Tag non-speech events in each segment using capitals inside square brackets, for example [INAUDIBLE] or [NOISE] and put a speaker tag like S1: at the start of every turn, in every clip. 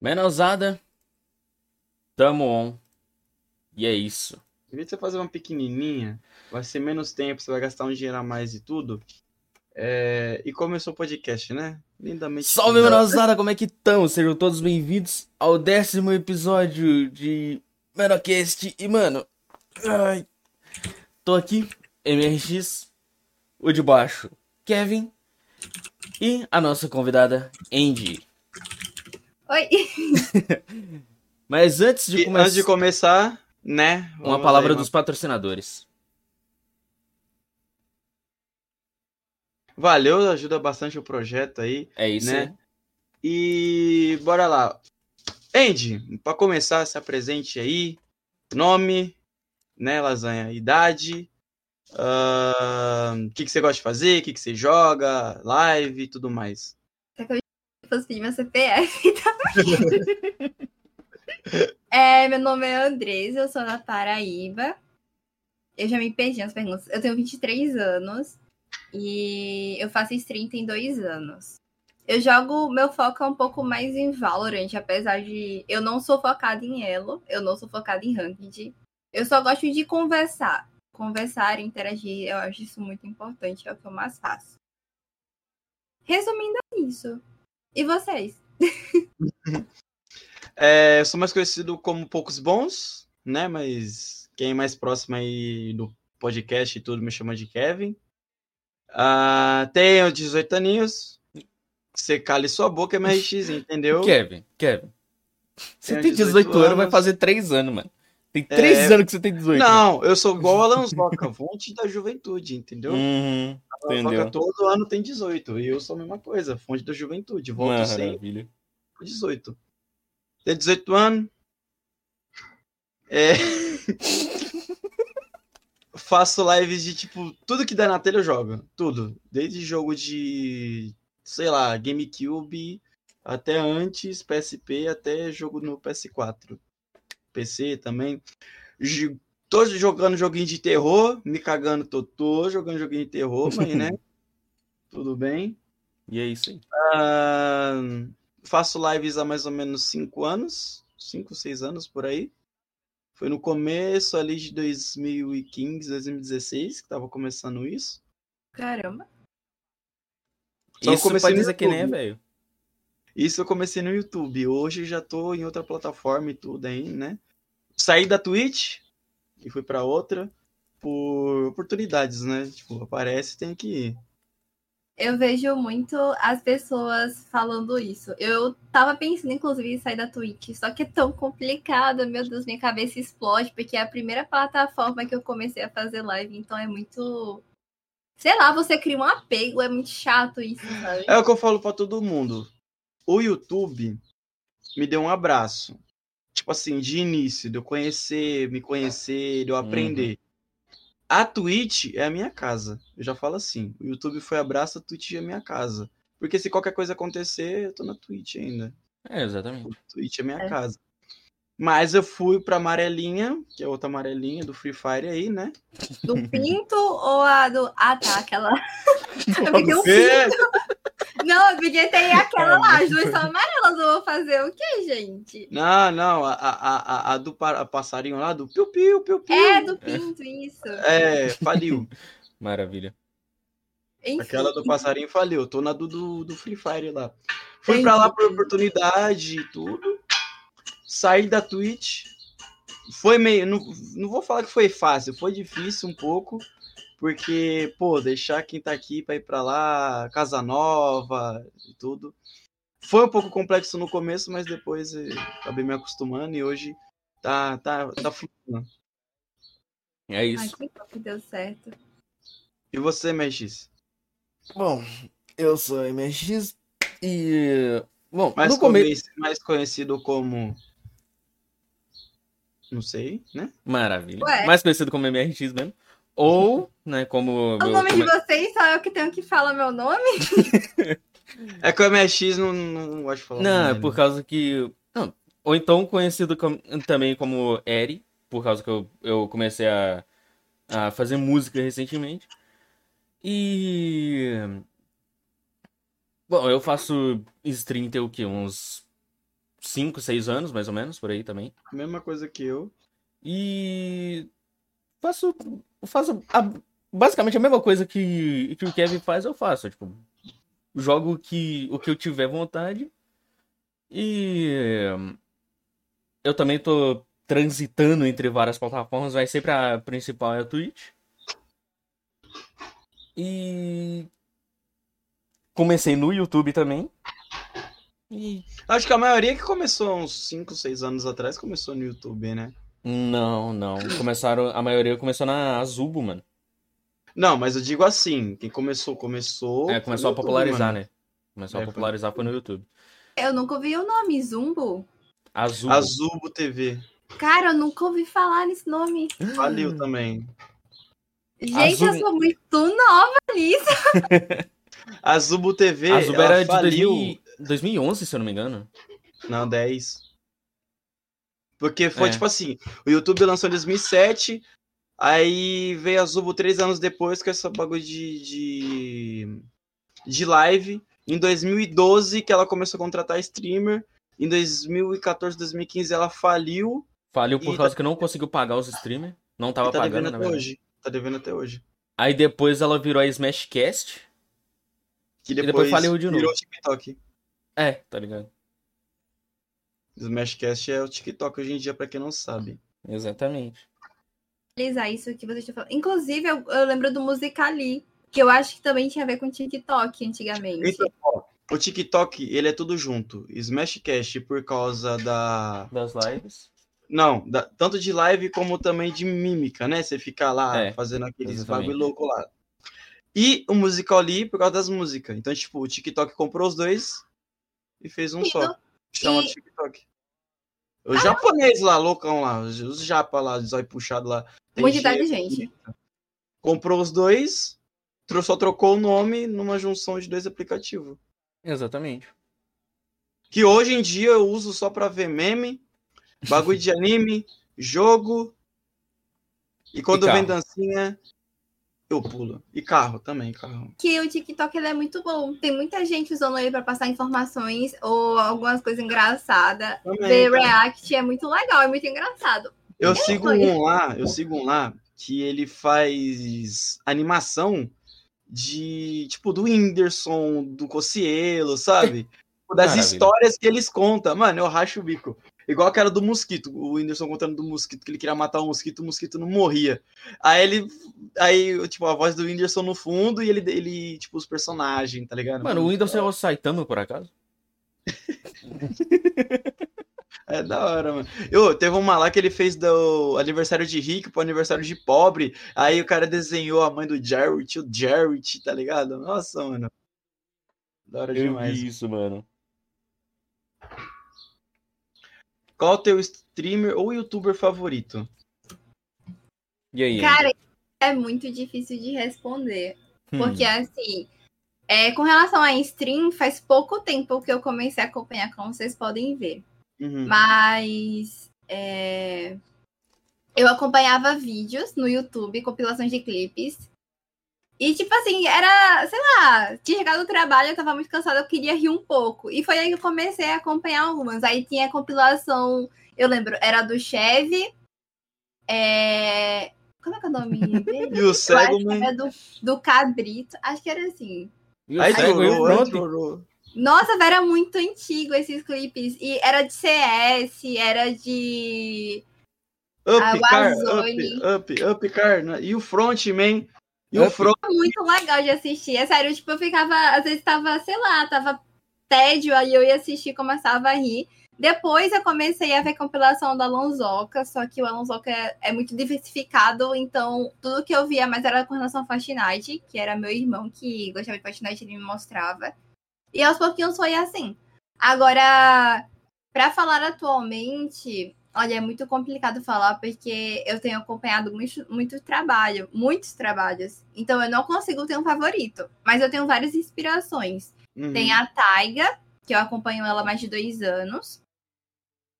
S1: Menosada, tamo on. E é isso.
S2: Em vez de você fazer uma pequenininha, vai ser menos tempo, você vai gastar um dinheiro a mais e tudo. É... E começou o podcast, né? Lindamente.
S1: Salve, menosada, como é que estão? Sejam todos bem-vindos ao décimo episódio de Menocast. E, mano, ai, tô aqui, MRX, o de baixo, Kevin, e a nossa convidada, Andy.
S3: Oi. [LAUGHS]
S1: Mas antes de começar,
S2: antes de começar, né?
S1: uma palavra
S2: aí,
S1: dos patrocinadores.
S2: Valeu, ajuda bastante o projeto aí,
S1: É isso
S2: né? E bora lá. Andy, pra começar, se apresente aí. Nome, né, lasanha, idade, o que, que você gosta de fazer, o que, que você joga, live e tudo mais.
S3: Fosse pedir meu CPF é, meu nome é Andresa, eu sou da Paraíba. Eu já me perdi nas perguntas. Eu tenho 23 anos e eu faço stream tem dois anos. Eu jogo, meu foco é um pouco mais em Valorant, apesar de eu não sou focada em Elo, eu não sou focada em Ranked. Eu só gosto de conversar. Conversar, interagir, eu acho isso muito importante, é o que eu mais faço. Resumindo, é isso. E vocês? [LAUGHS]
S2: É, eu sou mais conhecido como Poucos Bons, né? Mas quem é mais próximo aí do podcast e tudo me chama de Kevin. Ah, tenho 18 aninhos. Você cale sua boca, MRX, [LAUGHS] entendeu?
S1: Kevin, Kevin. Você tem 18,
S2: 18
S1: anos, vai fazer 3 anos, mano. Tem 3
S2: É.
S1: anos que você tem 18.
S2: Não, eu sou igual a Lanzoca, fonte da juventude, entendeu?
S1: Uhum,
S2: A Lanzoca
S1: entendeu.
S2: todo ano tem 18. E eu sou a mesma coisa, fonte da juventude. Volto sempre
S1: Maravilha.
S2: com 18. Tenho 18 anos. É. [LAUGHS] Faço lives de tipo, tudo que dá na tela eu jogo. Tudo. Desde jogo de, sei lá, GameCube até antes, PSP, até jogo no PS4. PC também. Tô jogando joguinho de terror, me cagando, tô, tô jogando joguinho de terror, mas né? [LAUGHS] Tudo bem.
S1: E é isso aí.
S2: Ah, faço lives há mais ou menos 5 anos, 5, 6 anos por aí. Foi no começo ali de 2015, 2016 que tava começando isso.
S3: Caramba.
S2: Só eu
S1: isso
S2: comecei no
S1: dizer que nem é velho.
S2: Isso eu comecei no YouTube. Hoje já tô em outra plataforma e tudo aí, né? Saí da Twitch e fui pra outra por oportunidades, né? Tipo, aparece, tem que ir.
S3: Eu vejo muito as pessoas falando isso. Eu tava pensando, inclusive, em sair da Twitch, só que é tão complicado, meu Deus, minha cabeça explode, porque é a primeira plataforma que eu comecei a fazer live, então é muito. Sei lá, você cria um apego, é muito chato isso, sabe?
S2: É o que eu falo pra todo mundo. O YouTube me deu um abraço. Tipo assim, de início, de eu conhecer, me conhecer, de eu aprender. A Twitch é a minha casa. Eu já falo assim. O YouTube foi abraço, a Twitch é a minha casa. Porque se qualquer coisa acontecer, eu tô na Twitch ainda.
S1: É, exatamente.
S2: Twitch é minha
S3: É.
S2: casa. Mas eu fui pra amarelinha, que é outra amarelinha do Free Fire aí, né?
S3: Do pinto ou a do. Ah, tá, aquela. [LAUGHS] Eu peguei um
S2: É,
S3: Não, porque tem aquela lá, as duas são amarelas, eu vou fazer o quê, gente?
S2: Não, não, a, a, a, a do pa- passarinho lá, do piu-piu, piu-piu.
S3: É, do pinto, isso.
S2: É, faliu. [LAUGHS]
S1: Maravilha.
S3: Enfim.
S2: Aquela do passarinho faliu. Tô na do, do, do Free Fire lá. Fui
S3: Entendi.
S2: pra lá por oportunidade e tudo. Saí da Twitch. Foi meio. Não, não vou falar que foi fácil, foi difícil um pouco. Porque, pô, deixar quem tá aqui pra ir pra lá, casa nova e tudo. Foi um pouco complexo no começo, mas depois acabei me acostumando e hoje tá, tá, tá fluindo.
S1: É
S3: Ai,
S1: isso.
S3: bom que deu certo.
S2: E você, Mexis?
S1: Bom, eu sou MX e. Bom,
S2: Mais,
S1: no começo.
S2: mais conhecido como. Não sei, né?
S1: Maravilha.
S3: Ué.
S1: Mais conhecido como MRX mesmo. Ou, né, como.
S3: O
S1: meu-
S3: nome de
S1: como-
S3: vocês, só eu que tenho que falar meu nome? [LAUGHS]
S2: É que o MX não, não gosto de falar. o
S1: Não,
S2: nome,
S1: é por
S2: né?
S1: causa que. Não, ou então conhecido com- também como Eri, por causa que eu, eu comecei a, a fazer música recentemente. E. Bom, eu faço stream tem o quê? Uns 5, 6 anos, mais ou menos, por aí também.
S2: Mesma coisa que eu.
S1: E faço, faço a- basicamente a mesma coisa que, que o Kevin faz, eu faço. Tipo, jogo que, o que eu tiver vontade. E eu também tô transitando entre várias plataformas, mas sempre a principal é a Twitch. E comecei no YouTube também. E
S2: Acho que a maioria que começou uns 5, 6 anos atrás começou no YouTube, né?
S1: não, não, começaram, a maioria começou na Azubo, mano.
S2: Não, mas eu digo assim, quem começou, começou.
S1: É, começou a
S2: YouTube,
S1: popularizar,
S2: mano.
S1: né? Começou
S2: É,
S1: a popularizar foi no YouTube.
S3: Eu nunca ouvi o nome, Zumbo.
S1: Azul.
S2: Azubo TV.
S3: Cara, eu nunca ouvi falar nesse nome.
S2: Faliu também.
S3: Gente,
S1: Azul-
S3: eu sou muito nova nisso. [LAUGHS] [LAUGHS]
S2: Azubo TV. Ela
S1: era de
S2: faliu...
S1: 2000 2011, se eu não me engano.
S2: Não, 10. Porque foi
S1: É.
S2: tipo assim: o YouTube lançou em 2007, aí veio a Zubo três anos depois com essa bagulho de, de, de live. Em 2012, que ela começou a contratar streamer. Em 2014, 2015, ela faliu.
S1: Faliu por
S2: E
S1: causa que não conseguiu pagar os streamers. Não
S2: E
S1: tava
S2: tá devendo
S1: pagando, na
S2: até hoje. Tá devendo até hoje.
S1: Aí depois ela virou a Smashcast.
S2: Que
S1: depois
S2: depois,
S1: faliu de
S2: virou
S1: novo.
S2: TikTok.
S1: É, tá ligado?
S2: Smashcast é o TikTok hoje em dia, pra quem não sabe.
S1: Exatamente.
S3: Isso que você está falando. Inclusive, eu, eu lembro do Musicali, que eu acho que também tinha a ver com TikTok antigamente.
S2: Então, ó, o TikTok, ele é tudo junto. Smashcast por causa da.
S1: Das lives.
S2: Não, da- tanto de live como também de mímica, né? Você fica lá
S1: É,
S2: fazendo aqueles bagulho louco lá. E o Musical.ly por causa das músicas. Então, tipo, o TikTok comprou os dois e fez um
S3: E
S2: só.
S3: no-
S2: Chama
S3: e-
S2: TikTok. O japonês lá, loucão lá, os, os japa lá, zóio puxado lá. Tem
S3: Muito
S2: jeito.
S3: inteligente.
S2: Comprou os dois, só trocou o nome numa junção de dois aplicativos.
S1: Exatamente.
S2: Que hoje em dia eu uso só pra ver meme, bagulho de [LAUGHS] anime, jogo. E quando
S1: E
S2: vem dancinha, eu pulo. E carro também, carro.
S3: Que o TikTok ele é muito bom. Tem muita gente usando ele pra passar informações ou algumas coisas engraçadas.
S2: Também,
S3: Ver
S2: tá?
S3: react é muito legal, é muito engraçado.
S2: Eu sigo
S3: foi.
S2: um lá, eu sigo um lá que ele faz animação de tipo do Whindersson, do Cocielo, sabe? [LAUGHS] Das
S1: Maravilha.
S2: histórias que eles contam. Mano, eu racho o bico. Igual aquela do mosquito, o Whindersson contando do mosquito, que ele queria matar o mosquito, o mosquito não morria. Aí ele. Aí, tipo, a voz do Whindersson no fundo e ele, ele tipo, os personagens, tá ligado?
S1: Mano, o Windows é o Saitama, por acaso? [LAUGHS]
S2: É da hora, mano. Eu, teve uma lá que ele fez do aniversário de rico pro aniversário de pobre. Aí o cara desenhou a mãe do Jarrett, o Jarrett, tá ligado? Nossa, mano. Da hora
S1: Eu
S2: demais.
S1: vi isso, mano.
S2: Qual o teu streamer ou youtuber favorito?
S1: E aí?
S3: Cara, é muito difícil de responder.
S1: Hum.
S3: Porque, assim, é, com relação a stream, faz pouco tempo que eu comecei a acompanhar, como vocês podem ver.
S2: Uhum.
S3: Mas é, eu acompanhava vídeos no YouTube, compilações de clipes. E, tipo assim, era, sei lá, tinha chegado do trabalho, eu tava muito cansada, eu queria rir um pouco. E foi aí que eu comecei a acompanhar algumas. Aí tinha a compilação, eu lembro, era do Chevy. É... Como é que é o nome dele? [LAUGHS]
S2: E o cego,
S3: era do, do Cabrito. Acho que era assim.
S1: E o
S2: Aí
S1: e
S2: chorou, chorou.
S3: Nossa, era muito antigo esses clipes. E era de CS, era de.
S2: Up,
S3: A
S2: car, up, up, up, car. né? E o Frontman. E o
S1: Up.
S2: Front.
S3: Muito legal de assistir. É sério, tipo, eu ficava. Às vezes tava, sei lá, tava tédio, aí eu ia assistir e começava a rir. Depois eu comecei a ver compilação da Alonsoca, só que o Alonsoca é, é muito diversificado, então tudo que eu via mais era com relação ao Fortnite, que era meu irmão que gostava de Fortnite, ele me mostrava. E aos pouquinhos foi assim. Agora, pra falar atualmente, olha, é muito complicado falar porque eu tenho acompanhado muito, muito trabalho, muitos trabalhos. Então eu não consigo ter um favorito, mas eu tenho várias inspirações.
S2: Uhum.
S3: Tem a Taiga, que eu acompanho ela há mais de dois anos.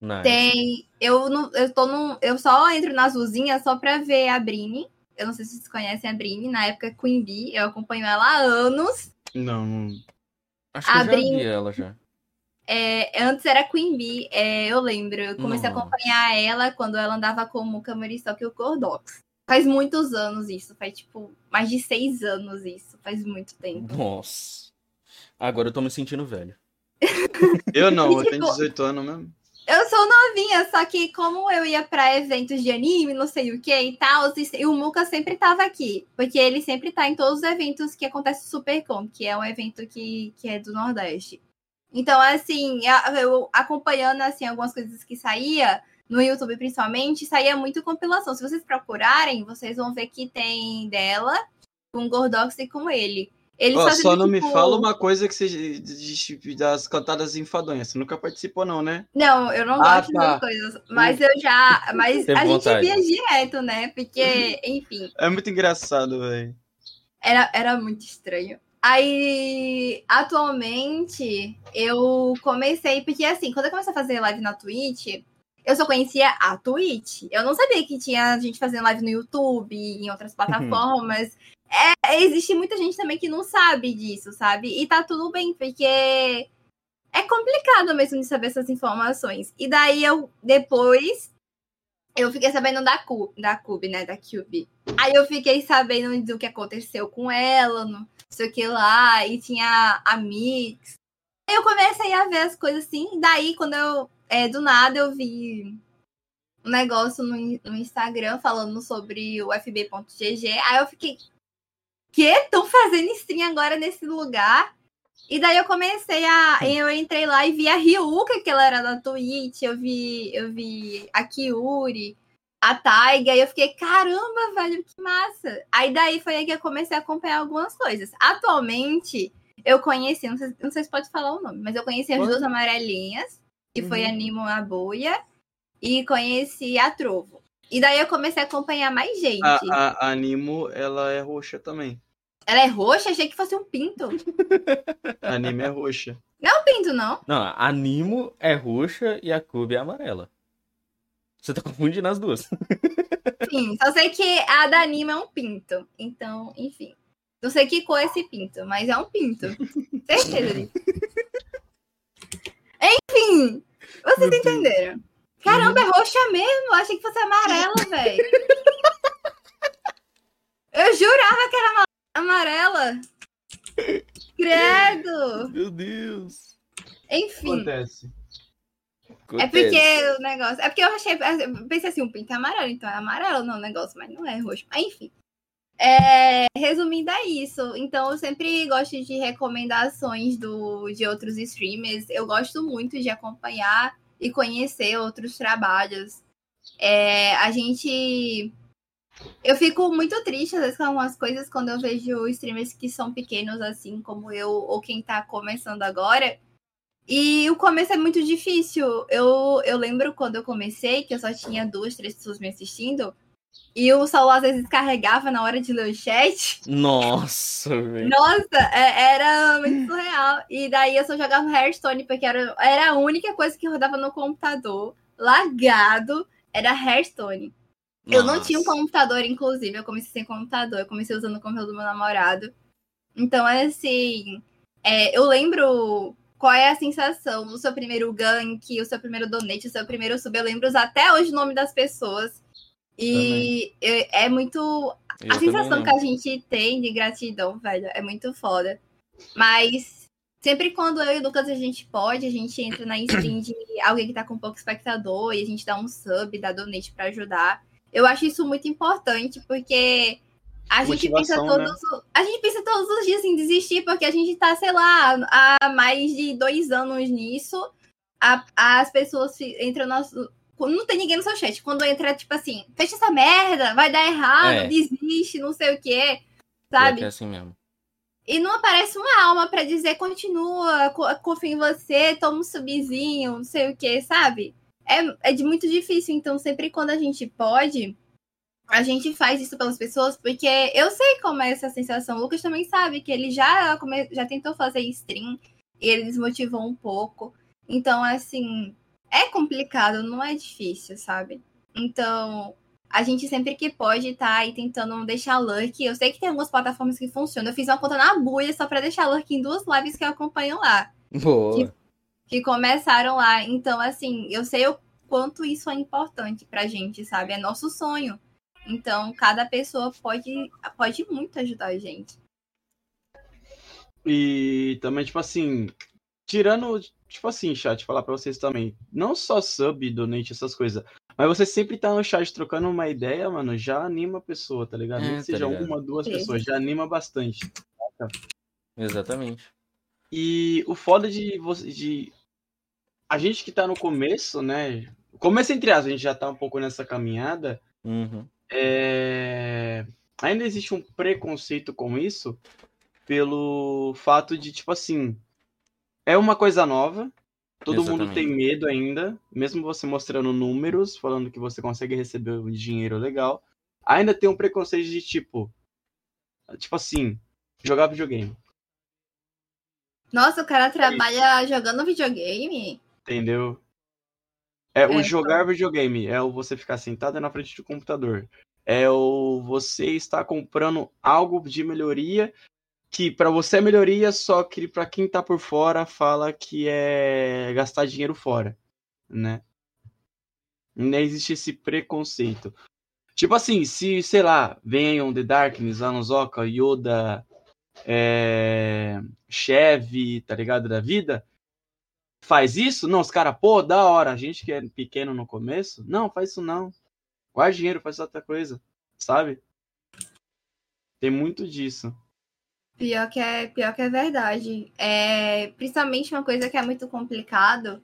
S1: Nice.
S3: Tem. Eu, não, eu, tô num, eu só entro na azulzinha só pra ver a Brini. Eu não sei se vocês conhecem a Brini. Na época, Queen Bee. Eu acompanho ela há anos.
S2: Não.
S1: Acho que eu já
S3: Abrindo-
S1: vi ela já.
S3: É, antes era Queen Bee, é, eu lembro. Eu comecei
S1: Nossa.
S3: a acompanhar ela quando ela andava como o Camaristock e o Cordox. Faz muitos anos isso, faz tipo mais de seis anos isso, faz muito tempo.
S1: Nossa. Agora eu tô me sentindo velho. [LAUGHS]
S2: Eu não,
S3: E,
S2: eu tenho
S3: tipo,
S2: 18 anos mesmo.
S3: Eu sou novinha, só que como eu ia pra eventos de anime, não sei o que e tal, e o Muka sempre tava aqui. Porque ele sempre tá em todos os eventos que acontece no Supercom, que é um evento que, que é do Nordeste. Então, assim, eu, acompanhando assim, algumas coisas que saía, no YouTube principalmente, saía muito compilação. Se vocês procurarem, vocês vão ver que tem dela, com o Gordox e com ele.
S2: Ó,
S3: fazem,
S2: só não me
S3: tipo-
S2: fala uma coisa que de- de- das cantadas enfadonhas. Você nunca participou, não, né?
S3: Não, eu não
S2: Ah,
S3: gosto
S2: tá.
S3: das coisas. Mas eu já. [LAUGHS] Mas
S1: Teve
S3: a gente
S1: vontade.
S3: via direto, né? Porque, [LAUGHS] enfim,
S2: É muito engraçado, velho.
S3: era, era muito estranho. Aí, atualmente, eu comecei, porque assim, quando eu comecei a fazer live na Twitch, eu só conhecia a Twitch. Eu não sabia que tinha gente fazendo live no YouTube em outras plataformas. É, existe muita gente também que não sabe disso, sabe? E tá tudo bem, porque é complicado mesmo de saber essas informações. E daí eu, depois, eu fiquei sabendo da Cube, da Cube, né? Da Cube. Aí eu fiquei sabendo do que aconteceu com ela, não sei o que lá, e tinha a Mix. Aí eu comecei a ver as coisas assim, daí quando eu, é, do nada, eu vi um negócio no, no Instagram falando sobre o fb.gg, aí eu fiquei, que? Estão fazendo stream agora nesse lugar? E daí eu comecei a. Eu entrei lá e vi a Ryuka, que ela era da Twitch, eu vi, eu vi a Kiuri, a Taiga, e eu fiquei, caramba, velho, que massa. Aí daí foi aí que eu comecei a acompanhar algumas coisas. Atualmente, eu conheci, não sei, não sei se pode falar o nome, mas eu conheci as duas amarelinhas, que foi
S1: Uhum.
S3: a Nimo a Boia, e conheci a Trovo. E daí eu comecei a acompanhar mais gente.
S2: A, a, a Animo, ela é roxa também.
S3: Ela é roxa? Achei que fosse um pinto. [LAUGHS]
S2: A Animo é roxa.
S3: Não é um pinto, não.
S1: Não, a Nimo é roxa e a Cube é amarela. Você tá [LAUGHS] confundindo as duas.
S3: Enfim, só sei que a da Anima é um pinto. Então, enfim. Não sei que cor é esse pinto, mas é um pinto. [LAUGHS] Certeza disso. Enfim, vocês entenderam. Caramba, é roxa mesmo. Eu achei que fosse amarela, [LAUGHS] velho. Eu jurava que era ama- amarela. Credo.
S1: Meu Deus.
S3: Enfim.
S2: Acontece.
S3: É porque o negócio. É porque eu achei. Eu pensei assim, um pinto é amarelo, então é amarelo não o negócio, mas não é roxo. Mas enfim. É, resumindo, é isso. Então, eu sempre gosto de recomendações do, de outros streamers. Eu gosto muito de acompanhar e conhecer outros trabalhos. É, a gente. Eu fico muito triste, às vezes, com algumas coisas quando eu vejo streamers que são pequenos, assim como eu, ou quem tá começando agora. E o começo é muito difícil. Eu, eu lembro quando eu comecei, que eu só tinha duas, três pessoas me assistindo. E o celular às vezes carregava na hora de ler o chat.
S1: Nossa, velho.
S3: Nossa, é- era muito surreal. E daí eu só jogava Hearthstone, porque era, era a única coisa que rodava no computador. Lagado, era Hearthstone. Eu não tinha um
S1: Nossa.
S3: computador, inclusive. Eu comecei sem computador. Eu comecei usando o computador do meu namorado. Então, assim, é, eu lembro qual é a sensação do seu primeiro gank, o seu primeiro donate, o seu primeiro sub. Eu lembro até hoje o nome das pessoas. E é, é muito.
S1: Eu
S3: a sensação que a gente tem de gratidão, velho, é muito foda. Mas sempre quando eu e o Lucas a gente pode, a gente entra na stream de [CLEARS THROAT] alguém que tá com pouco espectador e a gente dá um sub, dá donate pra ajudar. Eu acho isso muito importante, porque a gente pensa
S2: né?
S3: todos. o- A gente pensa todos os dias em desistir, porque a gente tá, sei lá, há mais de dois anos nisso. A- as pessoas entram no nosso. Não tem ninguém no seu chat. Quando entra, tipo assim, fecha essa merda, vai dar errado,
S1: É.
S3: desiste, não sei o quê.
S1: Pior
S3: Sabe?
S1: É assim mesmo.
S3: E não aparece uma alma pra dizer continua, co- confia em você, toma um subzinho, não sei o que, sabe? É, é de muito difícil, então sempre quando a gente pode, a gente faz isso pelas pessoas, porque eu sei como é essa sensação. O Lucas também sabe que ele já, come- já tentou fazer stream e ele desmotivou um pouco. Então, assim, é complicado, não é difícil, sabe? Então, a gente sempre que pode tá aí tentando deixar lurk. Eu sei que tem algumas plataformas que funcionam. Eu fiz uma conta na buia só pra deixar lurk em duas lives que eu acompanho lá.
S1: Boa.
S3: que começaram lá. Então, assim, eu sei o quanto isso é importante pra gente, sabe? É nosso sonho. Então, cada pessoa pode, pode muito ajudar a gente.
S2: E também, tipo assim, tirando, tipo assim, chat, falar pra vocês também, não só sub, donate, essas coisas, mas você sempre tá no chat trocando uma ideia, mano, já anima a pessoa, tá ligado?
S1: É,
S2: Nem
S1: tá
S2: seja
S1: ligado.
S2: uma, duas
S3: Sim.
S2: pessoas, já anima bastante.
S1: Exatamente.
S2: E o foda de você, de a gente que tá no começo, né? Começo entre aspas, a gente já tá um pouco nessa caminhada.
S1: Uhum.
S2: É, Ainda existe um preconceito com isso pelo fato de, tipo assim, é uma coisa nova, todo mundo
S1: Exatamente.
S2: tem medo ainda, mesmo você mostrando números, falando que você consegue receber um dinheiro legal, ainda tem um preconceito de tipo, tipo assim, jogar videogame,
S3: Nossa, o cara trabalha jogando videogame?
S2: entendeu? É, o
S3: É,
S2: jogar videogame, é o você ficar sentado na frente do computador. É o você estar comprando algo de melhoria que pra você é melhoria, só que pra quem tá por fora fala que é gastar dinheiro fora, né? Ainda existe esse preconceito. Tipo assim, se, sei lá, venham The Darkness, Anuzoka, Yoda, é... Chevy, tá ligado, da vida, faz isso? Não, os caras, pô, da hora, a gente que é pequeno no começo, não, faz isso não. Guarda dinheiro, faz outra coisa, sabe? Tem muito disso.
S3: Pior que é, pior que é verdade. É, principalmente uma coisa que é muito complicado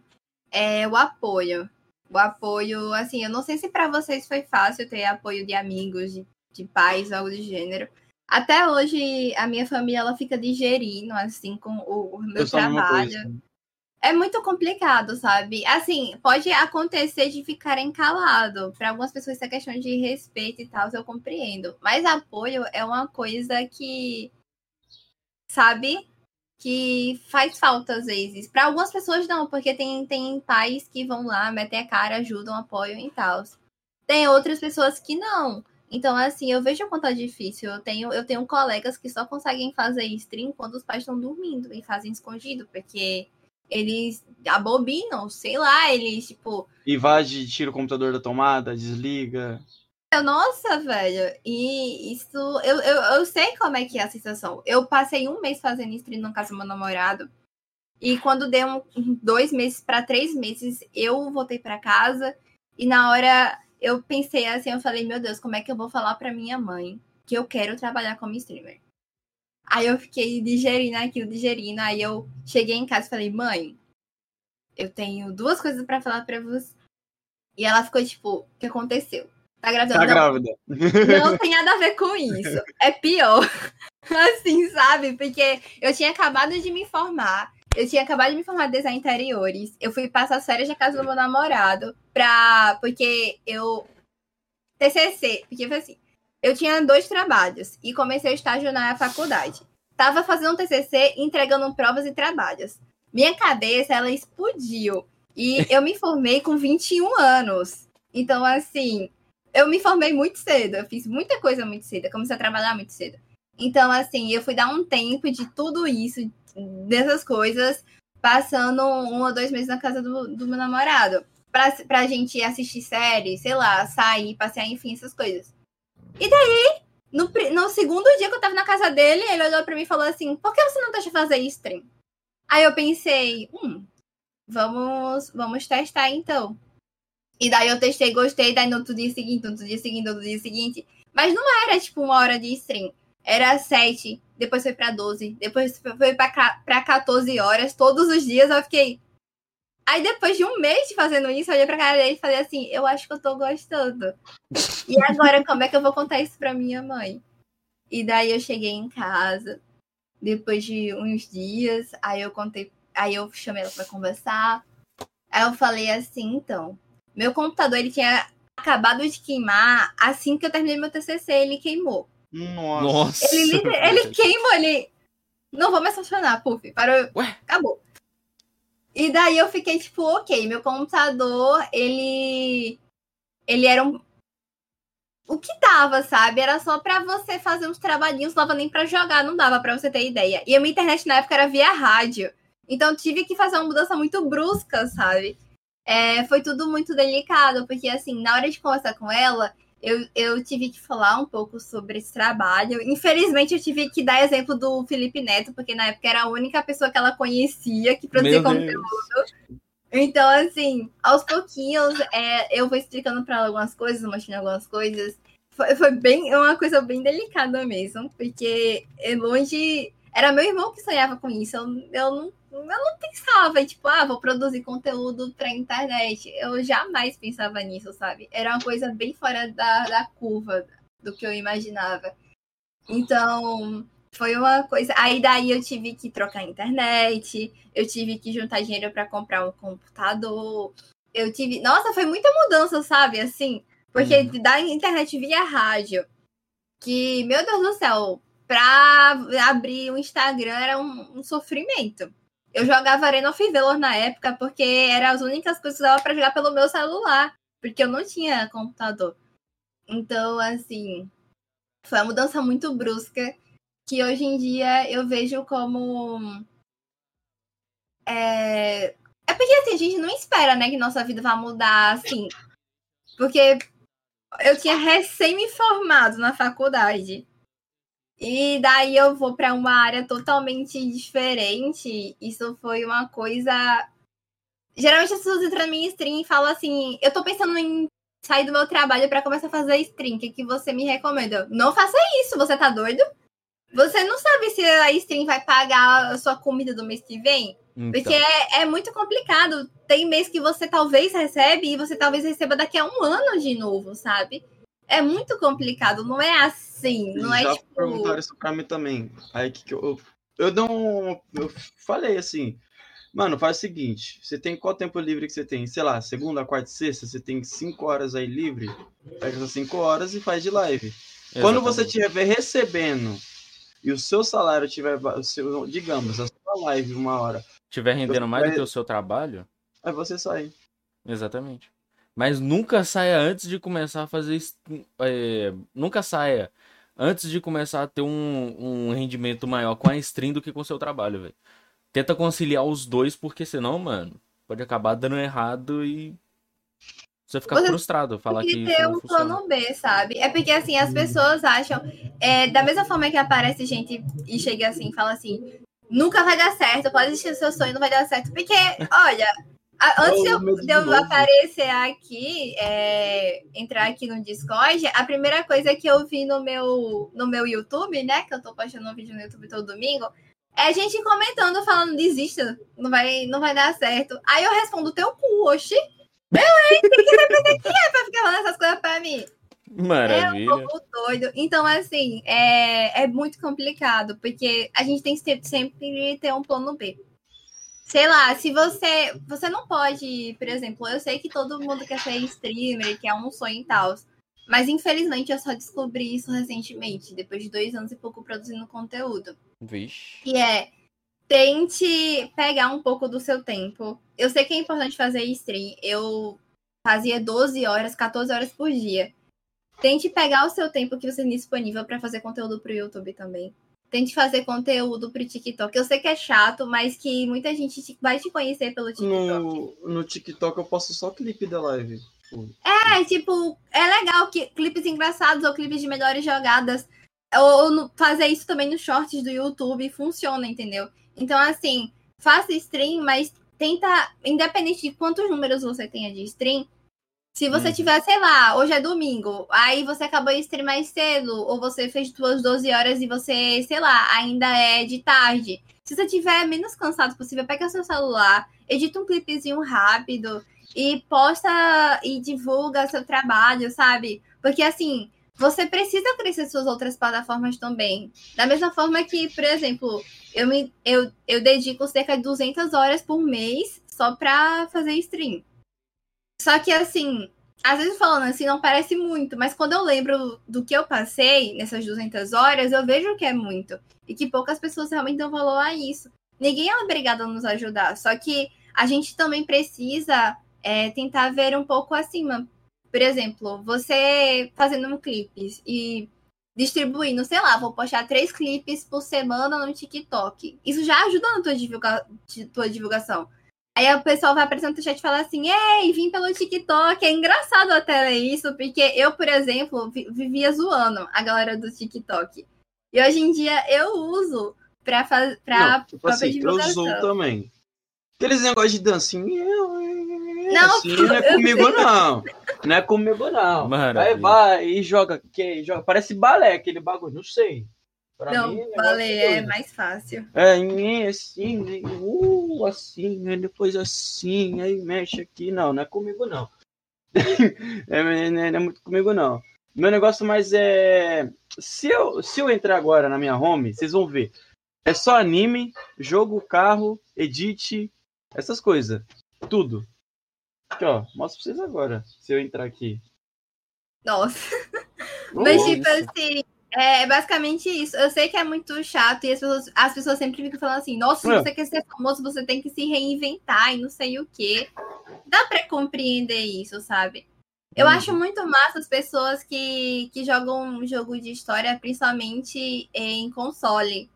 S3: é o apoio. O apoio, assim, eu não sei se para vocês foi fácil ter apoio de amigos, de, de pais, algo do gênero. Até hoje, a minha família, ela fica digerindo, assim, com o, o meu trabalho. É muito complicado, sabe? Assim, pode acontecer de ficarem calado. Para algumas pessoas, é questão de respeito e tal, eu compreendo. Mas apoio é uma coisa que, sabe? Que faz falta às vezes. Para algumas pessoas, não, porque tem, tem pais que vão lá, metem a cara, ajudam, apoiam e tal. Tem outras pessoas que não. Então, assim, eu vejo o quanto é difícil. Eu tenho, eu tenho colegas que só conseguem fazer stream quando os pais estão dormindo e fazem escondido, porque eles abobinam, sei lá, eles, tipo,
S2: Invade, tira o computador da tomada, desliga.
S3: nossa, velho, e isso, eu, eu, eu sei como é que é a sensação. Eu passei um mês fazendo stream na casa do meu namorado, e quando deu um, dois meses para três meses, eu voltei para casa, e na hora eu pensei assim, eu falei, meu Deus, como é que eu vou falar para minha mãe que eu quero trabalhar como streamer? Aí eu fiquei digerindo aquilo, digerindo. Aí eu cheguei em casa e falei, mãe, eu tenho duas coisas pra falar pra você. E ela ficou tipo, o que aconteceu? Tá grávida?
S2: Tá
S3: não,
S2: grávida.
S3: não [LAUGHS] tem nada a ver com isso. É pior. [LAUGHS] Assim, sabe? Porque eu tinha acabado de me formar. Eu tinha acabado de me formar em design interiores. Eu fui passar as férias na casa do meu namorado pra. Porque eu. TCC. Porque foi assim. Eu tinha dois trabalhos e comecei o estágio na faculdade. Tava fazendo um TCC, entregando provas e trabalhos. Minha cabeça, ela explodiu. E eu me formei com 21 anos. Então, assim, eu me formei muito cedo. Eu fiz muita coisa muito cedo. Comecei a trabalhar muito cedo. Então, assim, eu fui dar um tempo de tudo isso, dessas coisas, passando um ou dois meses na casa do, do meu namorado. Pra, pra gente assistir série, sei lá, sair, passear, enfim, essas coisas. E daí, no, no segundo dia que eu tava na casa dele, ele olhou pra mim e falou assim: por que você não deixa fazer stream? Aí eu pensei, hum, vamos, vamos testar então. E daí eu testei, gostei, daí no outro dia seguinte, no outro dia seguinte, no outro dia seguinte. Mas não era tipo uma hora de stream. Era sete, depois foi pra 12, depois foi pra, pra 14 horas, todos os dias eu fiquei. Aí depois de um mês de fazendo isso, eu olhei pra cara dele e falei assim, eu acho que eu tô gostando. E agora, como é que eu vou contar isso pra minha mãe? E daí eu cheguei em casa, depois de uns dias, aí eu contei, aí eu chamei ela pra conversar. Aí eu falei assim, então, meu computador ele tinha acabado de queimar assim que eu terminei meu TCC, ele queimou.
S2: Nossa.
S3: Ele, ele queimou, ele. Não vou mais funcionar, puf, parou.
S1: Ué?
S3: Acabou. E daí eu fiquei tipo, ok, meu computador, ele. Ele era um. O que dava, sabe? Era só pra você fazer uns trabalhinhos, não dava nem pra jogar, não dava pra você ter ideia. E a minha internet na época era via rádio. Então tive que fazer uma mudança muito brusca, sabe? É, foi tudo muito delicado, porque assim, na hora de conversar com ela, eu, eu tive que falar um pouco sobre esse trabalho. Infelizmente, eu tive que dar exemplo do Felipe Neto, porque na época era a única pessoa que ela conhecia que produzia conteúdo. Então, assim, aos pouquinhos, é, eu vou explicando para ela algumas coisas, mostrando algumas coisas. Foi, foi bem uma coisa bem delicada mesmo, porque é longe. Era meu irmão que sonhava com isso. Eu, eu, não, eu não pensava, tipo, ah, vou produzir conteúdo pra internet. Eu jamais pensava nisso, sabe? Era uma coisa bem fora da, da curva do que eu imaginava. Então, foi uma coisa. Aí daí eu tive que trocar a internet, eu tive que juntar dinheiro para comprar um computador. Eu tive. Nossa, foi muita mudança, sabe? Assim, porque uhum. da internet via rádio, que, meu Deus do céu, pra abrir o Instagram era um, um sofrimento. Eu jogava Arena of Valor na época, porque eram as únicas coisas que usava pra jogar pelo meu celular, porque eu não tinha computador. Então, assim, foi uma mudança muito brusca que hoje em dia eu vejo como. É, é porque assim, a gente não espera, né, que nossa vida vá mudar assim. Porque eu tinha recém me formado na faculdade. E daí eu vou para uma área totalmente diferente. Isso foi uma coisa. Geralmente as pessoas entram na minha stream e falam assim: eu tô pensando em sair do meu trabalho para começar a fazer stream. O que, que você me recomenda? Não faça isso, você tá doido? Você não sabe se a stream vai pagar a sua comida do mês que vem? Então. Porque é, é, muito complicado. Tem mês que você talvez recebe e você talvez receba daqui a um ano de novo, sabe? É muito complicado, não é assim. Não é
S2: Já
S3: tipo.
S2: perguntaram isso pra mim também. Aí que eu, eu, eu não. Eu falei assim. Mano, faz o seguinte: você tem qual tempo livre que você tem? Sei lá, segunda, quarta e sexta, você tem cinco horas aí livre? Pega essas cinco horas e faz de live. Exatamente. Quando você estiver recebendo e o seu salário tiver, seu, digamos, a sua live uma hora.
S1: Tiver rendendo mais do que o seu trabalho?
S2: É você sair.
S1: Exatamente. Mas nunca saia antes de começar a fazer. É, nunca saia antes de começar a ter um, um rendimento maior com a stream do que com o seu trabalho, velho. Tenta conciliar os dois, porque senão, mano, pode acabar dando errado e você fica você frustrado falar que.
S3: Tem ter um plano B, sabe? É porque assim, as pessoas acham. É, da mesma forma que aparece gente e chega assim fala assim: nunca vai dar certo, pode existir o seu sonho, não vai dar certo. Porque, olha, antes de eu, de eu aparecer aqui, é, entrar aqui no Discord, a primeira coisa que eu vi no meu, no meu YouTube, né? Que eu tô postando um vídeo no YouTube todo domingo. É gente comentando, falando, desista, não vai, não vai dar certo. Aí eu respondo, teu cu, oxi. Meu hein? Tem que saber quem é pra ficar falando essas coisas pra mim.
S1: Maravilha.
S3: É um pouco doido. Então, assim, é, é muito complicado, porque a gente tem que sempre ter um plano B. Sei lá, se você. Você não pode, por exemplo, eu sei que todo mundo quer ser streamer, que é um sonho e tal. Mas infelizmente eu só descobri isso recentemente, depois de dois anos e pouco produzindo conteúdo.
S1: Vixe.
S3: E é tente pegar um pouco do seu tempo. Eu sei que é importante fazer stream. Eu fazia 12 horas, 14 horas por dia. Tente pegar o seu tempo que você tem disponível para fazer conteúdo pro YouTube também. Tente fazer conteúdo pro TikTok. Eu sei que é chato, mas que muita gente vai te conhecer pelo TikTok.
S2: No, no TikTok eu posto só clipe da live.
S3: É, tipo, é legal que clipes engraçados ou clipes de melhores jogadas. Ou, ou fazer isso também nos shorts do YouTube funciona, entendeu? Então, assim, faça stream, mas tenta, independente de quantos números você tenha de stream, se você uhum. tiver, sei lá, hoje é domingo, aí você acabou de stream mais cedo, ou você fez suas 12 horas e você, sei lá, ainda é de tarde. Se você tiver menos cansado possível, pega seu celular, edita um clipezinho rápido e posta e divulga seu trabalho, sabe? Porque assim, você precisa crescer suas outras plataformas também. Da mesma forma que, por exemplo, eu, me, eu, eu dedico cerca de 200 horas por mês só pra fazer stream. Só que, assim, às vezes falando assim não parece muito, mas quando eu lembro do que eu passei nessas 200 horas, eu vejo que é muito. E que poucas pessoas realmente dão valor a isso. Ninguém é obrigado a nos ajudar, só que a gente também precisa é, tentar ver um pouco acima por exemplo, você fazendo um clipe e distribuindo, sei lá, vou postar três clipes por semana no TikTok. Isso já ajuda na tua, divulga tua divulgação. Aí o pessoal vai aparecendo no chat e fala assim: Ei, vim pelo TikTok. É engraçado até isso, porque eu, por exemplo, vivia zoando a galera do TikTok. E hoje em dia eu uso pra fazer. Pra,
S2: não, tipo assim, eu uso também. Aqueles negócios de dancinha.
S3: Não,
S2: assim, não é comigo, não. Não é comigo, não. Maravilha. Aí vai e joga, que, joga. Parece balé aquele bagulho, não sei.
S3: Pra não, mim, balé é mais fácil.
S2: É, assim, uh, assim, aí depois assim, aí mexe aqui. Não, não é comigo, não. [LAUGHS] é, não, é, não é muito comigo, não. Meu negócio mais é. Se eu, se eu entrar agora na minha home, vocês vão ver. É só anime, jogo, carro, edit, essas coisas. Tudo. Aqui, ó. Mostro pra vocês agora. Se eu entrar aqui.
S3: Nossa. [LAUGHS] Mas, tipo assim, é basicamente isso. Eu sei que é muito chato e as pessoas, as pessoas sempre ficam falando assim: nossa, se é. você quer ser famoso, você tem que se reinventar e não sei o quê. Dá pra compreender isso, sabe? Eu hum. acho muito massa as pessoas que, que jogam um jogo de história, principalmente em console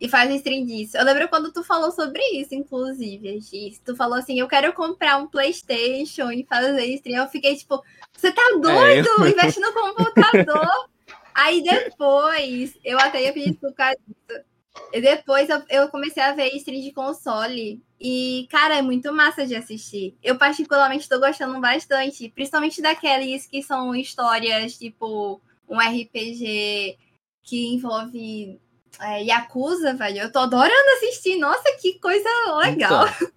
S3: e fazem stream disso. Eu lembro quando tu falou sobre isso, inclusive, Giz. Tu falou assim, eu quero comprar um Playstation e fazer stream. Eu fiquei tipo, você tá doido? É, eu... Investe no computador. Aí depois, eu até ia pedir causa disso. E depois eu, eu, comecei a ver stream de console. E, cara, é muito massa de assistir. Eu particularmente tô gostando bastante. Principalmente daqueles que são histórias, tipo, um RPG que envolve é, Yakuza, velho. Eu tô adorando assistir. Nossa, que coisa legal. Então,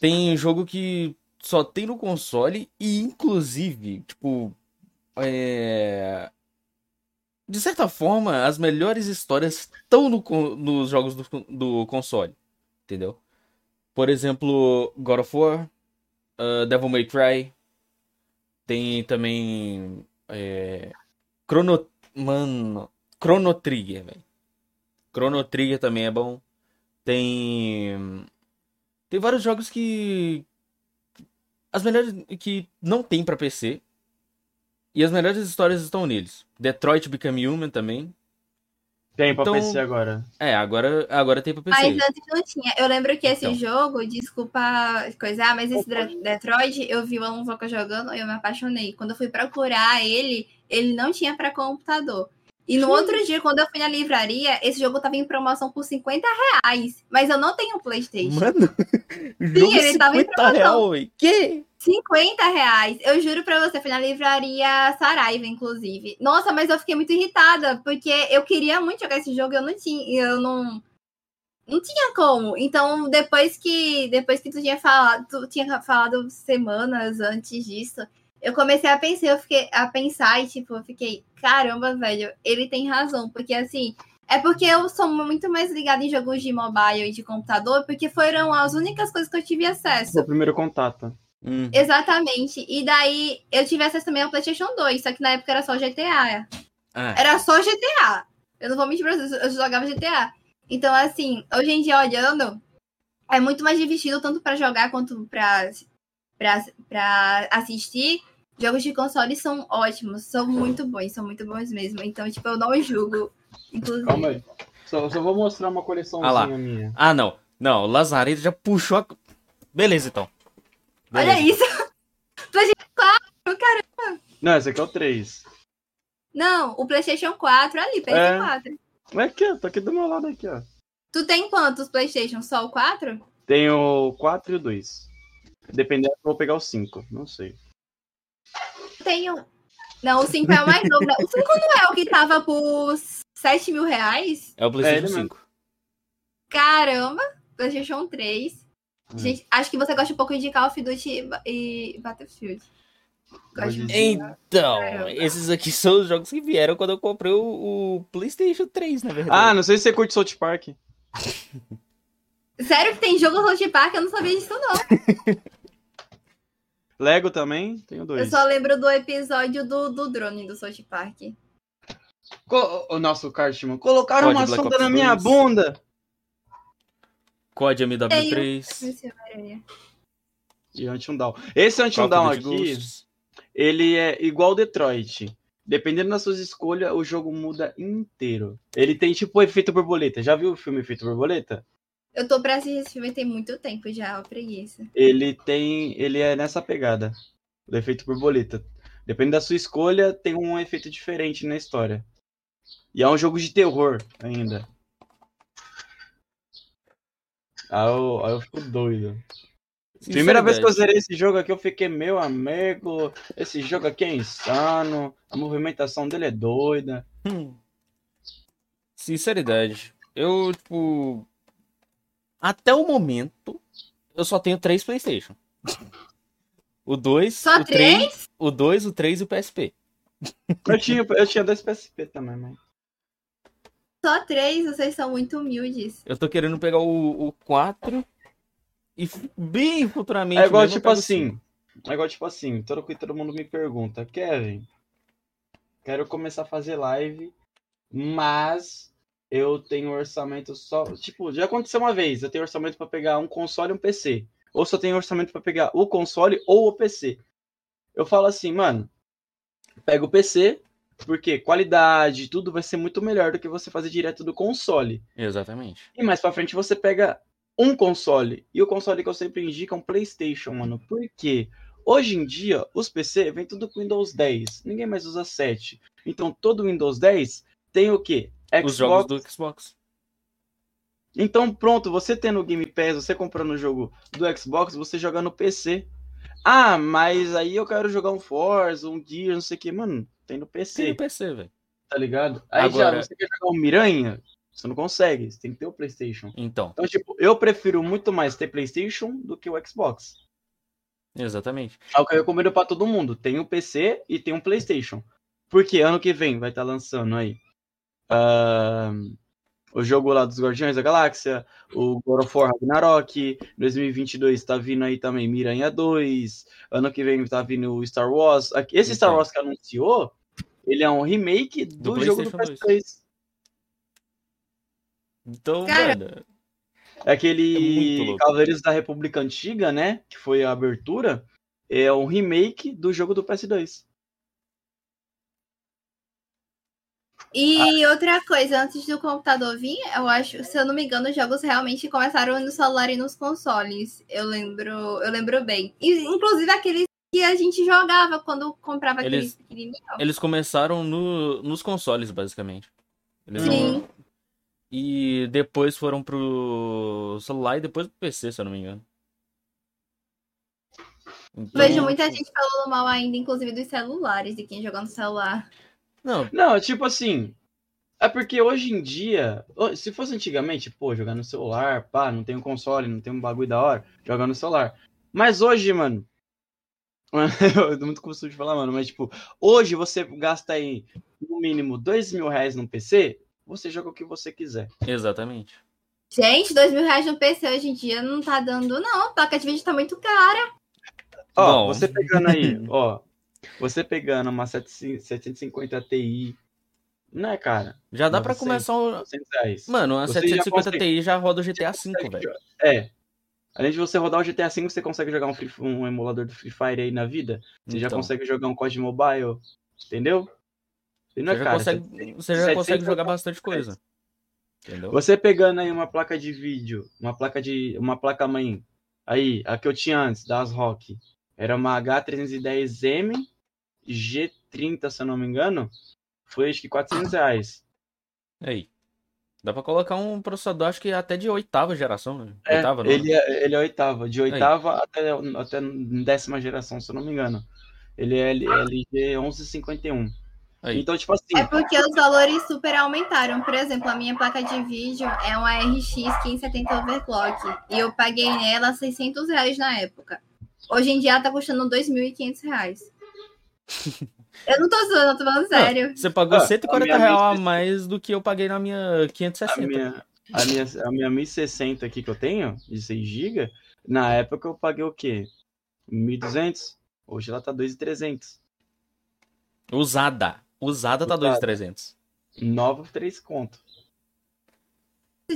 S1: tem jogo que só tem no console e, inclusive, tipo. É... De certa forma, as melhores histórias estão no, nos jogos do, do console. Entendeu? Por exemplo, God of War, uh, Devil May Cry. Tem também. É... Chrono. Mano. Chrono Trigger, velho. Chrono Trigger também é bom. Tem. Tem vários jogos que. As melhores. que não tem para PC. E as melhores histórias estão neles. Detroit Become Human também.
S2: Tem pra então, PC agora.
S1: É, agora, agora tem pra PC.
S3: Mas antes não tinha. Eu lembro que esse então. jogo, desculpa coisar, mas esse Detroit, eu vi o Alan Voca jogando e eu me apaixonei. Quando eu fui procurar ele, ele não tinha para computador. E no outro dia, quando eu fui na livraria, esse jogo tava em promoção por 50 reais. Mas eu não tenho Playstation.
S1: Mano, [LAUGHS] Sim, ele tava em promoção. Real, que?
S3: 50 reais. Eu juro pra você, foi na livraria Saraiva, inclusive. Nossa, mas eu fiquei muito irritada, porque eu queria muito jogar esse jogo e eu não tinha. Eu não. Não tinha como. Então, depois que depois que tu tinha falado, tu tinha falado semanas antes disso, eu comecei a pensar, eu fiquei a pensar e tipo, eu fiquei, caramba, velho, ele tem razão, porque assim, é porque eu sou muito mais ligada em jogos de mobile e de computador, porque foram as únicas coisas que eu tive acesso.
S2: O primeiro contato.
S3: Hum. Exatamente. E daí eu tive acesso também ao PlayStation 2, só que na época era só GTA. Ah. Era só GTA. Eu não vou mentir pra vocês, eu jogava GTA. Então, assim, hoje em dia olhando, é muito mais divertido tanto para jogar quanto para para assistir. Jogos de console são ótimos, são muito bons, são muito bons mesmo. Então, tipo, eu não julgo. Inclusive.
S2: Calma aí. Só, só vou mostrar uma coleçãozinha
S1: ah
S2: minha.
S1: Ah, não. Não, o Lazareto já puxou a. Beleza, então.
S3: Beleza. Olha isso! [LAUGHS] PlayStation 4, caramba!
S2: Não, esse aqui é o 3.
S3: Não, o PlayStation 4 ali, PS4.
S2: É, aqui, ó, tá aqui do meu lado aqui, ó.
S3: Tu tem quantos PlayStation? Só o 4?
S2: Tenho o 4 e o 2. Dependendo, eu vou pegar o 5, não sei
S3: tenho. Não, o 5 é o mais novo. O 5 não é o que tava por 7 mil reais?
S1: É o PlayStation é 5.
S3: Caramba, PlayStation 3. Hum. Gente, acho que você gosta um pouco de Call of Duty e Battlefield.
S1: Então, esses aqui são os jogos que vieram quando eu comprei o, o, PlayStation 3, na verdade.
S2: Ah, não sei se você curte South Park.
S3: Sério que tem jogo South Park? Eu não sabia disso, não. [LAUGHS]
S2: Lego também, tenho dois.
S3: Eu só lembro do episódio do, do drone do South Park.
S2: Co o nosso Cartman, colocaram Code uma Black sonda Ops na minha 2. bunda.
S1: COD MW3.
S2: E Anti-Down. Esse Anti-Down aqui, ele é igual Detroit. Dependendo das suas escolhas, o jogo muda inteiro. Ele tem tipo o efeito borboleta. Já viu o filme Efeito Borboleta?
S3: Eu tô pra assistir esse filme tem muito tempo já, ó, preguiça.
S2: Ele tem. Ele é nessa pegada. Do efeito borboleta. Dependendo da sua escolha, tem um efeito diferente na história. E é um jogo de terror ainda. Aí eu, aí eu fico doido. Primeira vez que eu zerei esse jogo aqui, eu fiquei, meu amigo, esse jogo aqui é insano, a movimentação dele é doida.
S1: Hum. Sinceridade. Eu, tipo. Até o momento, eu só tenho três PlayStation. O 2,
S3: Só
S1: o 3,
S3: três?
S1: o 2, o 3 e o PSP.
S2: Eu tinha, eu tinha dois PSP também, mas.
S3: Só três, vocês são muito humildes.
S1: Eu tô querendo pegar o, o 4 e bem futuramente.
S2: É igual tipo assim.
S1: cinco.
S2: É igual tipo assim, todo, todo mundo me pergunta, Kevin, quero começar a fazer live, mas eu tenho orçamento só. Tipo, já aconteceu uma vez, eu tenho orçamento pra pegar um console e um PC. Ou só tenho orçamento pra pegar o console ou o PC. Eu falo assim, mano, pega o PC, porque qualidade, tudo vai ser muito melhor do que você fazer direto do console.
S1: Exatamente.
S2: E mais pra frente você pega um console. E o console que eu sempre indico é um PlayStation, mano. Por quê? Hoje em dia, os PC vem tudo com Windows 10. Ninguém mais usa 7. Então, todo Windows 10 tem o quê?
S1: Os jogos do Xbox.
S2: Então, pronto, você tendo o Game Pass, você comprando o jogo do Xbox, você joga no PC. Ah, mas aí eu quero jogar um Forza, um Gears, não sei o que. Mano, tem no
S1: Tem
S2: PC,
S1: no PC, velho.
S2: tá ligado? Aí
S1: Agora-
S2: já, você quer jogar um Miranha, você não consegue, você tem que ter o PlayStation.
S1: Então,
S2: Então, tipo, eu prefiro muito mais ter PlayStation do que o Xbox.
S1: exatamente.
S2: É o que eu recomendo pra todo mundo. Tem um PC e tem um PlayStation. Porque ano que vem vai estar lançando aí ahn, o jogo lá dos Guardiões da Galáxia, o God of War Ragnarok. 2022 tá vindo aí também Miranha 2. Ano que vem tá vindo o Star Wars. Aqui- Esse Star
S1: Então.
S2: Wars que anunciou, ele é um remake do,
S1: Do
S2: jogo do
S1: PlayStation
S2: PS3.
S1: Então,
S3: Cara,
S2: É
S1: É
S2: aquele
S1: louco.
S2: Cavaleiros da República Antiga, né? Que foi a abertura. É um remake do jogo do PS2.
S3: E outra coisa, antes do computador vir, eu acho, se eu não me engano, os jogos realmente começaram no celular e nos consoles. Eu lembro, eu lembro bem. E, inclusive aqueles que a gente jogava quando comprava
S1: Eles-
S3: aqueles pequenininhos.
S1: eles começaram no, nos consoles, basicamente. Eles
S3: Sim.
S1: não- E depois foram pro celular e depois pro PC, se eu não me engano. Então,
S3: Vejo muita gente falando mal ainda, inclusive dos celulares, de quem joga no celular.
S1: Não,
S2: Não, tipo assim. É porque hoje em dia, se fosse antigamente, pô, jogar no celular, pá, não tem um console, não tem um bagulho da hora, joga no celular. Mas hoje, mano. [LAUGHS] Eu tô muito costume de falar, mano, mas tipo, hoje você gasta aí no mínimo dois mil reais num PC, você joga o que você quiser.
S1: exatamente.
S3: Gente, dois mil reais no PC hoje em dia não tá dando, não. A placa de vídeo tá muito cara.
S2: Ó,
S1: Bom.
S2: você pegando aí, ó, você pegando uma 750 Ti, né, cara?
S1: Já dá pra
S2: 900,
S1: começar o.
S2: 900 reais.
S1: Mano, a
S2: Você já
S1: 750
S2: consegue-
S1: Ti já roda o GTA V, velho.
S2: É. Além de você rodar o GTA V, você consegue jogar um, Free- um emulador do Free Fire aí na vida. Você já
S1: Então,
S2: consegue jogar um COD Mobile. Entendeu? Não é
S1: Você já
S2: cara,
S1: consegue,
S2: você-
S1: você já
S2: 700
S1: consegue jogar bastante coisa. Entendeu?
S2: Você pegando aí uma placa de vídeo, uma placa de. uma placa mãe. Aí, a que eu tinha antes, das Rock. Era uma H310M G30, se eu não me engano. Foi acho que 400 reais.
S1: Aí. Dá pra colocar um processador, acho que até de oitava geração, né?
S2: É,
S1: Oitava, não?
S2: ele, é, ele é oitava, de oitava até, até décima geração, se eu não me engano. Ele é L- LG 1151.
S1: Aí.
S2: Então, tipo assim,
S3: É porque os valores super aumentaram. Por exemplo, a minha placa de vídeo é uma RX 1570 overclock. E eu paguei nela 600 reais na época. Hoje em dia ela tá custando 2.500 reais. Eu não tô zoando, eu tô falando sério.
S1: Você pagou
S2: Ah,
S1: 140
S2: a
S1: reais a
S2: 1060.
S1: mais do que eu paguei na minha
S2: a
S1: 560.
S2: minha, a, minha, a minha 1060 aqui que eu tenho, de 6 GB, na época eu paguei o quê? 1.200? Hoje ela tá 2.300.
S1: Usada. Usada tá
S2: Usada.
S1: 2,300.
S2: Nova, 3 conto.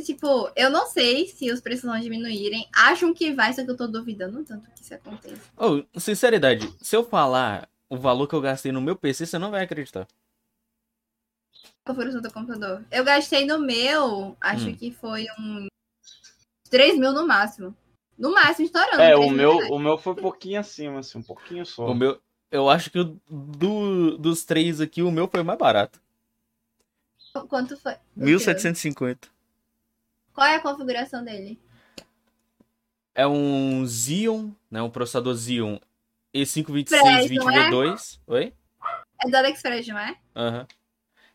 S3: Tipo, eu não sei se os preços vão diminuírem. Acham que vai, só que eu tô duvidando tanto que isso aconteça.
S1: Oh, sinceridade, se eu falar o valor que eu gastei no meu PC, você não vai acreditar.
S3: Qual foi o seu computador? Eu gastei no meu, acho
S1: Hum.
S3: que foi um 3 mil no máximo. No máximo, estourando.
S2: É,
S3: 3
S2: o meu,
S3: reais.
S2: o meu foi um pouquinho acima, assim, um pouquinho só.
S1: O meu, eu acho que do, dos três aqui, o meu foi o mais barato.
S3: Quanto foi?
S1: 1750.
S3: Qual é a configuração dele?
S1: É um Xeon, né? Um processador Xeon
S3: Express, não é?
S1: E526-20V2. Oi?
S3: É do AliExpress, não é?
S1: Aham.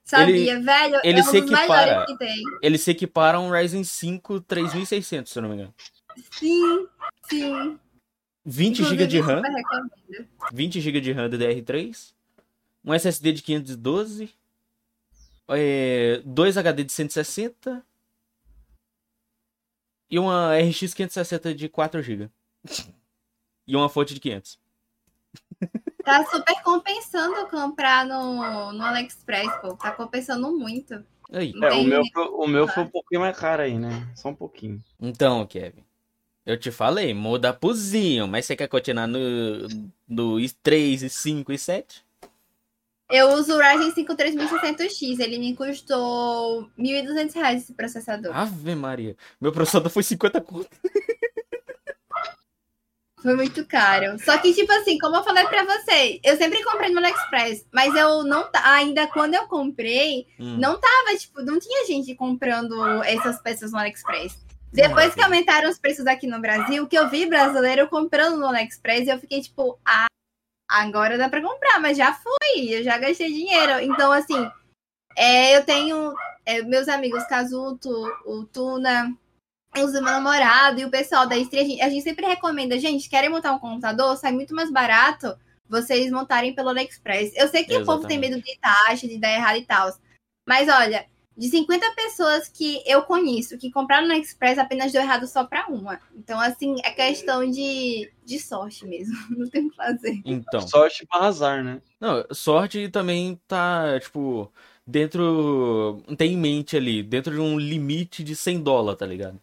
S3: Sabia, velho?
S1: ele
S3: é um
S1: se
S3: dos
S1: equipara.
S3: que tem.
S1: Ele se equipara a um Ryzen 5 3600, se eu não me engano.
S3: Sim, sim.
S1: 20 GB de RAM,
S3: super recomendo.
S1: 20 GB de RAM DDR3, um SSD de 512, é, dois HD de 160 e uma RX 560 de 4 GB. [LAUGHS] E uma fonte de 500.
S3: Tá super compensando comprar no, no AliExpress, pô. Tá compensando muito.
S1: Aí.
S2: É, o meu, foi- o meu foi um pouquinho mais caro aí, né? Só um pouquinho.
S1: Então, Kevin, eu te falei, muda pro Xeon, mas você quer continuar no, no i3, i5 e 7?
S3: Eu uso o Ryzen 5 3600X. Ele me custou 1.200 reais esse processador.
S1: Ave Maria. Meu processador foi 50 conto. [LAUGHS]
S3: Foi muito caro. Só que, tipo assim, como eu falei pra você, eu sempre comprei no AliExpress, mas eu não. Ainda quando eu comprei,
S1: Hum.
S3: não tava, tipo, não tinha gente comprando essas peças no AliExpress. Depois que aumentaram os preços aqui no Brasil, que eu vi brasileiro comprando no AliExpress, eu fiquei tipo, ah, agora dá pra comprar, mas já fui, eu já gastei dinheiro. Então, assim, é, eu tenho é, meus amigos Casuto, o Tuna, os meu namorado e o pessoal da Estria, a gente, a gente sempre recomenda, gente, querem montar um computador? Sai muito mais barato vocês montarem pelo AliExpress. Eu sei que o povo tem
S1: Exatamente.
S3: medo de taxa, de dar errado e tal. Mas olha, de 50 pessoas que eu conheço que compraram no AliExpress, apenas deu errado só pra uma. Então, assim, é questão de, de sorte mesmo. [LAUGHS] Não tem o que fazer.
S1: Então.
S2: Sorte para azar, né?
S1: Não, sorte também tá, tipo, dentro. Tem em mente ali, dentro de um limite de 100 dólares, tá ligado?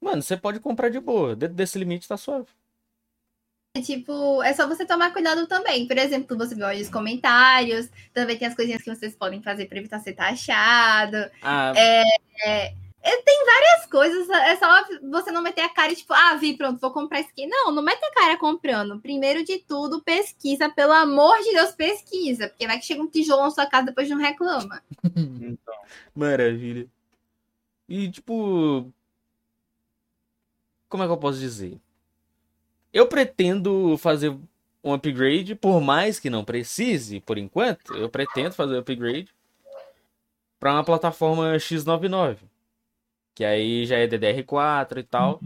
S1: Mano, você pode comprar de boa. Dentro desse limite tá suave.
S3: É Tipo, é só você tomar cuidado também. Por exemplo, você vê olha os comentários, também tem as coisinhas que vocês podem fazer pra evitar ser taxado.
S1: Ah,
S3: É, tem várias coisas, é só você não meter a cara e tipo, ah, vi, pronto, vou comprar isso aqui. Não, não mete a cara comprando. Primeiro de tudo, pesquisa, pelo amor de Deus, pesquisa. Porque vai que chega um tijolo na sua casa depois não reclama. [LAUGHS]
S2: Então,
S1: maravilha. E, tipo. Como é que eu posso dizer? Eu pretendo fazer um upgrade, por mais que não precise, por enquanto, eu pretendo fazer um upgrade para uma plataforma X99, que aí já é DDR4 e tal,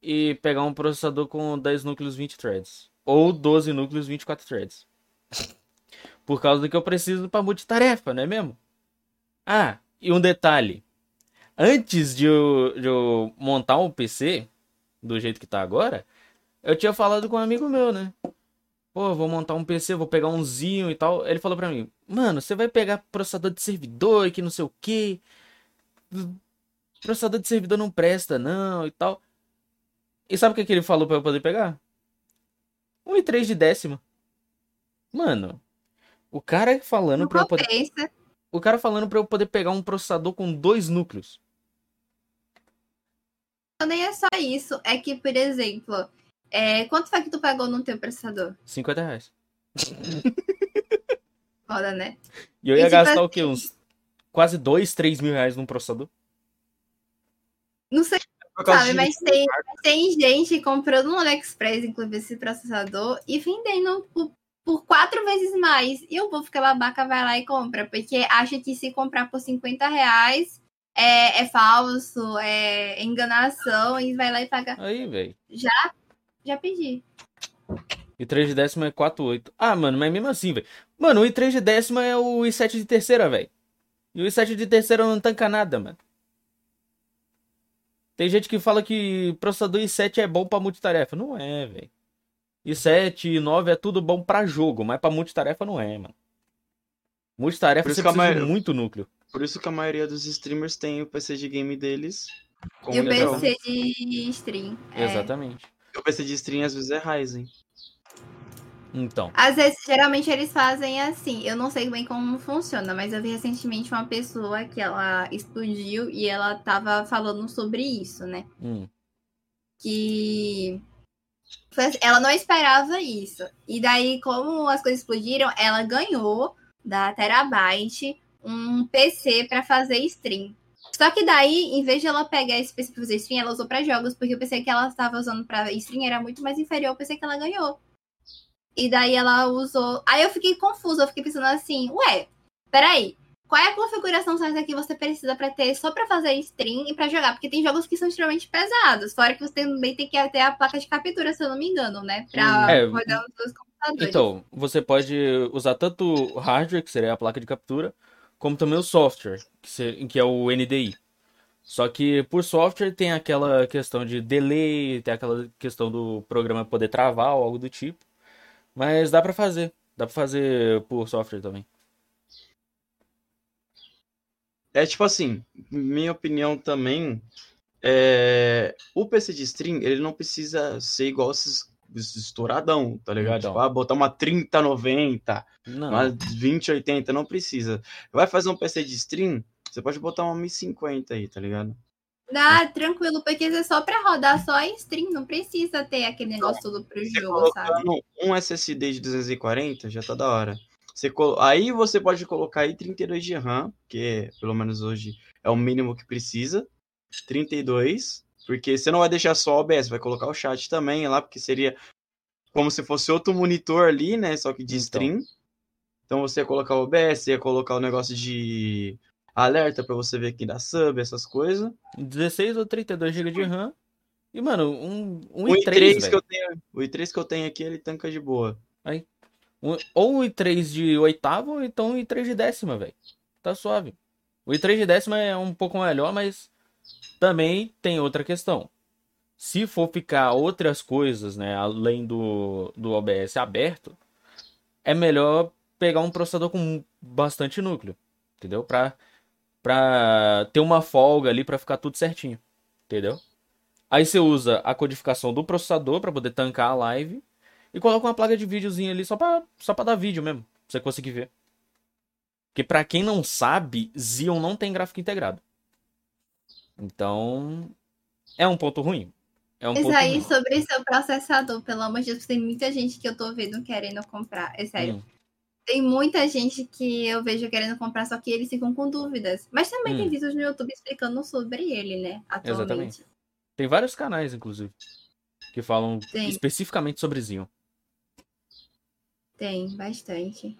S1: e pegar um processador com 10 núcleos 20 threads ou 12 núcleos 24 threads. Por causa do que eu preciso para multitarefa, não é mesmo? Ah, e um detalhe. Antes de eu, de eu montar um PC, do jeito que tá agora, eu tinha falado com um amigo meu, né? Pô, vou montar um PC, vou pegar um Xeon e tal. Ele falou pra mim, mano, você vai pegar processador de servidor e que não sei o que. Processador de servidor não presta, não, e tal. E sabe o que, que ele falou pra eu poder pegar? Um i3 de décima. Mano, o cara falando
S3: Não
S1: pra eu poder. O cara falando pra eu poder pegar um processador com dois núcleos.
S3: Nem é só isso. É que, por exemplo, é, quanto foi que tu pagou no teu processador?
S1: 50 reais. [LAUGHS]
S3: Foda, né?
S1: E eu
S3: E
S1: ia
S3: tipo
S1: gastar o
S3: assim-
S1: quê? Uns quase 2, 3 mil reais num processador?
S3: Não sei
S2: causa
S3: Sabe, mas tem, tem gente comprando no AliExpress, inclusive esse processador, e vendendo por, por quatro vezes mais. E o povo que é babaca vai lá e compra, porque acha que se comprar por 50 reais é, é falso, é enganação, e vai lá e paga.
S1: Aí, velho.
S3: Já pedi.
S1: E 3 de décima é 4,8. Ah, mano, mas mesmo assim, velho. Mano, o i3 de décima é o i7 de terceira, velho. E o i7 de terceira não tanca nada, mano. Tem gente que fala que processador i7 é bom pra multitarefa. Não é, velho. i7 e 9 é tudo bom pra jogo, mas pra multitarefa não é, mano. Multitarefa você precisa de
S2: maioria-
S1: muito núcleo.
S2: Por isso que a maioria dos streamers tem o PC de game deles. como
S3: E o
S2: legal.
S3: PC de stream. É.
S1: Exatamente.
S2: O PC de stream às vezes é Ryzen.
S1: Então.
S3: Às vezes, geralmente eles fazem assim. Eu não sei bem como funciona, mas eu vi recentemente uma pessoa que ela explodiu e ela tava falando sobre isso, né?
S1: Hum.
S3: Que assim, ela não esperava isso. E daí, como as coisas explodiram, ela ganhou da Terabyte um PC pra fazer stream. Só que daí, em vez de ela pegar esse PC pra fazer stream, ela usou pra jogos, porque o PC que ela estava usando pra stream era muito mais inferior ao PC que ela ganhou. E daí ela usou. Aí eu fiquei confusa, eu fiquei pensando assim, ué, peraí. Qual é a configuração certa que você precisa pra ter só pra fazer stream e pra jogar? Porque tem jogos que são extremamente pesados. Fora que você também tem que ter a placa de captura, se eu não me engano, né? Pra
S1: É,
S3: rodar os dois computadores.
S1: Então, você pode usar tanto o hardware, que seria a placa de captura, como também o software, que, é o NDI. Só que por software tem aquela questão de delay, tem aquela questão do programa poder travar ou algo do tipo. Mas dá pra fazer. Dá pra fazer por software também.
S2: É tipo assim, minha opinião também, é... o PC de stream, ele não precisa ser igual esses estouradão, tá ligado?
S1: Então.
S2: Tipo, ah, botar uma 3090,
S1: Não.
S2: uma 2080, não precisa. Vai fazer um PC de stream, você pode botar uma 1050 aí, tá ligado?
S3: Dá tranquilo, porque é só pra rodar só em stream, não precisa ter aquele negócio todo pro
S2: Você
S3: jogo, sabe?
S2: um SSD de 240 já tá da hora. Você colo- Aí você pode colocar aí 32 de RAM, que pelo menos hoje é o mínimo que precisa. 32, porque você não vai deixar só o OBS, vai colocar o chat também lá, porque seria como se fosse outro monitor ali, né? Só que de
S1: Então.
S2: stream. Então você ia colocar o OBS, ia colocar o negócio de alerta pra você ver quem dá sub, essas coisas.
S1: 16 ou 32 GB de RAM. E, mano, um, um
S2: O
S1: i3,
S2: i3 que eu tenho, o i3 que eu tenho aqui, ele tanca de boa.
S1: Um- ou um i3 de oitava, ou então um i3 de décima, velho. Tá suave. O i3 de décima é um pouco melhor, mas também tem outra questão. Se for ficar outras coisas, né, além do, do OBS aberto, é melhor pegar um processador com bastante núcleo, entendeu? Pra, pra ter uma folga ali pra ficar tudo certinho, entendeu? Aí você usa a codificação do processador pra poder tancar a live e coloca uma placa de videozinho ali só pra, só pra dar vídeo mesmo, pra você conseguir ver. Porque pra quem não sabe, Xeon não tem gráfico integrado. Então, é um ponto ruim. É um ponto
S3: aí,
S1: ruim.
S3: sobre seu processador, pelo amor de Deus, tem muita gente que eu tô vendo querendo comprar. É sério.
S1: Hum.
S3: Tem muita gente que eu vejo querendo comprar, só que eles ficam com dúvidas. Mas também
S1: Hum.
S3: tem vídeos no YouTube explicando sobre ele, né? Atualmente.
S1: Tem vários canais, inclusive, que falam
S3: Tem.
S1: especificamente sobre Xeon.
S3: Tem, bastante.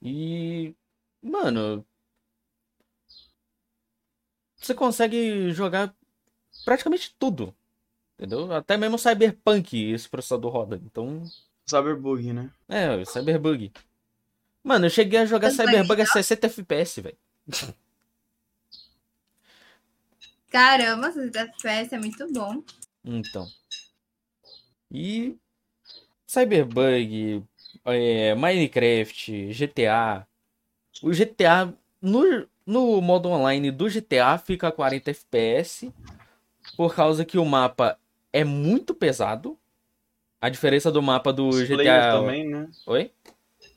S1: E, mano, você consegue jogar praticamente tudo. Entendeu? Até mesmo Cyberpunk esse processador roda. Então,
S2: Cyberbug, né?
S1: é, Cyberbug. Mano, eu cheguei a jogar Cyberbug a 60 FPS, velho.
S3: Caramba, 60 FPS é muito bom.
S1: Então. E Cyberbug, é, Minecraft, GTA. O GTA no, no modo online do GTA fica a 40 FPS por causa que o mapa é muito pesado. A diferença do mapa do
S2: Os
S1: GTA.
S2: também, né?
S1: Oi?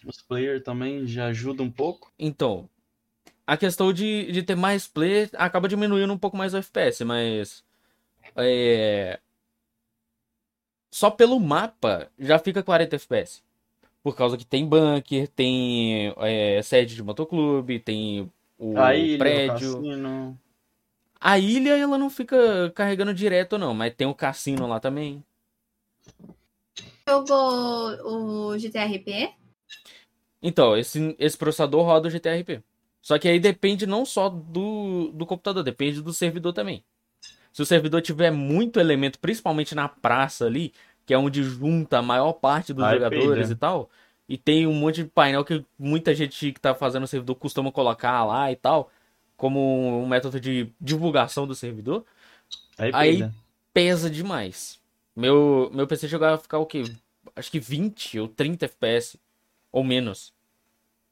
S2: Os players também já ajudam um pouco.
S1: Então, a questão de, de ter mais play acaba diminuindo um pouco mais o FPS, mas. É... Só pelo mapa já fica 40 FPS. Por causa que tem bunker, tem é, sede de motoclube, tem o
S2: a ilha, o
S1: prédio.
S2: cassino.
S1: A ilha ela não fica carregando direto, não, mas tem o cassino lá também.
S3: Jogou o GTRP?
S1: Então, esse, esse processador roda o GTRP. Só que aí depende não só do, do computador, depende do servidor também. Se o servidor tiver muito elemento, principalmente na praça ali, que é onde junta a maior parte dos
S2: Aí
S1: jogadores
S2: peida.
S1: e tal, e tem um monte de painel que muita gente que tá fazendo o servidor costuma colocar lá e tal, como um método de divulgação do servidor,
S2: Aí,
S1: Aí- pesa demais. Meu, meu PC chegou a ficar o quê? Acho que 20 ou 30 FPS ou menos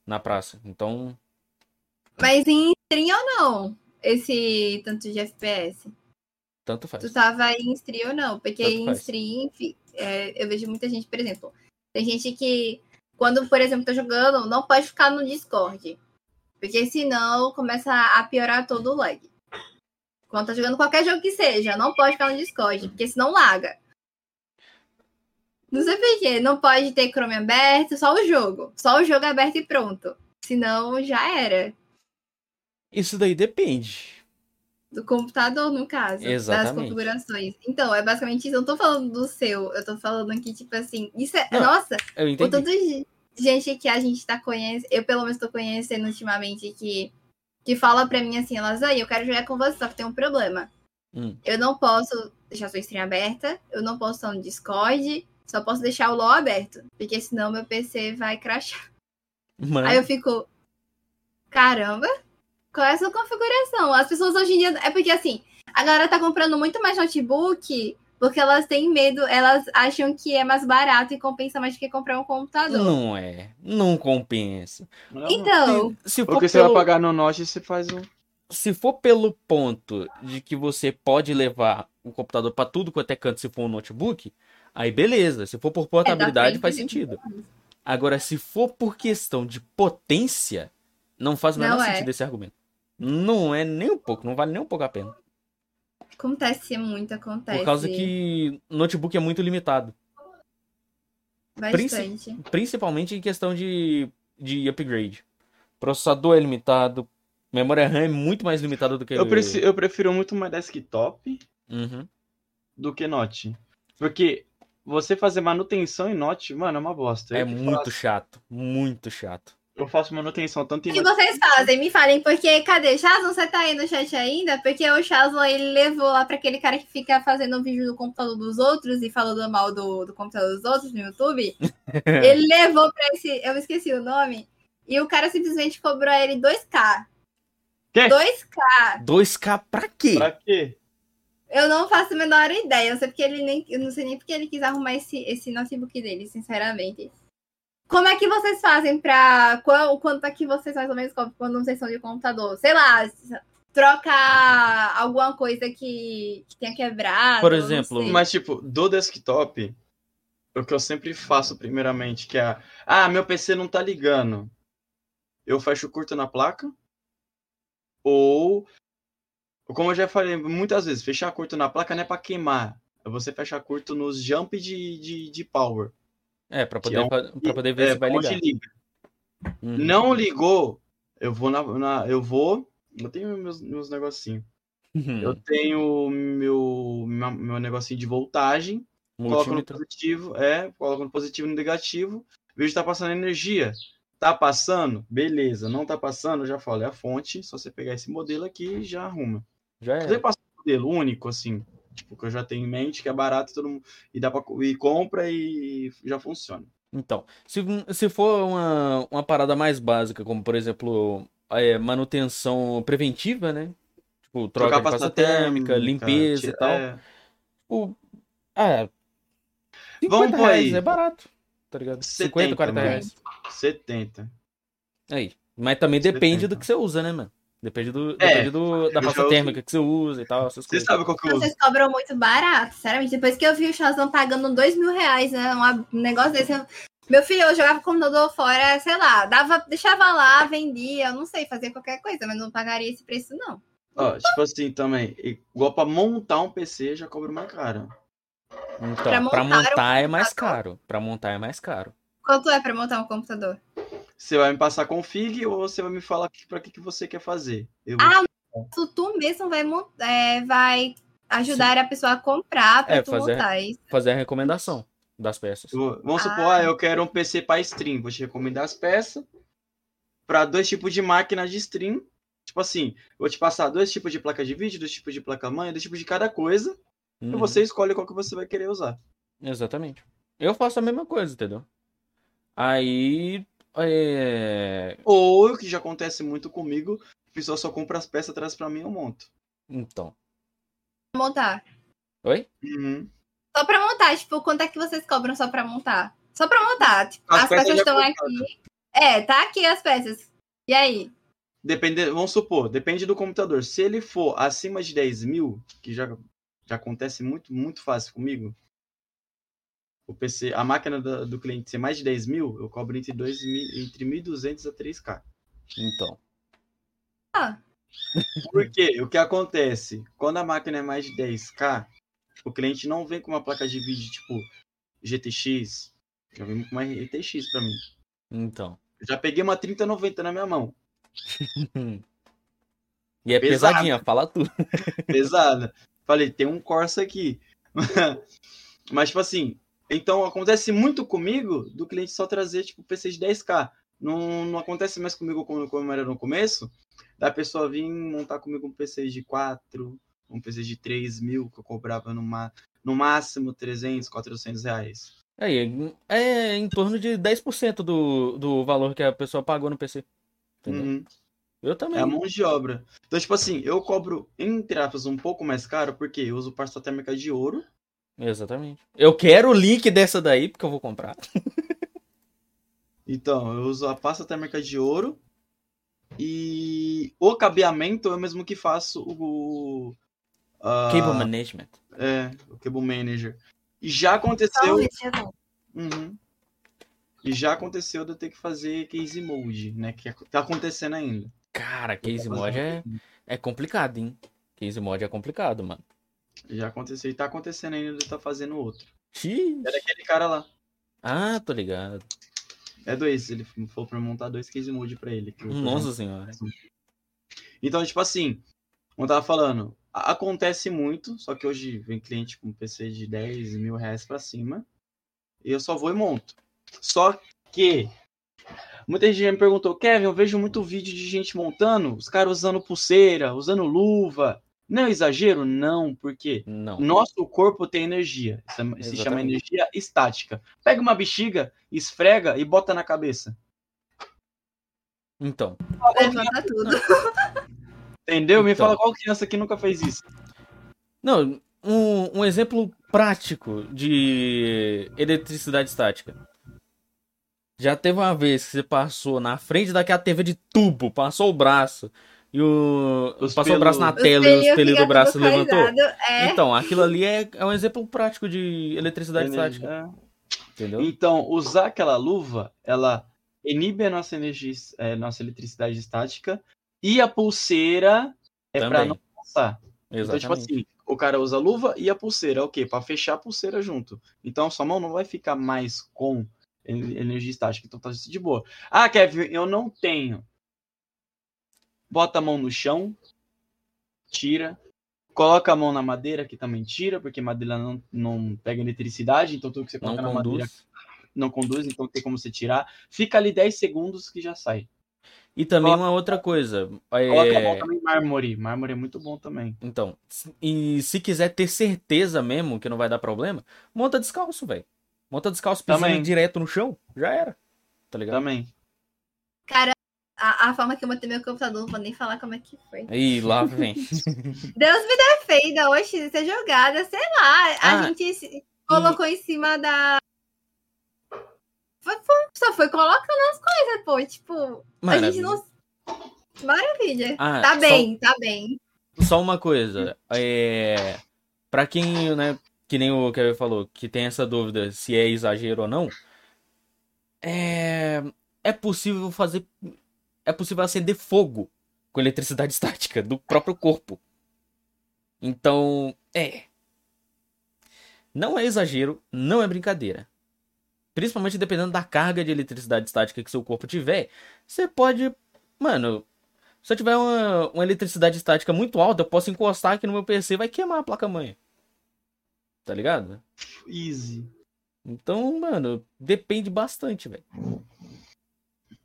S1: na praça. Então,
S3: Mas em stream ou não? Esse tanto de FPS?
S1: tanto faz.
S3: Tu tava em stream ou não? Porque
S1: Tanto
S3: em
S1: faz.
S3: stream, é, eu vejo muita gente, por exemplo, Tem gente que, quando, por exemplo, tá jogando, não pode ficar no Discord. Porque senão começa a piorar todo o lag. Quando tá jogando qualquer jogo que seja, não pode ficar no Discord, porque senão laga. Não sei porquê, não pode ter Chrome aberto, só o jogo. Só o jogo aberto e pronto. Senão já era.
S1: Isso daí depende.
S3: Do computador, no caso.
S1: Exatamente.
S3: Das configurações. Então, é basicamente isso. Eu não tô falando do seu. Eu tô falando aqui, tipo assim. Isso é.
S1: Não,
S3: nossa,
S1: Eu
S3: o
S1: entendi.
S3: tanto de gente que a gente tá conhecendo. Eu, pelo menos, tô conhecendo ultimamente que. Que fala pra mim assim, elas aí, eu quero jogar com você, só que tem um problema.
S1: Hum.
S3: Eu não posso deixar sua stream aberta, eu não posso estar no Discord, só posso deixar o LOL aberto, porque senão meu PC vai crashar.
S1: Mano,
S3: Aí eu fico, caramba, qual é a sua configuração? As pessoas hoje em dia, é porque assim, a galera tá comprando muito mais notebook, porque elas têm medo, elas acham que é mais barato e compensa mais do que comprar um computador.
S1: não é. Não compensa.
S2: Não,
S3: Então,
S1: Se,
S2: Porque você
S1: pelo,
S2: vai pagar no Note, você faz um.
S1: se for pelo ponto de que você pode levar o computador pra tudo quanto é canto se for um notebook, aí beleza. Se for por portabilidade,
S3: frente
S1: faz sentido. Agora, se for por questão de potência, não faz o menor
S3: é.
S1: sentido esse argumento. Não é nem um pouco, não vale nem um pouco a pena.
S3: Acontece muito, acontece.
S1: Por causa que notebook é muito limitado.
S3: Bastante.
S1: Principalmente em questão de, de upgrade. Processador é limitado. Memória RAM é muito mais limitada do que.
S2: Eu, preci- eu prefiro muito mais desktop
S1: Uhum.
S2: do que Note. Porque você fazer manutenção em Note, mano, é uma bosta.
S1: É
S2: Eu
S1: muito
S2: faço-
S1: chato. Muito chato.
S2: Eu faço manutenção tanto em
S3: O que vocês fazem? Me falem, porque cadê? Chaslon, você tá aí no chat ainda? Porque o Chaslon, ele levou lá pra aquele cara que fica fazendo um vídeo do computador dos outros e falando mal do, do computador dos outros no YouTube. [LAUGHS] ele levou pra esse. Eu esqueci o nome. E o cara simplesmente cobrou a ele 2K.
S2: Quê?
S3: 2K.
S1: 2K pra quê?
S2: Pra quê?
S3: Eu não faço a menor ideia. Eu sei porque ele nem. Eu não sei nem porque ele quis arrumar esse, esse notebook dele, sinceramente. Como é que vocês fazem pra. Qual, quanto é que vocês mais ou menos quando vocês são de computador? Sei lá, troca alguma coisa que, que tenha quebrado.
S1: Por exemplo.
S2: Mas, tipo, do desktop, o que eu sempre faço, primeiramente, que é. Ah, meu PC não tá ligando. Eu fecho curto na placa. Ou. Como eu já falei muitas vezes, fechar curto na placa não é pra queimar. É você fechar curto nos jump de, de, de power.
S1: É,
S2: Que
S1: poder,
S2: é um-
S1: pra poder ver
S2: É,
S1: se vai ligar.
S2: liga.
S1: Uhum.
S2: Não ligou, eu vou na, na- eu vou, eu tenho meus, meus negocinhos.
S1: Uhum.
S2: Eu tenho meu, meu meu negocinho de voltagem, coloco no positivo, é, coloco no positivo e no negativo, vejo tá passando energia. Tá passando? Beleza. Não tá passando? Eu já falo, é a fonte. Só você pegar esse modelo aqui já arruma.
S1: Já
S2: Você
S1: é.
S2: passa um modelo único, assim, tipo, que eu já tenho em mente, que é barato todo mundo, e dá pra, e compra e já funciona.
S1: Então, se, se for uma, uma parada mais básica, como por exemplo, é, manutenção preventiva, né? Tipo, troca de pasta térmica, limpeza e
S2: tira-
S1: tal.
S2: é.
S1: Tipo, é. 50
S2: Vamos pôr
S1: reais
S2: aí.
S1: é barato, tá ligado? 50,
S2: 70
S1: 40
S2: mano.
S1: reais.
S2: 70.
S1: Aí. Mas também depende
S2: 70.
S1: do que você usa, né, mano? Depende, do,
S2: É,
S1: depende do, da pasta térmica que você usa e tal, essas
S2: Você
S1: coisas.
S2: sabe qual que eu uso?
S3: Vocês cobram muito barato, sinceramente. Depois que eu vi o Chazão pagando dois mil reais, né? Um negócio desse. eu- Meu filho, eu jogava o computador fora, sei lá, dava, deixava lá, vendia, eu não sei, fazia qualquer coisa, mas não pagaria esse preço, não.
S2: Ó, tipo assim, também, igual pra montar um PC, já cobra mais caro.
S1: Então,
S3: Pra
S1: pra
S3: montar
S1: montar,
S3: um
S1: é mais caro. Pra montar é mais caro.
S3: Quanto é pra montar um computador?
S2: Você vai me passar config ou você vai me falar pra que, que você quer fazer? Eu
S3: Ah, Tu, tu mesmo vai, é, vai ajudar a pessoa a comprar pra
S1: É,
S3: tu
S1: fazer-
S3: montar isso.
S1: Fazer a recomendação das peças.
S2: eu- vamos supor,
S3: Ah.
S2: ah, eu quero um PC para stream. Vou te recomendar as peças para dois tipos de máquina de stream. Tipo assim, vou te passar dois tipos de placa de vídeo, dois tipos de placa-mãe, dois tipos de cada coisa. E
S1: Uhum.
S2: você escolhe qual que você vai querer usar.
S1: Exatamente. Eu faço a mesma coisa, entendeu? Aí. É...
S2: Ou, o que já acontece muito comigo, a pessoa só compra as peças, traz para mim eu monto.
S1: Então.
S3: Montar.
S1: Oi?
S2: Uhum.
S3: Só pra montar, tipo, quanto é que vocês cobram só pra montar? Só pra montar. Tipo,
S2: As
S3: as,
S2: peças
S3: peças estão aqui. É, tá aqui as peças. E aí?
S2: Depende, vamos supor, depende do computador. Se ele for acima de 10 mil, que já, já acontece muito, muito fácil comigo, o PC, a máquina do, do cliente ser mais de 10 mil, eu cobro entre, 2 mil, entre 1.200 a 3K.
S1: Então.
S3: Ah, [LAUGHS]
S2: Por quê? O que acontece? Quando a máquina é mais de 10K, o cliente não vem com uma placa de vídeo tipo GTX, já vem com uma RTX pra mim.
S1: Então.
S2: Eu já peguei uma 3090 na minha mão, [LAUGHS]
S1: E é
S2: Pesado.
S1: pesadinha, fala tu. [LAUGHS]
S2: pesada. Falei, tem um Corsa aqui. Mas, tipo assim, então acontece muito comigo do cliente só trazer, tipo, PC de 10K. Não, não acontece mais comigo como, como era no começo, da pessoa vir montar comigo um PC de 4, um PC de 3 mil, que eu cobrava no, ma- no máximo 300, 400 reais.
S1: Aí, é em torno de 10% do, do valor que a pessoa pagou no PC.
S2: Uhum.
S1: Eu também.
S2: É a mão de obra. Então, tipo assim, eu cobro, entre aspas, um pouco mais caro, porque eu uso pasta térmica de ouro.
S1: Exatamente. Eu quero o link dessa daí, porque eu vou comprar.
S2: Então, eu uso a pasta térmica de ouro. E o cabeamento eu mesmo que faço o. a-
S1: Cable Management.
S2: É, o Cable Manager. E já aconteceu.
S3: é bom.
S2: Uhum. E já aconteceu de eu ter que fazer case mode, né? Que tá acontecendo ainda.
S1: Cara, Case Mod é, é complicado, hein? Case Mod é complicado, mano.
S2: Já aconteceu e tá acontecendo ainda eu estar fazendo outro.
S1: Xiii.
S2: É daquele cara lá.
S1: Ah, tô ligado.
S2: É dois. Ele falou pra montar dois case mode pra ele. tô
S1: Nossa senhora.
S2: Então, tipo assim, como eu tava falando, acontece muito, só que hoje vem cliente com PC de 10 mil reais pra cima, e eu só vou e monto. Só que muita gente já me perguntou, Kevin, eu vejo muito vídeo de gente montando, os caras usando pulseira, usando luva. Não é exagero? Não, porque
S1: Não.
S2: nosso corpo tem energia. Isso é- se chama energia estática. Pega uma bexiga, esfrega e bota na cabeça.
S1: Então.
S3: Levanta tudo.
S2: Entendeu? Me
S1: Então.
S2: fala qual criança que nunca fez isso.
S1: Não, um, um exemplo prático de eletricidade estática. Já teve uma vez que você passou na frente daquela TV de tubo, passou o braço e o.
S2: Os
S1: passou o braço na
S2: pelos-
S1: tela e o
S3: espelhinho
S1: espelho
S3: fica
S1: do braço levantou.
S3: É,
S1: Então, aquilo ali é, é um exemplo prático de eletricidade estática.
S2: É.
S1: Entendeu?
S2: Então, usar aquela luva, ela inibe a nossa energia, é, nossa eletricidade estática e a pulseira é para não passar. Então, tipo
S1: Exatamente.
S2: assim, o cara usa a luva e a pulseira, é o quê? Para fechar a pulseira junto. Então, sua mão não vai ficar mais com en- energia estática. Então, tá de boa. Ah, Kevin, eu não tenho. Bota a mão no chão, tira. Coloca a mão na madeira, que também tira, porque madeira não, não pega eletricidade, então tudo que você
S1: Não
S2: coloca na madeira
S1: conduz.
S2: não conduz, então tem como você tirar. Fica ali 10 segundos que já sai.
S1: E também
S2: Coloca-
S1: uma outra coisa.
S2: Coloca a mão
S1: É...
S2: também em mármore. Mármore é muito bom também.
S1: Então, se- e se quiser ter certeza mesmo que não vai dar problema, monta descalço, velho. Monta descalço pisando
S2: Também.
S1: direto no chão, já era. Tá ligado?
S2: Também.
S3: A, a forma que eu montei meu computador, não vou nem falar como é que foi.
S1: Aí lá vem. [LAUGHS]
S3: Deus me defenda, hoje isso é jogada, sei lá. A
S1: Ah,
S3: gente se- colocou em cima da. Foi- foi- só foi colocando as coisas, pô. Tipo,
S1: Mano,
S3: a gente não. Maravilha.
S1: Ah,
S3: tá
S1: só-
S3: bem, tá bem.
S1: Só uma coisa, é. Pra quem, né, que nem o Kevin falou, que tem essa dúvida se é exagero ou não, é. É possível fazer. É possível acender fogo com eletricidade [LAUGHS] estática do próprio corpo. Então, é. Não é exagero, não é brincadeira. Principalmente dependendo da carga de eletricidade estática que seu corpo tiver, você pode. Mano, se eu tiver uma, uma eletricidade estática muito alta, eu posso encostar aqui no meu PC e vai queimar a placa-mãe. Tá ligado?
S2: Easy.
S1: Então, mano, depende bastante, velho.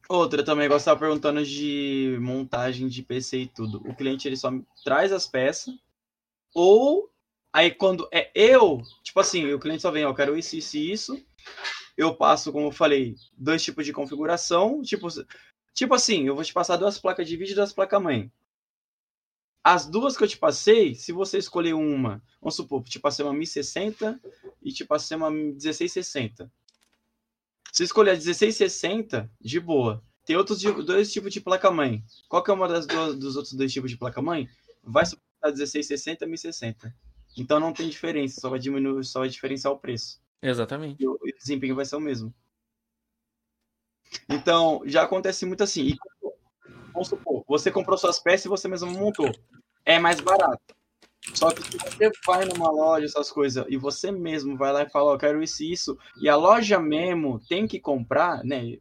S2: Outra também, igual você tava perguntando de montagem de PC e tudo. O cliente ele só traz as peças. Ou aí quando é eu, tipo assim, o cliente só vem, ó, eu quero isso, isso e isso. Eu passo, como eu falei, dois tipos de configuração. Tipo, tipo assim, eu vou te passar duas placas de vídeo e duas placas mãe. As duas que eu te passei, se você escolher uma, vamos supor, te passei uma 1060 e te passei uma 1660. Se escolher a 1660, de boa. Tem outros dois tipos de placa-mãe. Qual que é uma das duas, dos outros dois tipos de placa-mãe? Vai suportar 1660 e 1060. Então não tem diferença, só vai diminuir, só vai diferenciar o preço.
S1: Exatamente.
S2: e o o desempenho vai ser o mesmo. Então, já acontece muito assim. E, vamos supor, você comprou suas peças e você mesmo montou. É mais barato. Só que se você vai numa loja, essas coisas, e você mesmo vai lá e fala, ó, eu quero isso e isso, e a loja mesmo tem que comprar, né?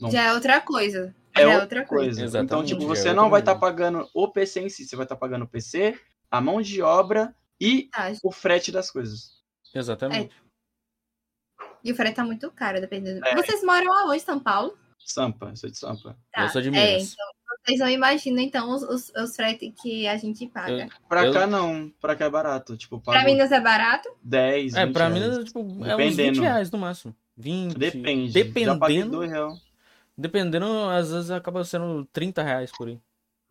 S2: Não.
S3: Já é outra coisa.
S2: É
S3: Já é
S2: outra
S3: coisa.
S2: coisa.
S1: Exatamente,
S2: Então, tipo,
S1: é
S2: você
S1: outro
S2: não vai estar
S1: nível.
S2: pagando o PC em si, você vai estar pagando o PC, a mão de obra e
S3: Tá,
S2: o frete das coisas.
S1: Exatamente.
S3: E o frete tá muito caro, dependendo.
S2: É.
S3: Vocês moram aonde, São Paulo?
S2: Sampa, eu sou de Sampa.
S1: Eu sou de
S3: É,
S1: Minas.
S3: então vocês não imaginam, então, os, os, os fretes que a gente paga.
S2: Pra
S1: Eu-
S2: cá não, pra cá é barato. Tipo,
S3: Pra Minas é barato?
S2: 10,
S1: É,
S2: 20
S1: pra
S2: reais.
S1: Minas, tipo, é uns 20
S2: Dependendo.
S1: reais no máximo. 20.
S2: Depende.
S1: Dependendo.
S2: 2 reais.
S1: Dependendo, às vezes acaba sendo 30 reais por aí.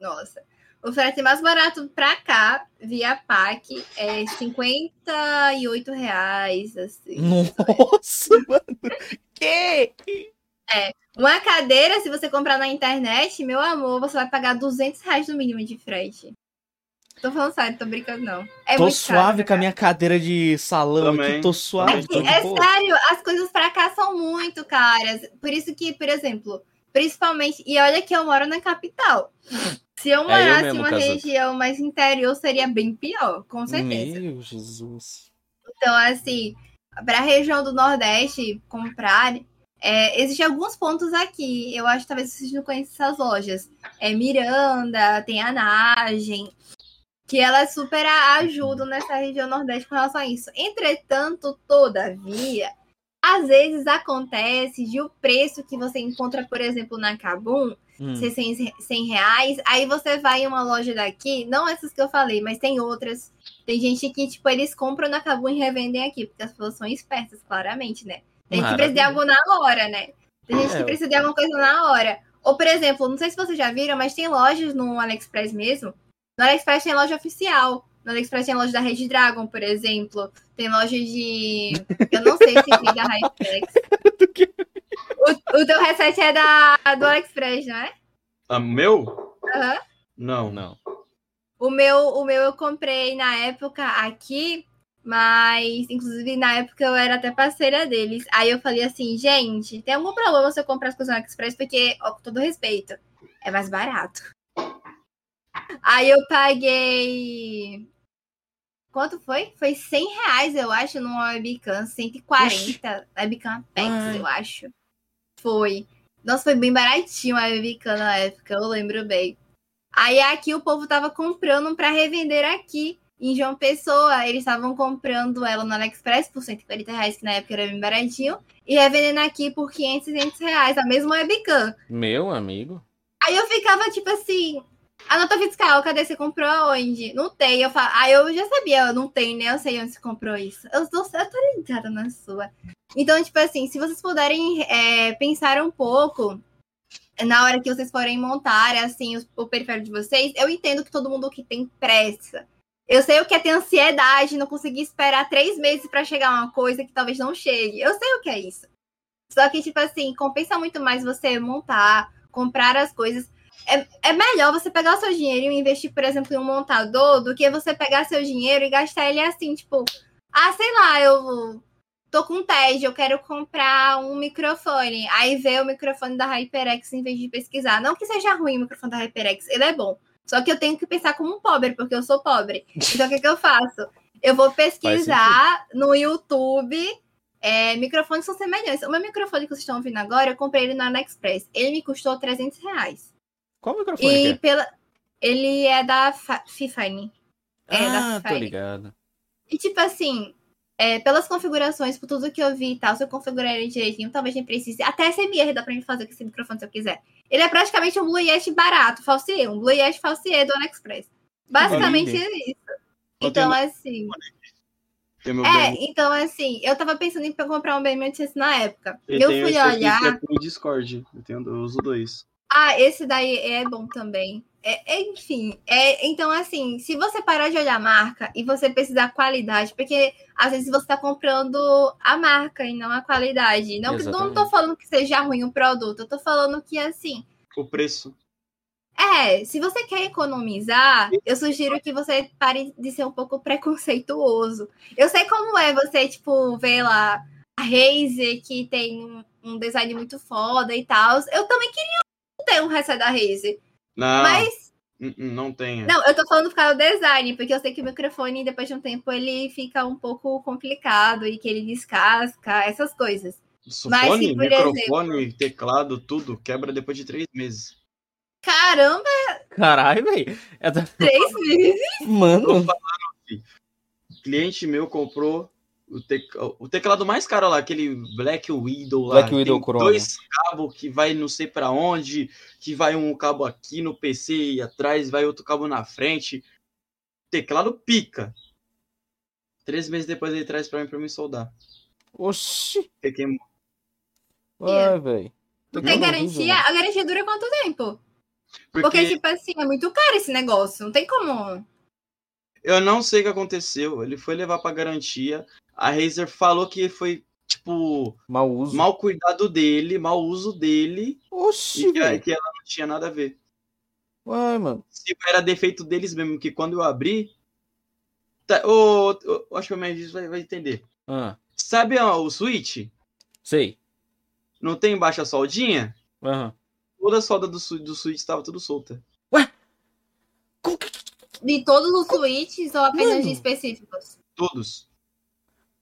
S3: Nossa. O frete mais barato pra cá, via PAC, é 58 reais, assim.
S1: Nossa, [LAUGHS] mano. Que?
S3: Uma cadeira, se você comprar na internet, meu amor, você vai pagar 200 reais no mínimo de frete. Tô falando sério, tô brincando não. É
S1: tô
S3: muito
S1: suave
S3: caro,
S1: com a minha cadeira de salão
S2: Também.
S1: aqui, tô suave. tô de
S3: É sério, as coisas pra cá são muito caras. Por isso que, por exemplo, principalmente. E olha que eu moro na capital. Se eu
S1: É,
S3: morasse em
S1: mesmo,
S3: uma região mais interior, seria bem pior, com certeza.
S1: Meu Jesus.
S3: Então, assim, pra região do Nordeste comprar, é, existem alguns pontos aqui. Eu acho que talvez vocês não conheçam essas lojas. É Miranda, tem a Nagem, que elas super ajudam nessa região Nordeste com relação a isso. Entretanto, todavia, às vezes acontece de o preço que você encontra, por exemplo, na Kabum,
S1: Hum.
S3: ser 100, 100 reais. Aí você vai em uma loja daqui, não essas que eu falei, mas tem outras. Tem gente que, tipo, eles compram na Kabum e revendem aqui, porque as pessoas são espertas, claramente, né? Tem gente que precisa de algo na hora, né? Tem gente
S1: É.
S3: que precisa de alguma coisa na hora. Ou, por exemplo, não sei se vocês já viram, mas tem lojas no AliExpress mesmo. No AliExpress tem loja oficial. No AliExpress tem loja da Red Dragon, por exemplo. Tem loja de. Eu não sei se tem da Hypex. [LAUGHS] O, o teu reset é da, do AliExpress, não é?
S2: Ah, meu?
S3: Aham.
S2: Não.
S1: Não.
S3: O meu, o meu eu comprei na época aqui, mas inclusive na época eu era até parceira deles. Aí eu falei assim, gente, tem algum problema se eu comprar as coisas no AliExpress? Porque, ó, com todo respeito, é mais barato. Aí eu paguei. Quanto foi? Foi 100 reais, eu acho, numa webcam. 140. Webcam Apex,
S1: Ai.
S3: eu acho. Foi. Nossa, foi bem baratinho a webcam na época, eu lembro bem. Aí aqui o povo tava comprando pra revender aqui. Em João Pessoa, eles estavam comprando ela no AliExpress por 140 reais, que na época era bem baratinho. E revendendo aqui por 500, 600 reais, a mesma webcam.
S1: Meu amigo.
S3: Aí eu ficava tipo assim, a nota fiscal, cadê? Você comprou aonde? Não tem. Eu falo, aí eu já sabia, não tem, né? Eu sei onde você comprou isso. Eu tô, eu tô ligada na sua. Então, tipo assim, se vocês puderem é, pensar um pouco na hora que vocês forem montar, assim, o, o periférico de vocês, eu entendo que todo mundo que tem pressa. Eu sei o que é ter ansiedade, não conseguir esperar três meses pra chegar uma coisa que talvez não chegue. Eu sei o que é isso. Só que, tipo assim, compensa muito mais você montar, comprar as coisas. É, é melhor você pegar o seu dinheiro e investir, por exemplo, em um montador do que você pegar seu dinheiro e gastar ele assim, tipo, ah, sei lá, eu tô com TED, eu quero comprar um microfone. Aí vê o microfone da HyperX em vez de pesquisar. Não que seja ruim o microfone da HyperX, ele é bom. Só que eu tenho que pensar como um pobre, porque eu sou pobre. [LAUGHS] Então o que, que eu faço? Eu vou pesquisar no YouTube é, microfones são semelhantes. O meu microfone que vocês estão ouvindo agora, eu comprei ele no AliExpress. Ele me custou 300 reais.
S1: Qual microfone
S3: E
S1: é?
S3: pela... ele é da Fifine. É, da
S1: ah, tô
S3: Fifine.
S1: ligado.
S3: E tipo assim, é, pelas configurações, por tudo que eu vi e tal, se eu configurar ele direitinho, talvez nem precise. Até SMR dá pra mim fazer com esse microfone se eu quiser. Ele é praticamente um Blue Yeti barato, falsier. Um Blue Yeti falsier do AliExpress. Basicamente é isso.
S2: Eu
S3: Então,
S2: tenho-
S3: assim. É,
S2: bem-
S3: então, assim, eu tava pensando em comprar um BM800 na época.
S2: eu
S3: Eu
S2: tenho
S3: fui
S2: aqui
S3: olhar.
S2: que é pro Discord. Eu, tenho, eu uso dois.
S3: Ah, esse daí é bom também. É, é, enfim, é, então assim, se você parar de olhar a marca e você precisar qualidade, porque às vezes você tá comprando a marca e não a qualidade. Não, que- não tô falando que seja ruim o produto, eu tô falando que assim,
S2: O preço.
S3: é, se você quer economizar, eu sugiro que você pare de ser um pouco preconceituoso. Eu sei como é você, tipo, ver lá a Razer, que tem um, um design muito foda e tal. Eu também queria ter um headset da Razer.
S2: Não,
S3: Mas,
S2: n- n- não tenha.
S3: não, eu tô falando por causa do design, porque eu sei que o microfone, depois de um tempo, ele fica um pouco complicado e que ele descasca, essas coisas.
S2: Isso,
S3: mas
S2: fone,
S3: se,
S2: microfone, teclado, tudo quebra depois de três meses.
S3: Caramba,
S1: Caralho, velho. É da-
S3: três meses?
S1: Mano.
S2: falando. Cliente meu comprou o, tec- o teclado mais caro lá, aquele Black Widow lá.
S1: Black Widow
S2: Tem
S1: Chroma.
S2: dois cabos que vai não sei pra onde, que vai um cabo aqui no PC e atrás, vai outro cabo na frente. Teclado pica. Três meses depois ele traz pra mim pra me soldar.
S1: Oxi.
S2: Queimou.
S1: Ai, velho.
S3: Não tem garantia? A garantia dura quanto tempo?
S2: Porque,
S3: Porque, tipo assim, é muito caro esse negócio. Não tem como.
S2: eu não sei o que aconteceu. Ele foi levar pra garantia. A Razer falou que foi, tipo,
S1: Mal uso.
S2: mal cuidado dele, mau uso dele.
S1: Oxi,
S2: E que, que ela não tinha nada a ver.
S1: Ai, mano.
S2: Se era defeito deles mesmo, que quando eu abri. Tá, acho que o Mendes vai, vai entender.
S1: Ah,
S2: Sabe ó, o Switch?
S1: sei.
S2: Não tem embaixo a soldinha?
S1: Aham.
S2: Toda a solda do, do Switch estava tudo solta.
S1: Que-
S3: De todos os switches ou apenas
S1: Mano.
S3: de específicos?
S2: Todos.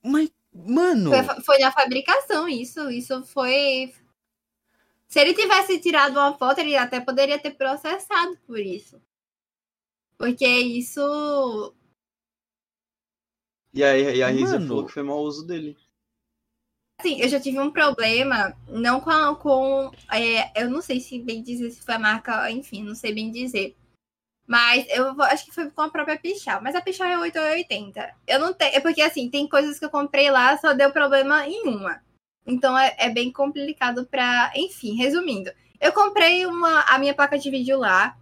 S1: Mas, mano.
S3: Foi, foi na fabricação isso. Isso foi. Se ele tivesse tirado uma foto, ele até poderia ter processado por isso. Porque isso.
S2: E aí e a
S1: Mano.
S2: falou que foi mau uso dele.
S3: Assim, eu já tive um problema, não com. a- com é, eu não sei se bem dizer se foi a marca, enfim, não sei bem dizer. Mas eu vou- acho que foi com a própria Pichal. Mas a Pichal é 880. Eu não tenho. É porque assim, tem coisas que eu comprei lá, só deu problema em uma. Então é, é bem complicado pra. Enfim, resumindo. Eu comprei uma, a minha placa de vídeo lá.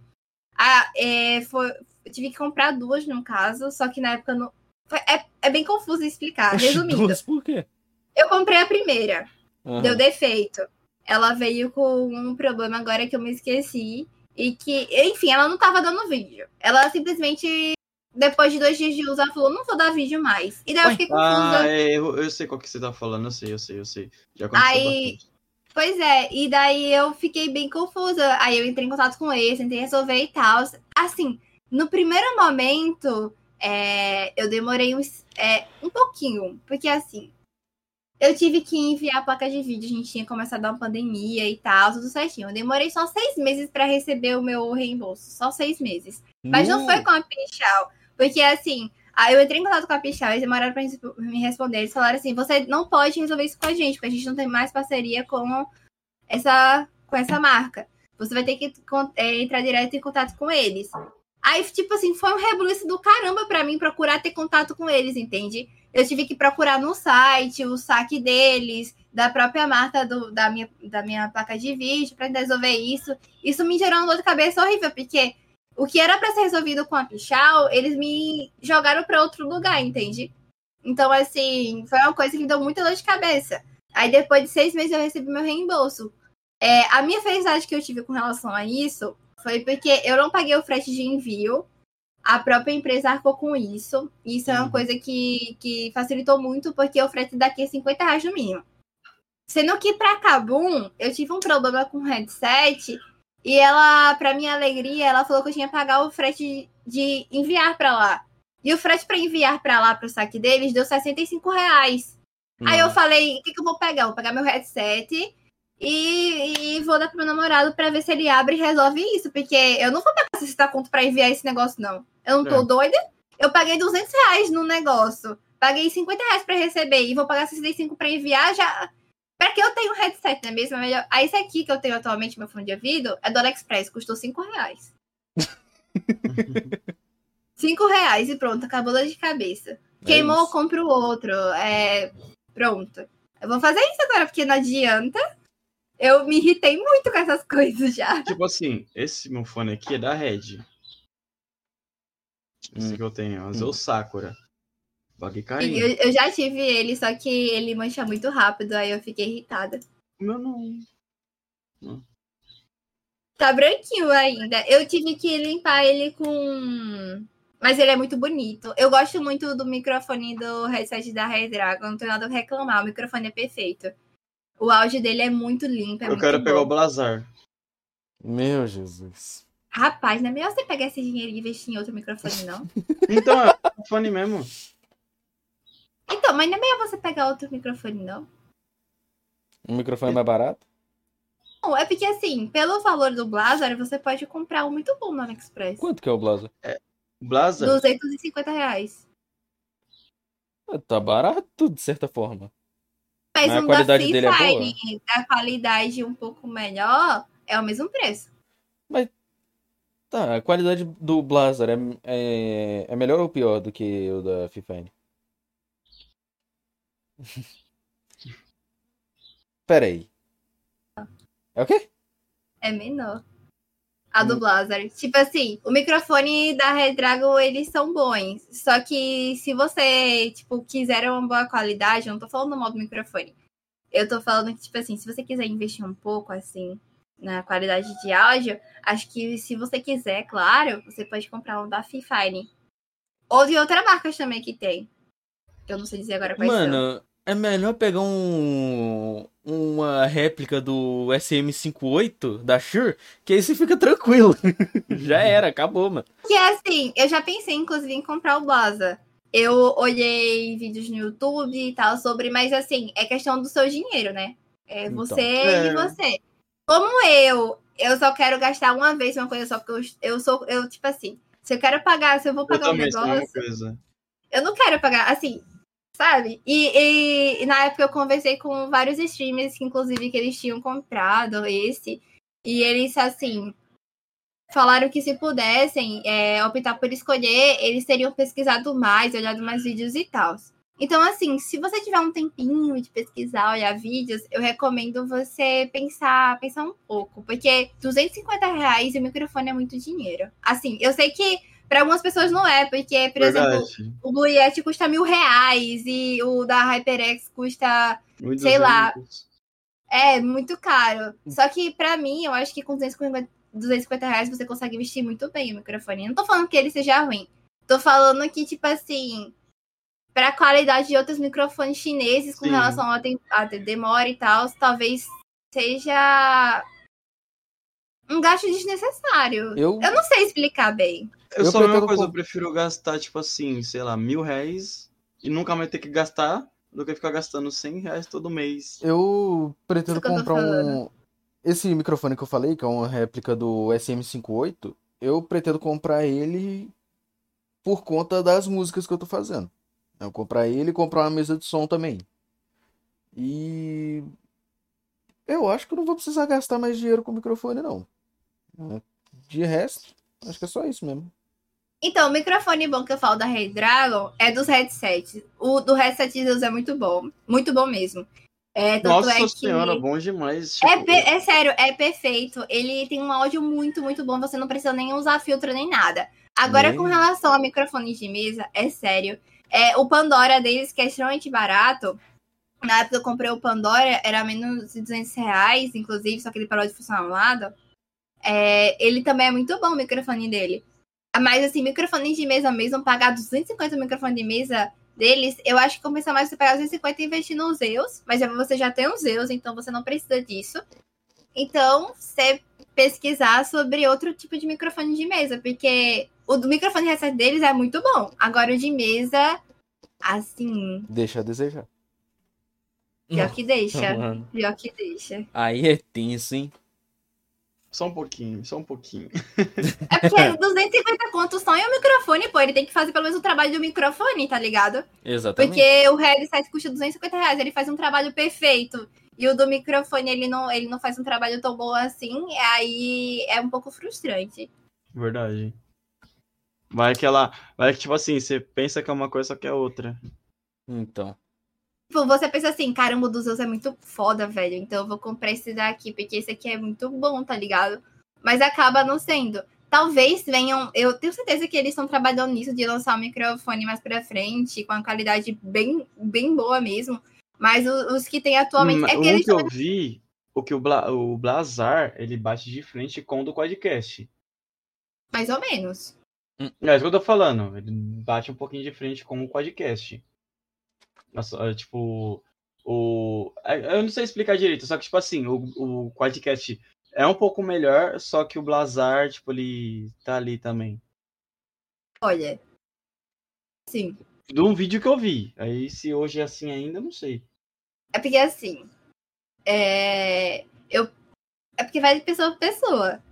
S3: A, é, foi, eu tive que comprar duas, no caso, só que na época não. foi- é, é bem confuso explicar.
S1: Oxi,
S3: Resumindo,
S1: duas, por quê?
S3: eu comprei a primeira.
S1: Aham.
S3: Deu defeito. Ela veio com um problema agora que eu me esqueci. E que, enfim, ela não tava dando vídeo. Ela simplesmente, depois de dois dias de uso, ela falou: não vou dar vídeo mais. E daí eu fiquei confusa.
S2: Ah, é, eu, eu sei qual que você tá falando, eu sei, eu sei, eu sei. Já aconteceu
S3: Aí-
S2: bastante.
S3: Pois é, e daí eu fiquei bem confusa. Aí eu entrei em contato com eles, tentei resolver e tal. Assim, no primeiro momento, é, eu demorei uns, é, um pouquinho, porque assim, eu tive que enviar a placa de vídeo, a gente tinha começado uma pandemia e tal, tudo certinho. Eu demorei só seis meses para receber o meu reembolso, só seis meses. Mas não foi com a Pichal, porque assim, aí eu entrei em contato com a Pichal, eles demoraram pra resp- me responder. Eles falaram assim: você não pode resolver isso com a gente, porque a gente não tem mais parceria com essa, com essa marca. Você vai ter que é, entrar direto em contato com eles. Aí, tipo assim, foi um rebuliço do caramba pra mim procurar ter contato com eles, entende? Eu tive que procurar no site o saque deles, da própria marca do- da, minha, da minha placa de vídeo, pra resolver isso. Isso me gerou uma dor de cabeça horrível, porque o que era pra ser resolvido com a Pichal, eles me jogaram pra outro lugar, entende? Então, assim, foi uma coisa que me deu muita dor de cabeça. Aí, depois de seis meses, eu recebi meu reembolso. É, a minha felicidade que eu tive com relação a isso foi porque eu não paguei o frete de envio. A própria empresa arcou com isso. Isso é uma
S2: Uhum.
S3: coisa que, que facilitou muito, porque o frete daqui é 50 reais no mínimo. Sendo que pra Kabum, eu tive um problema com o headset e ela, pra minha alegria, ela falou que eu tinha que pagar o frete de enviar pra lá. E o frete pra enviar pra lá pro saque deles deu 65 reais. Aí eu
S1: Nossa.
S3: falei, o que, que eu vou pegar? Vou pegar meu headset e, e vou dar pro meu namorado pra ver se ele abre e resolve isso. Porque eu não vou pegar 60 conto pra enviar esse negócio, não. Eu não tô
S2: É.
S3: doida. Eu paguei 200 reais no negócio. Paguei 50 reais pra receber e vou pagar 65 pra enviar já... Pra que eu tenho um headset, não é mesmo? É melhor... Aí esse aqui que eu tenho atualmente, meu fone de ouvido, é do AliExpress. Custou 5 reais. [LAUGHS] 5 reais e pronto, acabou dor de cabeça. Queimou, eu
S1: isso.
S3: compro outro. É... Pronto. Eu vou fazer isso agora, porque não adianta. Eu me irritei muito com essas coisas já.
S2: Tipo assim, esse meu fone aqui é da Red. Esse
S1: Hum.
S2: que eu tenho, é o Sakura. Paguei
S3: E
S2: carinho.
S3: Eu, eu já tive ele, só que ele mancha muito rápido, aí eu fiquei irritada.
S2: Meu não.
S3: Tá branquinho ainda. Eu tive que limpar ele com Mas ele é muito bonito. Eu gosto muito do microfone do headset da Red Dragon. Não tenho nada a reclamar. O microfone é perfeito. O áudio dele é muito limpo. É
S2: eu
S3: muito
S2: quero
S3: bom.
S2: pegar o Blazar.
S1: Meu Jesus.
S3: Rapaz, não é melhor você pegar esse dinheiro e investir em outro microfone, não? [LAUGHS]
S2: Então, é o fone mesmo.
S3: Então, mas não é melhor você pegar outro microfone, não?
S1: Um microfone mais barato?
S3: Não, é porque assim, pelo valor do Blazar, você pode comprar um muito bom no AliExpress.
S1: Quanto que é o Blazer?
S2: O Blazar.
S3: 250 reais.
S1: Tá barato, de certa forma.
S3: Mas
S1: Mas
S3: um
S1: qualidade
S3: da
S1: dele é boa?
S3: Fine, a qualidade um pouco melhor, é o mesmo preço.
S1: Tá, a qualidade do Blazer é, é, é melhor ou pior do que o da Fifine? [LAUGHS] Pera aí. É o quê?
S3: É menor. A do
S1: Hum.
S3: Blazar. Tipo assim, o microfone da Red Dragon, eles são bons. Só que se você, tipo, quiser uma boa qualidade, eu não tô falando do modo microfone. Eu tô falando que, tipo assim, se você quiser investir um pouco, assim, na qualidade de áudio, acho que se você quiser, claro, você pode comprar um da Fifine. Ou de outra marca também que tem. Eu não sei dizer agora quais são.
S1: É melhor pegar um uma réplica do SM58 da Shure, que aí você fica tranquilo. [LAUGHS] Já era, acabou, mano.
S3: Que assim, eu já pensei, inclusive, em comprar o Blaza. Eu olhei vídeos no YouTube e tal sobre, mas assim, é questão do seu dinheiro, né? É
S1: Então.
S3: você
S2: É.
S3: e você. Como eu, eu só quero gastar uma vez uma coisa só, porque eu, eu sou, eu, tipo assim, se eu quero pagar, se eu vou
S2: Eu
S3: pagar um
S2: a mesma
S3: negócio,
S2: coisa.
S3: eu não quero pagar, assim, sabe? E, e- e na época eu conversei com vários streamers, inclusive que eles tinham comprado esse, e eles, assim, falaram que se pudessem é, optar por escolher, eles teriam pesquisado mais, olhado mais vídeos e tal. Então, assim, se você tiver um tempinho de pesquisar, olhar vídeos, eu recomendo você pensar, pensar um pouco, porque 250 reais e o microfone é muito dinheiro. Assim, eu sei que para algumas pessoas não é, porque, por exemplo,
S2: Verdade.
S3: o Blue Yeti custa mil reais e o da HyperX custa.
S2: Muito
S3: sei lá. É, muito caro. Só que pra mim, eu acho que com 250, 250 reais você consegue vestir muito bem o microfone. Não tô falando que ele seja ruim. Tô falando que, tipo assim, pra qualidade de outros microfones chineses com
S2: Sim.
S3: relação a, a demora e tal, talvez seja um gasto desnecessário.
S1: Eu,
S3: Eu não sei explicar bem.
S2: Eu,
S1: Eu
S2: sou a mesma
S1: pretendo
S2: coisa,
S1: comp-
S2: eu prefiro gastar, tipo assim, sei lá, mil reais e nunca mais ter que gastar do que ficar gastando 100 reais todo mês.
S1: eu pretendo
S3: eu
S1: comprar um. Esse microfone que eu falei, que é uma réplica do SM58, eu pretendo comprar ele por conta das músicas que eu tô fazendo. Eu comprar ele e comprar uma mesa de som também. E eu acho que eu não vou precisar gastar mais dinheiro com o microfone, não. De resto, acho que é só isso mesmo.
S3: Então, o microfone bom que eu falo da Red Dragon é dos headsets. O do headset de Deus é muito bom. Muito bom mesmo. É,
S2: Nossa
S3: é que...
S2: senhora, bom demais.
S3: É,
S2: tipo,
S3: pe- é sério, é perfeito. Ele tem um áudio muito, muito bom. Você não precisa nem usar filtro nem nada. Agora, com relação a microfone de mesa, é sério. É, o Pandora deles, que é extremamente barato. Na época que eu comprei o Pandora, era menos de 200 reais, inclusive, só que ele parou de funcionar um lado. É, ele também é muito bom, o microfone dele. Mas, assim, microfone de mesa mesmo, pagar 250 microfone de mesa deles, eu acho que compensa mais você pegar 250 e investir nos Zeus. Mas você já tem os Zeus, então você não precisa disso. Então, você pesquisar sobre outro tipo de microfone de mesa, porque o do microfone headset deles é muito bom. Agora o de mesa, assim,
S1: Deixa a desejar.
S3: pior que deixa.
S1: Mano,
S3: Pior que deixa.
S1: Aí é tenso, hein?
S2: Só um pouquinho, só um pouquinho. [LAUGHS]
S3: É porque [LAUGHS] 250 contos só em um microfone, pô. Ele tem que fazer pelo menos o trabalho do microfone, tá ligado?
S1: Exatamente.
S3: Porque o headset custa 250 reais, ele faz um trabalho perfeito. E o do microfone, ele não, ele não faz um trabalho tão bom assim, aí é um pouco frustrante.
S2: Verdade. Vai que ela. Vai que, tipo assim, você pensa que é uma coisa, só que é outra.
S1: Então.
S3: Tipo, você pensa assim, caramba, o dos Zeus é muito foda, velho. Então eu vou comprar esse daqui, porque esse aqui é muito bom, tá ligado? Mas acaba não sendo. Talvez venham. Eu tenho certeza que eles estão trabalhando nisso de lançar o microfone mais pra frente, com a qualidade bem, bem boa mesmo. Mas o- os que tem atualmente. É
S2: um
S3: que eles
S2: que eu vi, o que o, Bla, o Blazar, ele bate de frente com o do Quadcast.
S3: Mais ou menos.
S2: É isso que eu tô falando. Ele bate um pouquinho de frente com o podcast. Nossa, é, tipo, o. é, Eu não sei explicar direito, só que, tipo assim, o, o podcast é um pouco melhor, só que o Blazar, tipo, ele tá ali também.
S3: Olha. Sim.
S2: De um vídeo que eu vi. Aí, se hoje é assim ainda, eu não sei.
S3: É porque assim. É. Eu. É porque vai de pessoa pra pessoa.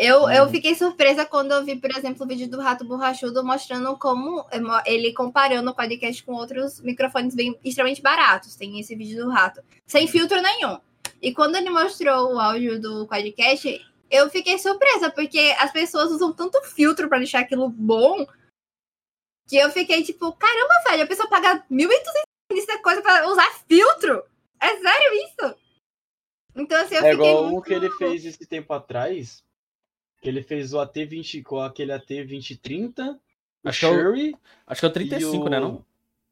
S3: Eu, eu
S2: Uhum.
S3: fiquei surpresa quando eu vi, por exemplo, o vídeo do Rato Borrachudo mostrando como ele comparando o podcast com outros microfones bem extremamente baratos. Tem esse vídeo do Rato, sem filtro nenhum. E quando ele mostrou o áudio do podcast, eu fiquei surpresa, porque as pessoas usam tanto filtro pra deixar aquilo bom, que eu fiquei tipo, caramba, velho, a pessoa paga 1.800 nessa coisa pra usar filtro. É sério isso? Então, assim, eu
S2: É
S3: fiquei
S2: igual
S3: muito...
S2: o que ele fez esse tempo atrás. Que ele fez o AT20 com aquele AT2030. O
S1: Acho que é o-. Acho que é o 35,
S2: e o...
S1: né, não?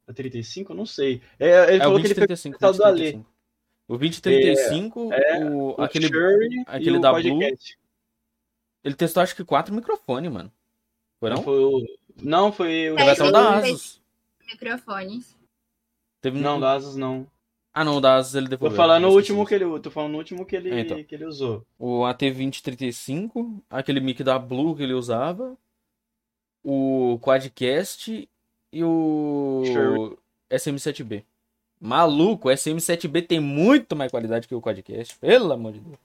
S2: A 35? Não sei. É, ele
S1: É o
S2: falou que ele pegou
S1: 2035.
S2: o tal do Ale.
S1: 2035. O 2035,
S2: É,
S1: o,
S2: o
S1: aquele,
S2: Sherry
S1: aquele
S2: e o
S1: da Blue. ele testou acho que quatro microfones, mano. Foi não?
S2: Foi o... Não, foi o.
S1: Teve até o
S3: ele
S1: da Asus.
S3: microfones.
S1: Teve...
S2: Não, da Asus não.
S1: Ah, não, o da Asus ele
S2: Tô
S1: devolveu.
S2: falando no
S1: eu
S2: último que ele. Tô falando no último que ele,
S1: É, então.
S2: que ele usou.
S1: O AT2035, aquele mic da Blue que ele usava, o Quadcast e o
S2: Sure.
S1: SM7B. Maluco, o SM7B tem muito mais qualidade que o Quadcast, pelo amor de Deus.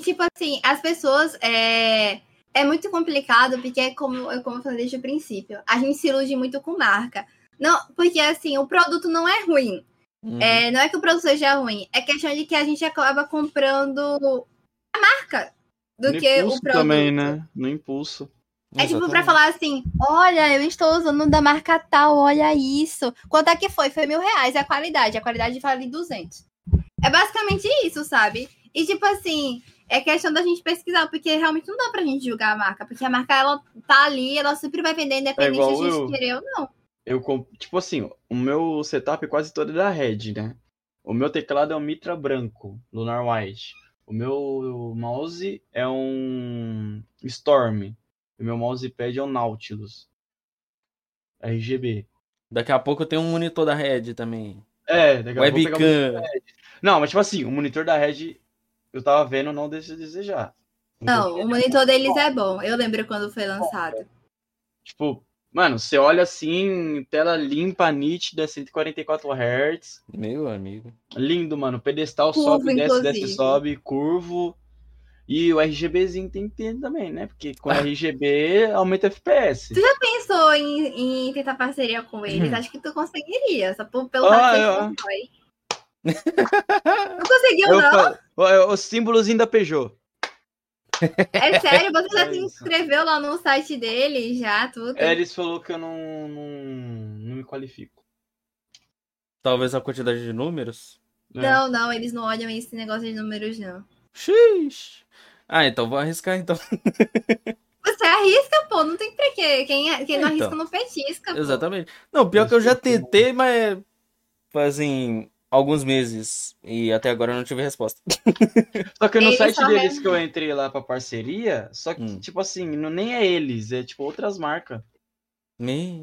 S3: Tipo assim, as pessoas é, é muito complicado, porque é como, é como eu falei desde o princípio. A gente se ilude muito com marca. Não, porque assim, o produto não é ruim.
S1: Uhum.
S3: É, não é que o produto seja ruim, é questão de que a gente acaba comprando a marca do
S2: no
S3: que o produto.
S2: também, né? No impulso.
S3: É tipo pra
S1: Exatamente.
S3: falar assim: olha, eu estou usando da marca tal, olha isso. Quanto é que foi? Foi mil reais, é a qualidade. A qualidade vale 200. É basicamente isso, sabe? E tipo assim, é questão da gente pesquisar, porque realmente não dá pra gente julgar a marca. Porque a marca, ela tá ali, ela sempre vai vender, independente
S2: igual
S3: se a gente
S2: eu.
S3: querer ou não.
S2: Eu, tipo assim, o meu setup quase todo é da Red, né? O meu teclado é um Mitra branco, Lunar White. O meu mouse é um Storm. O meu mousepad é um Nautilus. RGB.
S1: Daqui a pouco tem um monitor da Red também.
S2: É, daqui a pouco eu vou pegar o
S1: Webcam.
S2: Não, mas tipo assim, o monitor da Red eu tava vendo, não deixa de desejar.
S3: Não, o monitor deles é bom. Eu lembro quando foi lançado.
S2: Tipo, mano, você olha assim, tela limpa, nítida, 144 Hz.
S1: Meu amigo.
S2: Lindo, mano. Pedestal
S3: Curvo,
S2: sobe, desce, desce,
S3: inclusive.
S2: sobe, curvo. E o RGBzinho tem que ter também, né? Porque com RGB aumenta FPS.
S3: Pensou em, em tentar parceria com eles? Acho que tu conseguiria, só por, pelo.
S2: Ah,
S3: fato
S2: eu-
S3: fanboy. Não [LAUGHS] conseguiu,
S2: Eu
S3: não?
S2: o, o símbolozinho da Peugeot.
S3: É [LAUGHS] sério, você já
S2: É
S3: se inscreveu lá no site dele, já, tudo.
S2: É, eles falou que eu não, não, não me qualifico.
S1: Talvez a quantidade de números.
S2: né?
S3: Não, não, eles não olham esse negócio de números, não.
S1: X. Ah, então vou arriscar então. [LAUGHS]
S3: Você arrisca, pô, não tem pra quê. Quem, quem não arrisca
S1: Então.
S3: não petisca, pô.
S1: Exatamente. Não, pior que eu já tentei, mas fazem alguns meses e até agora eu não tive resposta. [LAUGHS]
S2: Só que no
S3: Eles
S2: site deles que eu entrei lá pra parceria, só que,
S1: Hum.
S2: tipo assim, não, nem é eles, é tipo outras marcas.
S1: Me...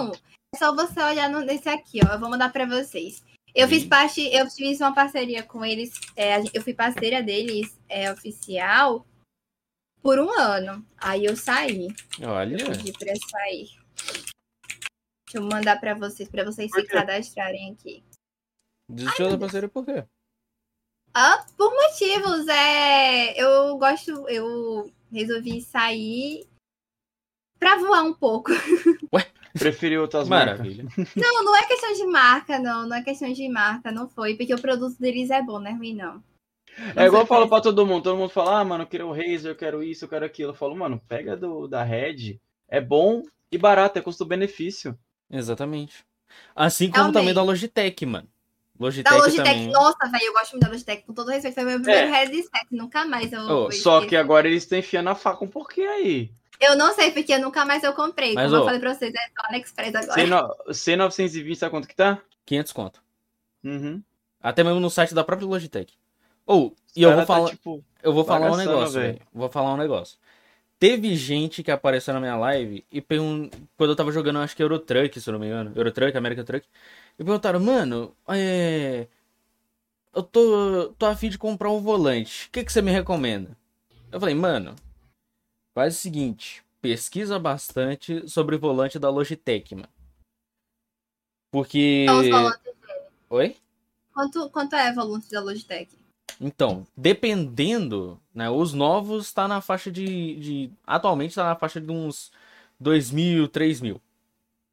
S3: É só você olhar no- nesse aqui, ó. Eu vou mandar pra vocês. Eu fiz
S1: Ih.
S3: parte, eu fiz uma parceria com eles. é, eu fui parceira deles, é, oficial, por um ano. Aí eu saí.
S1: Olha.
S3: Eu pedi pra sair. Deixa eu mandar pra vocês, pra vocês se cadastrarem aqui.
S1: Desistiu da parceria por quê?
S3: Ah, por motivos, é. Eu gosto, eu resolvi sair pra voar um pouco. [LAUGHS]
S2: Preferiu outras
S1: Maravilha.
S2: marcas.
S3: Não, não é questão de marca, não. Não é questão de marca, não foi. Porque o produto deles é bom, não é ruim, não.
S2: É igual eu falo pra todo mundo, todo mundo fala, ah, mano, eu quero o Razer, eu quero isso, eu quero aquilo. Eu falo, mano, pega do da Red, é bom e barato, é custo-benefício.
S1: Exatamente. Assim como
S3: Realmente.
S1: também da Logitech, mano. Logitech,
S3: Da Logitech,
S1: também.
S3: nossa, velho, eu gosto muito da Logitech. Com todo respeito, foi meu primeiro headset. Nunca mais eu.
S1: Oh,
S3: eu
S2: Só que agora eles estão enfiando a faca um pouquinho aí.
S3: Eu não sei, porque nunca mais eu comprei.
S1: Mas,
S3: Como eu
S1: ô,
S3: falei pra vocês, é só AliExpress agora.
S2: C9- C920, sabe quanto que tá?
S1: 500 conto.
S2: Uhum.
S1: Até mesmo no site da própria Logitech. Ou, e eu vou
S2: tá,
S1: falar,
S2: tipo,
S1: eu vou falar um negócio,
S2: velho.
S1: Vou falar um negócio. teve gente que apareceu na minha live e pergun... quando eu tava jogando, acho que Eurotruck, se eu não me engano, Eurotruck, American Truck, e perguntaram, mano, é... eu tô, tô afim de comprar um volante, o que, que você me recomenda? Eu falei, mano, faz o seguinte, pesquisa bastante sobre o volante da Logitech, mano. Porque...
S3: Então.
S1: Oi?
S3: Quanto, quanto é o volante da Logitech?
S1: Então, dependendo, né? Os novos tá na faixa de. de atualmente tá na faixa de uns 2 mil, 3 mil.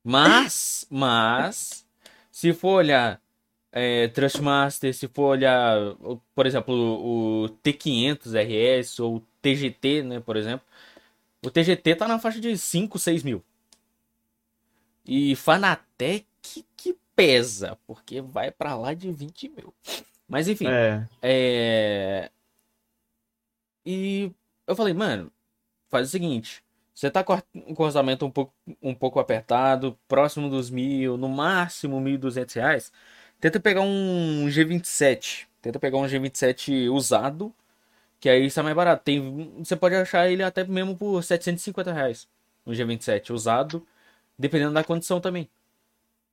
S1: Mas, mas, se for olhar é, Trustmaster, se for olhar, por exemplo, o, o T500 RS ou o TGT, né, por exemplo, o TGT tá na faixa de 5, 6 mil. E Fanatec que pesa, porque vai pra lá de 20 mil. Mas enfim.
S2: É.
S1: É... E eu falei, mano, faz o seguinte. Você tá com o orçamento um pouco, um pouco apertado, próximo dos mil, no máximo mil duzentos reais. Tenta pegar um G27. Tenta pegar um G27 usado, que aí está mais barato. Tem, você pode achar ele até mesmo por 750 reais. Um G27 usado, dependendo da condição também.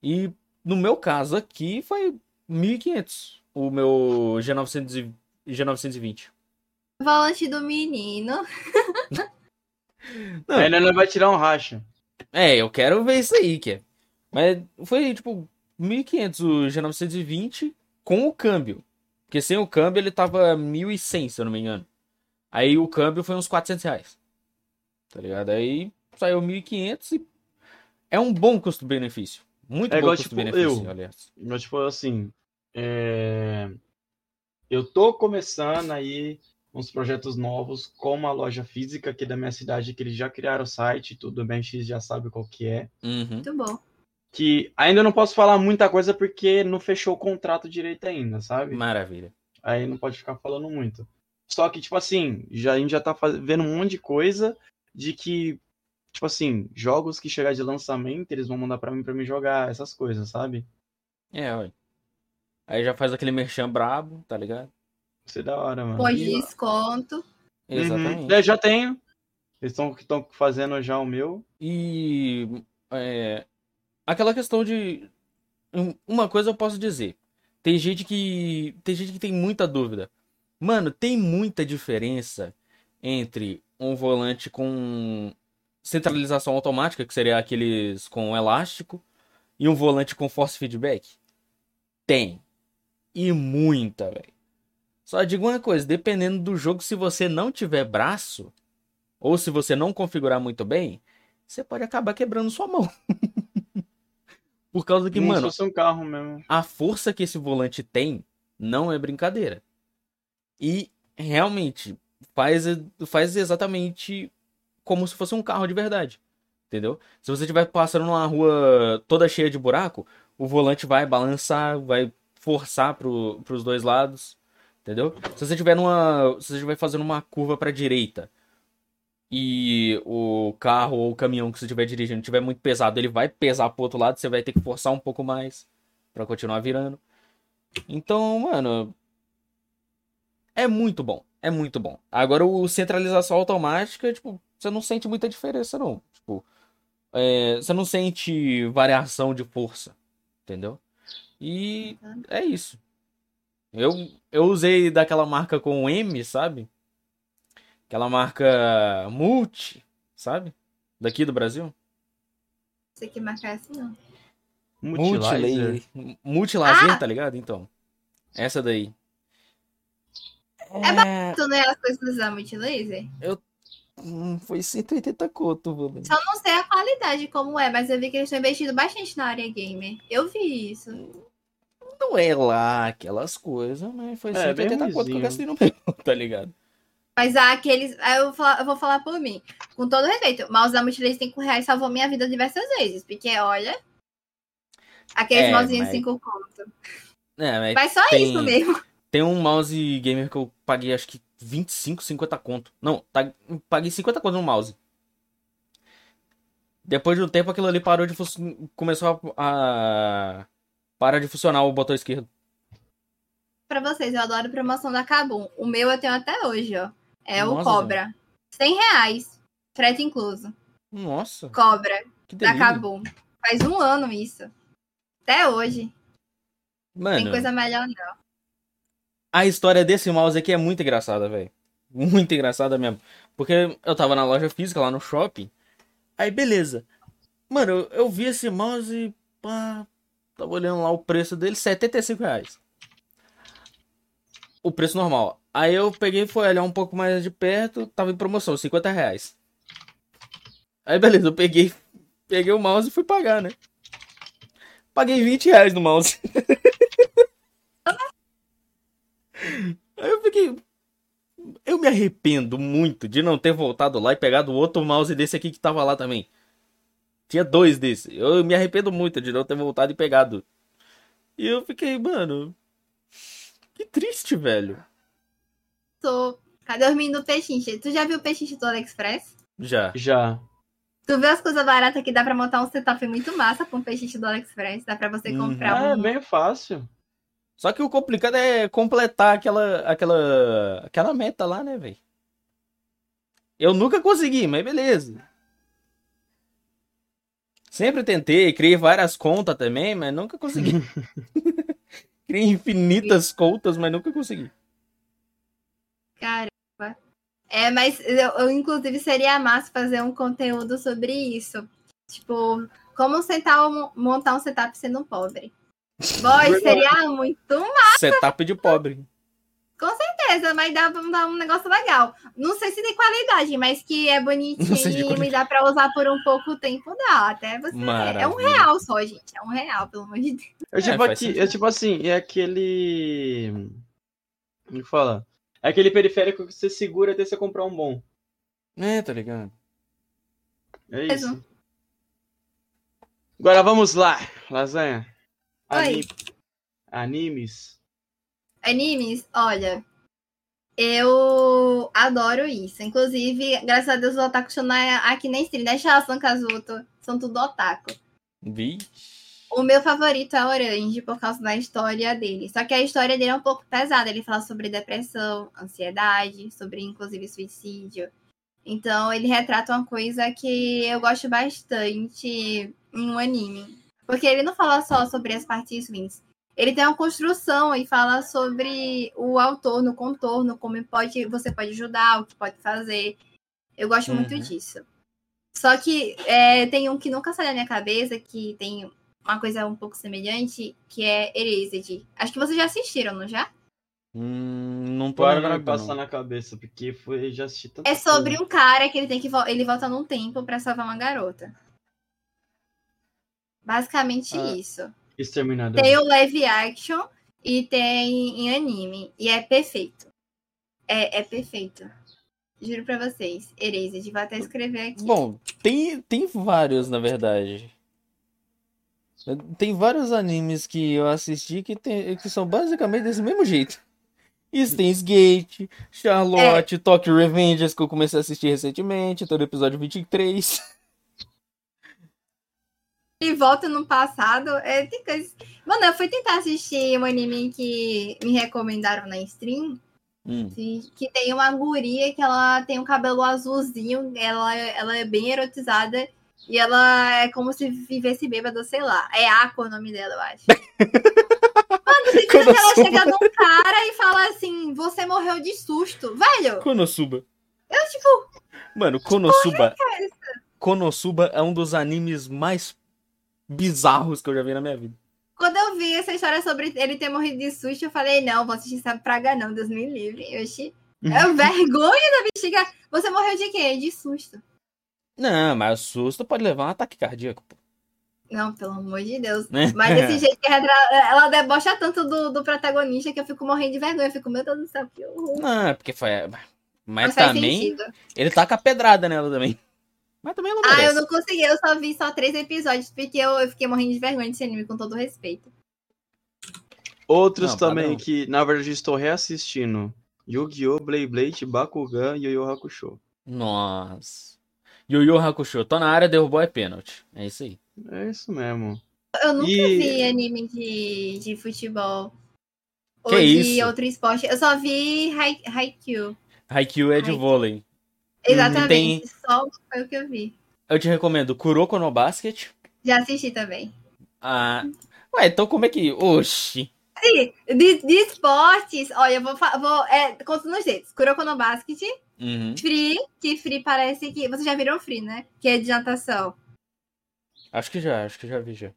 S1: E no meu caso aqui foi 1.500 o meu G900 e- G920.
S3: Volante do menino. [LAUGHS]
S1: Não.
S2: Vai tirar um racha.
S1: É, eu quero ver isso aí, que é. Mas foi tipo 1.500 o G920 com o câmbio. Porque sem o câmbio ele tava 1.100, se eu não me engano. Aí o câmbio foi uns 400 reais. Tá ligado? Aí saiu 1.500 e é um bom custo-benefício. Muito
S2: É
S1: bom
S2: tipo,
S1: custo-benefício,
S2: eu.
S1: aliás.
S2: Mas, tipo, assim. é, Eu tô começando aí uns projetos novos, como a loja física aqui da minha cidade, que eles já criaram o site, tudo bem, X já sabe qual que é.
S1: Uhum.
S3: Muito bom.
S2: Que ainda não posso falar muita coisa porque não fechou o contrato direito ainda, sabe?
S1: Maravilha.
S2: Aí não pode ficar falando muito. Só que, tipo assim, já, a gente já tá vendo um monte de coisa de que, tipo assim, jogos que chegar de lançamento, eles vão mandar pra mim pra me jogar, essas coisas, sabe?
S1: É, olha. Aí já faz aquele merchan brabo, tá ligado?
S2: Isso é da hora, mano.
S3: Pôs
S2: E-
S3: desconto.
S1: Exatamente.
S2: Uhum. Já tenho. Eles estão fazendo já o meu.
S1: E é, aquela questão de um- uma coisa eu posso dizer. Tem gente que tem gente que tem muita dúvida. Mano, tem muita diferença entre um volante com centralização automática, que seria aqueles com elástico, e um volante com force feedback? Tem. E muita, velho. Só digo uma coisa, dependendo do jogo, se você não tiver braço, ou se você não configurar muito bem, você pode acabar quebrando sua mão. [LAUGHS] Por causa que,
S2: Como
S1: mano,
S2: se fosse um carro mesmo.
S1: a força que esse volante tem não é brincadeira. E realmente faz, faz exatamente como se fosse um carro de verdade. Entendeu? Se você estiver passando numa rua toda cheia de buraco, o volante vai balançar, vai forçar pro, pros dois lados. Entendeu? Se você estiver numa. Se você estiver fazendo uma curva pra direita e o carro ou o caminhão que você estiver dirigindo estiver muito pesado, ele vai pesar pro outro lado, você vai ter que forçar um pouco mais pra continuar virando. Então, mano, é muito bom, é muito bom. Agora o centralização automática, tipo, você não sente muita diferença não. Tipo, é, você não sente variação de força, entendeu? E é isso. Eu, eu usei daquela marca com M, sabe? Aquela marca Multi, sabe? Daqui do Brasil.
S3: Você que marcar assim, não.
S2: Multilaser.
S1: Multilaser,
S3: Ah!
S1: tá ligado? Então. Essa daí.
S3: É Tu não é as coisas da multilaser?
S1: Hum, Foi 180 conto, mano.
S3: Só não sei a qualidade como é, mas eu vi que eles estão investindo bastante na área gamer. Eu vi isso.
S1: Não é lá aquelas coisas, mas foi
S2: É, bem
S1: 180 conto que eu gastei no meu, [LAUGHS] tá ligado?
S3: Mas há aqueles. aí Eu vou, falar, eu vou falar por mim. Com todo respeito, o mouse da multilaser 5 reais salvou minha vida diversas vezes. Porque, olha. Aqueles
S1: É,
S3: mousinhos
S1: mas-
S3: 5 conto.
S1: É, mas
S3: Mas só
S1: tem-
S3: isso mesmo.
S1: tem um mouse gamer que eu paguei acho que 25, 50 conto. Não, tá- paguei 50 conto no mouse. Depois de um tempo aquilo ali parou de começou a, a parar de funcionar o botão esquerdo.
S3: Pra vocês, eu adoro promoção da Kabum. O meu eu tenho até hoje, ó. É o
S1: Nossa,
S3: Cobra. 100 reais. Frete incluso.
S1: Nossa,
S3: Cobra.
S1: que
S3: Da. Cabum. Faz um ano isso. Até hoje.
S1: Mano,
S3: Tem coisa melhor não.
S1: a história desse mouse aqui é muito engraçada, velho. Muito engraçada mesmo. Porque eu tava na loja física lá no shopping. Aí, beleza. Mano, eu, eu vi esse mouse e pá. Tava olhando lá o preço dele, 75 reais. O preço normal. Aí eu peguei e fui olhar um pouco mais de perto, tava em promoção, 50 reais. Aí beleza, eu peguei, peguei o mouse e fui pagar, né? Paguei 20 reais no mouse. [LAUGHS] Aí eu fiquei. Eu me arrependo muito de não ter voltado lá e pegado o outro mouse desse aqui que tava lá também. Tinha dois desse. Eu me arrependo muito de não ter voltado e pegado. E eu fiquei, mano. Que triste, velho.
S3: Tô. Cadê os meninos do pechinche? Tu já viu o pechinche do AliExpress?
S1: Já.
S2: Já.
S3: Tu vê as coisas baratas que dá pra montar um setup muito massa com pechinche do AliExpress. Dá pra você
S1: Uhum.
S3: comprar
S2: É
S3: um.
S2: bem fácil.
S1: Só que o complicado é completar aquela aquela aquela meta lá, né, velho? Eu nunca consegui, mas beleza. Sempre tentei, criei várias contas também, mas nunca consegui. [LAUGHS] criei infinitas contas, mas nunca consegui.
S3: Caramba. É, mas eu, eu, inclusive seria massa fazer um conteúdo sobre isso. Tipo, como sentar, um- montar um setup sendo pobre. Boy, seria muito
S1: Setup de pobre.
S3: Certeza, mas dá pra dar um negócio legal. Não sei se tem qualidade, mas que é bonitinho e dá pra usar por um pouco tempo, dá. Até você. É um
S1: Maravilha.
S3: real só, gente. É um real, pelo amor de Deus.
S2: Eu,
S1: É,
S2: tipo,
S1: faz
S2: aqui, eu, tipo assim, é aquele. Como que fala? É aquele periférico que você segura até você comprar um bom.
S1: É, tá ligado?
S2: É
S3: Mesmo.
S2: isso. Agora vamos lá, lasanha.
S3: Oi.
S2: Ani- Animes.
S3: Animes, olha. Eu adoro isso. Inclusive, graças a Deus, os otaku na- aqui na stream, né, Shasan Kazuto? São tudo otaku.
S1: Vi.
S3: O meu favorito é Orange, por causa da história dele. Só que a história dele é um pouco pesada. Ele fala sobre depressão, ansiedade, sobre inclusive suicídio. Então, ele retrata uma coisa que eu gosto bastante em um anime. Porque ele não fala só sobre as partes ruins. Ele tem uma construção e fala sobre o autor no contorno, como pode, você pode ajudar, o que pode fazer. Eu gosto muito
S1: Uhum.
S3: disso. Só que é, tem um que nunca sai da minha cabeça, que tem uma coisa um pouco semelhante, que é Erased. Acho que vocês já assistiram, não já?
S1: Hum, não
S2: não me
S1: lembrado,
S2: passa
S1: não.
S2: na cabeça, porque foi, já assisti tanta
S3: É sobre
S2: coisa.
S3: um cara que ele tem que vo- ele volta num tempo pra salvar uma garota. Basicamente
S2: Ah.
S3: isso.
S2: Exterminador.
S3: Tem o live action e tem em anime. E é perfeito. É, é perfeito. Juro pra vocês. Erased, vou até escrever aqui.
S1: Bom, tem, tem vários, na verdade. Tem vários animes que eu assisti que, tem, que são basicamente desse mesmo jeito. Steins Gate, Charlotte, Tokyo Revengers, que eu comecei a assistir recentemente, todo episódio 23.
S3: Ele volta no passado. É, tem coisas... Mano, eu fui tentar assistir um anime que me recomendaram na stream.
S1: Hum.
S3: que- tem uma guria que ela tem um cabelo azulzinho. Ela, ela é bem erotizada. E ela é como se vivesse bêbada, sei lá. É Aqua o nome dela, eu acho. [LAUGHS] Mano, você que ela chega num cara e fala assim: Você morreu de susto. Velho,
S1: Konosuba.
S3: eu tipo.
S1: Mano, Konosuba. Konosuba é um dos animes mais bizarros que eu já vi na minha vida.
S3: Quando eu vi essa história sobre ele ter morrido de susto, eu falei, não, vou assistir essa praga não, Deus me livre. Oxi. É vergonha da bexiga. Você morreu de quê? De susto.
S1: Não, mas o susto pode levar um ataque cardíaco, pô.
S3: Não, pelo amor de Deus.
S1: Né?
S3: Mas desse [LAUGHS] jeito que ela debocha tanto do, do protagonista que eu fico morrendo de vergonha. Eu fico, meu Deus do céu, que horror.
S1: Não, é porque foi. Mas
S3: faz
S1: também. Ele taca a pedrada nela também. Mas também ela
S3: Ah,
S1: merece.
S3: eu não consegui, eu só vi só três episódios, porque eu, eu fiquei morrendo de vergonha desse anime, com todo respeito.
S2: Outros
S1: Não,
S2: também
S1: padrão.
S2: que, na verdade, estou reassistindo. Yu-Gi-Oh!, Beyblade, Bakugan e Yu Yu Hakusho.
S1: Nossa. Yu Yu Hakusho, tô na área, derrubou é pênalti. É isso aí.
S2: É isso mesmo.
S3: Eu nunca
S2: E-
S3: vi anime de, de futebol. Ou
S1: Que
S3: de
S1: isso?
S3: outro esporte. Eu só vi Hai- Haikyuu.
S1: Haikyuu é de
S3: Haikyuu.
S1: vôlei.
S3: Exatamente, só foi o que eu vi.
S1: Eu te recomendo Kuroko no Basket.
S3: Já assisti também.
S1: Ah. Ué, então como é que. Oxi.
S3: Sim, de, de esportes, olha, eu vou, vou é, conto nos dedos. Kuroko no Basket,
S1: Uhum.
S3: Free, que Free parece que. Vocês já viram Free, né? Que é de natação.
S1: Acho que já, acho que já vi já.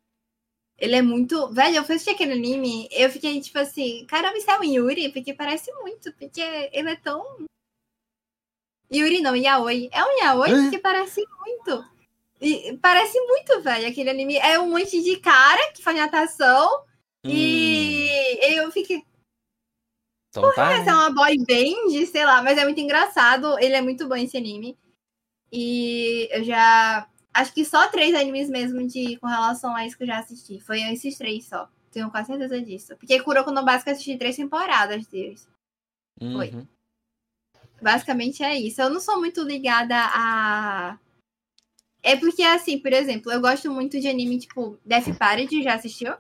S3: Ele é muito. Velho, eu fui assistir aquele anime, eu fiquei tipo assim, caramba, isso é um Yuri? Porque parece muito, porque ele é tão. Yuri não, Yaoi. É um Yaoi
S1: Hã?
S3: que parece muito. E parece muito, velho, aquele anime. É um monte de cara que faz natação.
S1: Hum,
S3: E eu fiquei.
S1: então tá.
S3: Essa é uma boy band, sei lá, mas é muito engraçado. Ele é muito bom esse anime. E eu já. Acho que só três animes mesmo de com relação a isso que eu já assisti. Foi esses três só. Tenho quase certeza disso. Porque Kuroko no Basket eu assisti três temporadas deles. Foi. Basicamente é isso. Eu não sou muito ligada a. É porque, assim, por exemplo, eu gosto muito de anime tipo Death Party, já assistiu?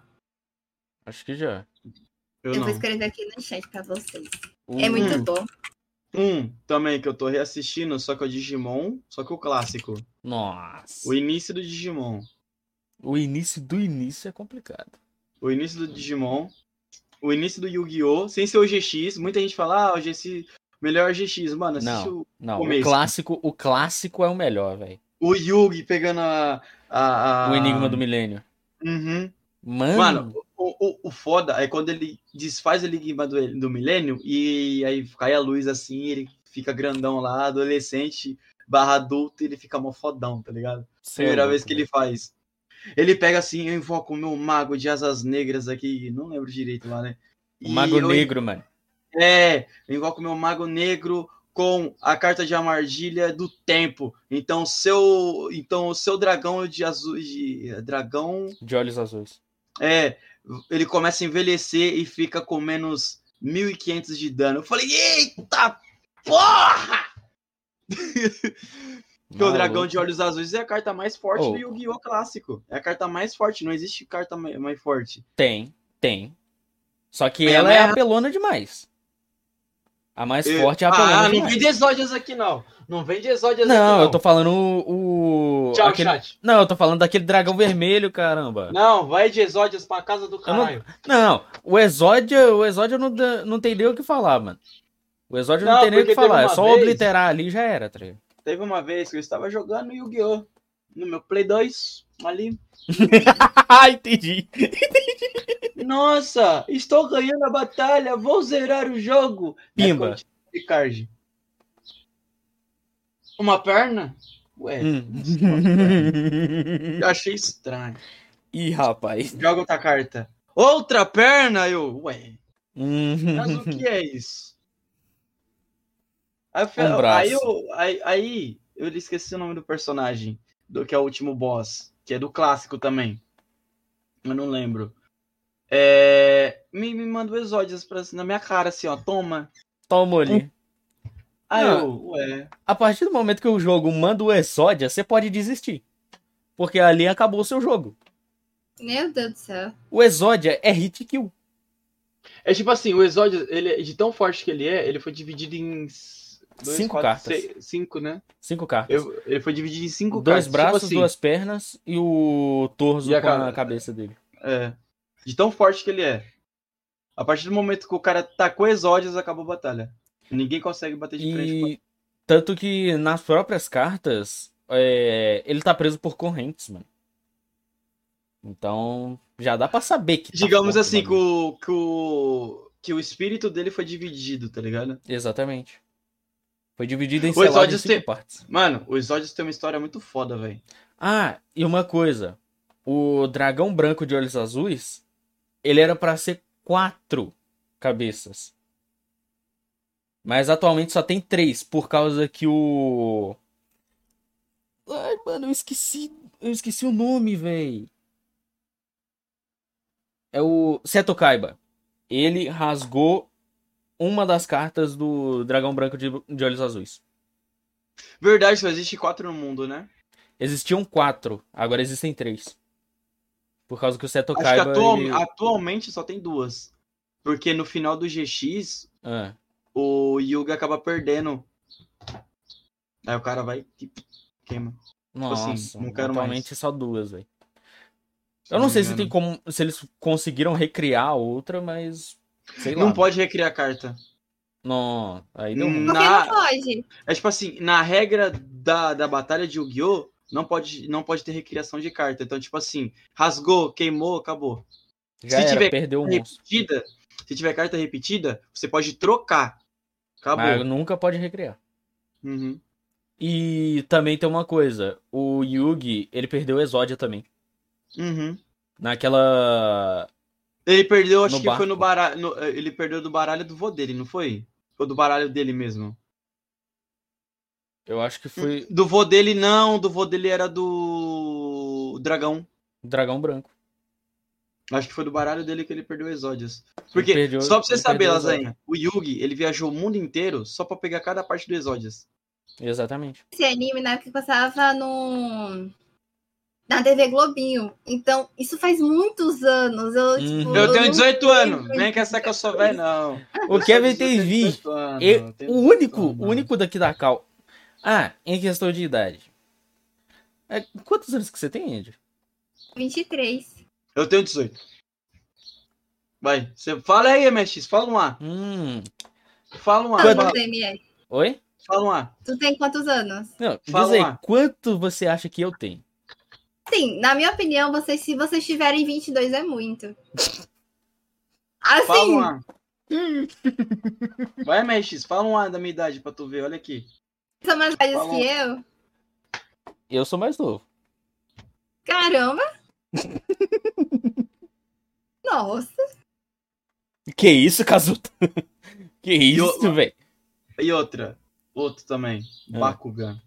S1: Acho que já.
S2: Eu
S3: Eu,
S2: não.
S3: vou escrever aqui no chat pra vocês. É
S1: Hum.
S3: muito bom.
S2: Um também que eu tô reassistindo, só que é o Digimon, só que o clássico.
S1: Nossa.
S2: O início do Digimon.
S1: O início do início é complicado.
S2: O início do Digimon. O início do Yu-Gi-Oh! Sem ser o GX. Muita gente fala, ah, o GX, melhor GX. Mano,
S1: Não,
S2: Começo.
S1: o clássico, o clássico é o melhor, velho.
S2: o Yugi pegando a. a, a-
S1: O Enigma do Milênio.
S2: Uhum.
S1: Mano,
S2: Mano, o, o, o foda é quando ele desfaz o Enigma do, do Milênio e aí cai a luz assim, ele fica grandão lá, adolescente barra adulto, e ele fica mó fodão, tá ligado? Primeira
S1: louco,
S2: vez que ele faz. Ele pega assim, eu invoco o meu mago de asas negras aqui, não lembro direito lá, né?
S1: O Mago
S2: eu-
S1: Negro, mano.
S2: É, eu invoco meu mago negro com a carta de armadilha do tempo. Então, seu, então o seu dragão de azul, de dragão,
S1: De olhos azuis.
S2: é, ele começa a envelhecer e fica com menos 1500 de dano. Eu falei: "Eita porra!" [LAUGHS] Porque o dragão de olhos azuis é a carta mais forte
S1: Oh.
S2: do Yu-Gi-Oh! clássico. É a carta mais forte, não existe carta ma- mais forte.
S1: Tem, tem. Só que ela é
S2: é-
S1: apelona demais. A mais
S2: Eu-
S1: forte é apelona
S2: ah, não
S1: demais.
S2: vem de exódias aqui não. Não vem de exódias aqui
S1: Não,
S2: não.
S1: eu tô falando o. o-
S2: Tchau,
S1: aquele...
S2: chat.
S1: Não, eu tô falando daquele dragão vermelho, caramba.
S2: Não, vai de exódias pra casa do
S1: não-
S2: caralho.
S1: Não, o Exódia, o Exódia não, não tem nem o que falar, mano. O Exódia não,
S2: Não,
S1: tem nem o que falar. É só
S2: vez-
S1: obliterar ali e já era, tá ligado?
S2: Teve uma vez que eu estava jogando Yu-Gi-Oh! no meu Play 2, ali. [LAUGHS]
S1: Ah, entendi. [LAUGHS]
S2: Nossa, estou ganhando a batalha, vou zerar o jogo.
S1: Pimba.
S2: É tinha o Ricard. Uma perna? Ué,
S1: Hum.
S2: eu achei estranho.
S1: Ih, rapaz.
S2: Joga outra carta. Outra perna? Eu, ué,
S1: Hum.
S2: mas o que é isso? Aí,
S1: Um
S2: aí, eu, aí, aí eu esqueci o nome do personagem, do que é o último boss, que é do clássico também. Eu não lembro. É, me, me manda o Exódias pra, na minha cara, assim, ó, toma.
S1: Toma ali.
S2: Aí
S1: Não.
S2: eu, ué.
S1: A partir do momento que o jogo manda o Exódia, você pode desistir. Porque ali acabou o seu jogo.
S3: Meu Deus do céu.
S1: O Exódia é hit kill.
S2: É tipo assim, o Exódias, ele, de tão forte que ele é, ele foi dividido em... s-
S1: Cinco cartas.
S2: seis- cinco, né?
S1: Cinco cartas.
S2: Eu- ele foi dividido em cinco
S1: Dois
S2: cartas.
S1: braços,
S2: tipo assim,
S1: duas pernas e o torso
S2: E a
S1: com a
S2: ca-
S1: cabeça dele.
S2: É. De tão forte que ele é. A partir do momento que o cara tacou Exódias, acabou a batalha. Ninguém consegue bater de frente. com
S1: E tanto que nas próprias cartas, é, ele tá preso por correntes, mano. Então, já dá pra saber que. tá
S2: Digamos
S1: o
S2: assim, que o, que, o, que o espírito dele foi dividido, tá ligado?
S1: Exatamente. Foi dividido em, sei lá, em cinco
S2: tem-
S1: partes.
S2: Mano, o Exódias tem uma história muito foda, velho.
S1: Ah, e uma coisa. O dragão branco de olhos azuis, ele era pra ser quatro cabeças. Mas atualmente só tem três, por causa que o. Ai, mano, eu esqueci. Eu esqueci o nome, véi. É o Seto Kaiba. Ele rasgou uma das cartas do dragão branco de, de olhos azuis.
S2: Verdade, só existe quatro no mundo, né?
S1: Existiam quatro, agora existem três. Por causa que o Seto
S2: Acho que
S1: Kaiba.
S2: atual-
S1: ele-
S2: atualmente só tem duas. Porque no final do GX,
S1: Ah,
S2: o Yuga acaba perdendo Aí o cara vai e queima.
S1: Nossa,
S2: assim, não quero
S1: atualmente é só duas, velho. Eu não sei se tem como. Se eles conseguiram recriar a outra, mas. Sei lá.
S2: Não pode recriar a carta.
S1: Não, aí
S2: Hum.
S3: Por que
S2: Na-
S3: não pode?
S2: É tipo assim, na regra da, da batalha de Yu-Gi-Oh! Não pode, não pode ter recriação de carta. Então, tipo assim, rasgou, queimou, acabou.
S1: Já
S2: se
S1: era,
S2: tiver
S1: perdeu monstro.
S2: Repetida, se tiver carta repetida, você pode trocar. Acabou.
S1: Mas nunca pode recriar.
S2: Uhum.
S1: E também tem uma coisa. O Yugi, ele perdeu o Exódia também.
S2: Uhum.
S1: Naquela.
S2: Ele perdeu, acho
S1: No
S2: que foi no
S1: barco.
S2: baralho. no- ele perdeu do baralho do vô dele, não foi? Ou do baralho dele mesmo?
S1: Eu acho que foi
S2: Do vô dele, não. Do vô dele era do. Dragão.
S1: Dragão Branco.
S2: Acho que foi do baralho dele que ele perdeu Exódias.
S1: Ele
S2: Porque,
S1: perdeu-
S2: só pra você saber, Lasanha, o Yugi, ele viajou o mundo inteiro só pra pegar cada parte do Exódias.
S1: Exatamente.
S3: Esse anime na época que passava no. Na TV Globinho. Então, isso faz muitos anos. Eu, tipo,
S1: Uhum.
S2: Eu tenho
S3: não
S2: 18
S3: lembro.
S2: anos. Nem que essa que eu sou velho, não.
S1: O Kevin tem
S2: Eu tenho
S1: 20.
S2: 18 anos,
S1: E-
S2: eu tenho
S1: o
S2: 18
S1: único,
S2: anos.
S1: o único daqui da Cal. Ah, em questão de idade. É, quantos anos que você tem, Andy?
S3: 23.
S2: Eu tenho 18. Vai, você fala aí, MX, fala um A.
S1: Hum.
S2: Fala um A.
S3: Quantos
S2: Fala?
S1: Oi?
S2: fala um A.
S3: Tu tem quantos anos?
S1: Não,
S2: Fala
S1: diz aí, quanto você acha que eu tenho?
S3: Sim, na minha opinião, vocês, se vocês tiverem 22 é muito. Assim,
S2: Fala um A. Vai, MX, fala um A da minha idade pra tu ver, olha aqui.
S3: São mais velhos que eu.
S1: Eu sou mais novo.
S3: Caramba! [LAUGHS] Nossa,
S1: Que isso, Kazuto? [LAUGHS] que isso,
S2: eu-
S1: velho?
S2: E outra, outro também,
S1: Ah.
S2: Bakugan.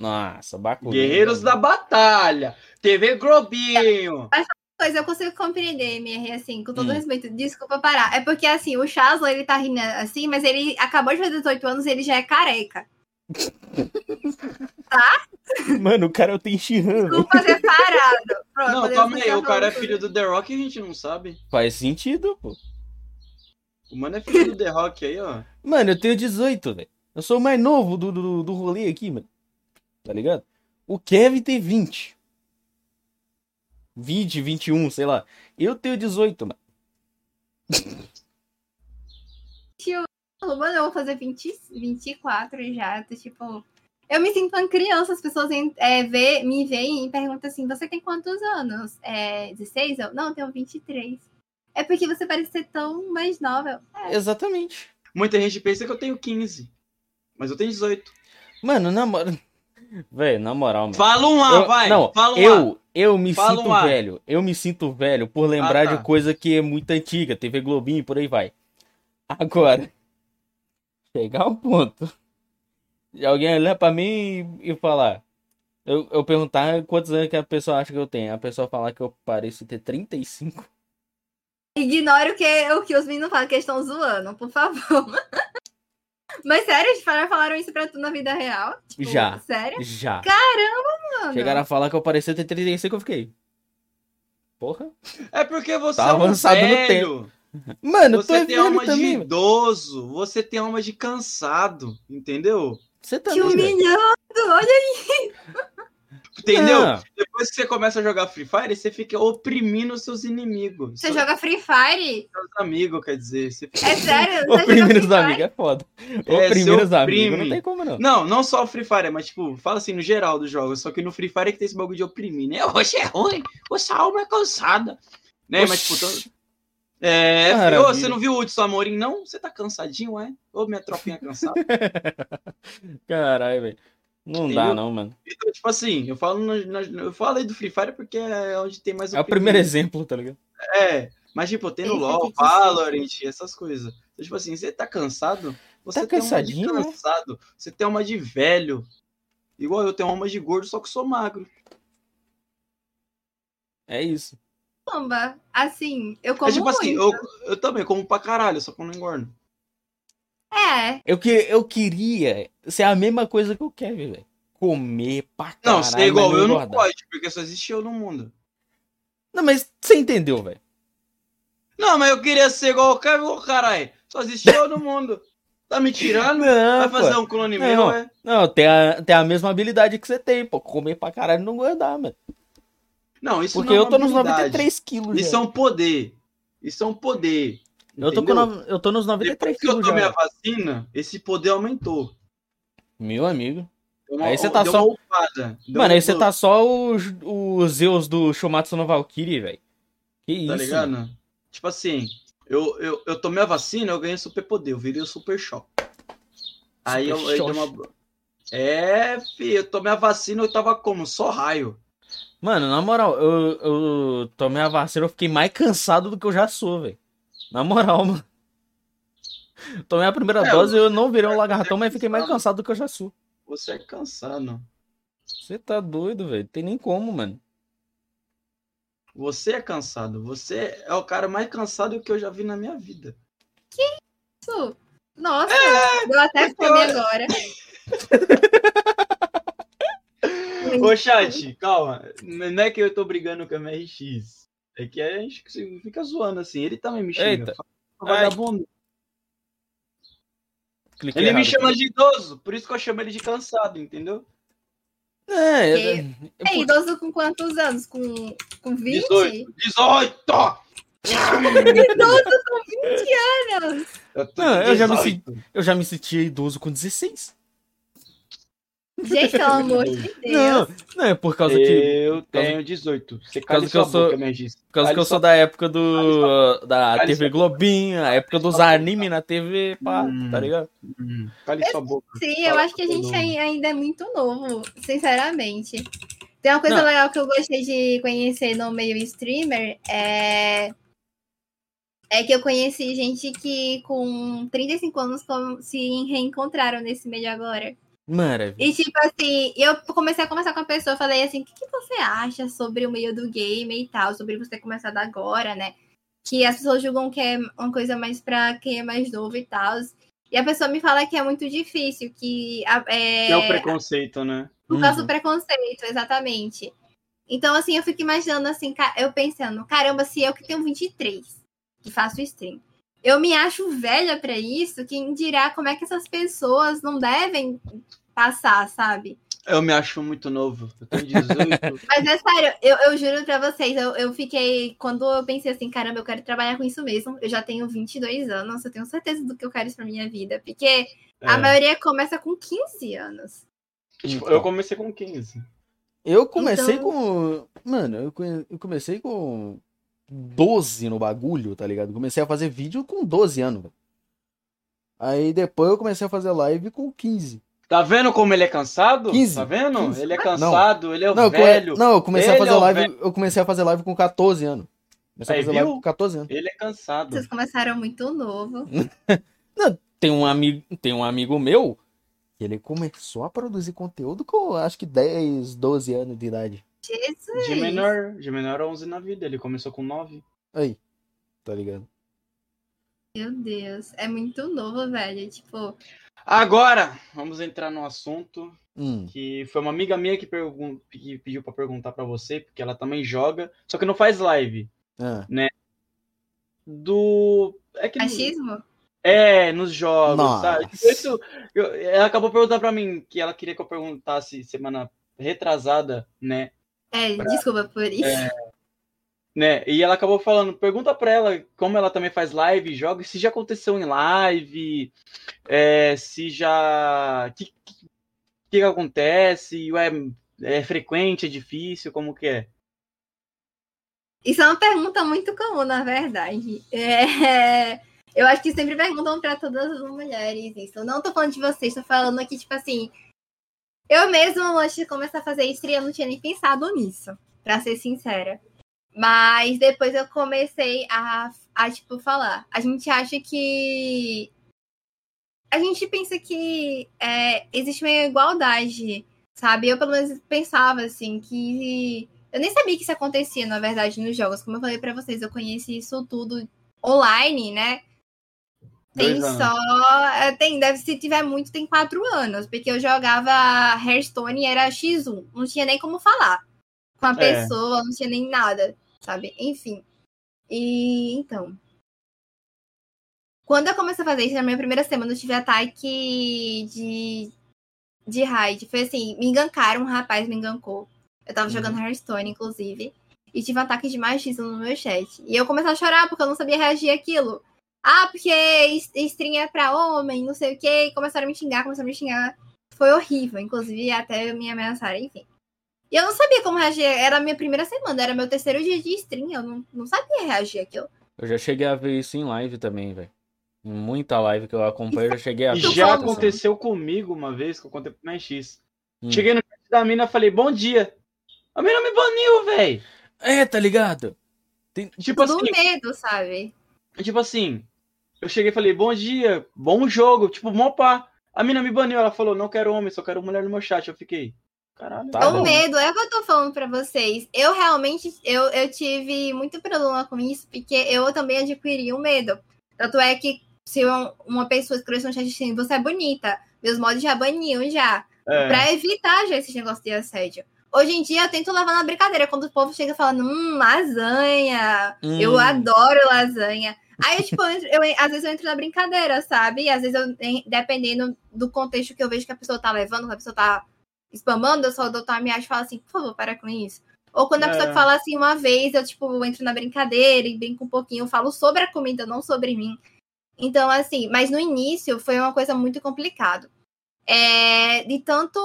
S1: Nossa, Bakugan.
S2: Guerreiros da Batalha, TV Globinho.
S3: pois eu consigo compreender, MR, assim, com todo
S1: Hum.
S3: respeito. Desculpa parar. É porque, assim, o Chaslo, ele tá rindo assim, mas ele acabou de fazer 18 anos e ele já é careca.
S1: Mano, o cara tem Shihano.
S3: Desculpa ter parado. Pronto,
S2: Não, calma aí, o cara é filho do The Rock e a gente não sabe.
S1: Faz sentido, pô.
S2: O mano é filho do The Rock aí, ó.
S1: Mano, eu tenho 18, velho. Eu sou o mais novo do, do, do rolê aqui, mano. Tá ligado? O Kevin tem 20. 20, 21, sei lá. Eu tenho 18, mano. [LAUGHS]
S3: Falou, mano, eu vou fazer 20, 24 já. tô, tipo, eu me sinto uma criança, as pessoas é, vê, me veem e perguntam assim: você tem quantos anos? É, 16? Eu, não, eu tenho 23. É porque você parece ser tão mais nova. Eu,
S1: Exatamente.
S2: Muita gente pensa que eu tenho 15. Mas eu tenho 18.
S1: Mano, na moral. Velho, na moral, mano.
S2: Fala um A,
S1: Eu-
S2: vai.
S1: Não,
S2: Fala um A.
S1: eu, eu me
S2: Fala
S1: sinto
S2: um
S1: velho. Eu me sinto velho por lembrar
S2: Ah, tá.
S1: de coisa que é muito antiga, TV Globinho e por aí vai. Agora, chegar ao ponto de alguém olhar pra mim e, e falar. Eu, eu perguntar quantos anos que a pessoa acha que eu tenho. A pessoa falar que eu pareço ter 35.
S3: Ignore o que, o que os meninos falam, que eles estão zoando, por favor. [LAUGHS] Mas sério, eles falaram, isso pra tu na vida real? Tipo,
S1: Já.
S3: Sério?
S1: Já.
S3: Mano?
S1: Chegaram a falar que eu parecia ter 35, eu fiquei. Porra.
S2: É porque você
S1: Tá
S2: é um
S1: avançado no
S2: velho.
S1: Mano,
S2: Você tem
S1: velho
S2: alma de
S1: também. velho.
S2: idoso. Você tem alma de cansado. Entendeu?
S1: Você
S3: Te
S1: também, velho.
S3: humilhando, olha
S2: Entendeu?
S1: Não.
S2: Depois que você começa a jogar Free Fire, você fica oprimindo os seus inimigos.
S3: Você
S2: seus,
S3: joga Free Fire?
S2: seus amigos, quer dizer. Você fica...
S3: É sério? Joga
S1: os amigos é foda.
S2: É,
S1: Oprimindo
S2: você
S1: os amigos não tem como não.
S2: Não, não só o Free Fire, mas tipo, fala assim no geral dos jogos. Só que no Free Fire é que tem esse bagulho de oprimir, né? [LAUGHS] Hoje é ruim, hoje a alma é cansada. Né? Mas, tipo, todo- é,
S1: Maravilha.
S2: você não viu o Hudson Amorim, não? Você tá cansadinho, é? Ô, minha tropinha cansada. [LAUGHS]
S1: Caralho, velho. Não dá,
S2: Entendeu?
S1: não, mano.
S2: Então, tipo assim, eu falo, no- no- eu falei do Free Fire porque é onde tem mais
S1: É o primeiro exemplo, tá ligado?
S2: É, mas tipo, tem no LoL, Valorant, essas coisas. Então, tipo assim, você tá cansado? Você
S1: Tá
S2: tem uma de
S1: cansadinho, né?
S2: cansado. Você tem uma de velho. Igual eu tenho uma de gordo, só que sou magro.
S1: É isso.
S3: Samba. Assim, eu como
S2: é tipo assim,
S3: muito.
S2: eu, eu também como pra caralho, só que eu não engordo.
S3: É,
S1: Eu, que, eu queria ser a mesma coisa que o Kevin, velho. Comer pra caralho.
S2: Não, ser igual
S1: mas
S2: eu não
S1: engordar.
S2: pode, porque só existe eu no mundo.
S1: Não, mas você entendeu, velho.
S2: Não, mas eu queria ser igual o Kevin, ô caralho. Só existe eu no mundo. Tá me tirando?
S1: Não,
S2: Vai fazer
S1: pô.
S2: um clone
S1: Não.
S2: meu, é?
S1: Não, tem a, tem a mesma habilidade que você tem, pô. Comer pra caralho e não engordar, mano.
S2: Não, isso
S1: Porque
S2: não é
S1: eu tô nos
S2: habilidade.
S1: 93 quilos.
S2: Isso
S1: já.
S2: é um poder. Isso é um poder.
S1: eu, tô no- eu tô nos 93
S2: Depois que eu
S1: quilos
S2: tomei
S1: já.
S2: a vacina, esse poder aumentou.
S1: Meu amigo.
S2: Uma-
S1: Aí você tá só- Mano,
S2: um
S1: aí você tá só os, os Zeus do Shomatsu no Valkyrie, velho. Que isso,
S2: Tá ligado?
S1: mano.
S2: Tipo assim, eu, eu, eu tomei a vacina, eu ganhei super poder, eu virei o super choque. Aí eu, aí deu uma. É, fi, eu tomei a vacina, eu tava como? Só raio.
S1: Mano, na moral, eu, eu tomei a vacina, eu fiquei mais cansado do que eu já sou, velho. Na moral, [LAUGHS] mano. Tomei a primeira
S2: É,
S1: dose, eu não virei um lagartão,
S2: é
S1: mas fiquei mais
S2: cansado.
S1: do que eu já sou.
S2: Você é cansado.
S1: Você tá doido, velho. Tem nem como, mano.
S2: Você é cansado. Você é o cara mais cansado que eu já vi na minha vida.
S3: Isso. Nossa,
S2: É,
S3: deu até fome
S2: eu-
S3: agora. [LAUGHS]
S2: Ô, chat, calma. Não é que eu tô brigando com a MRX. É que a gente fica zoando assim. Ele também me xinga.
S1: Eita.
S2: Vagabundo.
S1: Cliquei
S2: Ele me
S1: errado.
S2: chama de idoso, por isso que eu chamo ele de cansado, entendeu?
S1: É,
S3: Que-
S1: é,
S3: É idoso com quantos anos? Com, com 20?
S2: 18. 18!
S3: Idoso com 20 anos!
S2: Eu,
S1: Não, eu já me
S2: 18.
S1: eu já me sentia idoso com 16.
S3: Gente, pelo [LAUGHS] amor de
S1: Não,
S3: Deus.
S1: não, é por causa que.
S2: Eu tenho 18. Você cala
S1: causa que eu sou-
S2: boca.
S1: Por causa que eu sou da época do. da TV
S2: sua
S1: Globinho, a época dos anime na TV, pá,
S2: Hum.
S1: tá ligado?
S2: Hum, Cale sua boca.
S3: Sim, eu acho que a gente ainda é muito novo, sinceramente. Tem uma coisa
S1: Não.
S3: legal que eu gostei de conhecer no meio streamer, é... é que eu conheci gente que com 35 anos se reencontraram nesse meio agora.
S1: Maravilha.
S3: E tipo assim, eu comecei a conversar com a pessoa, eu falei assim, o que, que você acha sobre o meio do game e tal, sobre você ter começado agora, né? Que as pessoas julgam que é uma coisa mais pra quem é mais novo e tal. E a pessoa me fala que é muito difícil, que é,
S2: É o preconceito, né?
S3: por causa
S1: Uhum.
S3: do preconceito, exatamente. Então, assim, eu fico imaginando assim, eu pensando, caramba, se eu que tenho 23, que faço stream, eu me acho velha pra isso, quem dirá como é que essas pessoas não devem passar, sabe?
S2: Eu me acho muito novo. Eu tenho 18. [LAUGHS]
S3: Mas é sério, eu, eu juro pra vocês, eu, eu fiquei. Quando eu pensei assim, caramba, eu quero trabalhar com isso mesmo. Eu já tenho 22 anos, eu tenho certeza do que eu quero isso pra minha vida. Porque a
S2: É.
S3: maioria começa com 15 anos.
S2: Tipo, eu comecei com 15.
S1: Eu comecei
S3: Então-
S1: com. Mano, eu comecei com 12 no bagulho, tá ligado? Comecei a fazer vídeo com 12 anos, velho. Aí depois eu comecei a fazer live com 15.
S2: Tá vendo como ele é cansado?
S1: 15.
S2: Tá vendo?
S1: 15.
S2: Ele é cansado, ele é
S1: Não, eu come-
S2: velho.
S1: não, eu comecei a
S2: Ele
S1: fazer
S2: é
S1: live.
S2: velho.
S1: Eu comecei a fazer live com 14 anos. Comecei
S2: Aí,
S1: a fazer live
S2: viu?
S1: com 14 anos.
S2: Ele é cansado.
S3: Vocês começaram muito novo. [LAUGHS]
S1: Tem um amigo, tem um amigo meu ele começou a produzir conteúdo com acho que 10, 12 anos de idade.
S3: Jesus.
S2: De menor, de menor 11 na vida. Ele começou com 9.
S1: Aí, tá ligado?
S3: Meu Deus. É muito novo, velho. Tipo,
S2: Agora, vamos entrar no assunto
S1: Hum,
S2: que foi uma amiga minha que, pergun- que pediu pra perguntar pra você, porque ela também joga, só que não faz live.
S1: ah.
S2: Do. É que.
S3: achismo?
S2: É, nos jogos,
S1: Nossa.
S2: sabe? Tipo, Isso, eu- ela acabou perguntando pra mim que ela queria que eu perguntasse semana retrasada, né?
S3: É, desculpa por isso.
S2: É. né? E ela acabou falando, pergunta pra ela como ela também faz live, joga, se já aconteceu em live, é, se já. O que, que, que acontece? É, é frequente, é difícil, como que é?
S3: Isso é uma pergunta muito comum, na verdade. É, [LAUGHS] Eu acho que sempre perguntam pra todas as mulheres isso. Eu não tô falando de vocês, tô falando aqui, tipo assim. Eu mesmo, antes de começar a fazer stream, eu não tinha nem pensado nisso, pra ser sincera. Mas depois eu comecei a, a tipo, falar. A gente acha que. A gente pensa que é, existe uma igualdade, sabe? Eu, pelo menos, pensava, assim, que eu nem sabia que isso acontecia, na verdade, nos jogos. Como eu falei pra vocês, eu conheci isso tudo online, né? Tem só. é, Tem, deve se tiver muito, tem quatro anos. Porque eu jogava Hearthstone e era X1. Não tinha nem como falar com a
S2: É.
S3: pessoa, não tinha nem nada, sabe? Enfim. E então. Quando eu comecei a fazer isso, na minha primeira semana, eu tive ataque de. de raid. Foi assim, me engancaram, um rapaz me engancou. Eu tava
S1: Uhum.
S3: jogando Hearthstone, inclusive. E tive um ataque de machismo no meu chat. E eu comecei a chorar porque eu não sabia reagir àquilo. Ah, porque stream é pra homem, não sei o quê. E começaram a me xingar, começaram a me xingar. Foi horrível, inclusive até me ameaçaram, enfim. E eu não sabia como reagir. Era a minha primeira semana, era meu terceiro dia de stream. Eu não, não sabia reagir àquilo.
S1: Eu já cheguei a ver isso em live também, velho. Em muita live que eu acompanho, eu já cheguei a
S2: E
S1: ver.
S3: tô
S2: já
S3: falando.
S2: aconteceu comigo uma vez que eu contei pro MX.
S1: Hum.
S2: Cheguei no chat da mina falei, bom dia. A mina me baniu, velho.
S1: É, tá ligado?
S2: Tipo
S3: Tudo
S2: assim,
S3: medo, sabe?
S2: Tipo assim, eu cheguei e falei, bom dia, bom jogo, tipo, mó pá. A mina me baniu, ela falou, não quero homem, só quero mulher no meu chat. Eu fiquei, caralho.
S1: Tá
S3: é
S1: bom.
S3: o medo, é o que eu tô falando pra vocês. Eu realmente, eu, eu tive muito problema com isso, porque eu também adquiri o medo. Tanto é que se um- uma pessoa escrevesse no chat assim, você é bonita, meus mods já baniam já.
S2: É,
S3: Pra evitar já esse negócio de assédio. Hoje em dia eu tento levar na brincadeira, quando o povo chega falando, hum, lasanha,
S1: Hum.
S3: eu adoro lasanha. Aí, tipo, eu, entro- eu- às vezes eu entro na brincadeira, sabe? E às vezes, eu, dependendo do contexto que eu vejo que a pessoa tá levando, que a pessoa tá spamando, eu só dou uma e falo assim, por favor, para com isso. Ou quando a
S2: É.
S3: pessoa fala assim uma vez, eu, tipo, entro na brincadeira e brinco um pouquinho, eu falo sobre a comida, não sobre mim. Então, assim, mas no início foi uma coisa muito complicada. É, de tanto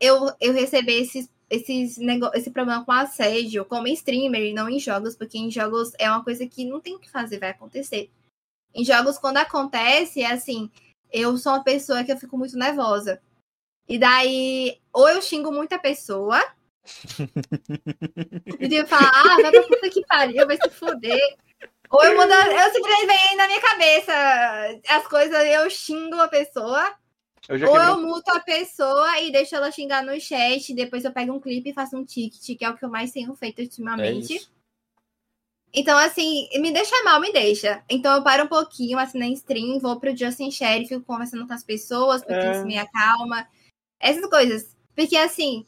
S3: eu, eu receber esses, esses nego... esse problema com assédio, como em streamer e não em jogos, porque em jogos é uma coisa que não tem o que fazer, vai acontecer. Em jogos, quando acontece, é assim, eu sou uma pessoa que eu fico muito nervosa. E daí, ou eu xingo muita pessoa, e tipo, falar, ah, vai pra puta que pariu, vai se fuder. Ou eu mudo, eu simplesmente vem na minha cabeça as coisas, eu xingo a pessoa,
S2: eu já
S3: ou eu muto a pessoa e deixo ela xingar no chat, depois eu pego um clipe e faço um ticket, que é o que eu mais tenho feito
S1: É
S3: ultimamente.
S1: isso.
S3: Então, assim, me deixa mal, me deixa. Então eu paro um pouquinho, assim, na stream, vou pro Justin Share, fico conversando com as pessoas, porque
S2: É.
S3: isso me acalma. Essas coisas. Porque, assim,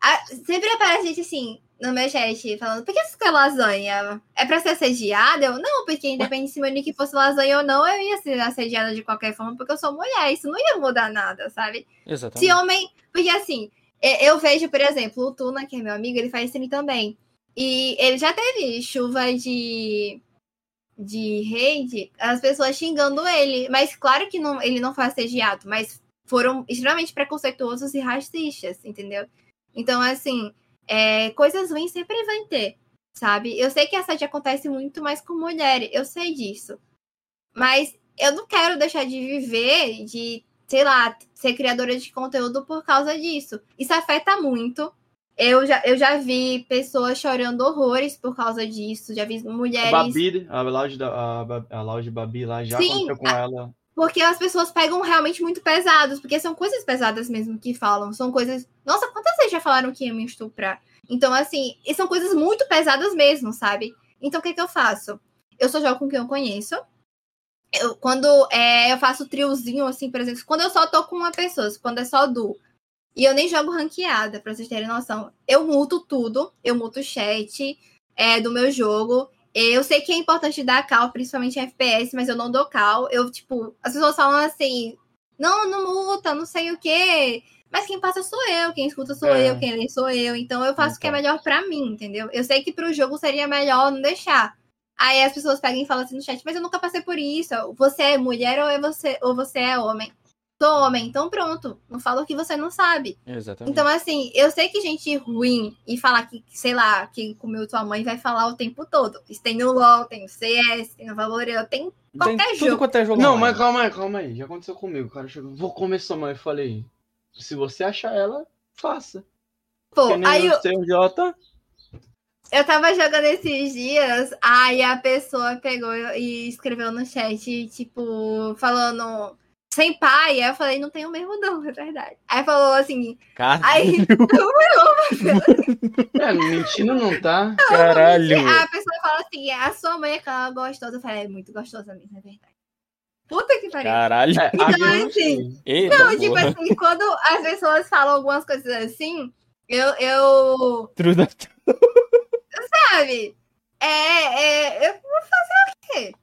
S3: a- sempre aparece gente, assim, no meu chat, falando, por que você quer lasanha? É pra ser assediada? Eu, não, porque independente se meu nick fosse lasanha ou não, eu ia ser assediada de qualquer forma, porque eu sou mulher, isso não ia mudar nada, sabe?
S1: Exatamente.
S3: Se homem. Porque assim, eu vejo, por exemplo, o Tuna, que é meu amigo, ele faz stream também. E ele já teve chuva de. de hate, as pessoas xingando ele. Mas claro que não, ele não foi assediado, mas foram extremamente preconceituosos e racistas, entendeu? Então, assim, é, coisas ruins sempre vai ter, sabe? Eu sei que assédio acontece muito mais com mulheres, eu sei disso. Mas eu não quero deixar de viver, de sei lá, ser criadora de conteúdo por causa disso. Isso afeta muito. Eu já, eu já vi pessoas chorando horrores por causa disso. Já vi
S2: A
S3: mulheres.
S2: Babi, a lounge da a, a lounge Babi lá já
S3: Sim,
S2: aconteceu com ela.
S3: Porque as pessoas pegam realmente muito pesados. Porque são coisas pesadas mesmo que falam. São coisas. Nossa, quantas já falaram que iam me estuprar? Então, assim, são coisas muito pesadas mesmo, sabe? Então, o que, que eu faço? Eu só jogo com quem eu conheço. Eu, quando é, eu faço triozinho, assim, por exemplo, quando eu só tô com uma pessoa, quando é só du, e eu nem jogo ranqueada, pra vocês terem noção, eu muto tudo, eu muto o chat é, do meu jogo. Eu sei que é importante dar cal, principalmente em FPS, mas eu não dou cal. Eu, tipo, as pessoas falam assim, não, não muta, não sei o quê. Mas quem passa sou eu, quem escuta sou
S2: É.
S3: eu, quem lê sou eu. Então eu faço o que é
S1: Então.
S3: melhor pra mim, entendeu? Eu sei que pro jogo seria melhor não deixar. Aí as pessoas pegam e falam assim no chat, mas eu nunca passei por isso. Você é mulher ou, é você, ou você é homem? Sou homem, então pronto. Não fala o que você não sabe.
S1: Exatamente.
S3: Então, assim, eu sei que gente ruim e falar que, sei lá, que comeu tua mãe vai falar o tempo todo. Isso tem no LOL, tem no CS, tem no Valorant, tem
S1: Tem
S3: qualquer
S1: tudo
S3: jogo.
S1: quanto é jogo
S2: Não, mas calma aí, calma aí. Já aconteceu comigo. O cara chegou, vou comer sua mãe. Eu falei, se você achar ela, faça.
S3: Pô, aí eu,
S2: o seu Jota.
S3: eu tava jogando esses dias, aí a pessoa pegou e escreveu no chat, tipo, falando sem pai. Aí eu falei, não tenho mesmo não, é verdade. Aí falou assim,
S1: Caralho. [LAUGHS]
S3: aí
S2: É, mentindo não tá.
S1: Caralho.
S3: a pessoa fala assim, a sua mãe é aquela gostosa. Eu falei, é muito gostosa mesmo, é verdade. Puta que pariu.
S1: Caralho.
S2: É,
S3: Então, assim.
S1: Eita,
S3: Não, tipo
S1: porra.
S3: assim, quando as pessoas falam algumas coisas assim, eu, eu
S1: Truda-
S3: sabe? É, é, eu vou fazer o quê?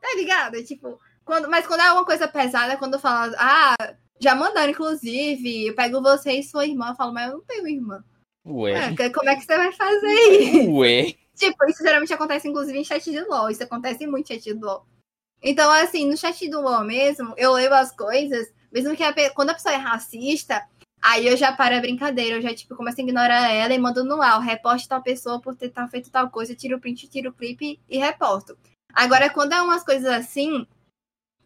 S3: Tá ligado? Tipo, Quando, mas quando é uma coisa pesada, quando eu falo, ah, já mandaram, inclusive, eu pego você e sua irmã, eu falo, mas eu não tenho irmã.
S1: Ué.
S3: É, como é que você vai fazer isso?
S1: Ué.
S3: Tipo, isso geralmente acontece, inclusive, em chat de LOL. Isso acontece muito em chat de LOL. Então, assim, no chat do LOL mesmo, eu leio as coisas, mesmo que a, quando a pessoa é racista, aí eu já paro a brincadeira, eu já, tipo, começo a ignorar ela e mando no ar, reposte tal pessoa por ter tal, feito tal coisa, tiro o print, tiro o clipe e reporto. Agora, quando é umas coisas assim,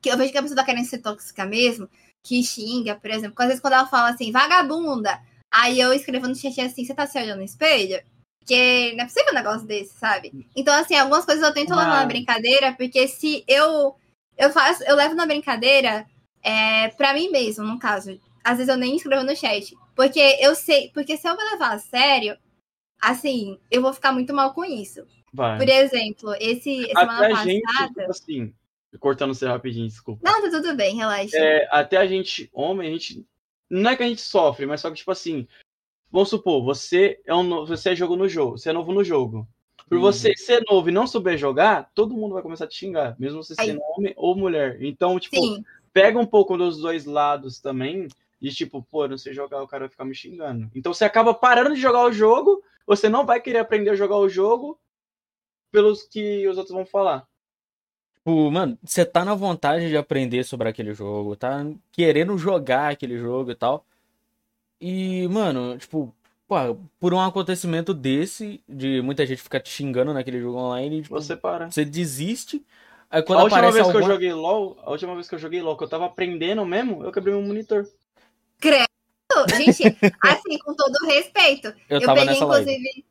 S3: que eu vejo que a pessoa tá querendo ser tóxica mesmo, que xinga, por exemplo, às vezes quando ela fala assim, vagabunda, aí eu escrevo no chat assim, você tá se olhando no espelho? Porque não é possível um negócio desse, sabe? Então, assim, algumas coisas eu tento levar na brincadeira, porque se eu eu faço, eu levo na brincadeira é, pra mim mesmo, no caso. Às vezes eu nem escrevo no chat. Porque eu sei, porque se eu vou levar a sério, assim, eu vou ficar muito mal com isso.
S2: Vai.
S3: Por exemplo, esse
S2: até
S3: semana
S2: a gente,
S3: passada.
S2: tipo assim, cortando você rapidinho, desculpa.
S3: Não, tá tudo bem, relaxa.
S2: É, até a gente, homem, a gente. Não é que a gente sofre, mas só que, tipo assim, vamos supor, você é um você é jogo no jogo, você é novo no jogo. Por
S1: Uhum.
S2: você ser novo e não souber jogar, todo mundo vai começar a te xingar, mesmo você sendo homem ou mulher. Então, tipo,
S3: Sim,
S2: pega um pouco dos dois lados também, de tipo, pô, não sei jogar, o cara vai ficar me xingando. Então você acaba parando de jogar o jogo, você não vai querer aprender a jogar o jogo pelos que os outros vão falar.
S1: Tipo, mano, você tá na vontade de aprender sobre aquele jogo, tá querendo jogar aquele jogo e tal. E, mano, tipo, pô, por um acontecimento desse, de muita gente ficar te xingando naquele jogo online, tipo,
S2: Você para.
S1: você desiste. Aí quando
S2: a última vez que eu
S1: alguma...
S2: joguei LOL, a última vez que eu joguei LOL, que eu tava aprendendo mesmo, eu quebrei meu monitor.
S3: gente, [LAUGHS] assim, com todo respeito.
S1: Eu
S3: Eu,
S1: tava
S3: peguei,
S1: nessa live.
S3: inclusive.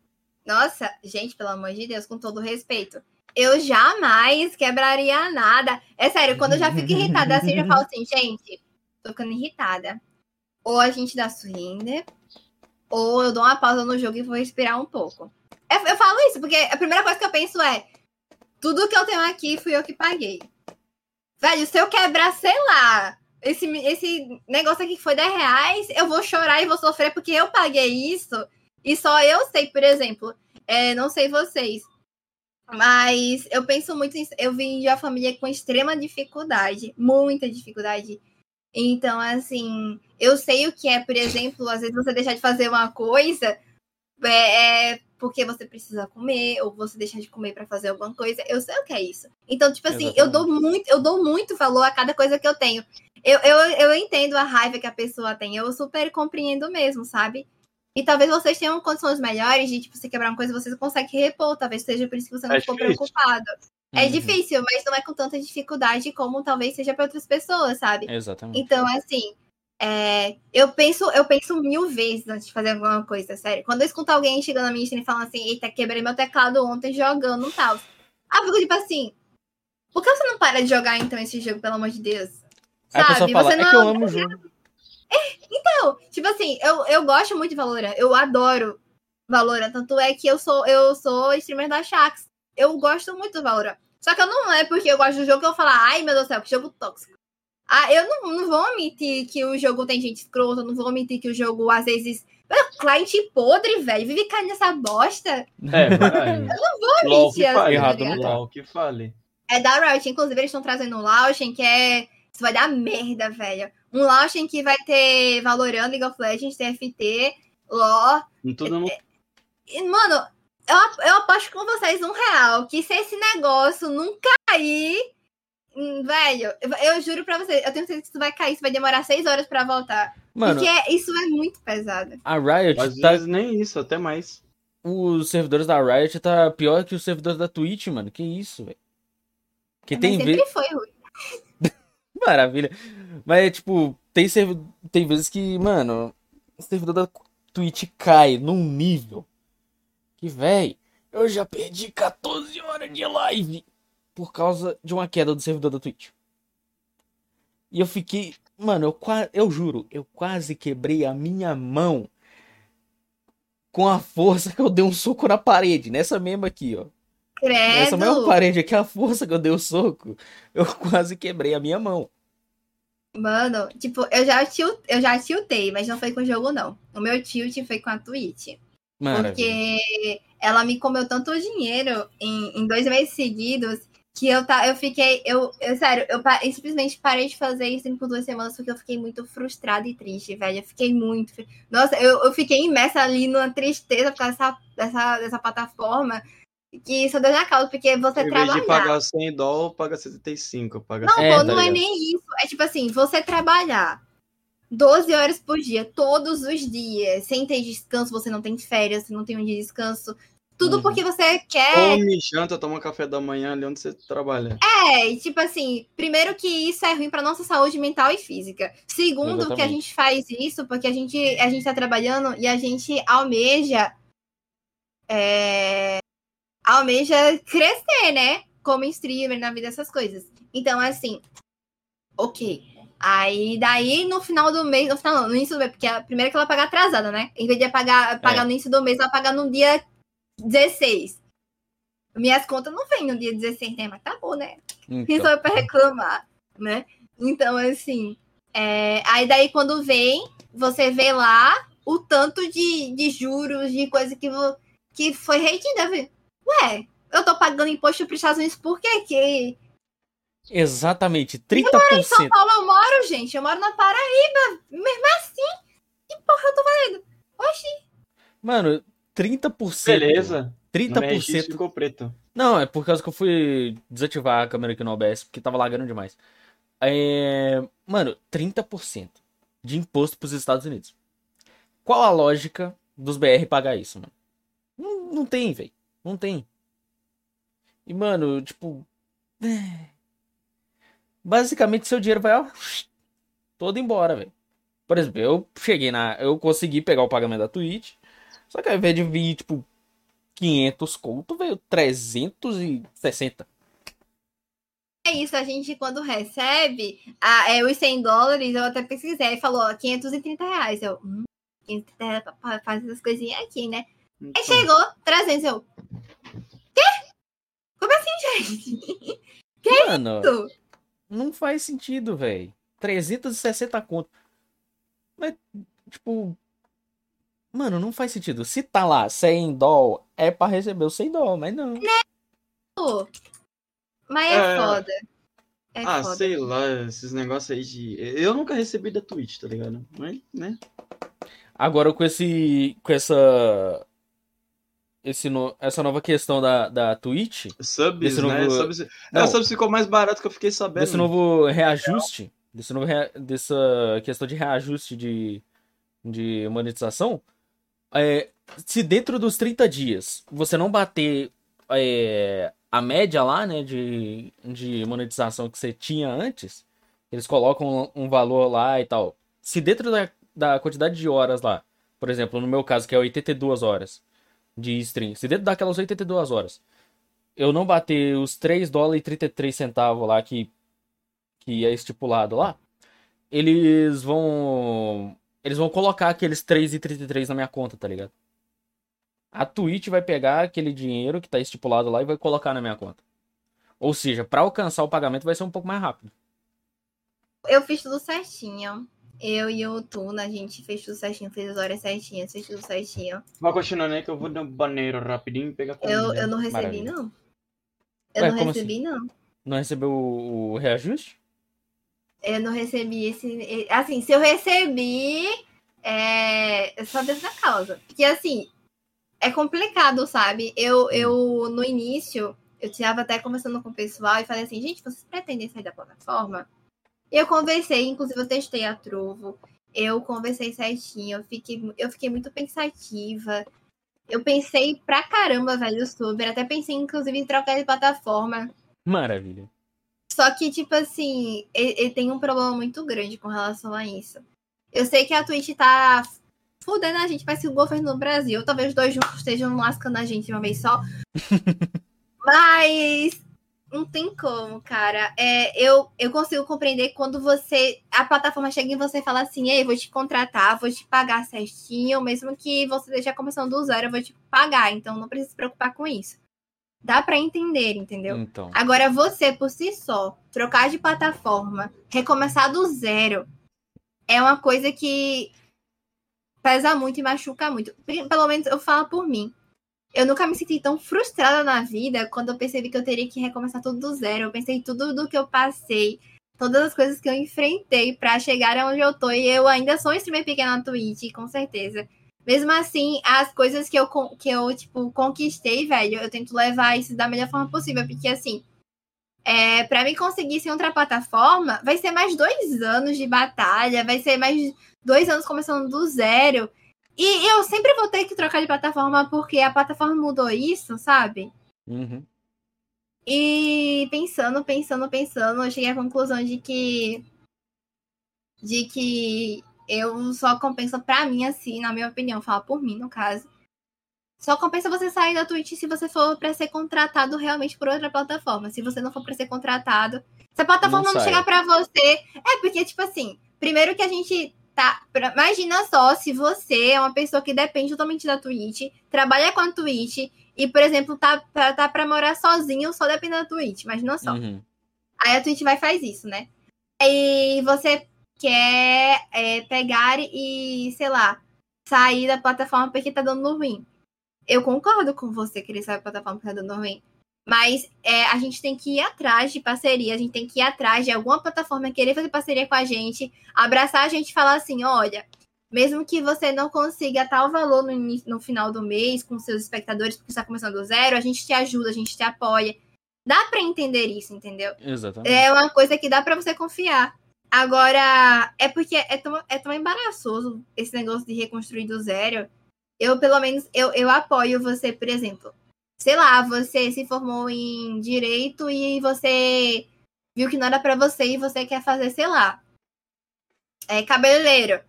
S3: Nossa, gente, pelo amor de Deus, com todo respeito. Eu jamais quebraria nada. É sério, quando eu já fico irritada assim, eu já falo assim, gente, tô ficando irritada. Ou a gente dá surrender, ou eu dou uma pausa no jogo e vou respirar um pouco. Eu, eu falo isso, porque a primeira coisa que eu penso é: tudo que eu tenho aqui fui eu que paguei. Velho, se eu quebrar, sei lá, esse, esse negócio aqui que foi 10 reais, eu vou chorar e vou sofrer porque eu paguei isso. E só eu sei, por exemplo, é, não sei vocês, mas eu penso muito em. Eu vim de uma família com extrema dificuldade, muita dificuldade. Então, assim, eu sei o que é, por exemplo, às vezes você deixar de fazer uma coisa é, é porque você precisa comer, ou você deixar de comer para fazer alguma coisa. Eu sei o que é isso. Então, tipo assim, eu dou muito, eu dou muito valor a cada coisa que eu tenho. Eu, eu, eu entendo a raiva que a pessoa tem, eu super compreendo mesmo, sabe? E talvez vocês tenham condições melhores de, tipo, você quebrar uma coisa, você consegue repor. Talvez seja por isso que você não
S2: É
S3: ficou
S2: difícil.
S3: preocupado. É
S1: Uhum,
S3: difícil, mas não é com tanta dificuldade como talvez seja para outras pessoas, sabe?
S1: Exatamente.
S3: Então, assim, é, eu penso, eu penso mil vezes antes de fazer alguma coisa, sério. Quando eu escuto alguém chegando na minha e falando assim, eita, quebrei meu teclado ontem jogando e tal. Eu fico tipo assim, por que você não para de jogar então esse jogo, pelo amor de Deus?
S1: Aí
S3: Sabe?
S1: fala,
S3: Você
S1: é
S3: não
S1: que eu amo o jogo.
S3: Então, tipo assim, eu, eu gosto muito de Valorant, eu adoro Valorant, tanto é que eu sou eu sou streamer da Shax. Eu gosto muito do Valorant. Só que eu não é porque eu gosto do jogo que eu vou falar, ai meu Deus do céu, que jogo tóxico. Ah, eu não, não vou omitir que o jogo tem gente escrota, não vou omitir que o jogo às vezes. Meu, client podre, velho. Vive caindo nessa bosta.
S2: É, [LAUGHS] para aí.
S3: Vou
S2: LOL
S3: omitir
S2: que
S3: as
S2: fale.
S1: Errado não tá.
S2: LOL que fale.
S3: é da Riot. Inclusive, eles estão trazendo um Launchen que é. Isso vai dar merda, velho. Um Launchen que vai ter Valorant, League of Legends, TFT, LoL.
S2: Tudo no
S3: E, mano, eu, eu aposto com vocês um real que se esse negócio não cair. hum, Velho, eu, eu juro pra vocês, eu tenho certeza que isso vai cair, isso vai demorar seis horas pra voltar.
S1: Mano,
S3: porque isso é muito pesado.
S1: a Riot
S2: Às
S1: tá.
S2: vezes nem isso, até mais.
S1: Os servidores da Riot tá pior que os servidores da Twitch, mano. Que isso, velho. Que
S3: Mas
S1: tem
S3: sempre
S1: vezes.
S3: foi ruim. [LAUGHS]
S1: Maravilha. Mas, tipo, tem, servi... tem vezes que, mano, o servidor da Twitch cai num nível que, véi, eu já perdi 14 horas de live por causa de uma queda do servidor da Twitch. E eu fiquei, mano, eu, eu juro, eu quase quebrei a minha mão com a força que eu dei um soco na parede, nessa mesma aqui, ó. Essa mesma
S3: Credo.
S1: parede aqui, a força que eu dei o soco, eu [LAUGHS] quase quebrei a minha mão.
S3: Mano, tipo, eu já, tilt, eu já tiltei, mas não foi com o jogo, não. O meu tilt foi com a Twitch.
S1: Maravilha.
S3: Porque ela me comeu tanto dinheiro em, em dois meses seguidos que eu, tá, eu fiquei, eu, eu sério, eu, eu simplesmente parei de fazer isso por duas semanas porque eu fiquei muito frustrada e triste, velho. Eu fiquei muito. Nossa, eu, eu fiquei imersa ali numa tristeza por causa dessa, dessa, dessa plataforma. Que isso deu na causa, porque você
S2: Em vez
S3: trabalhar.
S2: de pagar 100 dólares, paga 75. Paga
S3: Não,
S2: 100.
S1: É, tá
S3: não é nem isso. É tipo assim, você trabalhar 12 horas por dia, todos os dias, sem ter descanso, você não tem férias, você não tem um dia de descanso. Tudo
S1: Uhum.
S3: porque você quer.
S2: Come, janta, toma café da manhã ali onde você trabalha.
S3: É, e tipo assim, primeiro que isso é ruim pra nossa saúde mental e física. Segundo, que a
S1: Exatamente.
S3: gente faz isso porque a gente, a gente tá trabalhando e a gente almeja. é, almeja crescer, né? Como streamer na vida, essas coisas. Então, assim, ok. Aí, daí, no final do mês, no final, não, no início do mês, porque a primeira que ela paga atrasada, né? Em vez de pagar, pagar
S1: É.
S3: no início do mês, ela paga no dia 16. Minhas contas não vêm no dia 16, né? Mas tá bom, né? Quem
S1: Então,
S3: sou eu pra reclamar, né? Então, assim, é, aí daí quando vem, você vê lá o tanto de, de juros, de coisa que, vo- que foi retida. Ué, eu tô pagando imposto pros Estados Unidos por quê? Que
S1: exatamente,
S3: São
S1: 30%.
S3: Paulo eu moro, gente, eu moro na Paraíba. Mesmo assim, que porra eu tô fazendo? Oxi,
S1: Mano, 30%.
S2: Beleza. No meu registro
S1: 30%.
S2: ficou preto.
S1: Não, é por causa que eu fui desativar a câmera aqui no OBS, porque tava lagando demais. É... Mano, 30% de imposto pros Estados Unidos. Qual a lógica dos BR pagar isso, mano? Não, não tem, velho. Não tem. E, mano, tipo. é. Basicamente, seu dinheiro vai ó, todo embora, velho. Por exemplo, eu cheguei na. Eu consegui pegar o pagamento da Twitch. Só que ao invés de vir, tipo, 500 conto, veio 360.
S3: é isso, a gente quando recebe a, é, os 100 dólares, eu até pesquisei, aí falou ó, 530 reais. Eu, hum, 530 reais pra- fazer essas coisinhas aqui, né? Aí
S2: Então,
S3: chegou, 300, eu, quê? Como assim, gente? [LAUGHS]
S1: Mano,
S3: Isso?
S1: Não faz sentido, velho. 360 conto. Mas, tipo. Mano, não faz sentido. Se tá lá 100 doll, é pra receber os 100 doll, mas não.
S3: Pô, Mas é,
S2: É.
S3: foda. É
S2: ah,
S3: foda.
S2: sei lá, esses negócios aí de. Eu nunca recebi da Twitch, tá ligado? Mas, né?
S1: Agora com esse. Com essa. Esse no, essa nova questão da, da Twitch.
S2: Subs, né?
S1: novo-
S2: Subs...
S1: Não.
S2: É, subs ficou mais barato que eu fiquei sabendo.
S1: Desse novo reajuste. Desse novo rea- dessa questão de reajuste de, de monetização. é, se dentro dos 30 dias você não bater é, a média lá, né, de, de monetização que você tinha antes, eles colocam um valor lá e tal. Se dentro da, da quantidade de horas lá, por exemplo, no meu caso, que é 82 horas de stream, se dentro daquelas 82 horas eu não bater os 3 dólares e 33 centavos lá que, que é estipulado lá, eles vão. Eles vão colocar aqueles 3,33 na minha conta, tá ligado? A Twitch vai pegar aquele dinheiro que tá estipulado lá e vai colocar na minha conta. Ou seja, pra alcançar o pagamento vai ser um pouco mais rápido.
S3: Eu fiz tudo certinho. Eu e o Tuna, a gente fez tudo certinho, fez as horas certinhas, fez tudo certinho.
S2: Vai continuando aí que eu vou no banheiro rapidinho e pegar comida.
S3: Eu, eu não recebi,
S1: Maravilha.
S3: não. Eu
S1: Ué,
S3: não recebi, não.
S1: Não recebeu o, o reajuste?
S3: Eu não recebi esse. Assim, se eu recebi, é, é só Deus da causa. Porque, assim, é complicado, sabe? Eu, eu no início, eu estava até conversando com o pessoal e falei assim: gente, vocês pretendem sair da plataforma? Eu conversei, inclusive eu testei a Trovo. Eu conversei certinho, eu fiquei, eu fiquei muito pensativa. Eu pensei pra caramba, velho, sobre. Até pensei, inclusive, em trocar de plataforma.
S1: Maravilha.
S3: Só que, tipo assim, ele, ele tem um problema muito grande com relação a isso. Eu sei que a Twitch tá fudendo a gente, parece o governo do Brasil, talvez os dois juntos estejam lascando a gente de uma vez só. [LAUGHS] Mas não tem como, cara. É, eu, eu consigo compreender quando você. A plataforma chega em você e fala assim: Ei, vou te contratar, vou te pagar certinho, mesmo que você esteja começando do zero, eu vou te pagar. Então não precisa se preocupar com isso. Dá pra entender, entendeu?
S1: Então.
S3: Agora, você por si só, trocar de plataforma, recomeçar do zero, é uma coisa que pesa muito e machuca muito. Pelo menos eu falo por mim. Eu nunca me senti tão frustrada na vida quando eu percebi que eu teria que recomeçar tudo do zero. Eu pensei tudo do que eu passei, todas as coisas que eu enfrentei para chegar aonde eu tô. E eu ainda sou um streamer pequeno na Twitch, com certeza. Mesmo assim, as coisas que eu, que eu tipo, conquistei, velho, eu tento levar isso da melhor forma possível. Porque, assim, é, para mim conseguir ser outra plataforma, vai ser mais dois anos de batalha, vai ser mais dois anos começando do zero. E eu sempre vou ter que trocar de plataforma porque a plataforma mudou isso, sabe?
S1: Uhum.
S3: E pensando, pensando, pensando, eu cheguei à conclusão de que. De que eu só compensa pra mim, assim, na minha opinião, fala por mim, no caso. Só compensa você sair da Twitch se você for para ser contratado realmente por outra plataforma. Se você não for para ser contratado. Se a plataforma não, não chegar para você. É, porque, tipo assim, primeiro que a gente Tá? Imagina só se você é uma pessoa que depende totalmente da Twitch, trabalha com a Twitch e, por exemplo, tá, tá, tá pra morar sozinho, só depende da Twitch. Imagina só. Uhum. Aí a Twitch vai e faz isso, né? E você quer é, pegar e, sei lá, sair da plataforma porque tá dando ruim. Eu concordo com você que ele sair da plataforma porque tá dando ruim. Mas é, a gente tem que ir atrás de parceria, a gente tem que ir atrás de alguma plataforma querer fazer parceria com a gente, abraçar a gente e falar assim: olha, mesmo que você não consiga tal valor no, início, no final do mês com seus espectadores, porque está começando do zero, a gente te ajuda, a gente te apoia. Dá para entender isso, entendeu?
S1: Exatamente.
S3: É uma coisa que dá para você confiar. Agora, é porque é tão, é tão embaraçoso esse negócio de reconstruir do zero. Eu, pelo menos, eu, eu apoio você, por exemplo sei lá, você se formou em direito e você viu que não era para você e você quer fazer, sei lá, é cabeleireiro.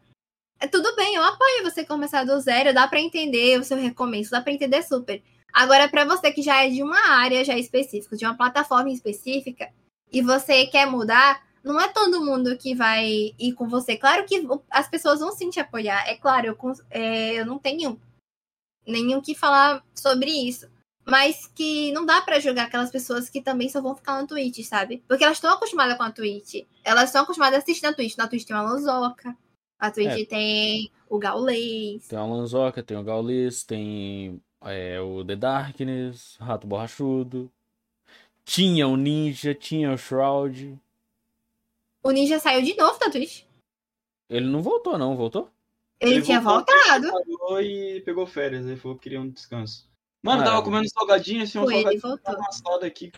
S3: É tudo bem, eu apoio você começar do zero, dá para entender o seu recomeço, dá para entender super. Agora, para você que já é de uma área já específica, de uma plataforma específica, e você quer mudar, não é todo mundo que vai ir com você. Claro que as pessoas vão sim te apoiar. É claro, eu, é, eu não tenho nenhum que falar sobre isso mas que não dá para julgar aquelas pessoas que também só vão ficar na Twitch, sabe? Porque elas estão acostumadas com a Twitch. Elas estão acostumadas a assistir na Twitch. Na Twitch tem uma Lanzoca, a Twitch é. tem o Gaulês.
S1: Tem a Lanzoca, tem o Gaulês, tem é, o The Darkness, Rato Borrachudo. Tinha o Ninja, tinha o Shroud.
S3: O Ninja saiu de novo da Twitch.
S1: Ele não voltou, não, voltou?
S3: Ele, ele tinha voltado.
S2: voltado. E pegou férias, ele falou que queria um descanso. Mano, tava comendo salgadinho, assim, um Foi, salgadinho amassado aqui.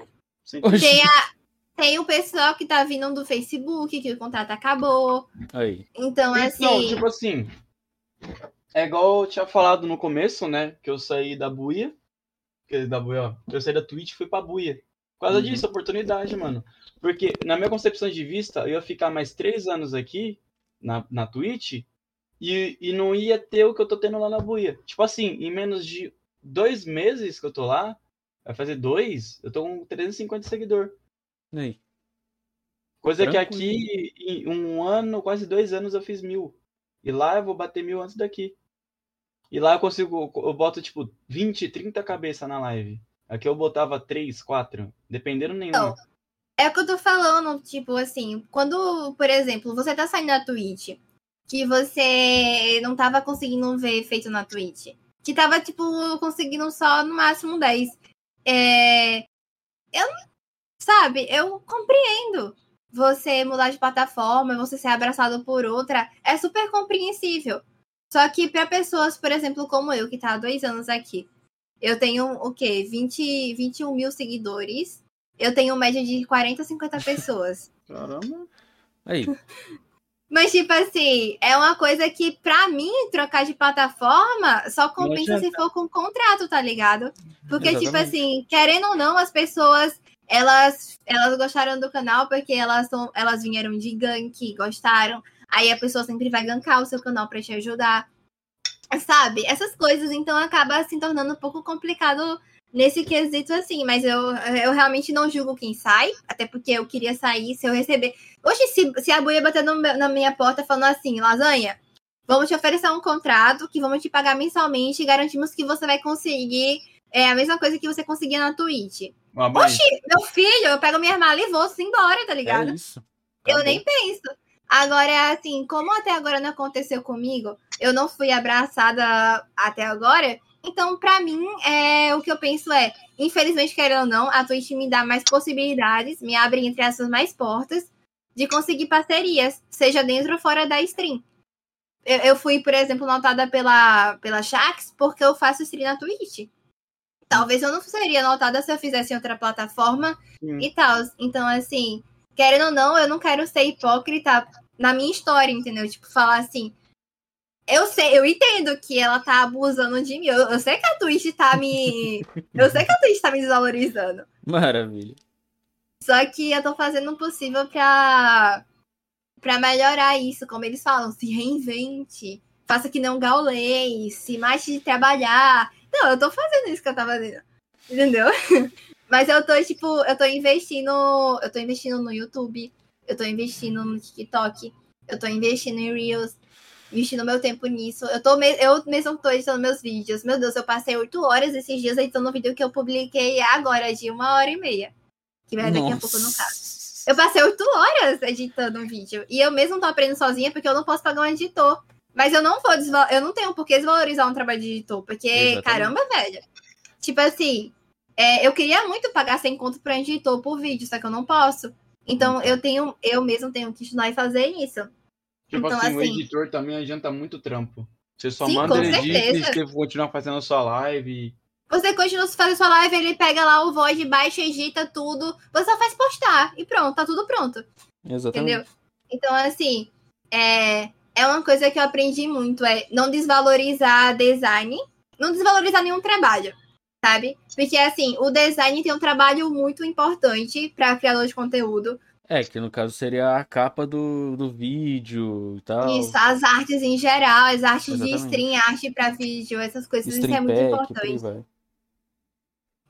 S3: Tem, a, tem o pessoal que tá vindo do Facebook, que o contrato acabou.
S1: Aí.
S3: Então, assim...
S2: Não, tipo assim... É igual eu tinha falado no começo, né? Que eu saí da buia. Que, da buia, ó. Eu saí da Twitch e fui pra buia. Por causa uhum. disso, oportunidade, mano. Porque, na minha concepção de vista, eu ia ficar mais três anos aqui, na, na Twitch, e, e não ia ter o que eu tô tendo lá na buia. Tipo assim, em menos de dois meses que eu tô lá, vai fazer dois, eu tô com 350 seguidor.
S1: Aí.
S2: Coisa Tranquilo. que aqui, em um ano, quase dois anos, eu fiz mil. E lá eu vou bater mil antes daqui. E lá eu consigo, eu boto tipo 20, 30 cabeças na live. Aqui eu botava 3, 4, dependendo nenhum. Então,
S3: é o que eu tô falando, tipo assim, quando, por exemplo, você tá saindo da Twitch, que você não tava conseguindo ver efeito na Twitch que tava, tipo, conseguindo só no máximo 10. É... Eu, sabe, eu compreendo você mudar de plataforma, você ser abraçado por outra, é super compreensível. Só que para pessoas, por exemplo, como eu, que tá há dois anos aqui, eu tenho o quê? 20, 21 mil seguidores. Eu tenho média de 40, 50 pessoas.
S2: Caramba.
S1: Aí. [LAUGHS]
S3: Mas, tipo assim, é uma coisa que, pra mim, trocar de plataforma só compensa se for com contrato, tá ligado? Porque, tipo Exatamente. tipo assim, querendo ou não, as pessoas, elas, elas gostaram do canal porque elas, são, elas vieram de gank, gostaram. Aí a pessoa sempre vai gankar o seu canal pra te ajudar. Sabe? Essas coisas, então, acaba se tornando um pouco complicado nesse quesito assim, mas eu, eu realmente não julgo quem sai, até porque eu queria sair se eu receber. Hoje, se, se a Buia bater no, na minha porta falando assim, lasanha, vamos te oferecer um contrato que vamos te pagar mensalmente e garantimos que você vai conseguir é, a mesma coisa que você conseguia na Twitch. Oxi, meu filho, eu pego minha mala e vou embora, tá ligado?
S1: É isso.
S3: eu nem penso. Agora, assim, como até agora não aconteceu comigo, eu não fui abraçada até agora, Então, pra mim, é, o que eu penso é, infelizmente, querendo ou não, a Twitch me dá mais possibilidades, me abre, entre essas mais portas, de conseguir parcerias, seja dentro ou fora da stream. Eu, eu fui, por exemplo, notada pela, pela Shax porque eu faço stream na Twitch. Talvez eu não seria notada se eu fizesse em outra plataforma
S2: Sim.
S3: e tal. Então, assim, querendo ou não, eu não quero ser hipócrita na minha história, entendeu? Tipo, falar assim. Eu sei, eu entendo que ela tá abusando de mim. Eu, eu sei que a Twitch tá me. eu sei que a Twitch tá me desvalorizando.
S1: Maravilha.
S3: Só que eu tô fazendo o possível pra, pra melhorar isso. Como eles falam, se reinvente. Faça que não gaulês, se mate de trabalhar. Não, eu tô fazendo isso que eu tava fazendo. Entendeu? [LAUGHS] Mas eu tô, tipo, eu tô investindo. Eu tô investindo no YouTube. Eu tô investindo no TikTok. Eu tô investindo em Reels. Investindo meu tempo nisso. Eu, tô me- eu mesmo tô editando meus vídeos. Meu Deus, eu passei oito horas esses dias editando um vídeo que eu publiquei agora, de uma hora e meia. Que daqui a pouco caso. Eu passei oito horas editando um vídeo. E eu mesmo tô aprendendo sozinha porque eu não posso pagar um editor. Mas eu não vou eu não tenho por que desvalorizar um trabalho de editor. Porque,
S1: Exatamente.
S3: caramba, velho. Tipo assim, é, eu queria muito pagar 100 conto pra editor por vídeo, só que eu não posso. Então eu tenho, eu mesmo tenho que estudar e fazer isso.
S2: Tipo
S3: Então,
S2: assim, o
S3: assim-
S2: editor também adianta muito trampo. Você só
S3: Sim,
S2: manda ele edita e você continua fazendo a sua live.
S3: Você continua fazendo sua live, ele pega lá o void, baixa, edita tudo. Você só faz postar e pronto, tá tudo pronto.
S1: Exatamente.
S3: Entendeu? Então, assim, é, é uma coisa que eu aprendi muito, é não desvalorizar design, não desvalorizar nenhum trabalho, sabe? Porque, assim, o design tem um trabalho muito importante para criador de conteúdo.
S1: É, que no caso seria a capa do, do vídeo e tal.
S3: Isso, as artes em geral, as artes de
S1: Exatamente.
S3: stream, arte para vídeo, essas coisas, isso é
S1: Stream
S3: muito
S1: pack,
S3: importante.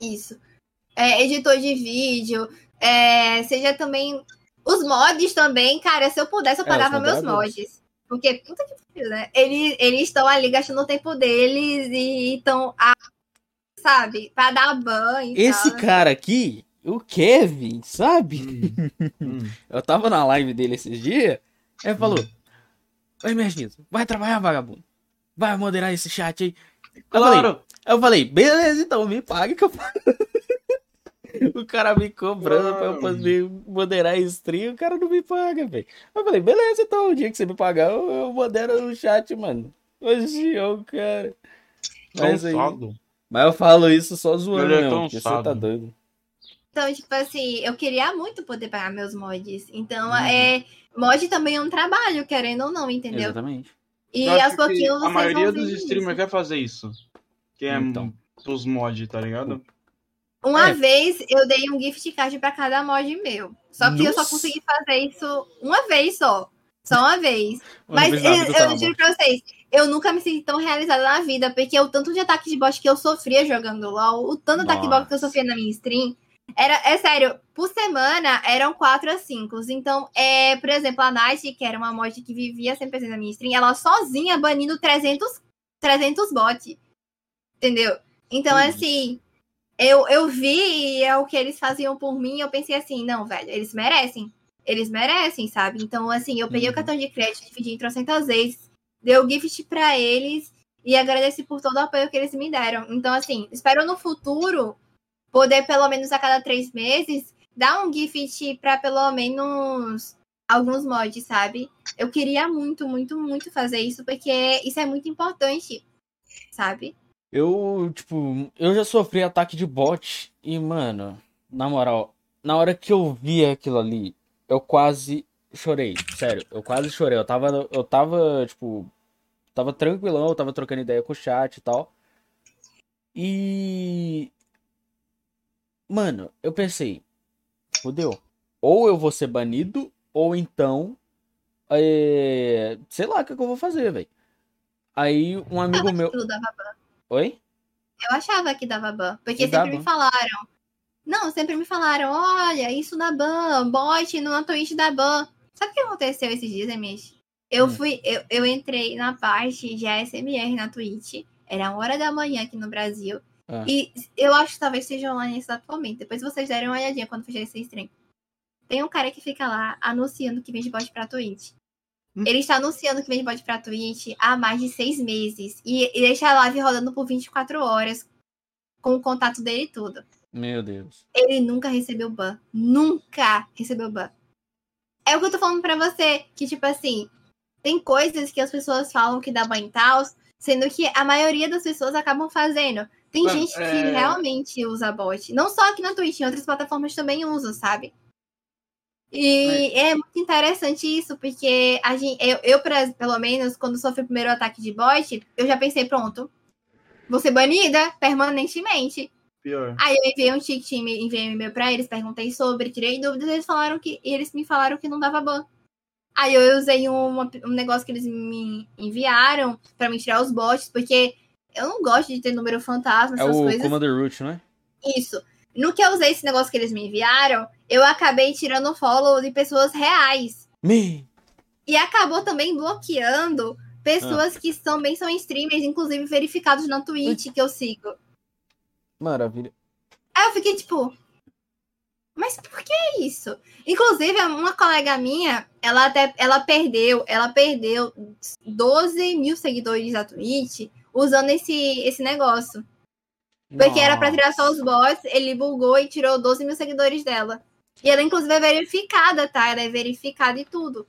S3: Isso. É, editor de vídeo, é, seja também. Os mods também, cara, se eu pudesse, eu
S1: É,
S3: pagava meus
S1: moderadores.
S3: mods. Porque, puta que pariu, né? Eles, eles estão ali gastando o tempo deles e estão, sabe, pra dar banho.
S1: Esse
S3: tal.
S1: cara aqui, o Kevin, sabe?
S2: Hum. [LAUGHS] Hum.
S1: Eu tava na live dele esses dias, ele falou: Oi, Mestre, vai trabalhar, vagabundo. Vai moderar esse chat aí. Eu falei,
S2: Claro.
S1: Eu falei, beleza, então me pague que eu pago. [LAUGHS] O cara me cobrando pra eu poder moderar stream, o cara não me paga, velho. Eu falei, beleza, então, o dia que você me pagar, eu, eu modero o chat, mano. Hoje, ô, cara. Mas, aí, mas eu falo isso só zoando
S2: é
S1: mesmo, porque você tá doido.
S3: Então, tipo assim, eu queria muito poder pagar meus mods. Então,
S1: Uhum.
S3: é. Mod também é um trabalho, querendo ou não, entendeu?
S1: Exatamente.
S3: E
S2: Eu
S3: aos pouquinhos
S2: A
S3: vocês
S2: maioria
S3: vão
S2: dos streamers
S3: isso.
S2: quer fazer isso. Que é
S1: Então.
S2: pros mods, tá ligado?
S3: Uma
S1: É.
S3: vez eu dei um gift card pra cada mod meu. Só que eu só
S1: Nossa.
S3: consegui fazer isso uma vez só. Só uma vez.
S1: Uma
S3: Mas
S1: vez
S3: eu, eu juro pra vocês, eu nunca me senti tão realizada na vida, porque o tanto de ataque de bot que eu sofria jogando LOL, o tanto de ataque de bot que eu
S1: Nossa.
S3: sofria na minha stream, era, é sério, por semana eram 4 a 5. Então, é, por exemplo, a Night, que era uma mod que vivia sempre presente na minha stream, ela sozinha banindo 300, 300 bots. Entendeu? Então,
S1: Que
S3: assim, eu, eu vi e é o que eles faziam por mim, eu pensei assim, não, velho, eles merecem. Eles merecem, sabe? Então, assim, eu peguei
S1: Uhum.
S3: o cartão de crédito, dividi em trocentas vezes, dei o gift pra eles e agradeci por todo o apoio que eles me deram. Então, assim, espero no futuro poder, pelo menos a cada três meses, dar um gift pra pelo menos alguns mods, sabe? Eu queria muito, muito, muito fazer isso, porque isso é muito importante, sabe?
S1: Eu, tipo, eu já sofri ataque de bot e, mano, na moral, na hora que eu vi aquilo ali, eu quase chorei, sério, eu quase chorei. Eu tava, eu tava, tipo, tava tranquilão, eu tava trocando ideia com o chat e tal. E, mano, eu pensei, fodeu. Ou eu vou ser banido, ou então, é, sei lá o que que eu vou fazer, velho. Aí um amigo meu,
S3: Tudo.
S1: Oi?
S3: Eu achava que dava ban, porque
S1: Que
S3: sempre me falaram. Não, sempre me falaram, olha, isso dá ban, bot no Twitch dá ban. Sabe o que aconteceu esses dias, Emish? Eu
S1: Hum.
S3: fui, eu, eu entrei na parte de ASMR na Twitch. Era uma hora da manhã aqui no Brasil.
S1: Ah.
S3: E eu acho que talvez seja online nesse exato momento. Depois vocês derem uma olhadinha quando fechar esse stream. Tem um cara que fica lá anunciando que vende bot pra Twitch.
S2: Hum.
S3: Ele está anunciando que vem bot pra Twitch há mais de seis meses. E, e deixa a live rodando por 24 horas. Com o contato dele e tudo.
S1: Meu Deus.
S3: Ele nunca recebeu ban. Nunca recebeu ban. É o que eu tô falando pra você. Que, tipo assim, tem coisas que as pessoas falam que dá ban e tal, sendo que a maioria das pessoas acabam fazendo. Tem
S2: Mano,
S3: gente que
S2: é-
S3: realmente usa bot. Não só aqui na Twitch, em outras plataformas também usam, sabe? E é muito interessante isso, porque a gente, eu, eu, pelo menos, quando sofri o primeiro ataque de bot, eu já pensei, pronto, vou ser banida permanentemente.
S2: Pior.
S3: Aí eu enviei um ticket, enviei um e-mail pra eles, perguntei sobre, tirei dúvidas, eles falaram que. E eles me falaram que não dava ban. Aí eu usei uma- um negócio que eles me enviaram pra me tirar os bots, porque eu não gosto de ter número fantasma,
S1: É
S3: essas
S1: o
S3: coisas.
S1: Commander Root, não é?
S3: Isso. No que eu usei esse negócio que eles me enviaram, eu acabei tirando follow de pessoas reais.
S1: Me.
S3: E acabou também bloqueando pessoas que também são streamers, inclusive verificados na Twitch que eu sigo.
S1: Maravilha.
S3: Aí eu fiquei tipo, mas por que isso? Inclusive, uma colega minha, ela até ela perdeu, ela perdeu 12 mil seguidores da Twitch usando esse, esse negócio. Porque era pra tirar só os bots, ele bugou e tirou 12 mil seguidores dela. E ela, inclusive, é verificada, tá? Ela é verificada e tudo.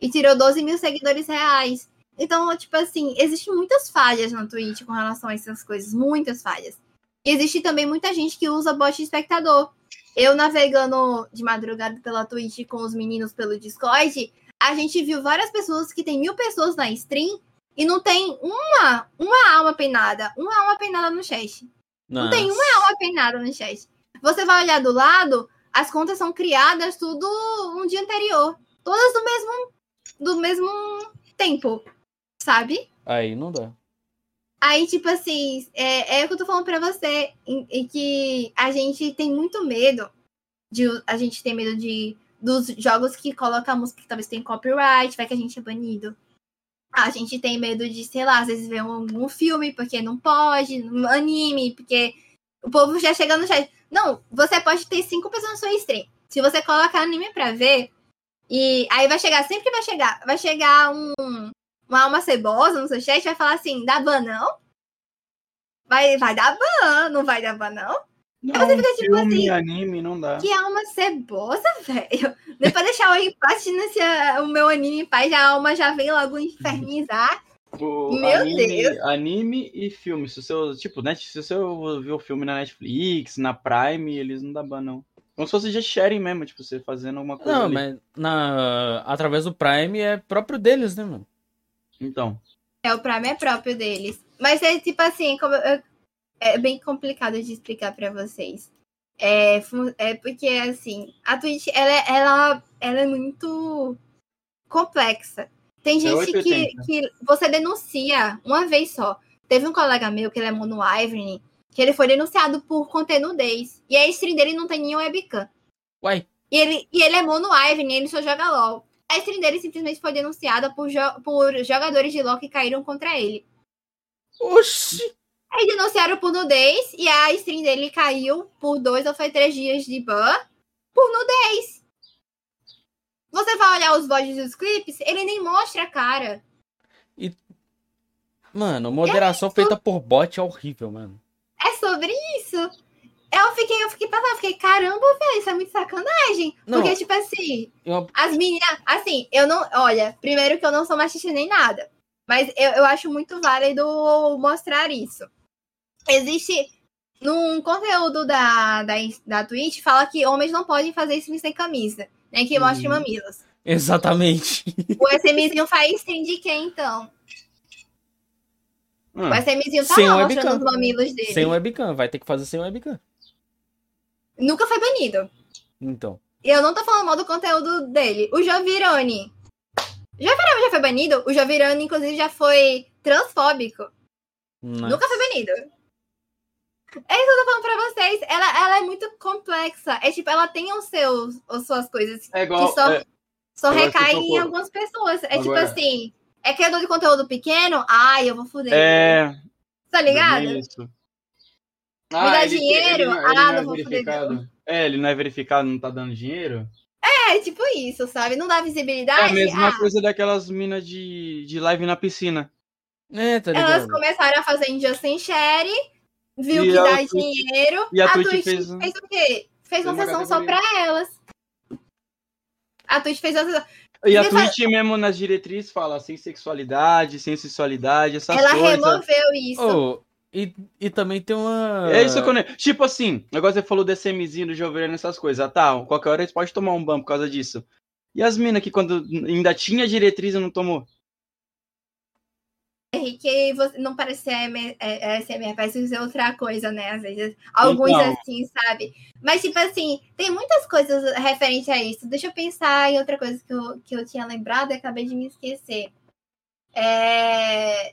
S3: E tirou 12 mil seguidores reais. Então, tipo assim, existem muitas falhas na Twitch com relação a essas coisas. Muitas falhas. E existe também muita gente que usa bot de espectador. Eu navegando de madrugada pela Twitch com os meninos pelo Discord, a gente viu várias pessoas que tem mil pessoas na stream e não tem uma, uma alma penada. Uma alma penada no chat. Não tem uma alma penada no chat. Você vai olhar do lado, as contas são criadas tudo um dia anterior. Todas do mesmo, do mesmo tempo, sabe?
S1: Aí não dá.
S3: Aí, tipo assim, é, é o que eu tô falando pra você, em, em que a gente tem muito medo de. A gente tem medo de dos jogos que colocam a música que talvez tenha copyright, vai que a gente é banido. A gente tem medo de, sei lá, às vezes ver um, um filme porque não pode, um anime, porque o povo já chega no chat. Não, você pode ter cinco pessoas na sua stream. Se você colocar anime pra ver, e aí vai chegar, sempre vai chegar, vai chegar um, uma alma cebosa no seu chat vai falar assim, dá ban não? Vai, vai dar ban, não vai dar ban não?
S2: Não,
S3: Você fica tipo
S2: filme,
S3: assim,
S2: anime, não dá.
S3: Que alma cebosa, [LAUGHS] velho. Depois deixar o empate nesse o meu anime em paz, a alma já vem logo infernizar.
S2: O
S3: Meu
S2: anime,
S3: Deus.
S2: anime e filme. Se o seu, tipo, net, se você ver o filme na Netflix, na Prime, eles não dá ban, não. Como se fosse just sharing mesmo, tipo, você fazendo alguma coisa.
S1: Não,
S2: ali.
S1: mas na... através do Prime é próprio deles, né, mano?
S2: Então.
S3: É, o Prime é próprio deles. Mas é tipo assim, como eu- é bem complicado de explicar pra vocês. É, é porque, assim, a Twitch, ela, é- ela, ela é muito complexa. Tem gente que,
S2: 880.
S3: que você denuncia uma vez só. Teve um colega meu, que ele é mono Ivory, que ele foi denunciado por conter nudez. E a stream dele não tem nenhum webcam.
S1: Uai.
S3: E ele, e ele é mono Ivory, ele só joga LOL. A stream dele simplesmente foi denunciada por, jo- por jogadores de LOL que caíram contra ele.
S1: Oxi!
S3: Aí denunciaram por nudez e a stream dele caiu por dois ou foi três dias de ban por nudez. Você vai olhar os VODs dos clipes, ele nem mostra a cara.
S1: Mano, moderação feita por bot é horrível, mano.
S3: É sobre isso. Eu fiquei, eu fiquei eu fiquei, caramba, velho, isso é muito sacanagem.
S1: Não.
S3: Porque, tipo assim,
S1: Eu-
S3: as meninas, assim, eu não, olha, primeiro que eu não sou machista nem nada, mas eu, eu acho muito válido mostrar isso. Existe, num conteúdo da, da, da Twitch, fala que homens não podem fazer stream sem camisa, né, que mostre
S2: Uhum.
S3: mamilos.
S1: Exatamente.
S3: O SMzinho faz stream de quem, então?
S2: Hum,
S3: O SMzinho tá
S1: Sem
S3: lá
S1: webcam.
S3: mostrando os mamilos dele.
S1: Sem webcam. Vai ter que fazer sem webcam.
S3: Nunca foi banido.
S1: Então.
S3: Eu não tô falando mal do conteúdo dele. O Jovirone. Jovirone já foi banido? O Jovirone, inclusive, já foi transfóbico.
S1: Não.
S3: Nunca foi banido. É isso que eu tô falando pra vocês. Ela, ela é muito complexa. É tipo, ela tem os seus, as suas coisas
S2: É igual.
S3: que só,
S2: é,
S3: só recai
S2: você
S3: em algumas pessoas. É tipo
S2: Agora.
S3: assim, é criador de conteúdo pequeno? Ai, eu vou foder.
S2: é
S3: Tá ligado?
S2: Isso.
S3: Me dá dinheiro?
S2: ele
S3: Ah,
S2: não é
S3: não vou foder.
S2: É, ele não é verificado, não tá dando dinheiro.
S3: É, tipo isso, sabe? Não dá
S2: É
S3: visibilidade.
S2: a mesma
S3: ah,
S2: coisa daquelas minas de, de live na piscina.
S1: É, tá
S3: elas
S1: ligado?
S3: começaram a fazer Injustice Share, viu
S2: E
S3: que dá
S2: Twitch-
S3: dinheiro.
S2: e a
S3: a
S2: Twitch
S3: Twitch
S2: fez
S3: fez, o quê? Fez uma
S2: uma
S3: sessão só pra elas. A Twitch fez uma sessão.
S2: E a
S3: Você fala-
S2: Twitch mesmo nas diretrizes fala sem sexualidade, sem sensualidade, essas
S3: Ela
S2: coisas.
S3: removeu isso.
S1: Oh, e, e também tem uma.
S2: É isso que eu Tipo assim, agora você falou desse MZinho do Jovem essas coisas. Ah, tá, qualquer hora eles podem tomar um ban por causa disso. E as minas que quando ainda tinha diretriz não tomou?
S3: Henrique, você não parece ser M- é, é, SMR, parece ser outra coisa, né? Às vezes. Alguns
S2: Então.
S3: assim, sabe? Mas, tipo assim, tem muitas coisas referentes a isso. Deixa eu pensar em outra coisa que eu, que eu tinha lembrado e acabei de me esquecer. É.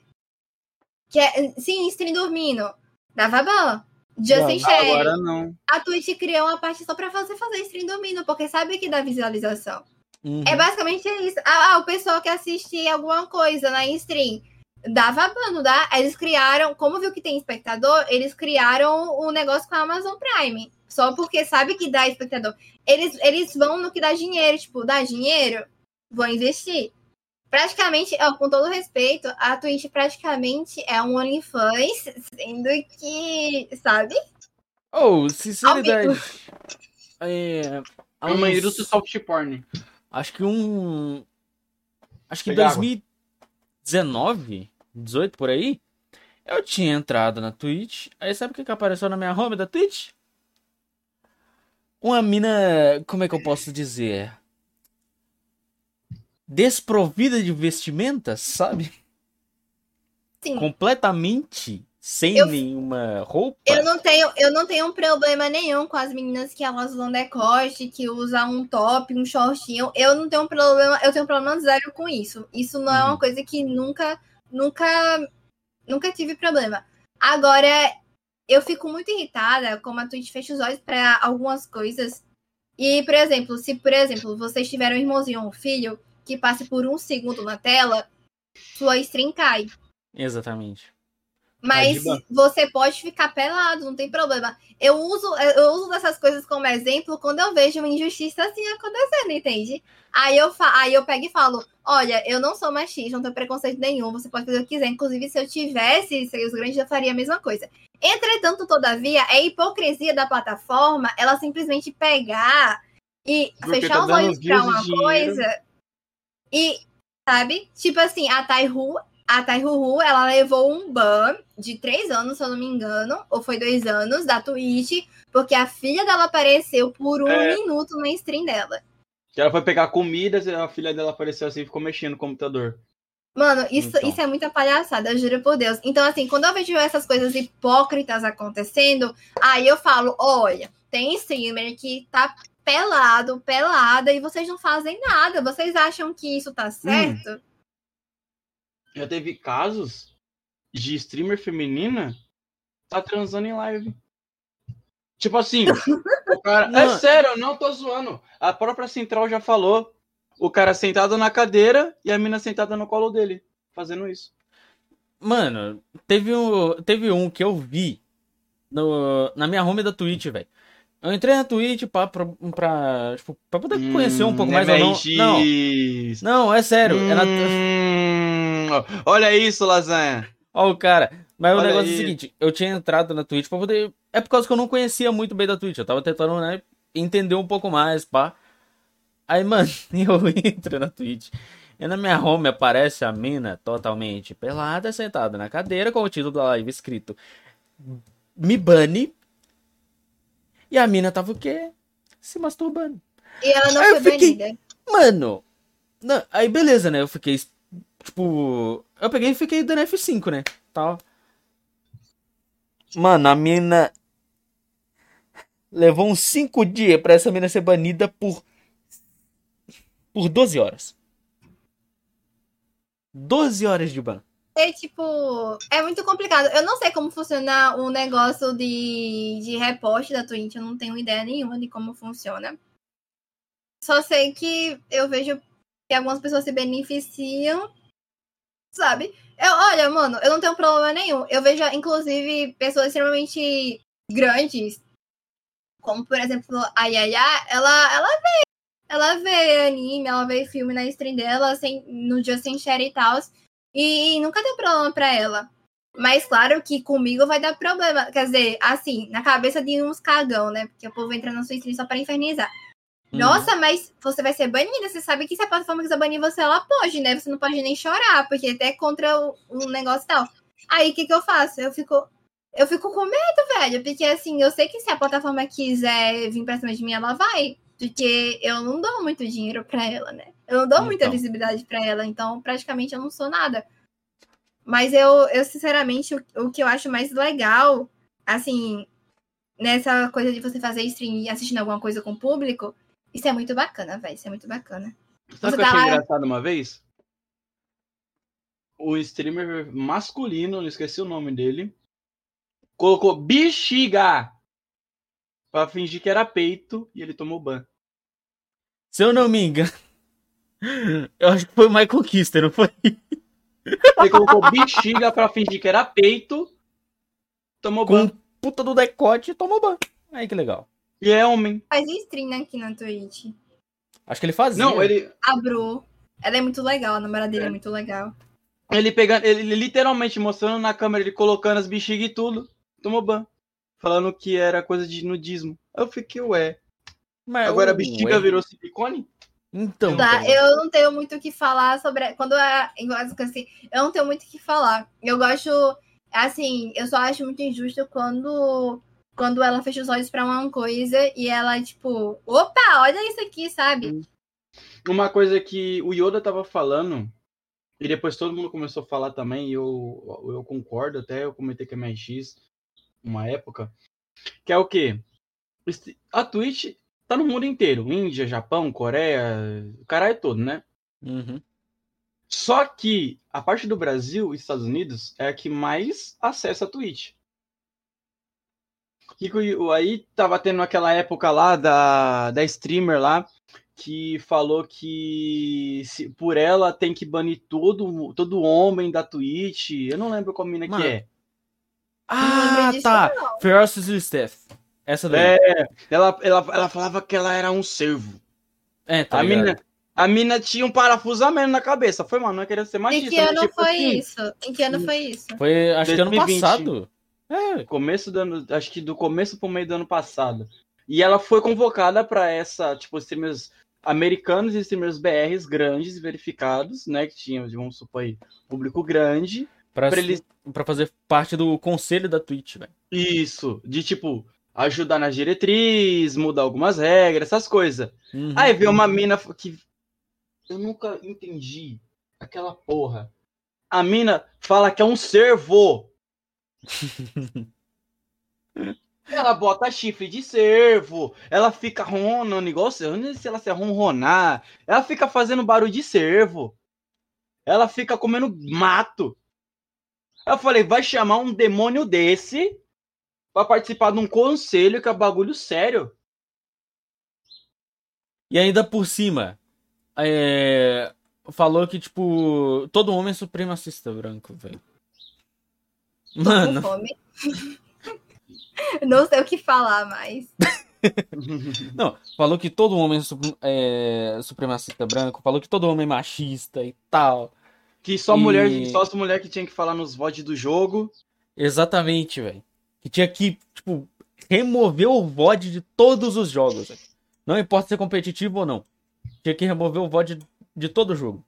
S3: Que é, sim, stream dormindo. Dava ban. Justin Share.
S2: agora não.
S3: A Twitch criou uma parte só pra você fazer stream dormindo, porque sabe que dá visualização.
S1: Uhum.
S3: É basicamente isso. Ah, ah, o pessoal que assiste alguma coisa na stream dava ban, não dá? Eles criaram, como viu que tem espectador, eles criaram o um negócio com a Amazon Prime. Só porque sabe que dá espectador. Eles, eles vão no que dá dinheiro, tipo, dá dinheiro, vão investir. Praticamente, ó, com todo respeito, a Twitch praticamente é um OnlyFans, sendo que, sabe?
S1: Oh, sinceridade. É, há
S2: uma indústria soft porn.
S1: Acho que um. Acho que em
S2: Pegar água.
S1: 2019, 18 por aí, eu tinha entrado na Twitch. Aí sabe o que, que apareceu na minha home da Twitch? Uma mina. Como é que eu posso dizer? Desprovida de vestimentas, sabe?
S3: Sim.
S1: Completamente sem
S3: Eu-
S1: nenhuma roupa.
S3: Eu não tenho, eu não tenho um problema nenhum com as meninas que elas usam decote, que usam um top, um shortinho. Eu não tenho problema, eu tenho problema zero com isso. Isso não é uma
S1: Uhum.
S3: coisa que nunca, nunca, nunca tive problema. Agora, eu fico muito irritada como a Twitch fecha os olhos para algumas coisas. E, por exemplo, se, por exemplo, vocês tiverem um irmãozinho ou um filho que passe por um segundo na tela, sua stream cai.
S1: Exatamente.
S3: Mas
S2: Adiba.
S3: você pode ficar pelado, não tem problema. Eu uso, eu uso dessas coisas como exemplo quando eu vejo uma injustiça assim acontecendo, entende? Aí eu, aí eu pego e falo: olha, eu não sou machista, não tenho preconceito nenhum, você pode fazer o que quiser. Inclusive, se eu tivesse seios grandes, eu faria a mesma coisa. Entretanto, todavia, é hipocrisia da plataforma ela simplesmente pegar e
S2: Porque
S3: fechar
S2: tá
S3: os olhos
S2: e
S3: uma coisa e, sabe? Tipo assim, a Taihu a Taihuhu, ela levou um ban de três anos, se eu não me engano, ou foi dois anos, da Twitch, porque a filha dela apareceu por um
S2: É.
S3: minuto na stream dela.
S2: Que ela foi pegar comida, a filha dela apareceu assim e ficou mexendo no computador.
S3: Mano, isso,
S1: Então.
S3: isso é muita palhaçada, eu juro por Deus. Então, assim, quando eu vejo essas coisas hipócritas acontecendo, aí eu falo, olha, tem streamer que tá pelado, pelada, e vocês não fazem nada. Vocês acham que isso tá certo?
S2: Já teve casos de streamer feminina tá transando em live. Tipo assim, o cara. É
S1: Não.
S2: sério, eu não tô zoando. A própria Central já falou. O cara sentado na cadeira e a mina sentada no colo dele, fazendo isso.
S1: Mano, teve um, teve um que eu vi no, na minha home da Twitch, velho. Eu entrei na Twitch pra, pra, pra, tipo, pra poder conhecer um pouco mais ou não. Não, não, é sério.
S2: Hum, olha isso, lasanha.
S1: Ó, o cara. Mas o
S2: Olha
S1: negócio é
S2: aí.
S1: o seguinte: eu tinha entrado na Twitch pra poder. É por causa que eu não conhecia muito bem da Twitch. Eu tava tentando, né, entender um pouco mais, pá. Aí, [LAUGHS] mano, eu entro na Twitch. E na minha home aparece a mina totalmente pelada, sentada na cadeira, com o título da live escrito Me Bunny. E a mina tava o quê? Se masturbando.
S3: E ela não
S1: Aí eu
S3: foi
S1: fiquei-
S3: banida.
S1: Mano, não, aí beleza, né? Eu fiquei, tipo, eu peguei e fiquei dando F5, né? Tal. Mano, a mina levou uns 5 dias pra essa mina ser banida por por 12 horas. 12 horas de ban.
S3: É tipo, é muito complicado. Eu não sei como funciona o negócio de, de reposte da Twitch, eu não tenho ideia nenhuma de como funciona. Só sei que eu vejo que algumas pessoas se beneficiam, sabe? Eu, olha, mano, eu não tenho problema nenhum. Eu vejo, inclusive, pessoas extremamente grandes, como por exemplo a Yaya, ela, ela vem, ela vê anime, ela vê filme na stream dela, sem, no sem share e tal. E, e nunca deu problema pra ela. Mas claro que comigo vai dar problema. Quer dizer, assim, na cabeça de uns cagão, né? Porque o povo entra na sua stream só pra infernizar.
S1: Uhum.
S3: Nossa, mas você vai ser banida. Você sabe que se a plataforma quiser banir você, ela pode, né? Você não pode nem chorar, porque até é contra o, o negócio e tal. Aí o que, que eu faço? Eu fico. Eu fico com medo, velho. Porque assim, eu sei que se a plataforma quiser vir pra cima de mim, ela vai. Porque eu não dou muito dinheiro pra ela, né? Eu não dou muita
S1: Então.
S3: visibilidade pra ela, então praticamente eu não sou nada. Mas eu, eu sinceramente, o, o que eu acho mais legal, assim, nessa coisa de você fazer stream e assistindo alguma coisa com o público, isso é muito bacana, velho. Isso é muito bacana.
S2: Sabe o que eu
S3: tá
S2: achei
S3: lá-
S2: engraçado uma vez? O streamer masculino, não esqueci o nome dele, colocou bexiga pra fingir que era peito e ele tomou ban.
S1: Se eu não me engano. [LAUGHS] Eu acho que foi o Michael Kister, não foi?
S2: Ele colocou bexiga pra fingir que era peito, tomou
S1: Com
S2: ban.
S1: puta do decote e tomou ban. Aí que legal.
S2: E é homem.
S3: Faz stream aqui na Twitch.
S1: Acho que ele fazia.
S2: Não, ele,
S3: A Bru, ela é muito legal, a namorada dele é,
S2: É.
S3: muito legal.
S2: ele pegando, ele literalmente mostrando na câmera, ele colocando as bexigas e tudo, tomou ban. Falando que era coisa de nudismo. Eu fiquei, ué.
S1: Mas
S2: Agora a bexiga
S1: ué.
S2: virou silicone?
S1: Então.
S3: Tá, eu não tenho muito o que falar sobre. Quando é. Assim, eu não tenho muito o que falar. Eu gosto. Assim, eu só acho muito injusto quando. Quando ela fecha os olhos pra uma coisa e ela, tipo, opa, olha isso aqui, sabe?
S2: Uma coisa que o Yoda tava falando, e depois todo mundo começou a falar também, e eu, eu concordo, até eu comentei com a MX uma época, que é o quê? A Twitch tá no mundo inteiro, Índia, Japão, Coreia, o caralho todo, né?
S1: Uhum.
S2: Só que a parte do Brasil e Estados Unidos é a que mais acessa a Twitch. Que que aí tava tendo aquela época lá da, da streamer lá que falou que se- por ela tem que banir todo, todo homem da Twitch. Eu não lembro qual mina
S1: Mano,
S2: que é.
S1: Ah, tá. Ferocious Steph. Essa daí.
S2: É, ela, ela, ela falava que ela era um servo.
S1: É, tá
S2: a,
S1: ligado?
S2: mina, a mina tinha um parafusamento na cabeça. Foi, mano, não queria ser
S3: Em
S2: machista.
S3: que
S2: mas,
S3: ano
S2: tipo
S3: foi
S2: assim,
S3: isso? Em que ano foi isso?
S1: Foi, acho que ano
S2: 2020.
S1: passado. É,
S2: começo do ano, acho que do começo pro meio do ano passado. E ela foi convocada para essa, tipo, streamers americanos e streamers BRs grandes, verificados, né, que tinham, vamos supor aí, público grande.
S1: pra,
S2: Pra eles-
S1: pra fazer parte do conselho da Twitch, velho.
S2: Isso, de tipo ajudar na diretriz, mudar algumas regras, essas coisas.
S1: Uhum.
S2: Aí veio uma mina que eu nunca entendi aquela porra. A mina fala que é um servo. [LAUGHS] Ela bota chifre de cervo, ela fica ronando igual eu não sei se ela se ronronar. Ela fica fazendo barulho de cervo. Ela fica comendo mato. Eu falei, vai chamar um demônio desse pra participar de um conselho que é bagulho sério.
S1: E ainda por cima, é, falou que, tipo, todo homem é supremacista branco, velho. Mano,
S3: com fome. [LAUGHS] Não sei o que falar mais. [LAUGHS]
S1: não, falou que todo homem é, é supremacista branco, falou que todo homem é machista e tal.
S2: Que só
S1: E-
S2: mulher, só as mulheres que tinha que falar nos VOD do jogo.
S1: Exatamente, velho. Que tinha que, tipo, remover o VOD de todos os jogos, velho. Não importa se é competitivo ou não. Tinha que remover o VOD de todo jogo.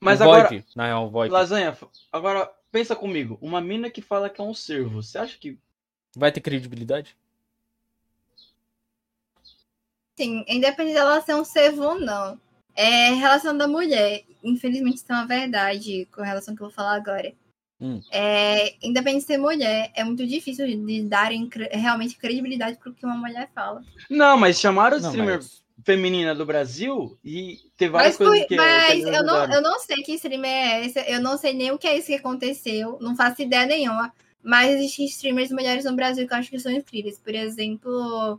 S2: Mas
S1: o
S2: agora,
S1: na real, o VoIP.
S2: Lasanha, agora pensa comigo. Uma mina que fala que é um servo, você acha que.
S1: Vai ter credibilidade?
S3: Sim, independente dela ser um servo ou não. É relação da mulher. Infelizmente, isso é uma verdade com relação ao que eu vou falar agora.
S1: Hum.
S3: É, independente de ser mulher, é muito difícil de darem realmente credibilidade pro que uma mulher fala.
S2: Não, mas chamaram
S1: Não,
S2: streamer
S1: mas...
S2: feminina do Brasil e tem várias
S3: Mas,
S2: coisas que.
S3: mas
S2: que eles
S3: eu, não, eu não sei que streamer é esse, eu não sei nem o que é isso que aconteceu, não faço ideia nenhuma. Mas existem streamers mulheres no Brasil que eu acho que são incríveis. Por exemplo.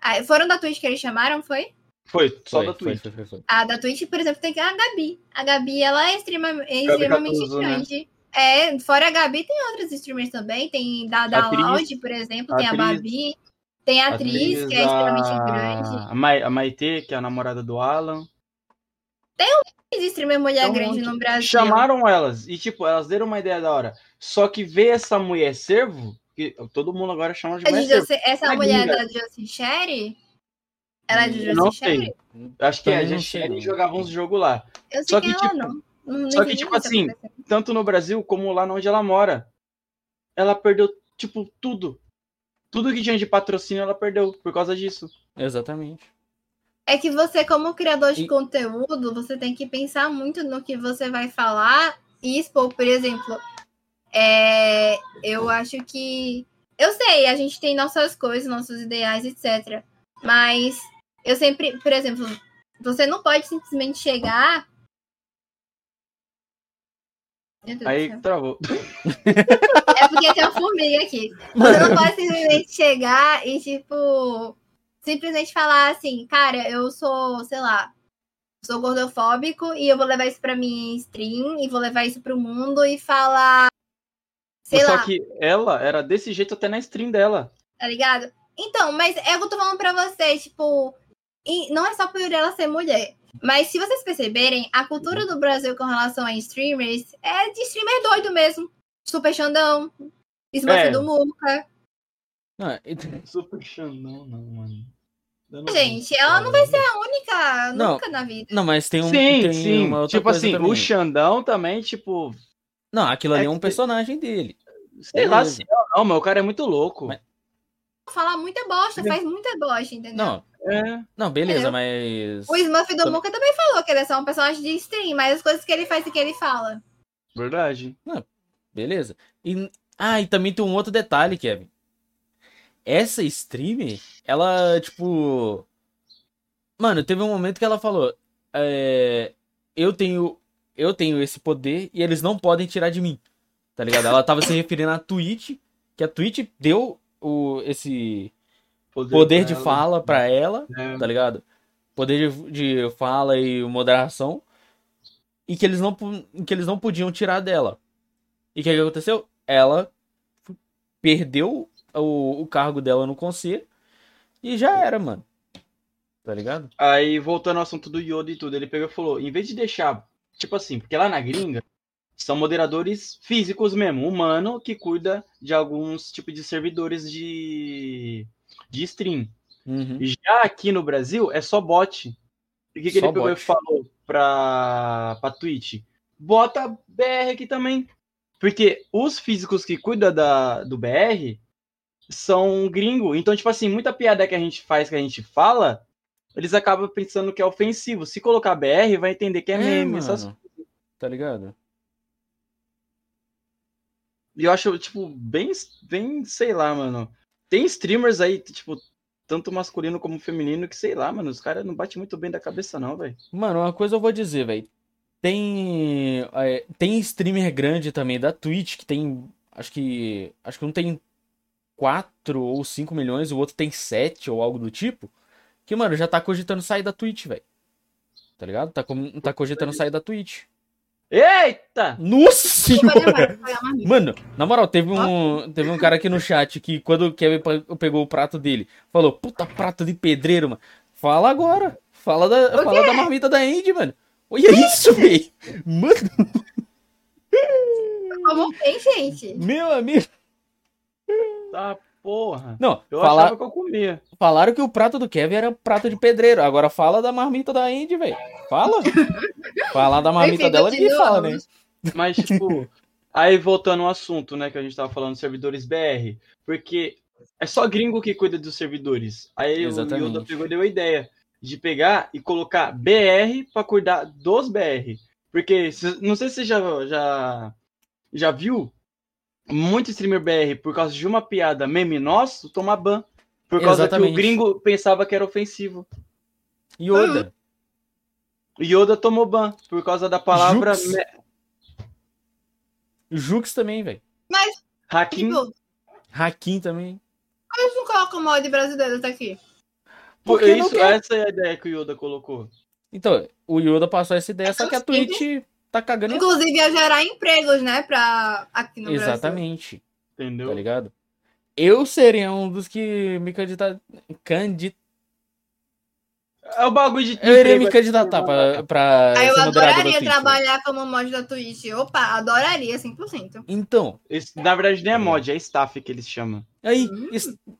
S3: ah, Foram da Twitch que eles chamaram, foi?
S2: Foi, só
S1: Foi,
S2: da
S1: foi,
S2: Twitch.
S1: foi, foi, foi.
S3: A da Twitch, por exemplo, tem a Gabi. A Gabi, ela é, extrema, é
S2: Gabi
S3: extremamente
S2: Catuso, né?
S3: grande. É, fora a Gabi, tem outras streamers também. Tem da, da. Loud, por exemplo, tem a. Babi. Tem a atriz, que é extremamente grande.
S2: A, Ma a Maitê, que é a namorada do Alan.
S3: Existe streamer mulher
S2: Então,
S3: grande no Brasil.
S2: Chamaram elas e, tipo, elas deram uma ideia da hora. Só que ver essa mulher servo, que todo mundo agora chama de
S3: A
S2: mulher
S3: de
S2: servo.
S3: Josie- essa
S2: Na
S3: mulher
S2: gringa.
S3: da Josie Sherry? Ela é de Josie
S2: Não
S3: Sherry?
S2: sei. Acho que é, a gente
S1: sei.
S2: jogava uns jogos lá.
S3: Eu sei
S2: Só
S3: que,
S2: que,
S3: ela
S2: tipo,
S3: não. Não,
S2: só que, tipo assim. Tanto no Brasil como lá onde ela mora. Ela perdeu, tipo, tudo. Tudo que tinha de patrocínio ela perdeu por causa disso.
S1: Exatamente.
S3: É que você, como criador de
S1: E-
S3: conteúdo, você tem que pensar muito no que você vai falar e expor. Por exemplo, é, eu acho que. Eu sei, a gente tem nossas coisas, nossos ideais, etc. Mas eu sempre, por exemplo, você não pode simplesmente chegar.
S2: Aí travou.
S3: É porque tem uma formiga aqui. Você não pode simplesmente chegar e, tipo, simplesmente falar assim, cara, eu sou, sei lá, sou gordofóbico e eu vou levar isso pra minha stream e vou levar isso pro mundo e falar, sei
S2: Só
S3: lá,
S2: que ela era desse jeito até na stream dela.
S3: tá ligado? Então, mas é o que eu tô falando pra vocês, tipo, e não é só por ela ser mulher. Mas se vocês perceberem, a cultura do Brasil com relação a streamers é de streamer doido mesmo. Super Xandão, Smurf
S2: É.
S3: do Muca.
S1: Não, e-
S2: Super Xandão, não, mano.
S3: Gente, ela não vai ser a única
S1: Não.
S3: nunca na vida.
S1: não, mas tem um.
S2: Sim,
S1: tem
S2: sim.
S1: uma outra
S2: Tipo
S1: coisa
S2: assim,
S1: também.
S2: o Xandão também, tipo.
S1: Não, aquilo ali é
S2: É
S1: um
S2: que-
S1: personagem dele.
S2: Sei lá
S1: Beleza.
S2: se é, não, mas o cara é muito louco.
S1: Mas-
S3: Fala muita bosta, faz muita bosta, entendeu?
S1: Não,
S2: É.
S1: não, beleza,
S3: Entendeu?
S1: mas.
S3: O Smurf do Muca também falou que ele é só um personagem de stream, mas as coisas que ele faz e que ele fala.
S2: Verdade.
S1: Beleza. E, ah, e também tem um outro detalhe, Kevin. Essa streamer, ela, tipo. Mano, teve um momento que ela falou: é, Eu tenho. Eu tenho esse poder e eles não podem tirar de mim. Tá ligado? Ela tava se referindo à Twitch, que a Twitch deu o, esse poder de
S2: dela.
S1: fala pra ela,
S2: É.
S1: tá ligado? Poder de, de fala e moderação. E que eles não, que eles não podiam tirar dela. E o que, que aconteceu? Ela perdeu o, o cargo dela no conselho e já era, mano. Tá ligado?
S2: Aí, voltando ao assunto do Yoda e tudo, ele pegou e falou: em vez de deixar, tipo assim, porque lá na gringa são moderadores físicos mesmo, humano, que cuida de alguns tipos de servidores de, de stream.
S1: Uhum.
S2: Já aqui no Brasil é só bot. O que, que ele pegou
S1: bot.
S2: e falou pra, pra Twitch? Bota BR aqui também. Porque os físicos que cuidam da, do BR são gringo. Então, tipo assim, muita piada que a gente faz, que a gente fala, eles acabam pensando que é ofensivo. Se colocar BR, vai entender que é, meme. essas-.
S1: Tá ligado?
S2: E eu acho, tipo, bem, bem, sei lá, mano. Tem streamers aí, tipo, tanto masculino como feminino, que sei lá, mano, os caras não batem muito bem da cabeça, não, velho.
S1: Mano, uma coisa eu vou dizer, velho. Tem. é, tem streamer grande também da Twitch que tem. Acho que. Acho que um tem 4 ou 5 milhões, o outro tem 7 ou algo do tipo. Que, mano, já tá cogitando sair da Twitch, velho. Tá ligado? Tá, com- tá cogitando sair da Twitch.
S2: Eita!
S1: Nossa senhora! Mano, na moral, teve um, teve um cara aqui no chat que quando o Kevin pe- pegou o prato dele, falou, puta prato de pedreiro, mano. Fala agora. Fala da, fala da marmita da Andy, mano. Olha isso, velho. Mano,
S3: Como tem, gente?
S1: meu amigo.
S2: Tá, porra.
S1: Não,
S2: Eu
S1: fala-
S2: achava que eu comia.
S1: falaram que o prato do Kevin era prato de pedreiro. Agora fala da marmita da Andy, velho. Fala. [LAUGHS] Falar da marmita
S3: Enfim,
S1: dela ninguém fala, né?
S2: Mas, tipo, aí voltando ao assunto, né, que a gente tava falando, servidores BR. Porque é só gringo que cuida dos servidores. Aí o
S1: Exatamente.
S2: Yoda pegou e deu a ideia de pegar e colocar BR pra cuidar dos BR. Porque, não sei se você já, já, já viu, muito streamer BR, por causa de uma piada meme nosso, toma ban. Por causa que
S1: Exatamente.
S2: o gringo pensava que era ofensivo.
S1: Yoda.
S2: Yoda tomou ban por causa da palavra
S1: Jux.
S2: me-
S1: Jux também, velho.
S2: hacking.
S3: Tipo,
S1: Hakim também.
S3: eles não colocam mod brasileiro tá aqui.
S2: Por
S1: Por que não
S2: isso, essa é a ideia que o Yoda colocou.
S1: Então, o Yoda passou essa ideia, só que a Twitch tá cagando.
S3: Inclusive, ia gerar empregos, né, pra aqui no Brasil.
S1: Exatamente.
S2: Entendeu?
S1: Tá ligado? eu seria um dos que me candidatar. Candid...
S2: É o bagulho de.
S1: Eu iria me candidatar pra, pra
S3: Aí eu adoraria
S1: Twitch.
S3: trabalhar como mod da Twitch. Opa, adoraria 100%.
S1: Então,
S2: Esse, na verdade, não é mod, é staff que eles chamam.
S1: aí,
S3: Hum.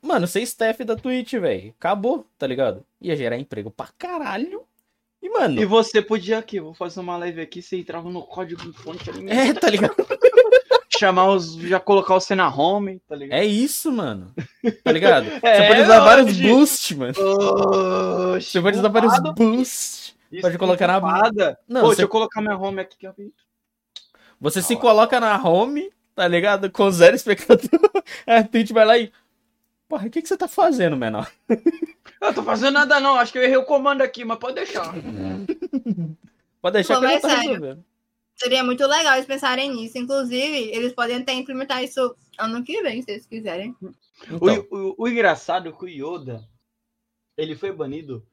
S1: mano, ser staff da Twitch, velho. Acabou, tá ligado? Ia gerar emprego pra caralho. E, mano,
S2: E você podia aqui, vou fazer uma live aqui, você entrava no código fonte ali,
S1: é, tá ligado? [LAUGHS]
S2: chamar os. Já colocar você na home, tá ligado?
S1: É isso, mano. Tá ligado? [LAUGHS]
S2: É,
S1: Você pode usar vários
S2: hoje.
S1: boosts, mano.
S2: Oxi,
S1: Você pode usar vários boosts.
S2: isso,
S1: pode colocar na-. Não,
S2: Pô,
S1: você-
S2: deixa eu colocar minha home aqui. que eu vi.
S1: Você se coloca na home, tá ligado? Com zero espectador. [LAUGHS] A Twitch vai lá e. Porra, o que, que você tá fazendo, menor?
S2: Eu tô fazendo nada não, acho que eu errei o comando aqui, mas pode deixar.
S1: Pode deixar
S3: Pô,
S1: que eu tá resolvendo.
S3: Seria muito legal eles pensarem nisso. Inclusive, eles podem até implementar isso ano que vem, se eles quiserem.
S1: Então,
S2: O, o, o engraçado é que o Yoda, ele foi banido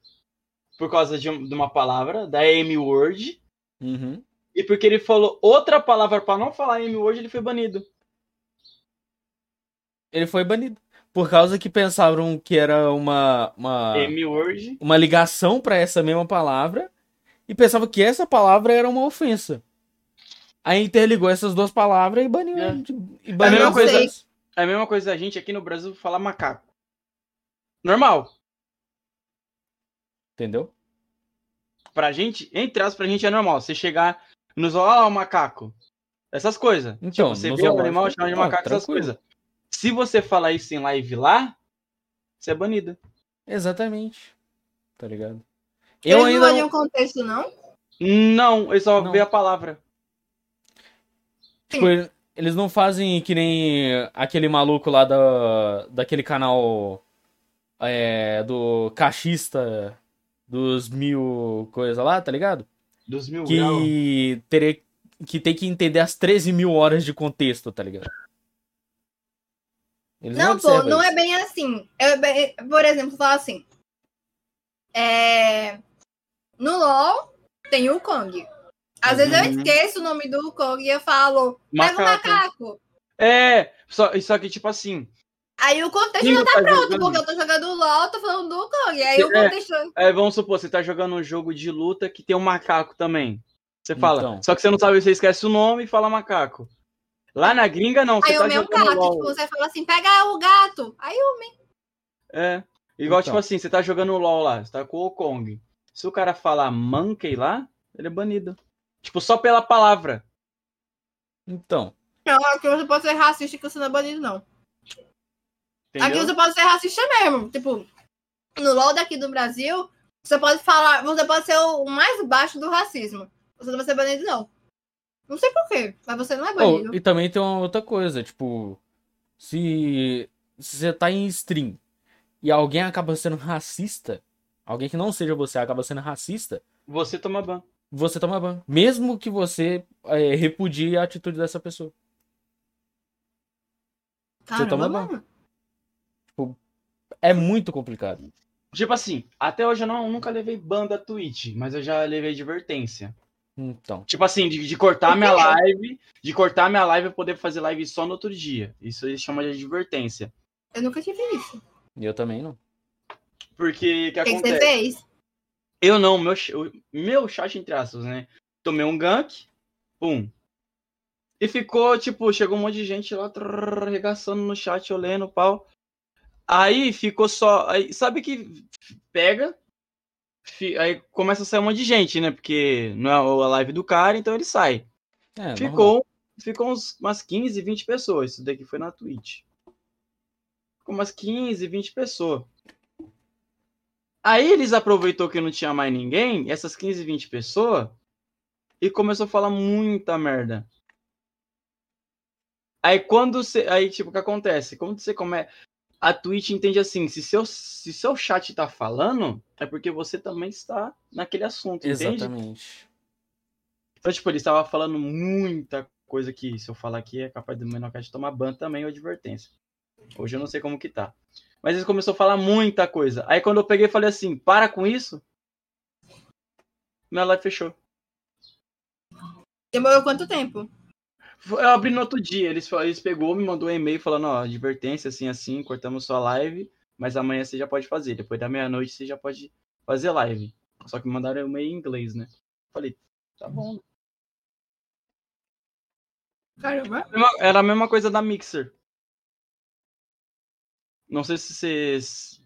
S2: por causa de, de uma palavra, da M-word,
S1: uhum.
S2: e porque ele falou outra palavra pra não falar M-word, ele foi banido.
S1: Ele foi banido. Por causa que pensaram que era uma, uma, uma ligação pra essa mesma palavra. E pensavam que essa palavra era uma ofensa. Aí interligou essas duas palavras e baniu.
S2: É.
S1: E baniu
S2: É a mesma coisa-. É a mesma coisa a gente aqui no Brasil falar macaco. Normal.
S1: Entendeu?
S2: Pra gente, entre aspas, pra gente é normal. Você chegar nos ó, o macaco. Essas coisas.
S1: Então,
S2: tipo, você vê o animal, chama de
S1: não,
S2: macaco, essas coisas. Se você falar isso em live lá, você é banida.
S1: Exatamente. Tá ligado?
S3: Eles
S1: Eu
S3: não
S1: ainda.
S3: olham o contexto, não?
S2: Não, ele só
S1: Não.
S2: vê a palavra.
S1: Tipo, eles não fazem que nem aquele maluco lá da, daquele canal é, do cachista dos mil coisa lá, tá ligado?
S2: Dos mil graus.
S1: Que teria, que tem que entender as 13 mil horas de contexto, tá ligado? Eles
S3: Não, pô,
S1: observam
S3: não é
S1: isso.
S3: bem assim. Eu, por exemplo, falar assim. É... No LoL tem o Kong. Às vezes eu
S2: Uhum.
S3: esqueço o nome do Kong e eu falo, pega o
S2: Macaco.
S3: macaco.
S2: É, só, só que tipo assim.
S3: Aí o contexto não tá
S2: tá
S3: pronto,
S2: jogando-
S3: porque eu tô jogando LOL, tô falando do Kong. Aí o
S2: É.
S3: contexto.
S2: É, vamos supor, você tá jogando um jogo de luta que tem um macaco também. Você fala.
S1: Então.
S2: Só que você não sabe, você esquece o nome e fala macaco. Lá na gringa, não. Você
S3: Aí
S2: tá
S3: o meu
S2: jogando
S3: gato,
S2: LOL.
S3: tipo, você fala assim, pega o gato. Aí o
S2: É. Igual,
S1: Então.
S2: tipo assim, você tá jogando LOL lá, você tá com o Kong. Se o cara falar monkey lá, ele é banido. Tipo, só pela palavra.
S1: Então,
S3: não, aqui você pode ser racista que você não é banido, não. Aqui
S2: Entendeu?
S3: você pode ser racista mesmo. Tipo, no LOL daqui do Brasil, você pode falar, você pode ser o mais baixo do racismo. Você não vai ser banido, não. Não sei porquê, mas você não é
S1: Oh,
S3: banido.
S1: e também tem uma outra coisa, tipo, se, se você tá em stream e alguém acaba sendo racista, alguém que não seja você acaba sendo racista,
S2: Você toma ban.
S1: você toma ban. Mesmo que você é, repudie a atitude dessa pessoa.
S3: Caramba,
S1: toma ban.
S3: mano.
S1: É muito complicado.
S2: Tipo assim, até hoje eu não, nunca levei ban da Twitch, mas eu já levei advertência.
S1: Então,
S2: Tipo assim, de, de cortar minha live, de cortar minha live e poder fazer live só no outro dia. Isso eles chamam de advertência.
S3: Eu nunca tive isso.
S1: eu também não.
S2: Porque o que
S3: O que, que você
S2: acontece?
S3: fez?
S2: Eu não, meu, o meu chat entre aspas, né? Tomei um gank, pum. E ficou, tipo, chegou um monte de gente lá, trrr, arregaçando no chat, eu lendo, pau. Aí ficou só. Aí, sabe que pega, aí começa a sair um monte de gente, né? Porque não é a live do cara, então ele sai.
S1: É.
S2: Ficou, ficou uns, umas 15, 20 pessoas. Isso daqui foi na Twitch. Ficou umas 15, 20 pessoas. Aí eles aproveitou que não tinha mais ninguém, essas 15, 20 pessoas, e começou a falar muita merda. Aí quando você. Aí, tipo, o que acontece? Quando você começa. A Twitch entende assim, se seu, se seu chat tá falando, é porque você também está naquele assunto, entende?
S1: Exatamente.
S2: Então, tipo, ele estava falando muita coisa que, se eu falar aqui, é capaz do Menocast tomar ban também ou advertência. Hoje eu não sei como que tá. Mas ele começou a falar muita coisa. Aí quando eu peguei, falei assim, para com isso. Minha live fechou.
S3: Demorou quanto tempo?
S2: Eu abri no outro dia, eles, eles pegou, me mandou um e-mail falando, ó, advertência, assim, assim, cortamos sua live, mas amanhã você já pode fazer. Depois da meia-noite você já pode fazer live. Só que me mandaram um e-mail em inglês, né? Falei, tá bom.
S3: Caramba.
S2: Era a mesma coisa da Mixer. Não sei se vocês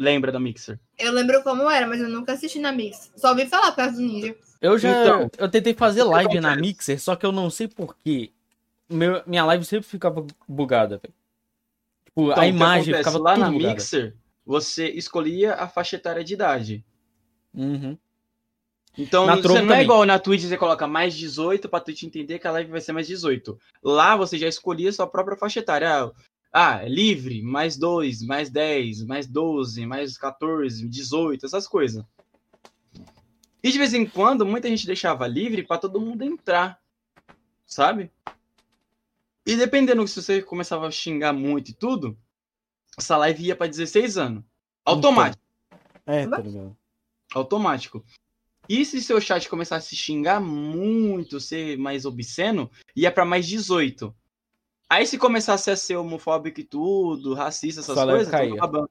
S2: lembram da Mixer.
S3: Eu lembro como era, mas eu nunca assisti na Mix. Só ouvi falar causa do Ninja.
S1: Eu já.
S2: Então,
S1: eu tentei fazer live na Mixer, só que eu não sei porquê. Meu, minha live sempre ficava bugada, velho. Tipo,
S2: Então,
S1: a imagem ficava
S2: lá
S1: tudo
S2: na
S1: bugada.
S2: Mixer, você escolhia a faixa etária de idade.
S1: Uhum.
S2: Então,
S1: Na
S2: você não é
S1: também.
S2: igual na Twitch, você coloca mais 18 pra Twitch entender que a live vai ser mais 18. Lá você já escolhia sua própria faixa etária. Ah, Ah, é livre, mais 2, mais 10, mais 12, mais 14, 18, essas coisas. E de vez em quando, muita gente deixava livre pra todo mundo entrar. Sabe? E dependendo se você começava a xingar muito e tudo, essa live ia pra 16 anos. Automático
S1: É, tá ligado?
S2: automático. E se seu chat começasse a se xingar muito, ser mais obsceno, ia pra mais 18. Aí se começasse a ser homofóbico e tudo, racista, essas
S1: live
S2: coisas, tava acabando.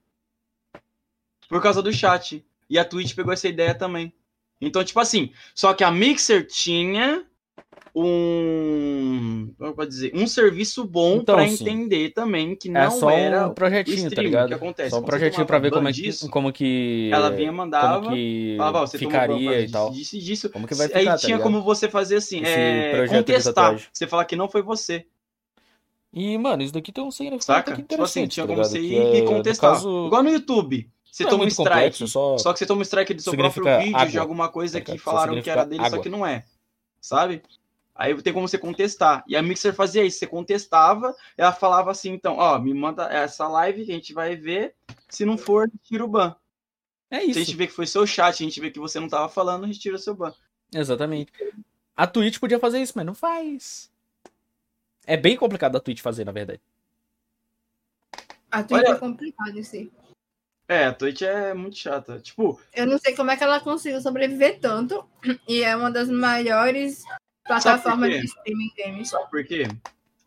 S2: Por causa do chat. E a Twitch pegou essa ideia também. Então, tipo assim, só que a Mixer tinha um, como pode dizer, um serviço bom
S1: Então,
S2: pra
S1: sim.
S2: entender também que não
S1: É só
S2: era
S1: um projetinho, tá
S2: streaming
S1: ligado?
S2: que acontece.
S1: Só um projetinho pra ver como é que,
S2: disso,
S1: como que
S2: ela vinha mandava
S1: como que
S2: Falava, você
S1: ficaria e tal.
S2: Disso, disso.
S1: Como que vai
S2: Aí
S1: ficar, tá
S2: tinha
S1: ligado?
S2: como você fazer assim,
S1: Esse
S2: é, contestar. Você falar que não foi você,
S1: E, mano, isso daqui tem um significado
S2: saca?
S1: que
S2: Tipo assim, tinha
S1: tá
S2: como você ir
S1: é,
S2: e contestar.
S1: caso,
S2: Igual no YouTube. Você
S1: não é
S2: toma um
S1: muito
S2: strike.
S1: complexo, só...
S2: Só que você toma um strike do seu próprio vídeo de
S1: água,
S2: alguma coisa
S1: tá
S2: que?
S1: Só
S2: falaram que era dele, só
S1: água.
S2: que não é. Sabe? Aí tem como você contestar. E a Mixer fazia isso. Você contestava, ela falava assim, então, ó, me manda essa live que a gente vai ver. Se não for, tira o ban.
S1: É
S2: Se a
S1: isso.
S2: gente vê que foi seu chat, a gente vê que você não tava falando, a gente tira o seu ban.
S1: Exatamente. A Twitch podia fazer isso, mas não faz. É bem complicado a Twitch fazer, na verdade.
S3: A Twitch
S2: Olha-
S3: é complicado isso aí.
S2: É, a Twitch é muito chata. Tipo,
S3: Eu não sei como é que ela conseguiu sobreviver tanto. E é uma das maiores plataformas de streaming games.
S2: Sabe por quê?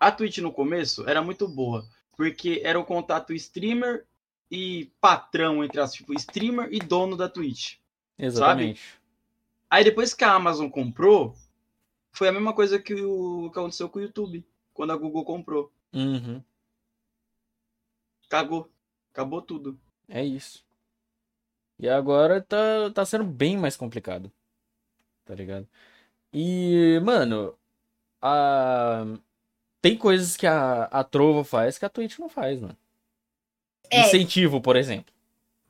S2: A Twitch no começo era muito boa, porque era o contato streamer e patrão, entre as tipo, streamer e dono da Twitch.
S1: Exatamente.
S2: Aí depois que a Amazon comprou, foi a mesma coisa que, o, que aconteceu com o YouTube, quando a Google comprou.
S1: Uhum.
S2: Cagou. Acabou tudo.
S1: É isso. E agora tá, tá sendo bem mais complicado. Tá ligado? E, mano, a... tem coisas que a, a Trovo faz que a Twitch não faz, mano.
S3: É.
S1: Incentivo, por exemplo.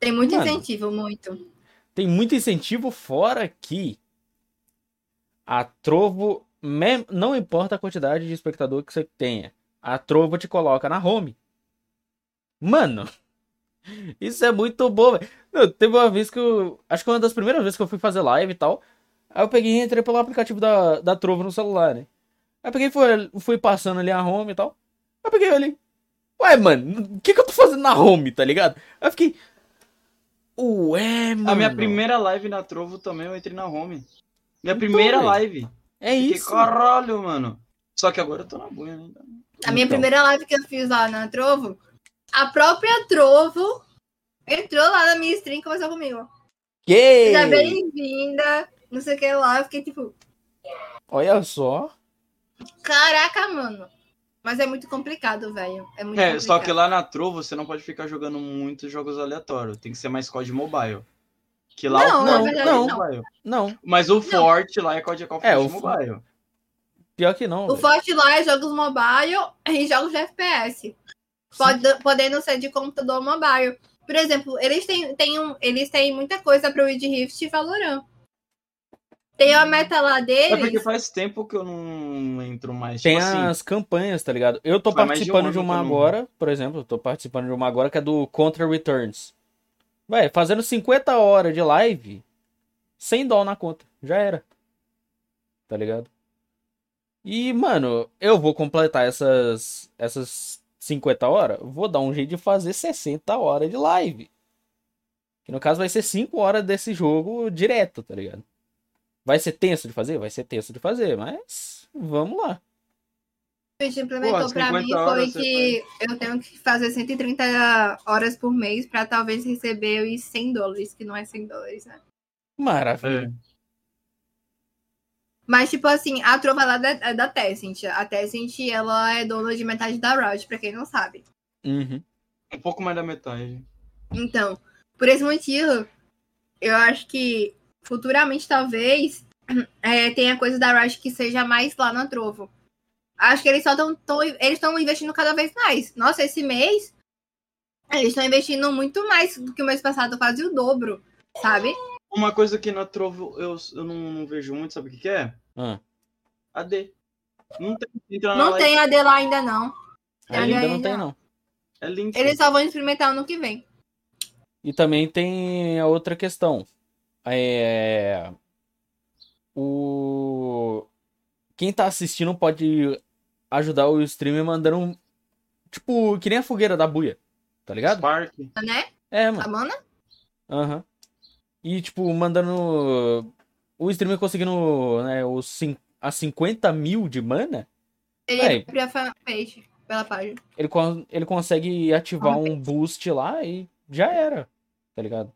S3: Tem muito
S1: Mano.
S3: incentivo, muito.
S1: Tem muito incentivo fora que a Trovo, não importa a quantidade de espectador que você tenha, a Trovo te coloca na home. Mano, [LAUGHS] isso é muito bom, velho. Teve uma vez que eu. Acho que uma das primeiras vezes que eu fui fazer live e tal. Aí eu peguei e entrei pelo aplicativo da, da Trovo no celular, né? Aí eu peguei e fui, fui passando ali a home e tal. Aí eu peguei ali. Ué, mano, o que, que eu tô fazendo na home, tá ligado? Aí eu fiquei. Ué, mano.
S2: A minha primeira live na Trovo também eu entrei na home. Minha
S1: Então,
S2: primeira live.
S1: É
S2: Fiquei,
S1: isso.
S2: caralho, mano. Só que agora eu tô na bunha, né?
S3: A minha
S1: Então.
S3: primeira live que eu fiz lá na Trovo, a própria Trovo entrou lá na minha stream e conversou comigo.
S1: Que?
S3: Seja bem-vinda, não sei o que lá. Eu fiquei tipo,
S1: Olha só.
S3: caraca, mano. Mas é muito complicado, velho. É muito
S2: É,
S3: complicado.
S2: só que lá na Trovo você não pode ficar jogando muitos jogos aleatórios. Tem que ser mais COD Mobile. Que lá
S3: Não,
S2: o Forte
S3: verdade,
S2: é
S1: não.
S2: mobile.
S1: Não,
S2: Mas o forte lá é COD Call of
S1: É, o
S2: Mobile.
S1: pior que não.
S3: O
S1: velho.
S3: forte lá é jogos mobile e jogos de FPS. Pode, podendo ser de computador mobile. Por exemplo, eles têm, têm, um, eles têm muita coisa pro Wild Rift e Valorant. Tem a meta lá
S2: É porque
S3: deles.
S2: faz tempo que eu não entro mais.
S1: Tem
S2: tipo assim,
S1: as campanhas, tá ligado? Eu tô
S2: mais de um
S1: participando de uma
S2: não-
S1: agora, por exemplo, eu tô participando de uma agora que é do Contra Returns. Vai, fazendo 50 horas de live, sem dó na conta. Já era. Tá ligado? E, mano, eu vou completar essas, essas 50 horas, vou dar um jeito de fazer 60 horas de live. Que no caso vai ser 5 horas desse jogo direto, tá ligado? Vai ser tenso de fazer? Vai ser tenso de fazer, mas vamos lá.
S3: Twitch implementou
S2: 50
S3: mim foi que eu tenho que fazer 130 horas por mês pra talvez receber os 100 dólares, que não é 100 dólares, né?
S1: Maravilha.
S3: Mas, tipo assim, a trova lá da, é da Tencent. A Tencent, ela é dona de metade da Riot, pra quem não sabe.
S1: Uhum.
S2: Um pouco mais da metade.
S3: Então, por esse motivo, eu acho que futuramente, talvez, [CLEARS THROAT] é, tenha coisa da Riot que seja mais lá na Trovo. Acho que eles só estão eles estão investindo cada vez mais. Nossa, esse mês eles estão investindo muito mais do que o mês passado, quase o dobro, sabe?
S2: Uma coisa que na Trovo eu, eu não, não vejo muito, sabe o que, que é?
S1: Ah,
S2: AD. Não tem. Entra na
S3: Não
S2: live,
S3: tem AD lá ainda não.
S1: ainda não tem, não.
S2: É link.
S3: Eles só vão experimentar ano que vem.
S1: E também tem a outra questão. É... O... Quem tá assistindo pode ajudar o streamer mandando um... Tipo, que nem a fogueira da buia. Tá ligado?
S2: Spark.
S3: Né?
S1: É,
S3: A
S1: mano.
S3: mana?
S1: Aham. E, tipo, mandando... O streamer conseguindo, né, os cin... as 50 mil de mana,
S3: Ele
S1: Aí.
S3: abre a fanpage pela página.
S1: ele, con- ele consegue ativar um boost lá e já era. Tá ligado?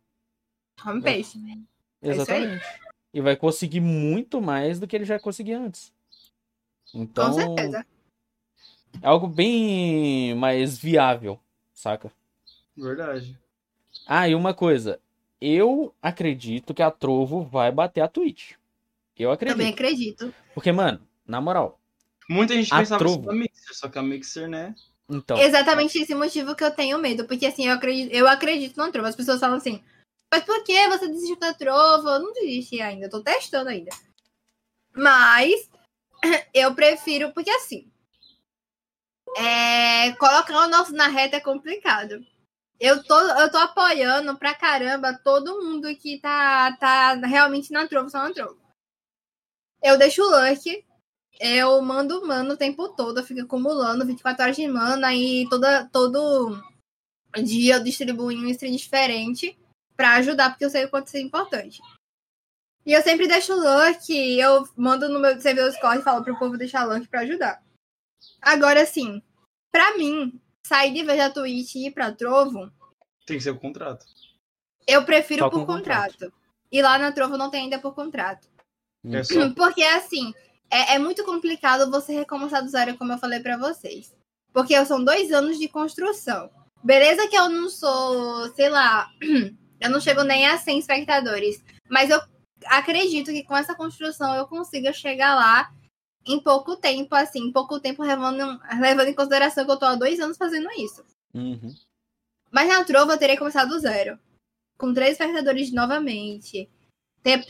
S3: Homepage. É isso aí.
S1: Exatamente. E vai conseguir muito mais do que ele já conseguia antes. Então,
S3: Com certeza.
S1: É algo bem mais viável, saca?
S2: Verdade.
S1: Ah, e uma coisa. Eu acredito que a Trovo vai bater a Twitch. Eu acredito.
S3: Também acredito.
S1: Porque, mano, na moral.
S2: Muita gente
S1: A
S2: pensava isso
S1: Trovo.
S2: da Mixer, só que a Mixer, né?
S1: Então,
S3: Exatamente esse motivo que eu tenho medo. Porque assim, eu acredito, eu acredito no Trovo. As pessoas falam assim, mas por que você desistiu da Trovo? Eu não desisti ainda, eu tô testando ainda. Mas [LAUGHS] eu prefiro, porque assim. É, colocar o nosso na reta é complicado. Eu tô, eu tô apoiando pra caramba todo mundo que tá, tá realmente na Trovo, só na Trovo. Eu deixo o Lurk, eu mando mana o tempo todo, eu fico acumulando 24 horas de mana e toda, todo dia eu distribuo em um stream diferente pra ajudar, porque eu sei o quanto isso é importante. E eu sempre deixo o Lurk, eu mando no meu servidor Discord e falo pro povo deixar Lurk pra ajudar. Agora, assim, pra mim, sair de vez da Twitch e ir pra Trovo,
S2: Tem que ser o contrato.
S3: eu prefiro
S1: Só
S3: por
S1: com contrato.
S3: contrato. E lá na Trovo não tem ainda por contrato.
S2: É só [CLEARS THROAT]
S3: Porque, assim, é, é muito complicado você recomeçar do zero, como eu falei pra vocês. Porque são dois anos de construção. Beleza que eu não sou, sei lá, [CLEARS THROAT] eu não chego nem a 100 espectadores. Mas eu acredito que com essa construção eu consiga chegar lá em pouco tempo, assim, em pouco tempo levando, levando em consideração que eu tô há dois anos fazendo isso.
S1: uhum.
S3: Mas na Trova eu terei começado do zero. Com três espectadores novamente.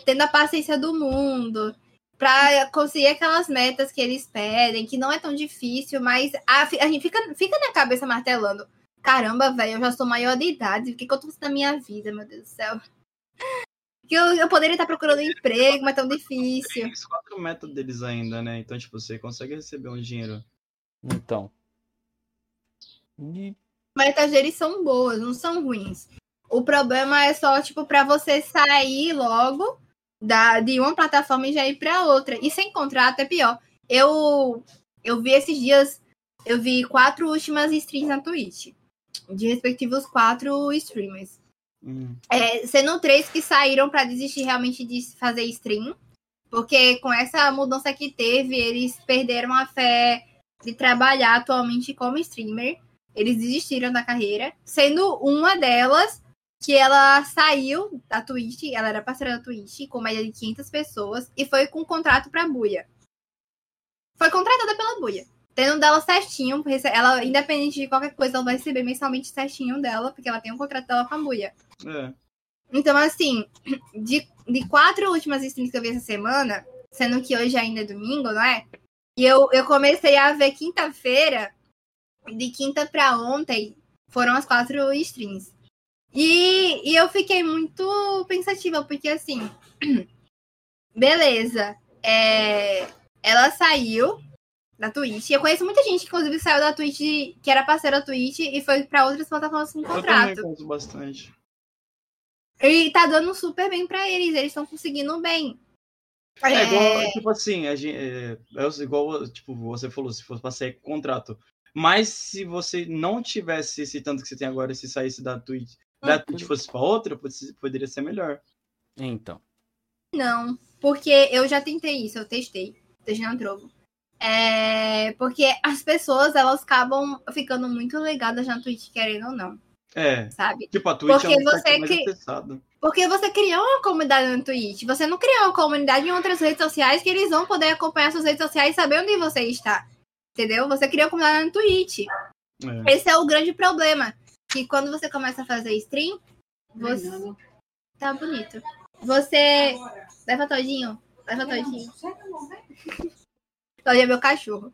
S3: Tendo a paciência do mundo. Pra conseguir aquelas metas que eles pedem, que não é tão difícil, mas a, a gente fica, fica na cabeça martelando. Caramba, velho, eu já sou maior de idade. O que, que eu tô fazendo na minha vida, meu Deus do céu? Que eu, eu poderia estar procurando um emprego, mas é tão difícil.
S2: Tem quatro métodos deles ainda, né? Então, tipo, você consegue receber um dinheiro.
S1: Então. E
S3: metas deles são boas, não são ruins. O problema é só, tipo, pra você sair logo da, de uma plataforma e já ir pra outra. E sem contrato é pior. Eu, eu vi esses dias, eu vi quatro últimas streams na Twitch. De respectivos quatro streamers.
S2: Hum.
S3: É, sendo três que saíram pra desistir realmente de fazer stream. Porque com essa mudança que teve, eles perderam a fé de trabalhar atualmente como streamer. Eles desistiram da carreira. Sendo uma delas que ela saiu da Twitch, ela era parceira da Twitch, com média de 500 pessoas, e foi com contrato pra Buia. Foi contratada pela Buia. Tendo dela certinho, ela, independente de qualquer coisa, ela vai receber mensalmente certinho dela, porque ela tem um contrato dela com a Buia.
S2: É.
S3: Então, assim, [CLEARS THROAT] de, de quatro últimas streams que eu vi essa semana, sendo que hoje ainda é domingo, não é? E eu, eu comecei a ver quinta-feira, de quinta pra ontem, foram as quatro streams. E, e eu fiquei muito pensativa, porque assim, [CLEARS THROAT] beleza, é, ela saiu da Twitch. Eu conheço muita gente que, inclusive, saiu da Twitch, que era parceira da Twitch, e foi pra outras plataformas com
S2: Eu
S3: contrato.
S2: conto bastante.
S3: E tá dando super bem pra eles, eles estão conseguindo bem.
S2: É,
S3: É,
S2: igual, tipo assim, a gente, é, é igual, tipo, você falou, se fosse pra sair com contrato. Mas se você não tivesse esse tanto que você tem agora, se saísse da Twitch, da Twitch fosse pra outra, pode- poderia ser melhor.
S1: Então.
S3: Não, porque eu já tentei isso, eu testei, testei na Trovo. É, porque as pessoas, elas acabam ficando muito ligadas na Twitch, querendo ou não,
S2: É,
S3: sabe?
S2: tipo, a Twitch
S3: Porque
S2: é um
S3: você. Porque você criou uma comunidade no Twitch, você não criou uma comunidade em outras redes sociais que eles vão poder acompanhar suas redes sociais e saber onde você está. Entendeu? Você criou uma comunidade no Twitch.
S2: É.
S3: Esse é o grande problema. Que quando você começa a fazer stream, você. Tá bonito. Você. Leva todinho. Leva todinho. Todinho é meu cachorro.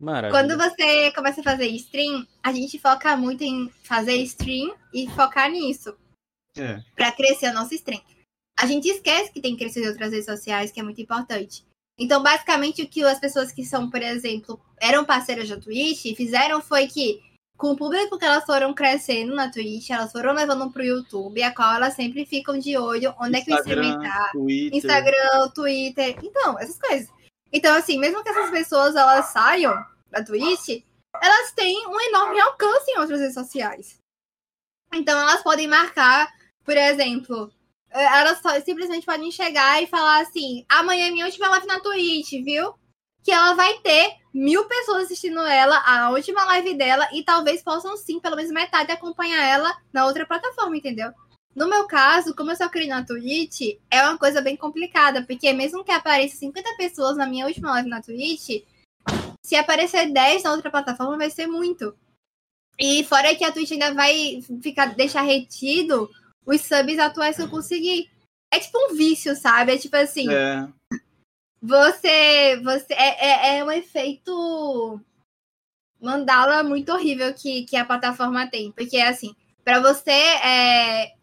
S1: Maravilha.
S3: Quando você começa a fazer stream, a gente foca muito em fazer stream e focar nisso.
S2: É.
S3: Pra crescer o nosso stream. A gente esquece que tem que crescer em outras redes sociais, que é muito importante. Então, basicamente, o que as pessoas que são, por exemplo, eram parceiras da Twitch fizeram foi que, com o público que elas foram crescendo na Twitch, elas foram levando pro YouTube, a qual elas sempre ficam de olho onde é que o streaming tá.
S2: Twitter.
S3: Instagram, Twitter, então, essas coisas. Então, assim, mesmo que essas pessoas elas saiam da Twitch, elas têm um enorme alcance em outras redes sociais. Então, elas podem marcar, por exemplo, eh, elas simplesmente podem chegar e falar assim: amanhã é minha última live na Twitch, viu? Que ela vai ter mil pessoas assistindo ela, a última live dela, e talvez possam sim, pelo menos metade, acompanhar ela na outra plataforma, entendeu? No meu caso, como eu só criei na Twitch, é uma coisa bem complicada, porque mesmo que apareça 50 pessoas na minha última live na Twitch, se aparecer 10 na outra plataforma, vai ser muito. E fora que a Twitch ainda vai ficar, deixar retido os subs atuais que eu conseguir. É tipo um vício, sabe? É tipo assim,
S2: É.
S3: você. você é, é, é um efeito mandala muito horrível que, que a plataforma tem. Porque assim, para você é,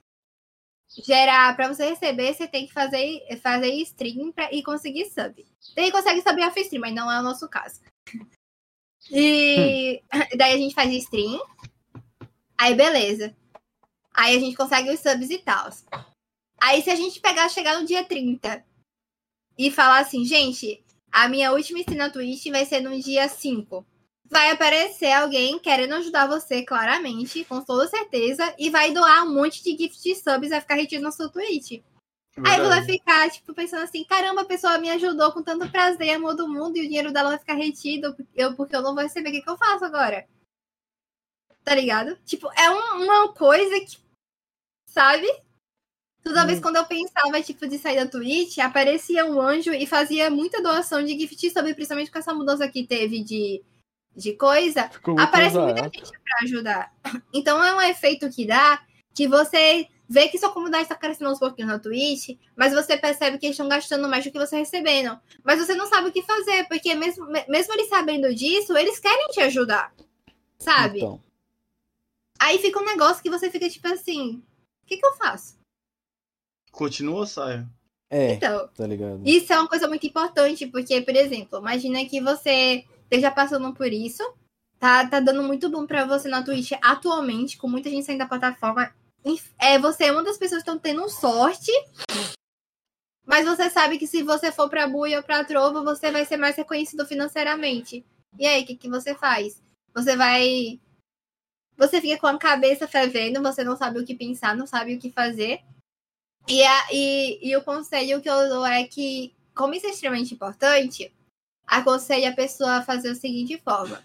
S3: gerar, para você receber, você tem que fazer, fazer stream pra, e conseguir sub. Tem que consegue subir off stream, mas não é o nosso caso. E [LAUGHS] daí a gente faz stream. Aí beleza. Aí a gente consegue os subs e tal. Aí se a gente pegar, chegar no dia 30 e falar assim, gente, a minha última stream na Twitch vai ser no dia 5. Vai aparecer alguém querendo ajudar você, claramente, com toda certeza, e vai doar um monte de gift subs, vai ficar retido na sua Twitch. Aí você vai
S2: verdade.
S3: ficar, tipo, pensando assim, caramba, a pessoa me ajudou com tanto prazer e amor do mundo, e o dinheiro dela vai ficar retido, eu, porque eu não vou receber, o que, que eu faço agora? Tá ligado? Tipo, é um- uma coisa que, sabe? Toda vez
S1: Hum.
S3: quando eu pensava, tipo, de sair da Twitch, aparecia um anjo e fazia muita doação de gift sub, principalmente com essa mudança que teve de, de coisa,
S1: Ficou muito
S3: aparece muita gente pra ajudar. Então é um efeito que dá que você vê que sua comunidade está crescendo aos pouquinhos na Twitch, mas você percebe que eles estão gastando mais do que você recebendo. Mas você não sabe o que fazer, porque mesmo, me- mesmo eles sabendo disso, eles querem te ajudar. Sabe?
S1: Então,
S3: Aí fica um negócio que você fica tipo assim: o que, que eu faço?
S2: Continua ou sai?
S1: é,
S3: Então,
S1: tá ligado?
S3: Isso é uma coisa muito importante, porque, por exemplo, imagina que você esteja passando por isso, tá, tá dando muito bom pra você na Twitch atualmente, com muita gente saindo da plataforma. É, você é uma das pessoas que estão tendo sorte, mas você sabe que se você for pra Buia ou pra Trovo, você vai ser mais reconhecido financeiramente. E aí, o que, que você faz? Você vai. Você fica com a cabeça fervendo, você não sabe o que pensar, não sabe o que fazer. E, a, e, e o conselho que eu dou é que, como isso é extremamente importante, aconselho a pessoa a fazer da seguinte forma.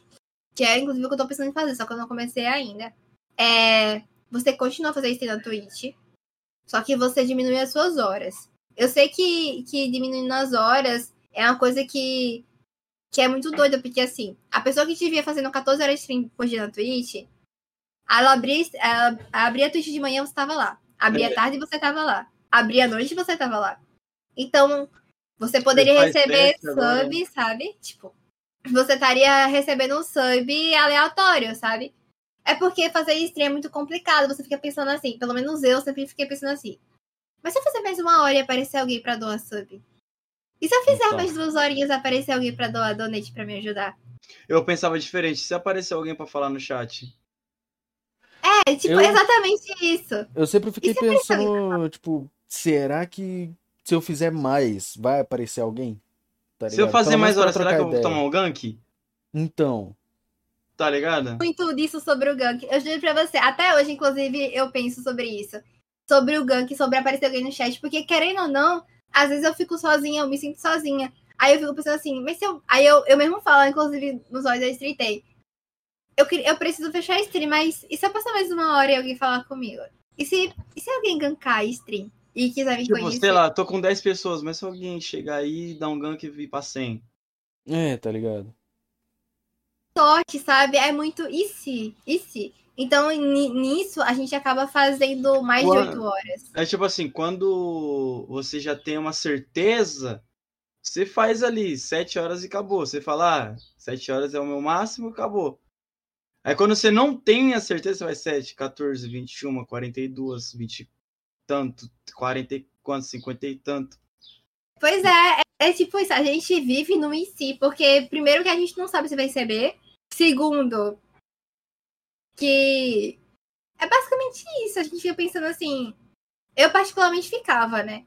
S3: Que é, inclusive, o que eu tô pensando em fazer, só que eu não comecei ainda. É. Você continua a fazer isso na Twitch, só que você diminui as suas horas. Eu sei que, que diminuindo as horas é uma coisa que, que é muito doida, porque assim, a pessoa que te via fazendo 14 horas de stream por dia na Twitch, ela abria, ela abria a Twitch de manhã, você tava lá. Abria à tarde, você tava lá. Abria à noite, você tava lá. Então, você poderia receber
S2: teste agora.
S3: sub, sabe? Tipo, você estaria recebendo um sub aleatório, sabe? É porque fazer stream é muito complicado. Você fica pensando assim, pelo menos eu sempre fiquei pensando assim. Mas se eu fizer mais uma hora e aparecer alguém pra doar sub? E se eu fizer
S1: Então.
S3: mais duas horinhas e aparecer alguém pra doar donate pra me ajudar?
S2: Eu pensava diferente. Se aparecer alguém pra falar no chat.
S3: É, tipo,
S1: Eu-
S3: exatamente isso.
S1: Eu sempre fiquei
S3: se
S1: pensando, tipo, será que se eu fizer mais, vai aparecer alguém? Tá
S2: Se eu fazer mais horas, será que eu vou
S1: ideia.
S2: tomar um gank?
S1: Então.
S2: Tá ligado?
S3: muito disso sobre o gank. Eu juro pra você, até hoje, inclusive, eu penso sobre isso. Sobre o gank, sobre aparecer alguém no chat. Porque, querendo ou não, às vezes eu fico sozinha, eu me sinto sozinha. Aí eu fico pensando assim, mas se eu. Aí eu, eu mesmo falo, inclusive, nos olhos da street eu, queria- eu preciso fechar a stream, mas e se eu passar mais uma hora e alguém falar comigo? E se, e se alguém gankar a stream e quiser me
S2: Tipo,
S3: conhecer?
S2: sei lá, tô com 10 pessoas, mas se alguém chegar aí e dar um gank e vir pra 100.
S1: É, tá ligado?
S3: sorte, sabe? É muito e se? E se? Então, ni- nisso, a gente acaba fazendo mais
S2: Quando-
S3: de oito horas.
S2: É tipo assim, quando você já tem uma certeza, você faz ali 7 horas e acabou. Você fala, ah, 7 horas é o meu máximo, acabou. Aí quando você não tem a certeza, você vai 7, 14, 21, 42, 20 e tanto, 40 e quanto, 50 e tanto.
S3: Pois é, é, é tipo isso, a gente vive no em si, porque primeiro que a gente não sabe se vai receber, segundo que é basicamente isso, a gente fica pensando assim, eu particularmente ficava, né?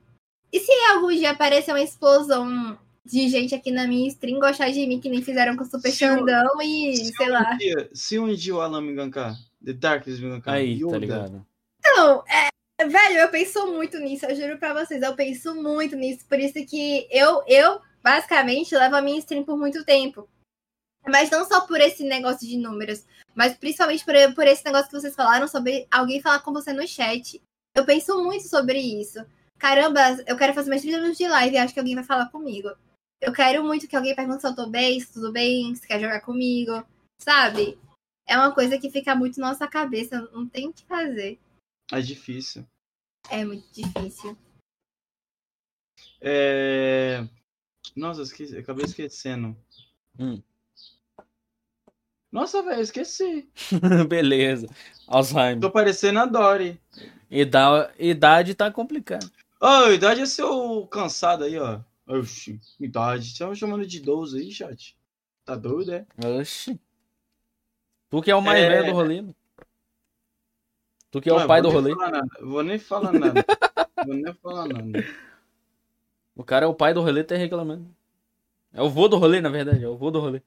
S3: E se algum dia aparecer uma explosão de gente aqui na minha stream gostar de mim que nem fizeram com o Super
S2: Se
S3: Xandão e,
S2: Se
S3: sei
S2: um
S3: lá.
S2: dia- se um dia o Alan me gankar, The Darkness me gankar,
S1: Aí,
S2: Yoda,
S1: tá ligado?
S3: Não, é, velho, eu penso muito nisso, eu juro pra vocês, eu penso muito nisso, por isso que eu, eu basicamente levo a minha stream por muito tempo. Mas não só por esse negócio de números, mas principalmente por, por esse negócio que vocês falaram sobre alguém falar com você no chat. Eu penso muito sobre isso. Caramba, eu quero fazer mais 30 minutos de live e acho que alguém vai falar comigo. Eu quero muito que alguém pergunte se eu tô bem, se tudo bem, se quer jogar comigo, sabe? É uma coisa que fica muito na nossa cabeça, não tem o que fazer.
S2: É difícil.
S3: É muito difícil.
S2: É... Nossa, eu esqueci, acabei esquecendo.
S1: Hum.
S2: Nossa, velho, esqueci. [LAUGHS]
S1: Beleza. Alzheimer.
S2: Tô parecendo a Dory.
S1: Ida- Idade tá complicado.
S2: Ô, idade é seu cansado aí, ó. Oxi, idade. Estão chamando de idoso aí, chat. Tá doido, é?
S1: Oxi. Tu que é o mais
S2: É.
S1: velho do rolê. Tu que é o pai do rolê.
S2: Vou nem falar nada. [LAUGHS] vou nem falar nada.
S1: O cara é o pai do rolê, tá reclamando. É o vô do rolê, na verdade. É o vô do rolê.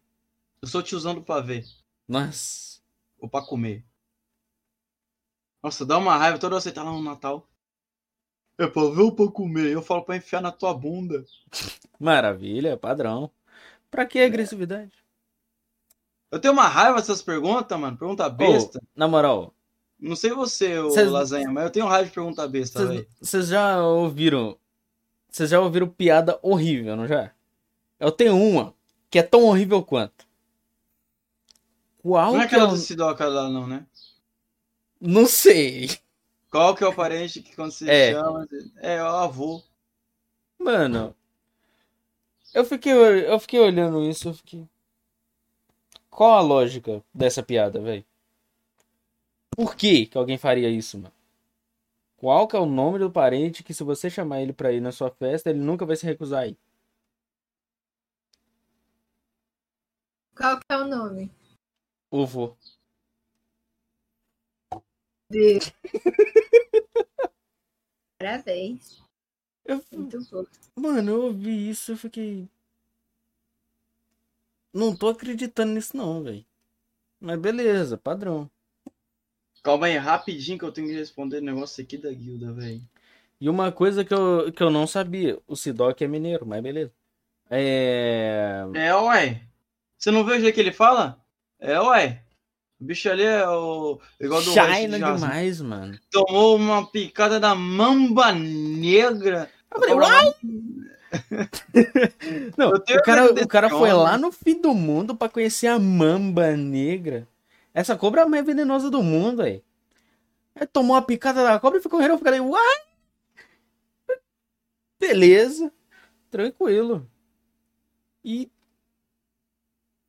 S2: Eu sou tiozão do pavê.
S1: Nossa.
S2: Ou pra comer. Nossa, dá uma raiva toda você tá lá no Natal. É pavê ou pra comer? Eu falo pra enfiar na tua bunda. [LAUGHS]
S1: Maravilha, padrão. Pra que agressividade?
S2: Eu tenho uma raiva dessas perguntas, mano. Pergunta besta.
S1: Na moral,
S2: Não sei você, ô
S1: Cês-
S2: lasanha, mas eu tenho raiva de pergunta besta, velho.
S1: vocês já ouviram. Vocês já ouviram piada horrível, não já? Eu tenho uma que é tão horrível quanto. Qual
S2: Não é
S1: que é
S2: aquela
S1: o...
S2: do Sidoca lá, não, né?
S1: Não sei.
S2: Qual que é o parente que quando você
S1: É.
S2: chama. É, é o avô.
S1: Mano, eu fiquei, eu fiquei olhando isso, eu fiquei. Qual a lógica dessa piada, velho? Por que que alguém faria isso, mano? Qual que é o nome do parente que se você chamar ele pra ir na sua festa, ele nunca vai se recusar a ir?
S3: Qual que é o nome?
S1: O vô. [LAUGHS]
S3: Parabéns.
S1: Eu,
S3: Muito bom.
S1: mano, eu ouvi isso, eu fiquei. Não tô acreditando nisso não, velho. Mas beleza, padrão.
S2: Calma aí, rapidinho que eu tenho que responder o negócio aqui da guilda, velho.
S1: E uma coisa que eu, que eu não sabia, o Sidoc é mineiro, mas beleza. É.
S2: É, ué. Você não vê o jeito que ele fala? É, ué. O bicho ali é o. Igual do
S1: China demais, mano.
S2: Tomou uma picada da mamba negra.
S1: Eu falei,
S2: Agora- [LAUGHS]
S1: Não, o cara, o cara foi
S2: homem.
S1: lá no fim do mundo pra conhecer a mamba negra. Essa cobra é a mais venenosa do mundo, aí. Tomou a picada da cobra e ficou correndo. Eu falei, uai! Beleza. Tranquilo. E.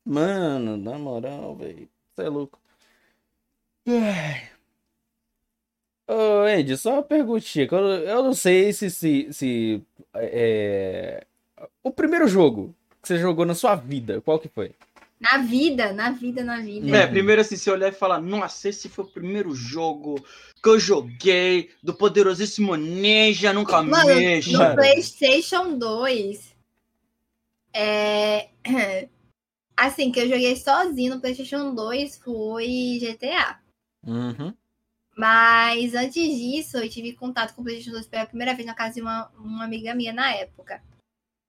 S1: Mano, na moral, velho. Você é louco. Ai. Ô, Ed, só uma perguntinha. Eu, eu não sei se, se, se é, o primeiro jogo que você jogou na sua vida, qual que foi?
S3: Na vida, na vida, na vida.
S2: É, primeiro assim, você olhar e falar, nossa, esse foi o primeiro jogo que eu joguei do poderosíssimo Ninja, nunca
S3: Mano,
S2: mexa.
S3: no PlayStation 2, é... [CLEARS THROAT] assim, que eu joguei sozinho no PlayStation 2 foi GTA.
S1: Uhum.
S3: Mas antes disso, eu tive contato com o PlayStation 2 pela primeira vez na casa de uma, uma amiga minha na época.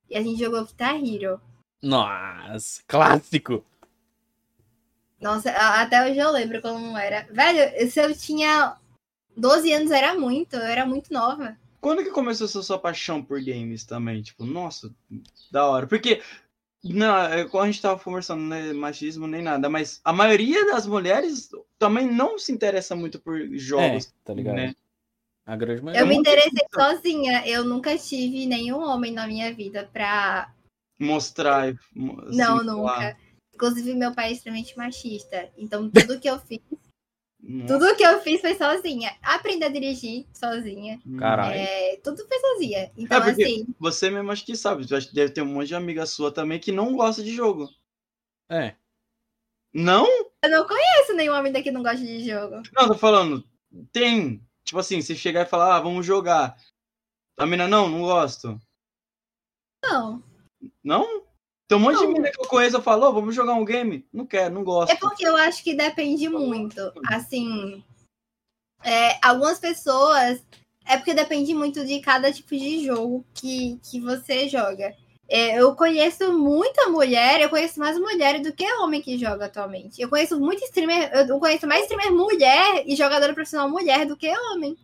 S3: E a gente jogou Guitar Hero.
S1: Nossa, clássico.
S3: Nossa, a- até hoje eu lembro como era. Velho, se eu tinha 12 anos era muito, eu era muito nova.
S2: Quando que começou essa sua paixão por games também? Tipo, nossa, da hora. Porque, não, é, quando a gente tava conversando, né, machismo nem nada, mas a maioria das mulheres também não se interessa muito por
S1: É,
S2: jogos,
S1: tá ligado?
S2: né?
S1: A grande
S3: Eu
S1: maioria.
S3: me
S2: muito
S3: interessei sozinha. Eu nunca tive nenhum homem na minha vida pra.
S2: Mostrar. assim,
S3: Não,
S2: falar.
S3: nunca. Inclusive, meu pai é extremamente machista. Então, tudo que eu fiz,
S2: Nossa,
S3: tudo que eu fiz foi sozinha. Aprender a dirigir sozinha.
S1: Caralho.
S3: É, tudo foi sozinha. Então,
S2: É, porque-
S3: assim,
S2: Você mesmo acho que sabe, tu acha que deve ter um monte de amiga sua também que não gosta de jogo.
S1: É.
S2: Não?
S3: eu não conheço nenhum homem daqui que não gosta de jogo.
S2: Não, tô falando. Tem. Tipo assim, se chegar e falar, ah, vamos jogar. A mina, não, não gosto.
S3: Não.
S2: Não? Tem um monte de
S3: Não.
S2: mina que eu conheço, eu falo, "Ô, vamos jogar um game. Não quero, não gosto.
S3: É porque eu acho que depende muito. Assim, é, algumas pessoas. É porque depende muito de cada tipo de jogo que, que você joga. É, eu conheço muita mulher, eu conheço mais mulher do que homem que joga atualmente. Eu conheço muito streamer, eu conheço mais streamer mulher e jogadora profissional mulher do que homem.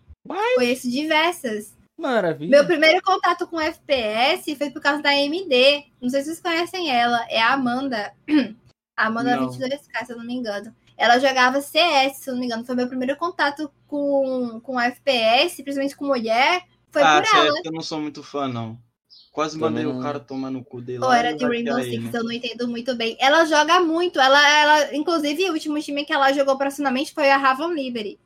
S3: Conheço diversas.
S1: Maravilha.
S3: Meu primeiro contato com FPS foi por causa da AMD. Não sei se vocês conhecem ela. É a Amanda. A [CLEARS THROAT] Amanda
S2: Não.
S3: 22K, se eu não me engano. Ela jogava CS, se eu não me engano. Foi meu primeiro contato com, com FPS, principalmente com mulher. Foi
S2: ah,
S3: por
S2: sério,
S3: ela.
S2: eu não sou muito fã, não. Quase
S1: Também
S2: mandei o cara tomar no cu dele.
S3: Ou
S2: lá
S3: era de Rainbow Six,
S2: ele.
S3: eu não entendo muito bem. Ela joga muito. Ela, ela, inclusive, o último time que ela jogou profissionalmente foi a Raven Liberty.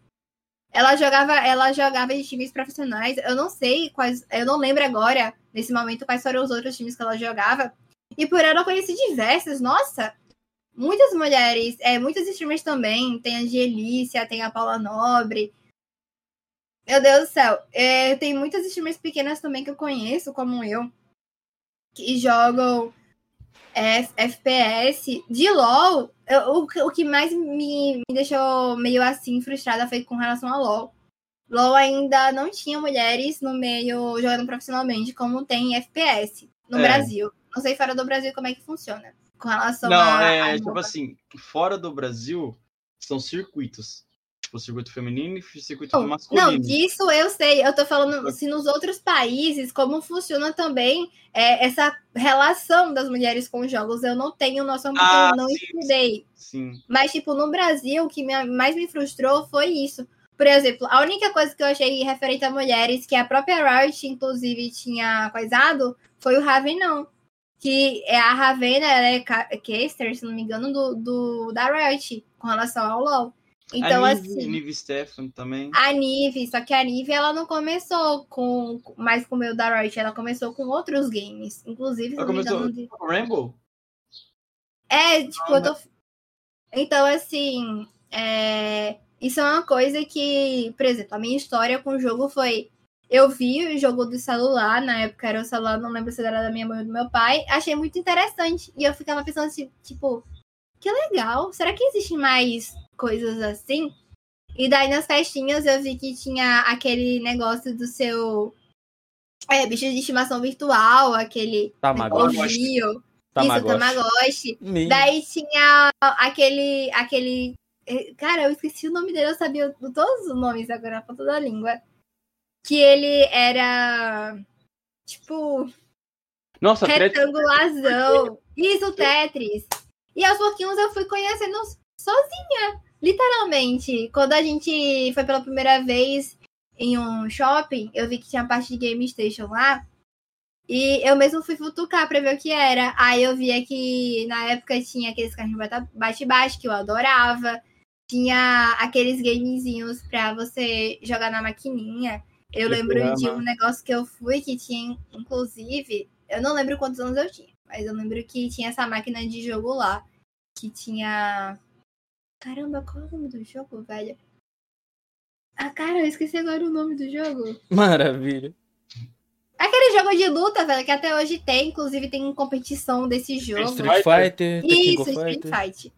S3: Ela jogava, ela jogava em times profissionais. Eu não sei quais, eu não lembro agora, nesse momento, quais foram os outros times que ela jogava. E por ela eu conheci diversas. Nossa, muitas mulheres, é, muitos streamers também. Tem a Angelícia, tem a Paula Nobre. Meu Deus do céu. É, tem muitas streamers pequenas também que eu conheço, como eu, que jogam FPS. De LoL, eu- o, que- o que mais me, me deixou meio assim frustrada foi com relação a LoL. LoL ainda não tinha mulheres no meio jogando profissionalmente, como tem em FPS no
S2: É.
S3: Brasil. Não sei fora do Brasil como é que funciona. Com relação
S2: Não,
S3: a.
S2: é
S3: a
S2: tipo assim, fora do Brasil, são circuitos. Tipo, circuito feminino e circuito
S3: Não,
S2: masculino.
S3: Não, disso eu sei. Eu tô falando se nos outros países, como funciona também é, essa relação das mulheres com os jogos. Eu não tenho noção porque
S2: Ah,
S3: eu não
S2: sim,
S3: estudei.
S2: Sim.
S3: Mas, tipo, no Brasil, o que mais me frustrou foi isso. Por exemplo, a única coisa que eu achei referente a mulheres, que a própria Riot, inclusive, tinha coisado, foi o Ravenão. Que é a Ravena, ela é ca- caster, se não me engano, do, do, da Riot, com relação ao LoL. Então,
S2: a Nive,
S3: assim...
S2: Nive Stefan também.
S3: A Nive, só que a Nive ela não começou com mais com o meu da Riot, ela começou com outros games, inclusive,
S2: Ela
S3: não me
S2: começou
S3: de-
S2: com Rainbow?
S3: É, tipo,
S2: Ah,
S3: eu tô Então, assim, é, isso é uma coisa que, por exemplo, a minha história com o jogo foi eu vi o jogo do celular, na época era o celular, não lembro se era da minha mãe ou do meu pai, achei muito interessante. E eu ficava pensando assim, tipo, que legal, será que existem mais coisas assim? E daí nas festinhas eu vi que tinha aquele negócio do seu é, bicho de estimação virtual, aquele
S1: Tamagotchi.
S3: Orgio, isso,
S1: Tamagotchi.
S3: Tamagotchi. Daí tinha aquele. aquele. Cara, eu esqueci o nome dele, eu sabia todos os nomes agora na ponta da língua. Que ele era. Tipo,
S2: Nossa, Thread-
S3: retangularzão. Isso, Tetris. E aos pouquinhos eu fui conhecendo sozinha, literalmente. Quando a gente foi pela primeira vez em um shopping, eu vi que tinha parte de Game Station lá. E eu mesmo fui futucar pra ver o que era. Aí eu via que na época tinha aqueles carrinhos bate-bate que eu adorava. Tinha aqueles gamezinhos pra você jogar na maquininha. Eu lembro de
S2: Fliperama.
S3: um negócio que eu fui que tinha, inclusive, eu não lembro quantos anos eu tinha, mas eu lembro que tinha essa máquina de jogo lá. que tinha. Caramba, qual é o nome do jogo, velho? Ah, cara, eu esqueci agora o nome do jogo.
S1: Maravilha.
S3: Aquele jogo de luta, velho, que até hoje tem, inclusive tem competição desse jogo.
S1: Street Fighter,
S3: Isso,
S1: of
S3: Street
S1: Fighter.
S3: Fight.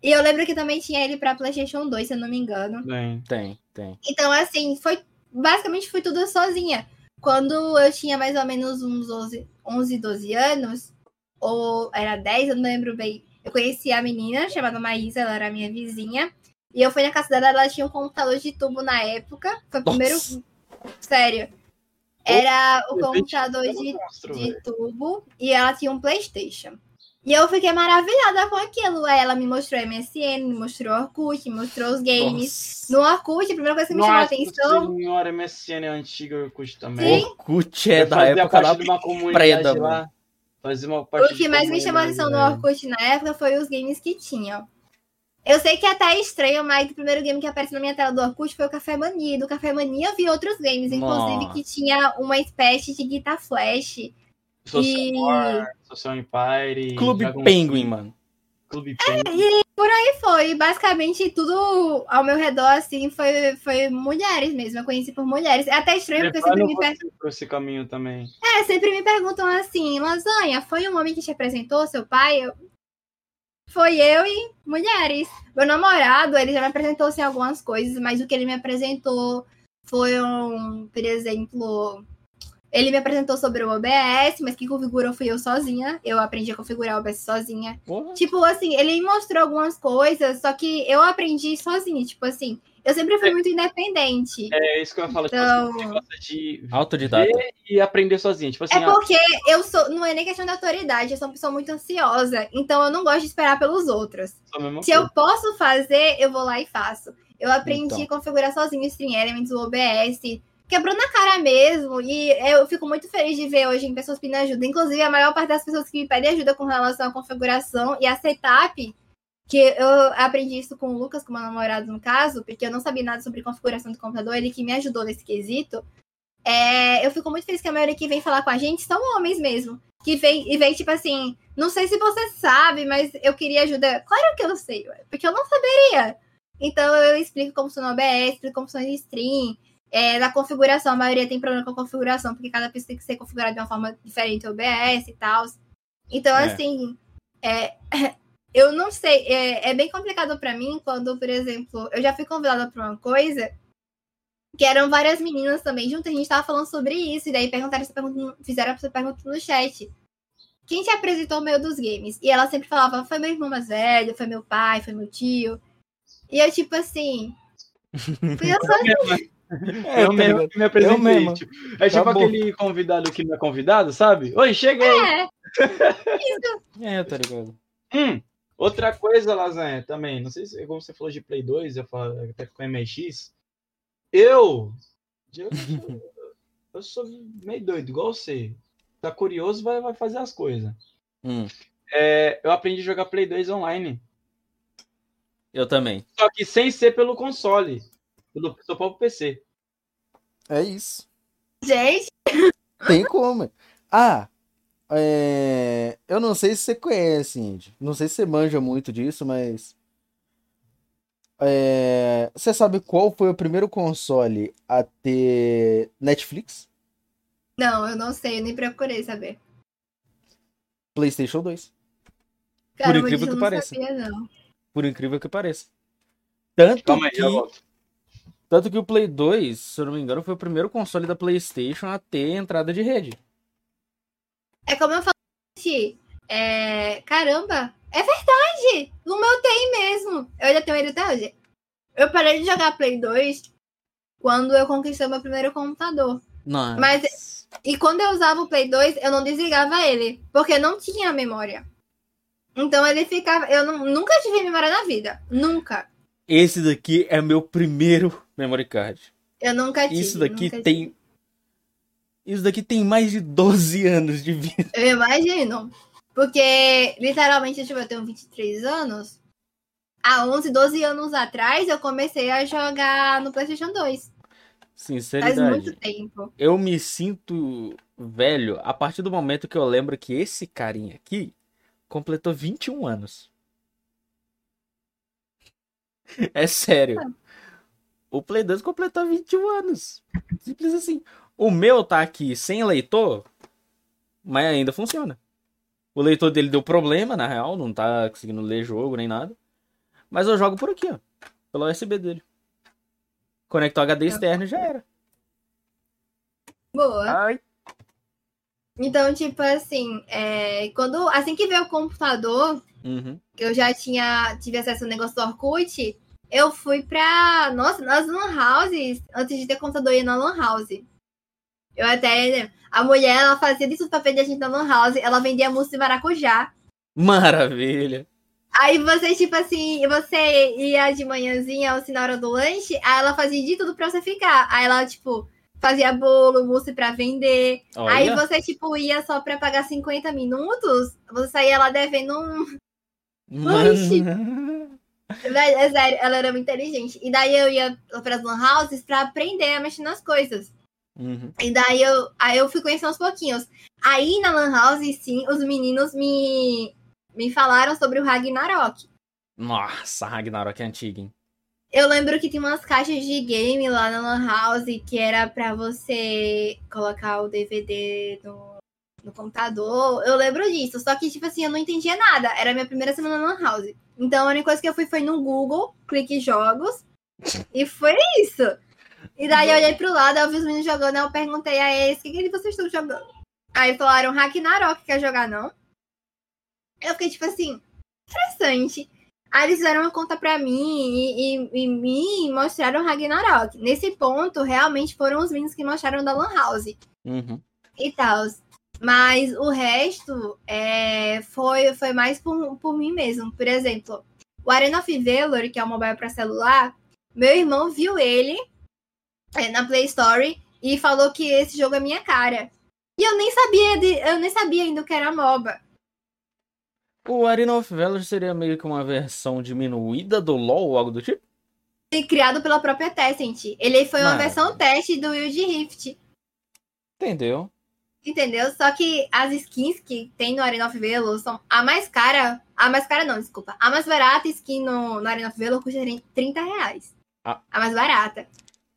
S3: E eu lembro que também tinha ele pra PlayStation 2, se eu não me engano.
S2: Bem,
S1: Tem, tem.
S3: Então, assim, foi. Basicamente fui tudo sozinha. Quando eu tinha mais ou menos uns 11, 11 12 anos, ou era 10, eu não lembro bem. Eu conheci a menina chamada Maísa, ela era minha vizinha. E eu fui na casa dela, ela tinha um computador de tubo na época. Foi o primeiro.
S1: Nossa.
S3: Sério. Era o computador de de tubo e ela tinha um PlayStation. E eu fiquei maravilhada com aquilo. Ela me mostrou MSN, me mostrou Orkut, me mostrou os games.
S1: Nossa.
S3: No Orkut, a primeira coisa que me chamou a
S2: Nossa
S3: atenção.
S2: senhora, MSN é antiga, Orkut também.
S3: Sim.
S1: Orkut é
S2: Eu
S1: da época
S2: de uma comunidade
S1: preda,
S2: lá.
S1: mano.
S2: Uma parte
S3: O que mais me chamou a atenção no
S2: velho.
S3: Orkut na época foi os games que tinham. Eu sei que é até estranho, mas o primeiro game que apareceu na minha tela do Orkut foi o Café Mania. E do Café Mania eu vi outros games, inclusive
S1: Nossa.
S3: que tinha uma espécie de guitar flash.
S2: Social
S3: E-
S2: War, Social Empire.
S1: Clube
S2: Dragon
S1: Penguin, mano.
S2: Clube Penguin.
S3: E foi, basicamente, tudo ao meu redor, assim, foi, foi mulheres mesmo. Eu conheci por mulheres. É até estranho, porque sempre me, per-
S2: você por esse caminho também.
S3: é, sempre me perguntam assim, Lasanha, foi um homem que te apresentou, seu pai? Eu- Foi eu e mulheres. Meu namorado, ele já me apresentou assim, algumas coisas, mas o que ele me apresentou foi um, por exemplo, ele me apresentou sobre o OBS, mas quem configurou fui eu sozinha. Eu aprendi a configurar o OBS sozinha.
S1: Porra.
S3: Tipo assim, ele me mostrou algumas coisas, só que eu aprendi sozinha. Tipo assim, eu sempre fui muito independente.
S2: É isso que eu ia falar. Tipo
S3: Então-
S2: assim, você gosta de
S1: Autodidata.
S2: ver e aprender sozinho. Tipo assim,
S3: É
S2: ah,
S3: porque eu sou. Não é nem questão de autoridade, eu sou uma pessoa muito ansiosa. Então eu não gosto de esperar pelos outros. Se
S2: coisa.
S3: eu posso fazer, eu vou lá e faço. Eu aprendi
S1: Então.
S3: a configurar sozinho o Stream Elements, o OBS. Quebrou na cara mesmo. E eu fico muito feliz de ver hoje em pessoas pedindo ajuda. Inclusive, a maior parte das pessoas que me pedem ajuda com relação à configuração e a setup, que eu aprendi isso com o Lucas, com meu namorado, no caso, porque eu não sabia nada sobre configuração do computador, ele que me ajudou nesse quesito. É, eu fico muito feliz que a maioria que vem falar com a gente são homens mesmo. Que vem e vem, tipo assim, não sei se você sabe, mas eu queria ajuda. Claro que eu sei, porque eu não saberia. Então eu explico como funciona o OBS, explico como funciona o stream. É, na configuração, a maioria tem problema com a configuração, porque cada pista tem que ser configurada de uma forma diferente o OBS e tal. Então,
S1: É.
S3: assim, é, [LAUGHS] eu não sei, é, é bem complicado pra mim quando, por exemplo, eu já fui convidada pra uma coisa que eram várias meninas também juntas, a gente tava falando sobre isso, e daí perguntaram essa pergunta, fizeram essa pergunta no chat. Quem te apresentou o meio dos games? E ela sempre falava, foi meu irmão mais velho, foi meu pai, foi meu tio. E eu, tipo assim. [LAUGHS] Fui eu sozinha.
S1: É, [LAUGHS]
S2: eu
S1: tá
S2: mesmo que me apresentei.
S1: mesmo.
S2: Tipo, é tipo
S1: Acabou.
S2: aquele convidado que não é convidado, sabe? Oi, cheguei!
S3: É, [LAUGHS]
S1: É, tá ligado?
S2: Hum, outra coisa, Lasanha, também. Não sei se, como você falou de Play 2, eu falo até com MX. Eu. Eu, [LAUGHS] eu sou meio doido, igual você. Tá curioso, vai, vai fazer as coisas.
S1: Hum,
S2: É, eu aprendi a jogar Play 2 online.
S1: eu também.
S2: Só que sem ser pelo console. Pelo seu próprio PC.
S1: É isso.
S3: gente,
S1: Tem como. Ah, é... eu não sei se você conhece, Indy. Não sei se você manja muito disso, mas. É... Você sabe qual foi o primeiro console a ter Netflix?
S3: não, eu não sei, eu nem procurei saber.
S1: PlayStation 2.
S3: Cara,
S1: incrível
S3: eu
S1: que
S3: não
S1: pareça.
S3: Sabia, não.
S1: Por incrível que pareça. Tanto
S2: Calma aí,
S1: que,
S2: já volto.
S1: Tanto que o Play 2, se eu não me engano, foi o primeiro console da PlayStation a ter entrada de rede.
S3: É como eu falei, é... caramba, é verdade! No meu tem mesmo. Eu ainda tenho ele até hoje. Eu parei de jogar Play 2 quando eu conquistei meu primeiro computador.
S1: Não.
S3: Mas- E quando eu usava o Play 2, eu não desligava ele, porque não tinha memória. Então ele ficava. Eu não- nunca tive memória na vida. Nunca.
S1: Esse daqui é meu primeiro memory card.
S3: Eu nunca tive.
S1: Isso daqui tem. Isso daqui tem mais de 12 anos de vida.
S3: Eu imagino. Porque, literalmente, tipo, eu tenho 23 anos. Há 11, 12 anos atrás, eu comecei a jogar no PlayStation 2. Faz muito
S1: Sinceridade.
S3: tempo.
S1: Eu me sinto velho a partir do momento que eu lembro que esse carinha aqui completou 21 anos. [LAUGHS] É sério. O Play 2 completou 21 anos. Simples assim. O meu tá aqui sem leitor, mas ainda funciona. O leitor dele deu problema, na real, não tá conseguindo ler jogo nem nada. Mas eu jogo por aqui, ó. Pela USB dele. Conectou HD externo e já era.
S3: Boa.
S1: Ai.
S3: Então, tipo assim, é, quando assim que veio o computador,
S1: Uhum.
S3: eu já tinha tive acesso ao negócio do Orkut, eu fui pra. Nossa, nas Lan Houses, antes de ter computador, ia na Lan House. Eu até. A mulher, ela fazia tudo pra perder a gente na Lan House. Ela vendia mousse de maracujá.
S1: Maravilha.
S3: Aí você, tipo assim, você ia de manhãzinha ou se na hora do lanche, aí ela fazia de tudo pra você ficar. Aí ela, tipo, fazia bolo, mousse pra vender. Aí
S1: Olha.
S3: você, tipo, ia só pra pagar 50 minutos, você saía lá devendo um.
S1: Mano.
S3: Velho, [LAUGHS] é sério, ela era muito inteligente. E daí eu ia pras lan houses pra aprender a mexer nas coisas.
S1: Uhum.
S3: E daí eu, aí eu fui conhecendo aos pouquinhos. Aí na lan house, sim, os meninos me, me falaram sobre o Ragnarok.
S1: Nossa, Ragnarok é antiga, hein?
S3: Eu lembro que tinha umas caixas de game lá na Lan House que era pra você colocar o DVD no, no computador. Eu lembro disso. Só que, tipo assim, eu não entendia nada. Era a minha primeira semana na Lan House. Então a única coisa que eu fui foi no Google, clique jogos. E foi isso. E daí eu olhei pro lado, eu vi os meninos jogando, eu perguntei a eles, o que, que vocês estão jogando? Aí falaram, Ragnarok, quer jogar não? Eu fiquei tipo assim, interessante. Aí eles fizeram uma conta pra mim e, e- e me mostraram Ragnarok. Nesse ponto, realmente foram os meninos que mostraram da Lan House
S1: Uhum.
S3: e tal. Mas o resto é, foi, foi mais por, por mim mesmo. Por exemplo, o Arena of Valor, que é um mobile para celular, meu irmão viu ele é, na Play Store e falou que esse jogo é minha cara. E eu nem sabia, de, eu nem sabia ainda o que era MOBA.
S1: O Arena of Valor seria meio que uma versão diminuída do LoL ou algo do tipo?
S3: E criado pela própria Tencent. Ele foi uma
S1: Mano.
S3: versão teste do Wild Rift.
S1: Entendeu?
S3: Entendeu? Só que as skins que tem no Arena of Valor são a mais cara. A mais cara não, desculpa. A mais barata skin no, no Arena of Valor custa 30 reais.
S1: Ah.
S3: A mais barata.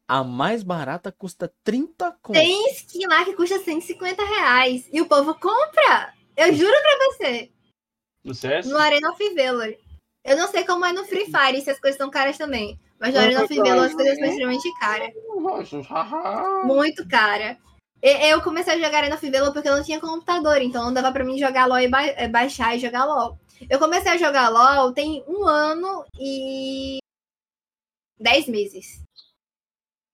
S1: A mais barata custa 30 conto.
S3: Tem skin lá que custa 150 reais. E o povo compra. Eu juro pra você.
S2: No CS?
S3: No Arena of Valor. Eu não sei como é no Free Fire, se as coisas são caras também. Mas no Arena of. Valor as coisas são extremamente caras. Muito cara. Eu comecei a jogar Arena of Valor porque eu não tinha computador, então não dava pra mim jogar LOL e ba- eh, baixar e jogar LOL. Eu comecei a jogar LOL tem um ano e dez meses.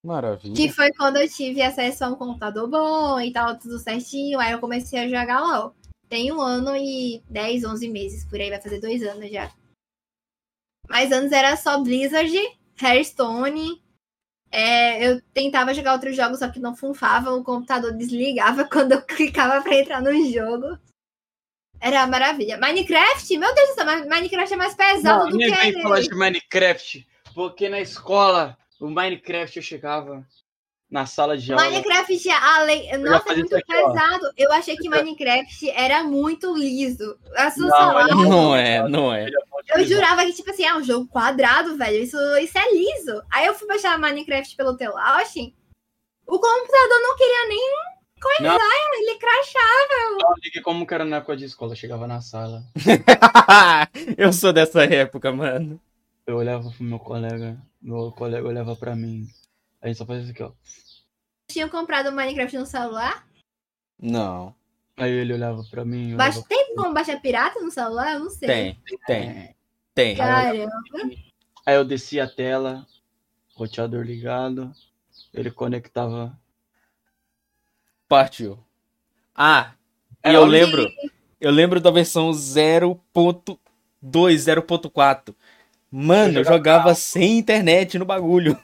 S1: Maravilha.
S3: Que foi quando eu tive acesso a um computador bom e tal, tudo certinho. Aí eu comecei a jogar LOL. Tem um ano e 10, 11 meses, por aí vai fazer dois anos já. Mas antes era só Blizzard, Hearthstone. É, eu tentava jogar outros jogos, só que não funfava, o computador desligava [LAUGHS] quando eu clicava pra entrar no jogo. Era uma maravilha. Minecraft? Meu Deus do céu, Minecraft é mais pesado
S2: Não,
S3: do que.
S2: vem falar de Minecraft, porque na escola, o Minecraft eu chegava na sala de aula.
S3: Minecraft, além. Nossa, é muito
S2: aqui, ó.
S3: pesado. Eu achei que Minecraft era muito liso. A sua
S2: Não,
S1: Não é, não é.
S3: Eu jurava que, tipo assim, é um jogo quadrado, velho. Isso, isso é liso. Aí eu fui baixar Minecraft pelo Telauch. O computador não queria nem coisar, ele crachava.
S2: Eu liguei como que era na época de escola, eu chegava na sala, [LAUGHS]
S1: eu sou dessa época, mano.
S2: eu olhava pro meu colega, meu colega olhava pra mim. A gente só fazia isso aqui, ó.
S3: Tinham comprado Minecraft no celular.
S1: Não.
S2: Aí ele olhava pra mim. eu
S3: Baixa...
S2: olhava-
S3: Tem como baixar pirata no celular? Eu não sei.
S1: Tem, tem, tem.
S3: Cara,
S2: Aí eu descia a tela, roteador ligado, ele conectava.
S1: Partiu. Ah, e
S2: Era
S1: eu lembro. Eu lembro da versão 0.2, 0.4. Mano, eu jogava sem internet no bagulho.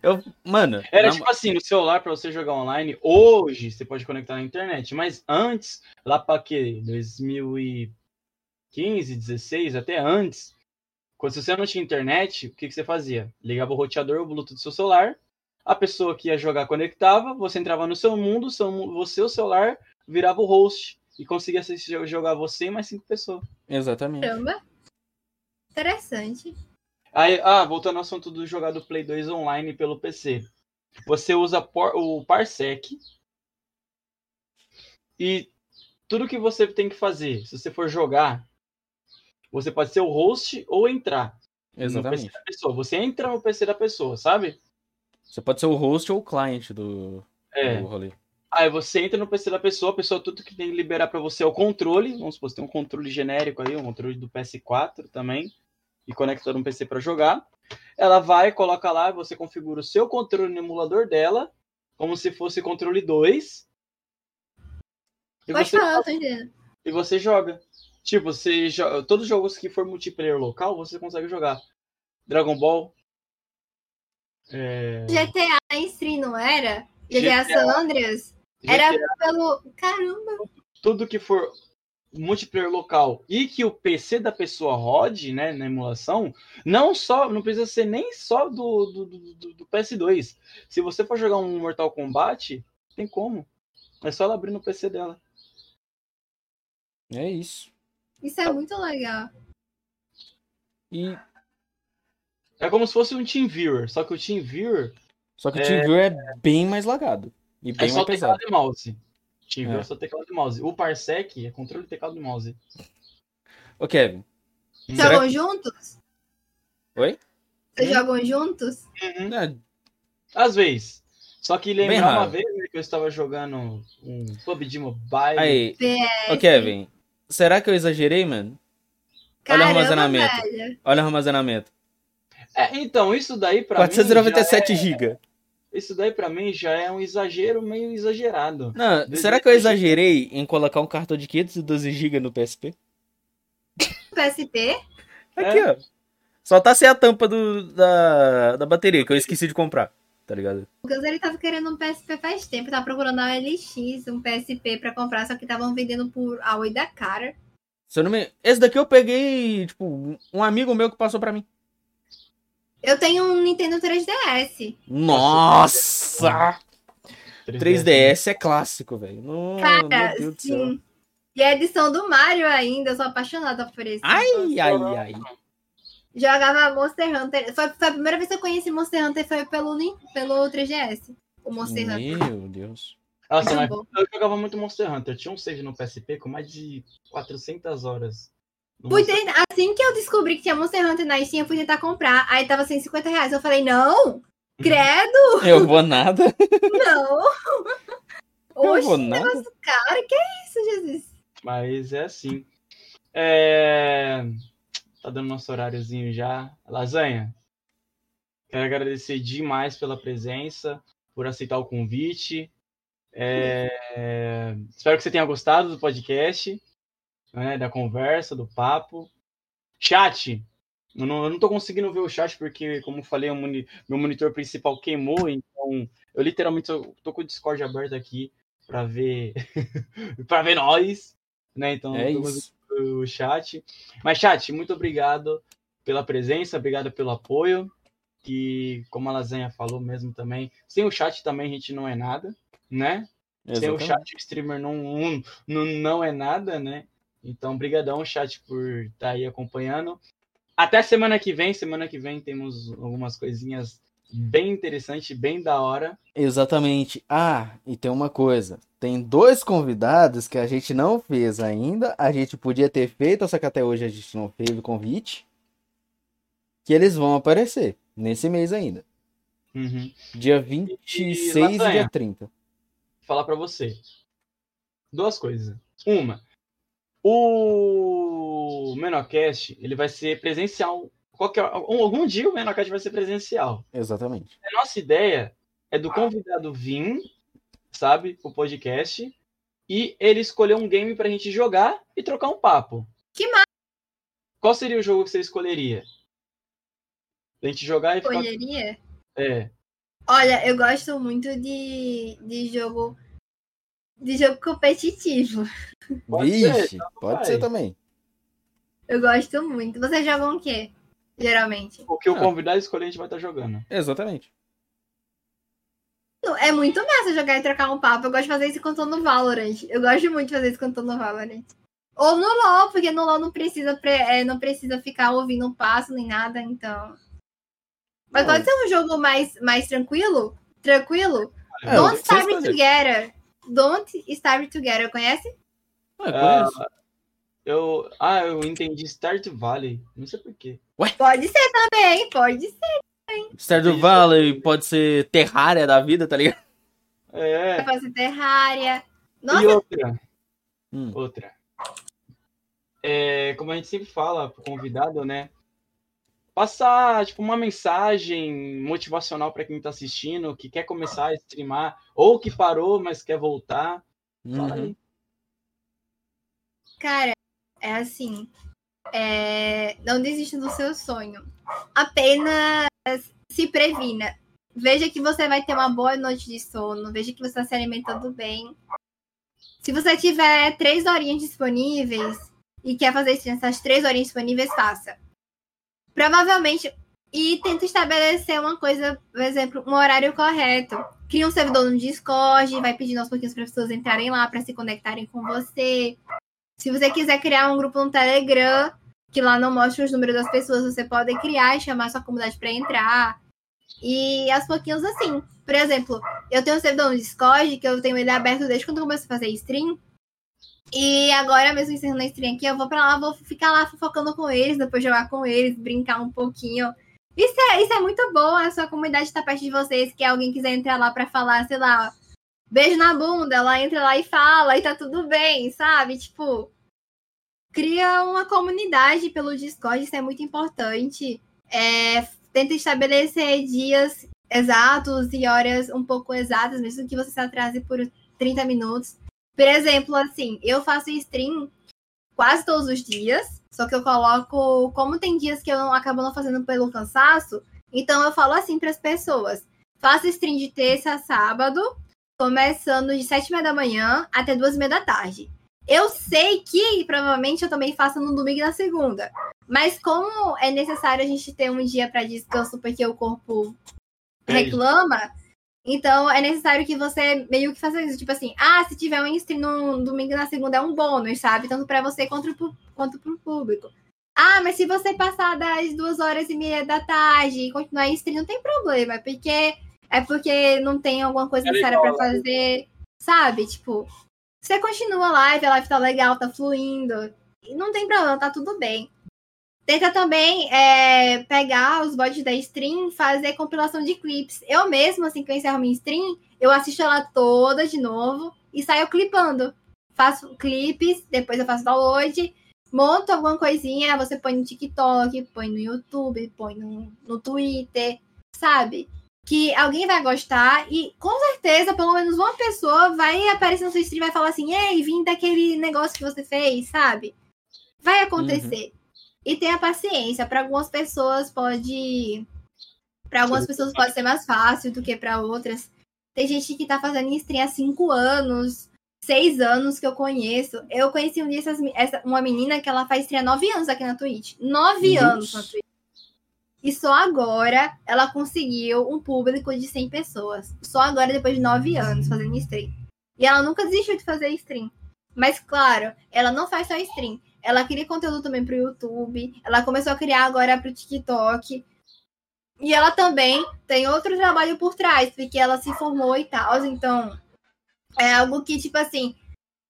S1: Eu, mano,
S2: Era
S1: na-
S2: tipo assim, no celular pra você jogar online, hoje você pode conectar na internet, mas antes, lá pra quê? 2015, 16, até antes, quando você não tinha internet, o que, que você fazia? Ligava o roteador, o Bluetooth do seu celular, a pessoa que ia jogar conectava, você entrava no seu mundo, seu, você, o celular, virava o host e conseguia assistir, jogar você e mais cinco pessoas.
S1: Exatamente.
S3: caramba. Interessante.
S2: Aí, ah, voltando ao assunto do jogar do Play 2 online pelo PC. Você usa por- o Parsec e tudo que você tem que fazer, se você for jogar, você pode ser o host ou entrar no PC
S1: Exatamente.
S2: da pessoa. Você entra no PC da pessoa, sabe?
S1: Você pode ser o host ou o client do,
S2: É.
S1: do rolê.
S2: Aí você entra no PC da pessoa, a pessoa tudo que tem que liberar pra você é o controle. Vamos supor, você tem um controle genérico aí, um controle do PS4 também, e conecta no PC pra jogar. Ela vai, coloca lá, você configura o seu controle no emulador dela, como se fosse controle 2. E
S3: Pode
S2: você,
S3: falar,
S2: e você joga. Tipo, você jo- todos os jogos que for multiplayer local, você consegue jogar. Dragon Ball. É...
S3: GTA stream, não era? GTA,
S2: GTA.
S3: San Andreas? Era
S2: GTA.
S3: pelo. Caramba!
S2: tudo que for multiplayer local e que o PC da pessoa rode, né, na emulação, não só, não precisa ser nem só do, do, do, do PS2. Se você for jogar um Mortal Kombat, tem como. É só ela abrir no PC dela.
S1: É isso.
S3: Isso é muito legal.
S1: E
S2: É como se fosse um TeamViewer, só que o TeamViewer
S1: só que o
S2: É.
S1: TeamViewer é bem mais lagado e
S2: é
S1: bem
S2: só
S1: mais pesado.
S2: mouse. TeamViewer
S1: É.
S2: é só teclado e mouse. O Parsec é controle de teclado e mouse.
S1: Ô, Kevin. Será
S3: Jogam
S1: que-
S3: juntos?
S1: Oi?
S3: Vocês
S2: Hum?
S3: jogam juntos?
S2: Uhum.
S1: é,
S2: Às vezes. Só que lembrar uma vez né, que eu estava jogando um PUBG Mobile.
S1: aí,
S3: PS.
S1: ô Kevin, será que eu exagerei, mano? Olha o
S3: Caramba,
S1: armazenamento.
S3: velho.
S1: Olha o armazenamento.
S2: É, então, isso daí pra mim.
S1: 497 GB.
S2: é- isso daí pra mim já é um exagero meio exagerado.
S1: Não,
S2: Desde
S1: será que eu
S2: que-
S1: exagerei em colocar um cartão de 512 GB no PSP?
S3: PSP?
S1: Aqui, ó. Só tá sem a tampa do, da, da bateria, que eu esqueci de comprar. Tá ligado?
S3: O Gus ele tava querendo um PSP faz tempo. Tava procurando na LX um PSP pra comprar, só que estavam vendendo por a oi da cara.
S1: Se eu não me... Esse daqui eu peguei, tipo, um amigo meu que passou pra mim.
S3: Eu tenho um Nintendo 3DS.
S1: Nossa! 3DS é clássico, velho.
S3: Cara,
S1: meu Deus do céu.
S3: sim. E a edição do Mario ainda, eu sou apaixonada por esse.
S1: Ai, ai, ai.
S3: Jogava Monster Hunter. Foi, foi a primeira vez que eu conheci Monster Hunter foi pelo, pelo 3GS. O Monster Hunter.
S1: Meu Deus.
S2: Nossa, mas eu jogava muito Monster Hunter. Tinha um save no PSP com mais de 400 horas.
S3: Fui tentar- assim que eu descobri que tinha Monster Hunter na Steam, eu fui tentar comprar. Aí tava 150 reais. Eu falei, não! Credo,
S1: Eu vou nada.
S3: não! [LAUGHS]
S1: Eu
S3: Oxe,
S1: vou nada.
S3: cara, que isso, Jesus?
S2: Mas é assim. É... Tá dando nosso horáriozinho já. Lasanha, quero agradecer demais pela presença, por aceitar o convite. É, Espero que você tenha gostado do podcast, né, da conversa, do papo. Chat, eu não, eu não tô conseguindo ver o chat porque, como falei, moni- meu monitor principal queimou, então eu literalmente tô, tô com o Discord aberto aqui para ver [LAUGHS] para ver nós, né? Então
S1: É
S2: o chat. Mas, chat, muito obrigado pela presença, obrigado pelo apoio. Que, como a Lasanha falou mesmo também, sem o chat também a gente não é nada, né? Sem o
S1: Exatamente.
S2: chat, o streamer não, não, não, não é nada, né? Então, brigadão, chat, por estar aí acompanhando. Até semana que vem. Semana que vem temos algumas coisinhas bem interessantes, bem da hora.
S1: Exatamente. Ah, e tem uma coisa. Tem dois convidados que a gente não fez ainda. A gente podia ter feito, só que até hoje a gente não fez o convite. Que eles vão aparecer nesse mês ainda.
S2: Uhum.
S1: Dia 26 e
S2: lasanha?
S1: dia 30.
S2: falar pra você. Duas coisas. Uma, o Menocast, ele vai ser presencial. Qualquer, algum dia o Menocast vai ser presencial.
S1: Exatamente.
S2: A nossa ideia é do convidado vir, sabe, o podcast, e ele escolher um game pra gente jogar e trocar um papo.
S3: Que massa!
S2: Qual seria o jogo que você escolheria? A gente jogar e ficar.
S3: Escolheria?
S2: É.
S3: Olha, eu gosto muito de, de jogo. De jogo competitivo.
S2: Pode ser,
S1: Vixe, pode
S2: vai.
S1: ser também.
S3: Eu gosto muito. Vocês jogam o quê? Geralmente.
S2: O que o
S1: Ah.
S2: convidado escolher, a gente vai estar jogando.
S1: Exatamente.
S3: Não, É muito massa jogar e trocar um papo. Eu gosto de fazer isso quando tô no Valorant. Eu gosto muito de fazer isso quando tô no Valorant. Ou no LOL, porque no LOL não precisa, pre- é, não precisa ficar ouvindo um passo nem nada, então. Mas pode ser um jogo mais, mais tranquilo? Tranquilo?
S1: É,
S3: Don't Starve. Together. Don't Starve Together, conhece?
S1: Ah, eu
S2: Ah,
S1: conheço.
S2: eu, ah, eu entendi Start Valley. Não sei porquê.
S3: Pode ser também, pode ser.
S1: Stardew Valley pode ser Terraria da vida, tá ligado?
S2: É.
S3: Pode ser Terraria.
S2: E
S3: Nossa,
S2: outra.
S1: Hum.
S2: Outra. É, como a gente sempre fala pro convidado, né? Passar, tipo, uma mensagem motivacional para quem tá assistindo, que quer começar a streamar, ou que parou, mas quer voltar. Fala
S1: Uhum.
S2: aí.
S3: cara, é assim. é, Não desista do seu sonho. Apenas se previna. Veja que você vai ter uma boa noite de sono. Veja que você está se alimentando bem. Se você tiver três horinhas disponíveis e quer fazer isso nessas três horinhas disponíveis, faça. Provavelmente. E tenta estabelecer uma coisa, por exemplo, um horário correto. Cria um servidor no Discord, vai pedindo aos pouquinhos para as pessoas entrarem lá para se conectarem com você. Se você quiser criar um grupo no Telegram, que lá não mostra os números das pessoas, você pode criar e chamar sua comunidade para entrar. E aos pouquinhos assim. Por exemplo, eu tenho um servidor no Discord, que eu tenho ele aberto desde quando eu comecei a fazer stream. E agora, mesmo encerrando a stream aqui, eu vou pra lá, vou ficar lá fofocando com eles, depois jogar com eles, brincar um pouquinho. Isso é, isso é muito bom, a sua comunidade tá perto de vocês, que alguém quiser entrar lá pra falar, sei lá, beijo na bunda, ela entra lá e fala, e tá tudo bem, sabe? Tipo, cria uma comunidade pelo Discord, isso é muito importante. É, tenta estabelecer dias exatos e horas um pouco exatas, mesmo que você se atrase por 30 minutos. Por exemplo, assim, eu faço stream quase todos os dias, só que eu coloco, como tem dias que eu não acabo não fazendo pelo cansaço, então eu falo assim para as pessoas: faço stream de terça a sábado, começando de sete e meia da manhã até duas e meia da tarde. Eu sei que provavelmente eu também faço no domingo e na segunda. Mas como é necessário a gente ter um dia para descanso porque o corpo
S2: É
S3: reclama, então é necessário que você meio que faça isso. Tipo assim, ah, se tiver um stream no domingo na segunda é um bônus, sabe? Tanto para você quanto pro, quanto pro público. Ah, mas se você passar das duas horas e meia da tarde e continuar em stream, não tem problema, porque é porque não tem alguma coisa
S2: É
S3: necessária para fazer, sabe? Tipo, você continua a live, a live tá legal, tá fluindo, e não tem problema, tá tudo bem. Tenta também é, pegar os bots da stream fazer compilação de clips. Eu mesmo, assim que eu encerro minha stream, eu assisto ela toda de novo e saio clipando. Faço clipes, depois eu faço download, monto alguma coisinha, você põe no TikTok, põe no YouTube, põe no, no Twitter, sabe? Que alguém vai gostar e com certeza, pelo menos uma pessoa vai aparecer no seu stream e vai falar assim: Ei, vim daquele negócio que você fez, sabe? Vai acontecer. E tenha paciência. Para algumas pessoas pode. Para algumas pessoas pode ser mais fácil do que para outras. Tem gente que tá fazendo stream há cinco anos, seis anos que eu conheço. Eu conheci um dia essas- essa- uma menina que ela faz stream há nove anos aqui na Twitch. Nove
S1: Nossa.
S3: anos na Twitch. E só agora ela conseguiu um público de 100 pessoas. Só agora, depois de nove anos fazendo stream. E ela nunca desistiu de fazer stream. Mas, claro, ela não faz só stream. Ela cria conteúdo também pro YouTube. Ela começou a criar agora pro TikTok. E ela também tem outro trabalho por trás, porque ela se formou e tal. Então, é algo que, tipo assim,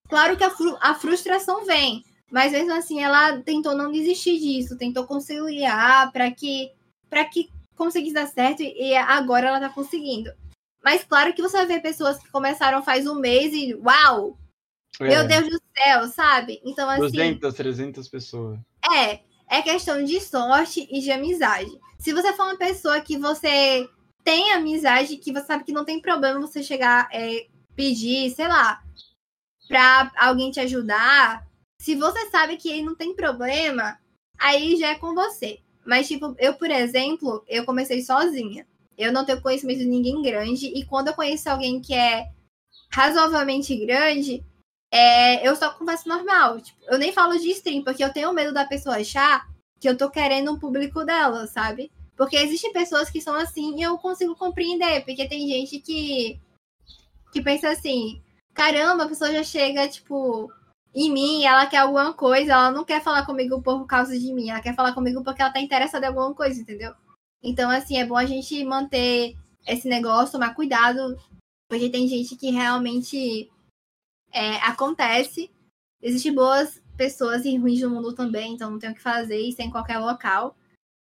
S3: claro que a, fru- a frustração vem. Mas mesmo assim, ela tentou não desistir disso, tentou conciliar para que para que conseguisse dar certo e agora ela tá conseguindo. Mas claro que você vai ver pessoas que começaram faz um mês e uau, meu
S2: É,
S3: Deus do céu, sabe? Então assim,
S2: 200, 300 pessoas.
S3: é, é questão de sorte e de amizade. Se você for uma pessoa que você tem amizade, que você sabe que não tem problema você chegar, é, pedir, sei lá, pra alguém te ajudar, se você sabe que não tem problema, aí já é com você. Mas, tipo, eu, por exemplo, eu comecei sozinha. Eu não tenho conhecimento de ninguém grande, e quando eu conheço alguém que é razoavelmente grande, é, eu só converso normal. Tipo, eu nem falo de stream, porque eu tenho medo da pessoa achar que eu tô querendo um público dela, sabe? Porque existem pessoas que são assim e eu consigo compreender, porque tem gente que, que pensa assim, caramba, a pessoa já chega, tipo, em mim, ela quer alguma coisa, ela não quer falar comigo por causa de mim, ela quer falar comigo porque ela tá interessada em alguma coisa, entendeu? Então, assim, é bom a gente manter esse negócio, tomar cuidado, porque tem gente que realmente é, acontece. Existem boas pessoas e ruins no mundo também, então não tem o que fazer, isso é em qualquer local.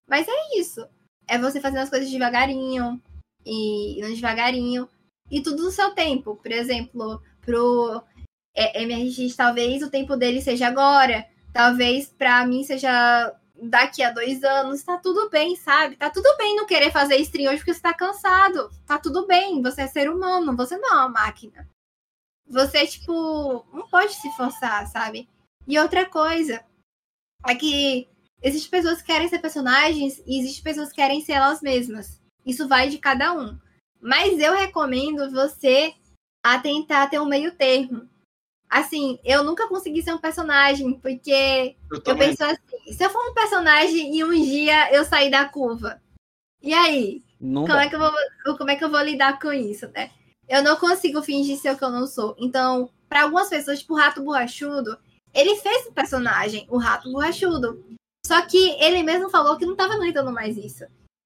S3: Mas é isso. É você fazendo as coisas devagarinho, e indo devagarinho, e tudo no seu tempo. Por exemplo, pro MRX, talvez o tempo dele seja agora, talvez para mim seja daqui a dois anos, tá tudo bem, sabe? Tá tudo bem não querer fazer stream hoje porque você tá cansado. Tá tudo bem, você é ser humano, você não é uma máquina. Você, tipo, não pode se forçar, sabe? E outra coisa é que existem pessoas que querem ser personagens e existem pessoas que querem ser elas mesmas. Isso vai de cada um. Mas eu recomendo você a tentar ter um meio termo. Assim, eu nunca consegui ser um personagem, porque eu, eu penso assim, se eu for um personagem e um dia eu sair da curva, e aí? como é, que eu vou, como é que eu vou lidar com isso, né? Eu não consigo fingir ser o que eu não sou. Então, para algumas pessoas, tipo o Rato Borrachudo, ele fez um personagem, o Rato Borrachudo. Só que ele mesmo falou que não tava aguentando mais isso.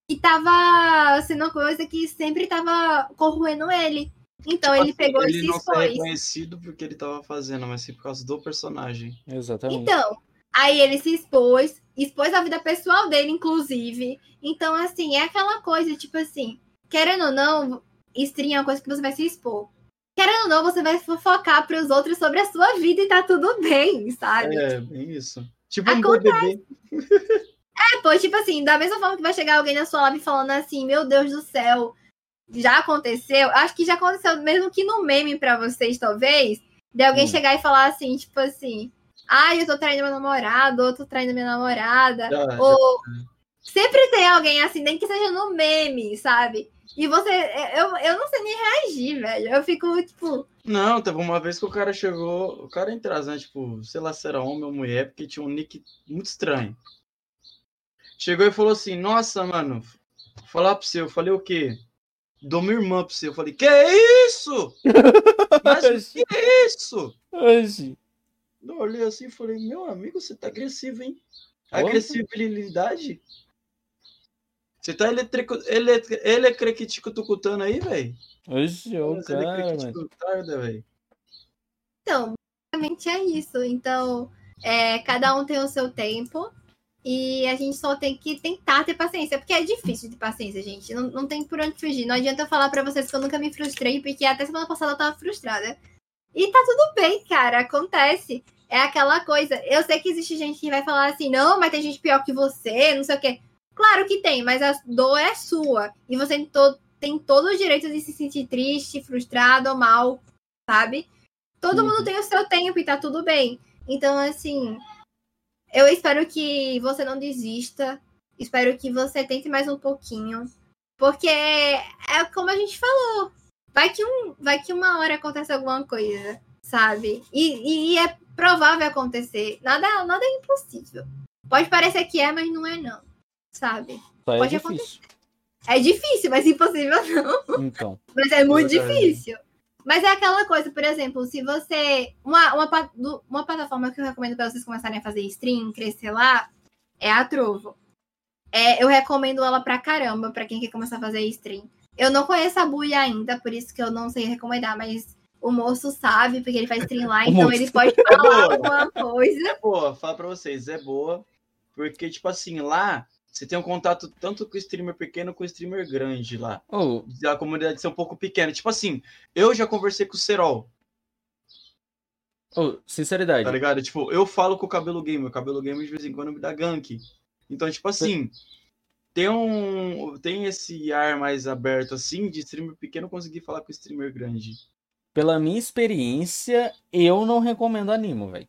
S3: E tava sendo uma coisa que sempre tava corroendo ele. Então tipo, ele assim, pegou
S2: ele
S3: e se
S2: não
S3: expôs.
S2: Ele não reconhecido porque ele tava fazendo, mas sim por causa do personagem.
S1: Exatamente.
S3: Então, aí ele se expôs, expôs a vida pessoal dele, inclusive. Então, assim, é aquela coisa, tipo assim, querendo ou não, stream é uma coisa que você vai se expor. Querendo ou não, você vai fofocar para os outros sobre a sua vida e tá tudo bem, sabe?
S2: É, bem isso. Tipo um BBB. [LAUGHS]
S3: É, pô, tipo assim, da mesma forma que vai chegar alguém na sua live falando assim, meu Deus do céu, já aconteceu, acho que já aconteceu, mesmo que no meme para vocês, talvez, de alguém hum. chegar e falar assim, tipo assim, ai, ah, eu tô traindo meu namorado, ou eu tô traindo minha namorada, já, ou já. sempre tem alguém assim, nem que seja no meme, sabe? E você, eu, eu não sei nem reagir, velho. Eu fico, tipo.
S2: Não, teve uma vez que o cara chegou. O cara entrou, né? Tipo, sei lá se era homem ou mulher, porque tinha um nick muito estranho. Chegou e falou assim: Nossa, mano, falar pra você, eu falei o quê? dou minha irmã pra você. Eu falei, que isso? Mas [LAUGHS] que isso?
S1: Hoje.
S2: Eu olhei assim e falei, meu amigo, você tá agressivo, hein? Agressividade? Você tá eletrico, eletri, elecrectico tucutando aí, velho?
S1: Oxe, ô cara,
S2: velho.
S3: Então, basicamente é isso. Então, é, cada um tem o seu tempo. E a gente só tem que tentar ter paciência, porque é difícil ter paciência, gente. Não, não tem por onde fugir. Não adianta eu falar para vocês que eu nunca me frustrei, porque até semana passada eu tava frustrada. E tá tudo bem, cara. Acontece. É aquela coisa. Eu sei que existe gente que vai falar assim, não, mas tem gente pior que você, não sei o quê. Claro que tem, mas a dor é sua. E você tem todo, tem todo o direito de se sentir triste, frustrado ou mal, sabe? Todo uhum. mundo tem o seu tempo e tá tudo bem. Então, assim, eu espero que você não desista. Espero que você tente mais um pouquinho. Porque é como a gente falou. Vai que, um, vai que uma hora acontece alguma coisa, sabe? E, e é provável acontecer. Nada, nada é impossível. Pode parecer que é, mas não é não. Sabe?
S1: Só é
S3: Pode
S1: é difícil.
S3: acontecer. É difícil, mas impossível [LAUGHS] não.
S1: Então.
S3: Mas é muito difícil. Mas é aquela coisa, por exemplo, se você. Uma, uma, uma plataforma que eu recomendo para vocês começarem a fazer stream, crescer lá, é a Trovo. É, eu recomendo ela pra caramba, pra quem quer começar a fazer stream. Eu não conheço a Bui ainda, por isso que eu não sei recomendar, mas o moço sabe, porque ele faz stream lá, [LAUGHS] então ele pode falar [LAUGHS] alguma coisa.
S2: É boa, fala pra vocês, é boa. Porque, tipo assim, lá você tem um contato tanto com o streamer pequeno com o streamer grande lá.
S1: Oh.
S2: A comunidade ser um pouco pequena. Tipo assim, eu já conversei com o Serol.
S1: Oh, sinceridade.
S2: Tá ligado? Tipo, eu falo com o Cabelo Gamer. O Cabelo Gamer de vez em quando me dá gank. Então, tipo assim, tem um. Tem esse ar mais aberto assim de streamer pequeno conseguir falar com o streamer grande.
S1: Pela minha experiência, eu não recomendo animo, velho.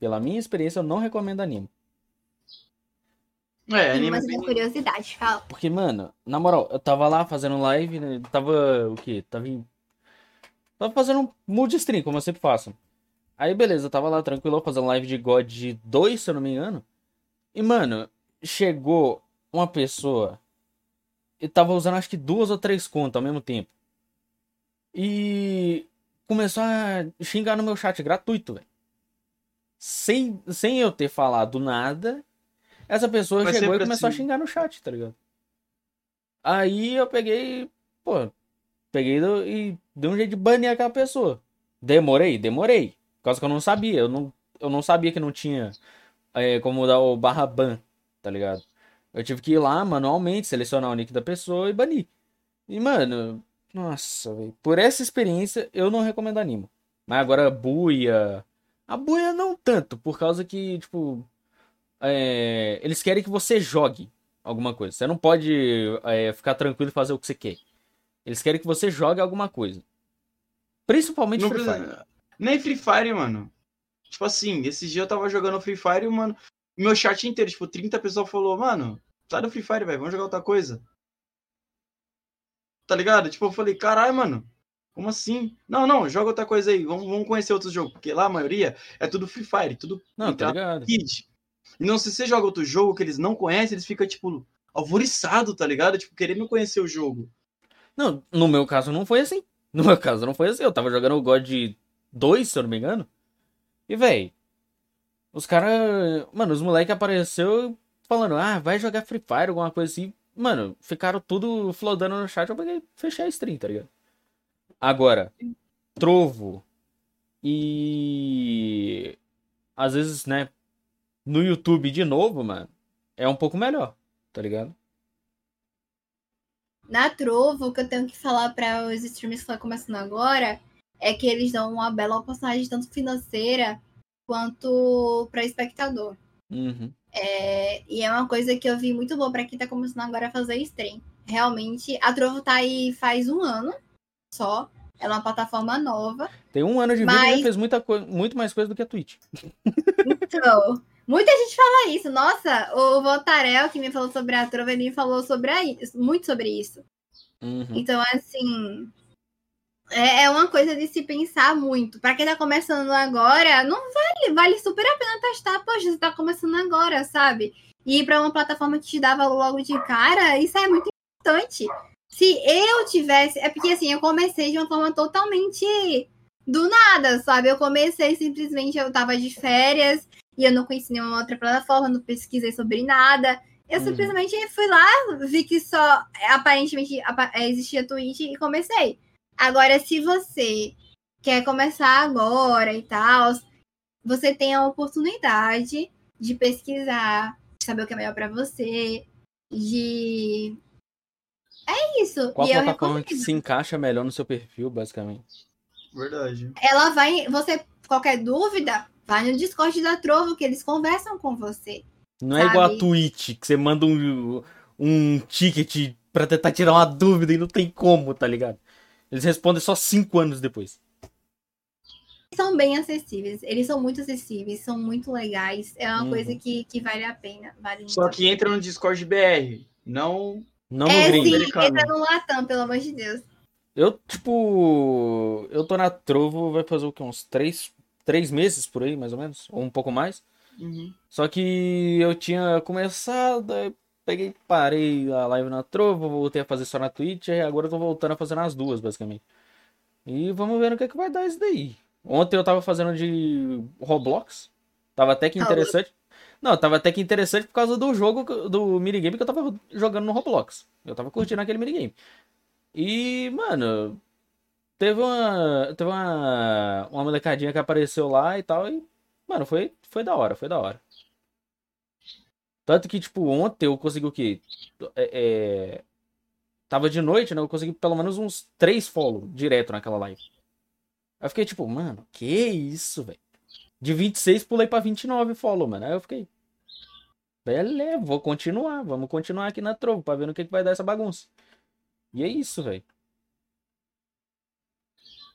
S1: Pela minha experiência, eu não recomendo animo.
S3: É, anime. Mas é curiosidade, fala.
S1: Porque, mano, na moral, eu tava lá fazendo live, né? Tava o quê? Tava em... Tava fazendo mood stream, como eu sempre faço. Aí, beleza, eu tava lá tranquilo, fazendo live de God 2, se eu não me engano. E, mano, chegou uma pessoa e tava usando acho que duas ou três contas ao mesmo tempo. E começou a xingar no meu chat gratuito, velho. sem, sem eu ter falado nada, essa pessoa chegou e começou
S2: assim.
S1: a xingar no chat, tá ligado? Aí eu peguei, pô, peguei do- e dei um jeito de banir aquela pessoa. Demorei, demorei. Por causa que eu não sabia, eu não, eu não sabia que não tinha é, como dar o barra ban, tá ligado? Eu tive que ir lá manualmente, selecionar o nick da pessoa e banir. E, mano, nossa, velho. Por essa experiência, eu não recomendo animo. Mas agora, buia. A buia não tanto, por causa que, tipo. É, eles querem que você jogue alguma coisa. Você não pode é, ficar tranquilo e fazer o que você quer. Eles querem que você jogue alguma coisa. Principalmente
S2: Não
S1: Free Fire.
S2: Nem Free Fire, mano. Tipo assim, esses dias eu tava jogando Free Fire e, mano, meu chat inteiro, tipo, 30 pessoas falou, mano, sai do Free Fire, velho, vamos jogar outra coisa. Tá ligado? Tipo, eu falei, caralho, mano, como assim? Não, não, joga outra coisa aí, vamos, vamos conhecer outros jogos, porque lá a maioria é tudo Free Fire, tudo
S1: Não, tá ligado?
S2: Kid. Então, se você joga outro jogo que eles não conhecem, eles ficam, tipo, alvoriçado, tá ligado? Tipo, querendo conhecer o jogo.
S1: Não, no meu caso não foi assim. No meu caso não foi assim. Eu tava jogando o God 2, se eu não me engano. E, véi, os caras. Mano, os moleques apareceu falando, ah, vai jogar Free Fire, alguma coisa assim. Mano, ficaram tudo flodando no chat. Eu peguei, fechei a stream, tá ligado? Agora, Trovo e. Às vezes, né? No YouTube de novo, mano, é um pouco melhor, tá ligado?
S3: Na Trovo, o que eu tenho que falar para os streamers que estão começando agora é que eles dão uma bela oportunidade, tanto financeira quanto para espectador.
S1: Uhum.
S3: É, e é uma coisa que eu vi muito boa para quem tá começando agora a fazer stream. Realmente, a Trovo tá aí faz um ano só. Ela é uma plataforma nova.
S1: Tem um ano de vida e
S3: Mas-
S1: fez muita muito mais coisa do que a Twitch.
S3: Então, muita gente fala isso. Nossa, o Voltarel que me falou sobre a Trovo, ele me falou sobre a, muito sobre isso.
S1: Uhum.
S3: Então, assim, é, é uma coisa de se pensar muito. Pra quem tá começando agora, não vale, vale super a pena testar. Poxa, você tá começando agora, sabe? E ir pra uma plataforma que te dá valor logo de cara, isso é muito importante. Se eu tivesse. É porque assim, eu comecei de uma forma totalmente do nada, sabe? Eu comecei simplesmente, eu tava de férias e eu não conheci nenhuma outra plataforma, não pesquisei sobre nada. Eu
S1: Uhum.
S3: simplesmente fui lá, vi que só aparentemente apa- é, existia Twitch e comecei. Agora, se você quer começar agora e tal, você tem a oportunidade de pesquisar, de saber o que é melhor pra você, de. É isso.
S1: Qual
S3: e
S1: plataforma que se encaixa melhor no seu perfil, basicamente?
S2: Verdade.
S3: Ela vai. Você, qualquer dúvida, vai no Discord da Trovo, que eles conversam com você.
S1: Não é igual a
S3: Sabe?
S1: Twitch, que você manda um, um ticket pra tentar tirar uma dúvida e não tem como, tá ligado? Eles respondem só cinco anos depois.
S3: são bem acessíveis. Eles são muito acessíveis, são muito legais. É uma
S1: Uhum.
S3: coisa que, que vale a pena. Vale muito
S2: Só que entra no Discord BR, não
S1: Não no
S3: É
S1: gringo.
S3: sim, entra no Latam, pelo amor de Deus.
S1: Eu, tipo. Eu tô na Trovo, vai fazer o quê? Uns três, três meses por aí, mais ou menos? Ou um pouco mais.
S2: Uhum.
S1: Só que eu tinha começado, peguei, parei a live na Trovo, voltei a fazer só na Twitch, e agora eu tô voltando a fazer nas duas, basicamente. E vamos ver no que, é que vai dar isso daí. Ontem eu tava fazendo de Roblox. Tava até que interessante. Não, tava até que interessante por causa do jogo, do minigame que eu tava jogando no Roblox. Eu tava curtindo aquele minigame. E, mano, teve uma. Teve uma. Uma molecadinha que apareceu lá e tal. E, mano, foi, foi da hora, foi da hora. Tanto que, tipo, ontem eu consegui o quê? É, é, Tava de noite, né? Eu consegui pelo menos uns três follow direto naquela live. Aí eu fiquei tipo, mano, que isso, velho? De 26 pulei pra 29 follow, mano. Aí eu fiquei. Beleza, vou continuar. Vamos continuar aqui na Trovo pra ver no que, que vai dar essa bagunça. E é isso, velho.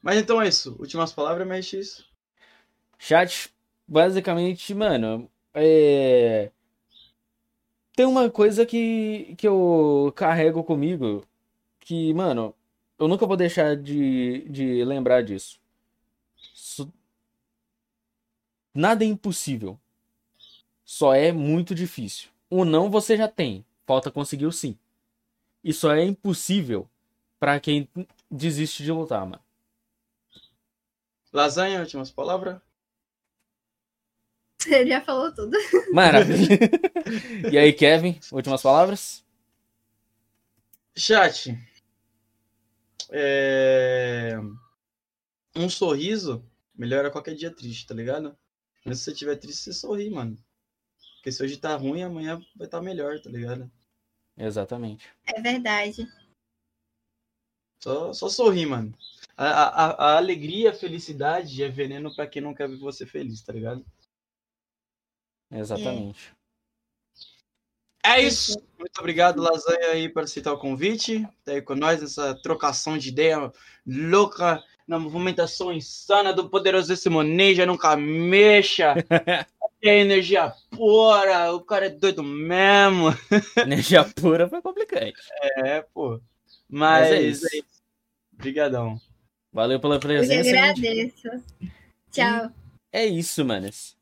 S2: Mas então é isso. Últimas palavras, MX.
S1: Chat, basicamente, mano, é. Tem uma coisa que, que eu carrego comigo que, mano, eu nunca vou deixar de, de lembrar disso. Nada é impossível. Só é muito difícil. O não você já tem. Falta conseguir o sim. E só é impossível pra quem desiste de lutar, mano.
S2: Lasanha, últimas palavras. [LAUGHS]
S3: Ele já falou tudo.
S1: Maravilha. [LAUGHS] e aí, Kevin, últimas palavras?
S2: Chat. É... Um sorriso melhora qualquer dia triste, tá ligado? Mas se você estiver triste, você sorri, mano. Porque se hoje tá ruim, amanhã vai estar tá melhor, tá ligado?
S1: Exatamente.
S3: É verdade.
S2: Só, só sorrir, mano. A, a, a alegria, a felicidade é veneno para quem não quer ver você feliz, tá ligado?
S1: Exatamente.
S2: É, é isso. Muito obrigado, Lasanha, aí, por aceitar o convite. Tá aí com nós nessa trocação de ideia louca, na movimentação insana do poderosíssimo Ninja, nunca mexa. [LAUGHS] É energia pura, o cara é doido mesmo. [LAUGHS]
S1: Energia pura foi complicante.
S2: É, pô. Mas, Mas é isso. É isso. Obrigadão.
S1: Valeu pela presença.
S3: Eu agradeço. Tchau.
S1: É isso, manes.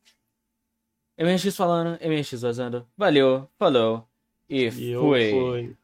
S1: MX falando, MX vazando. Valeu, falou e, e fui.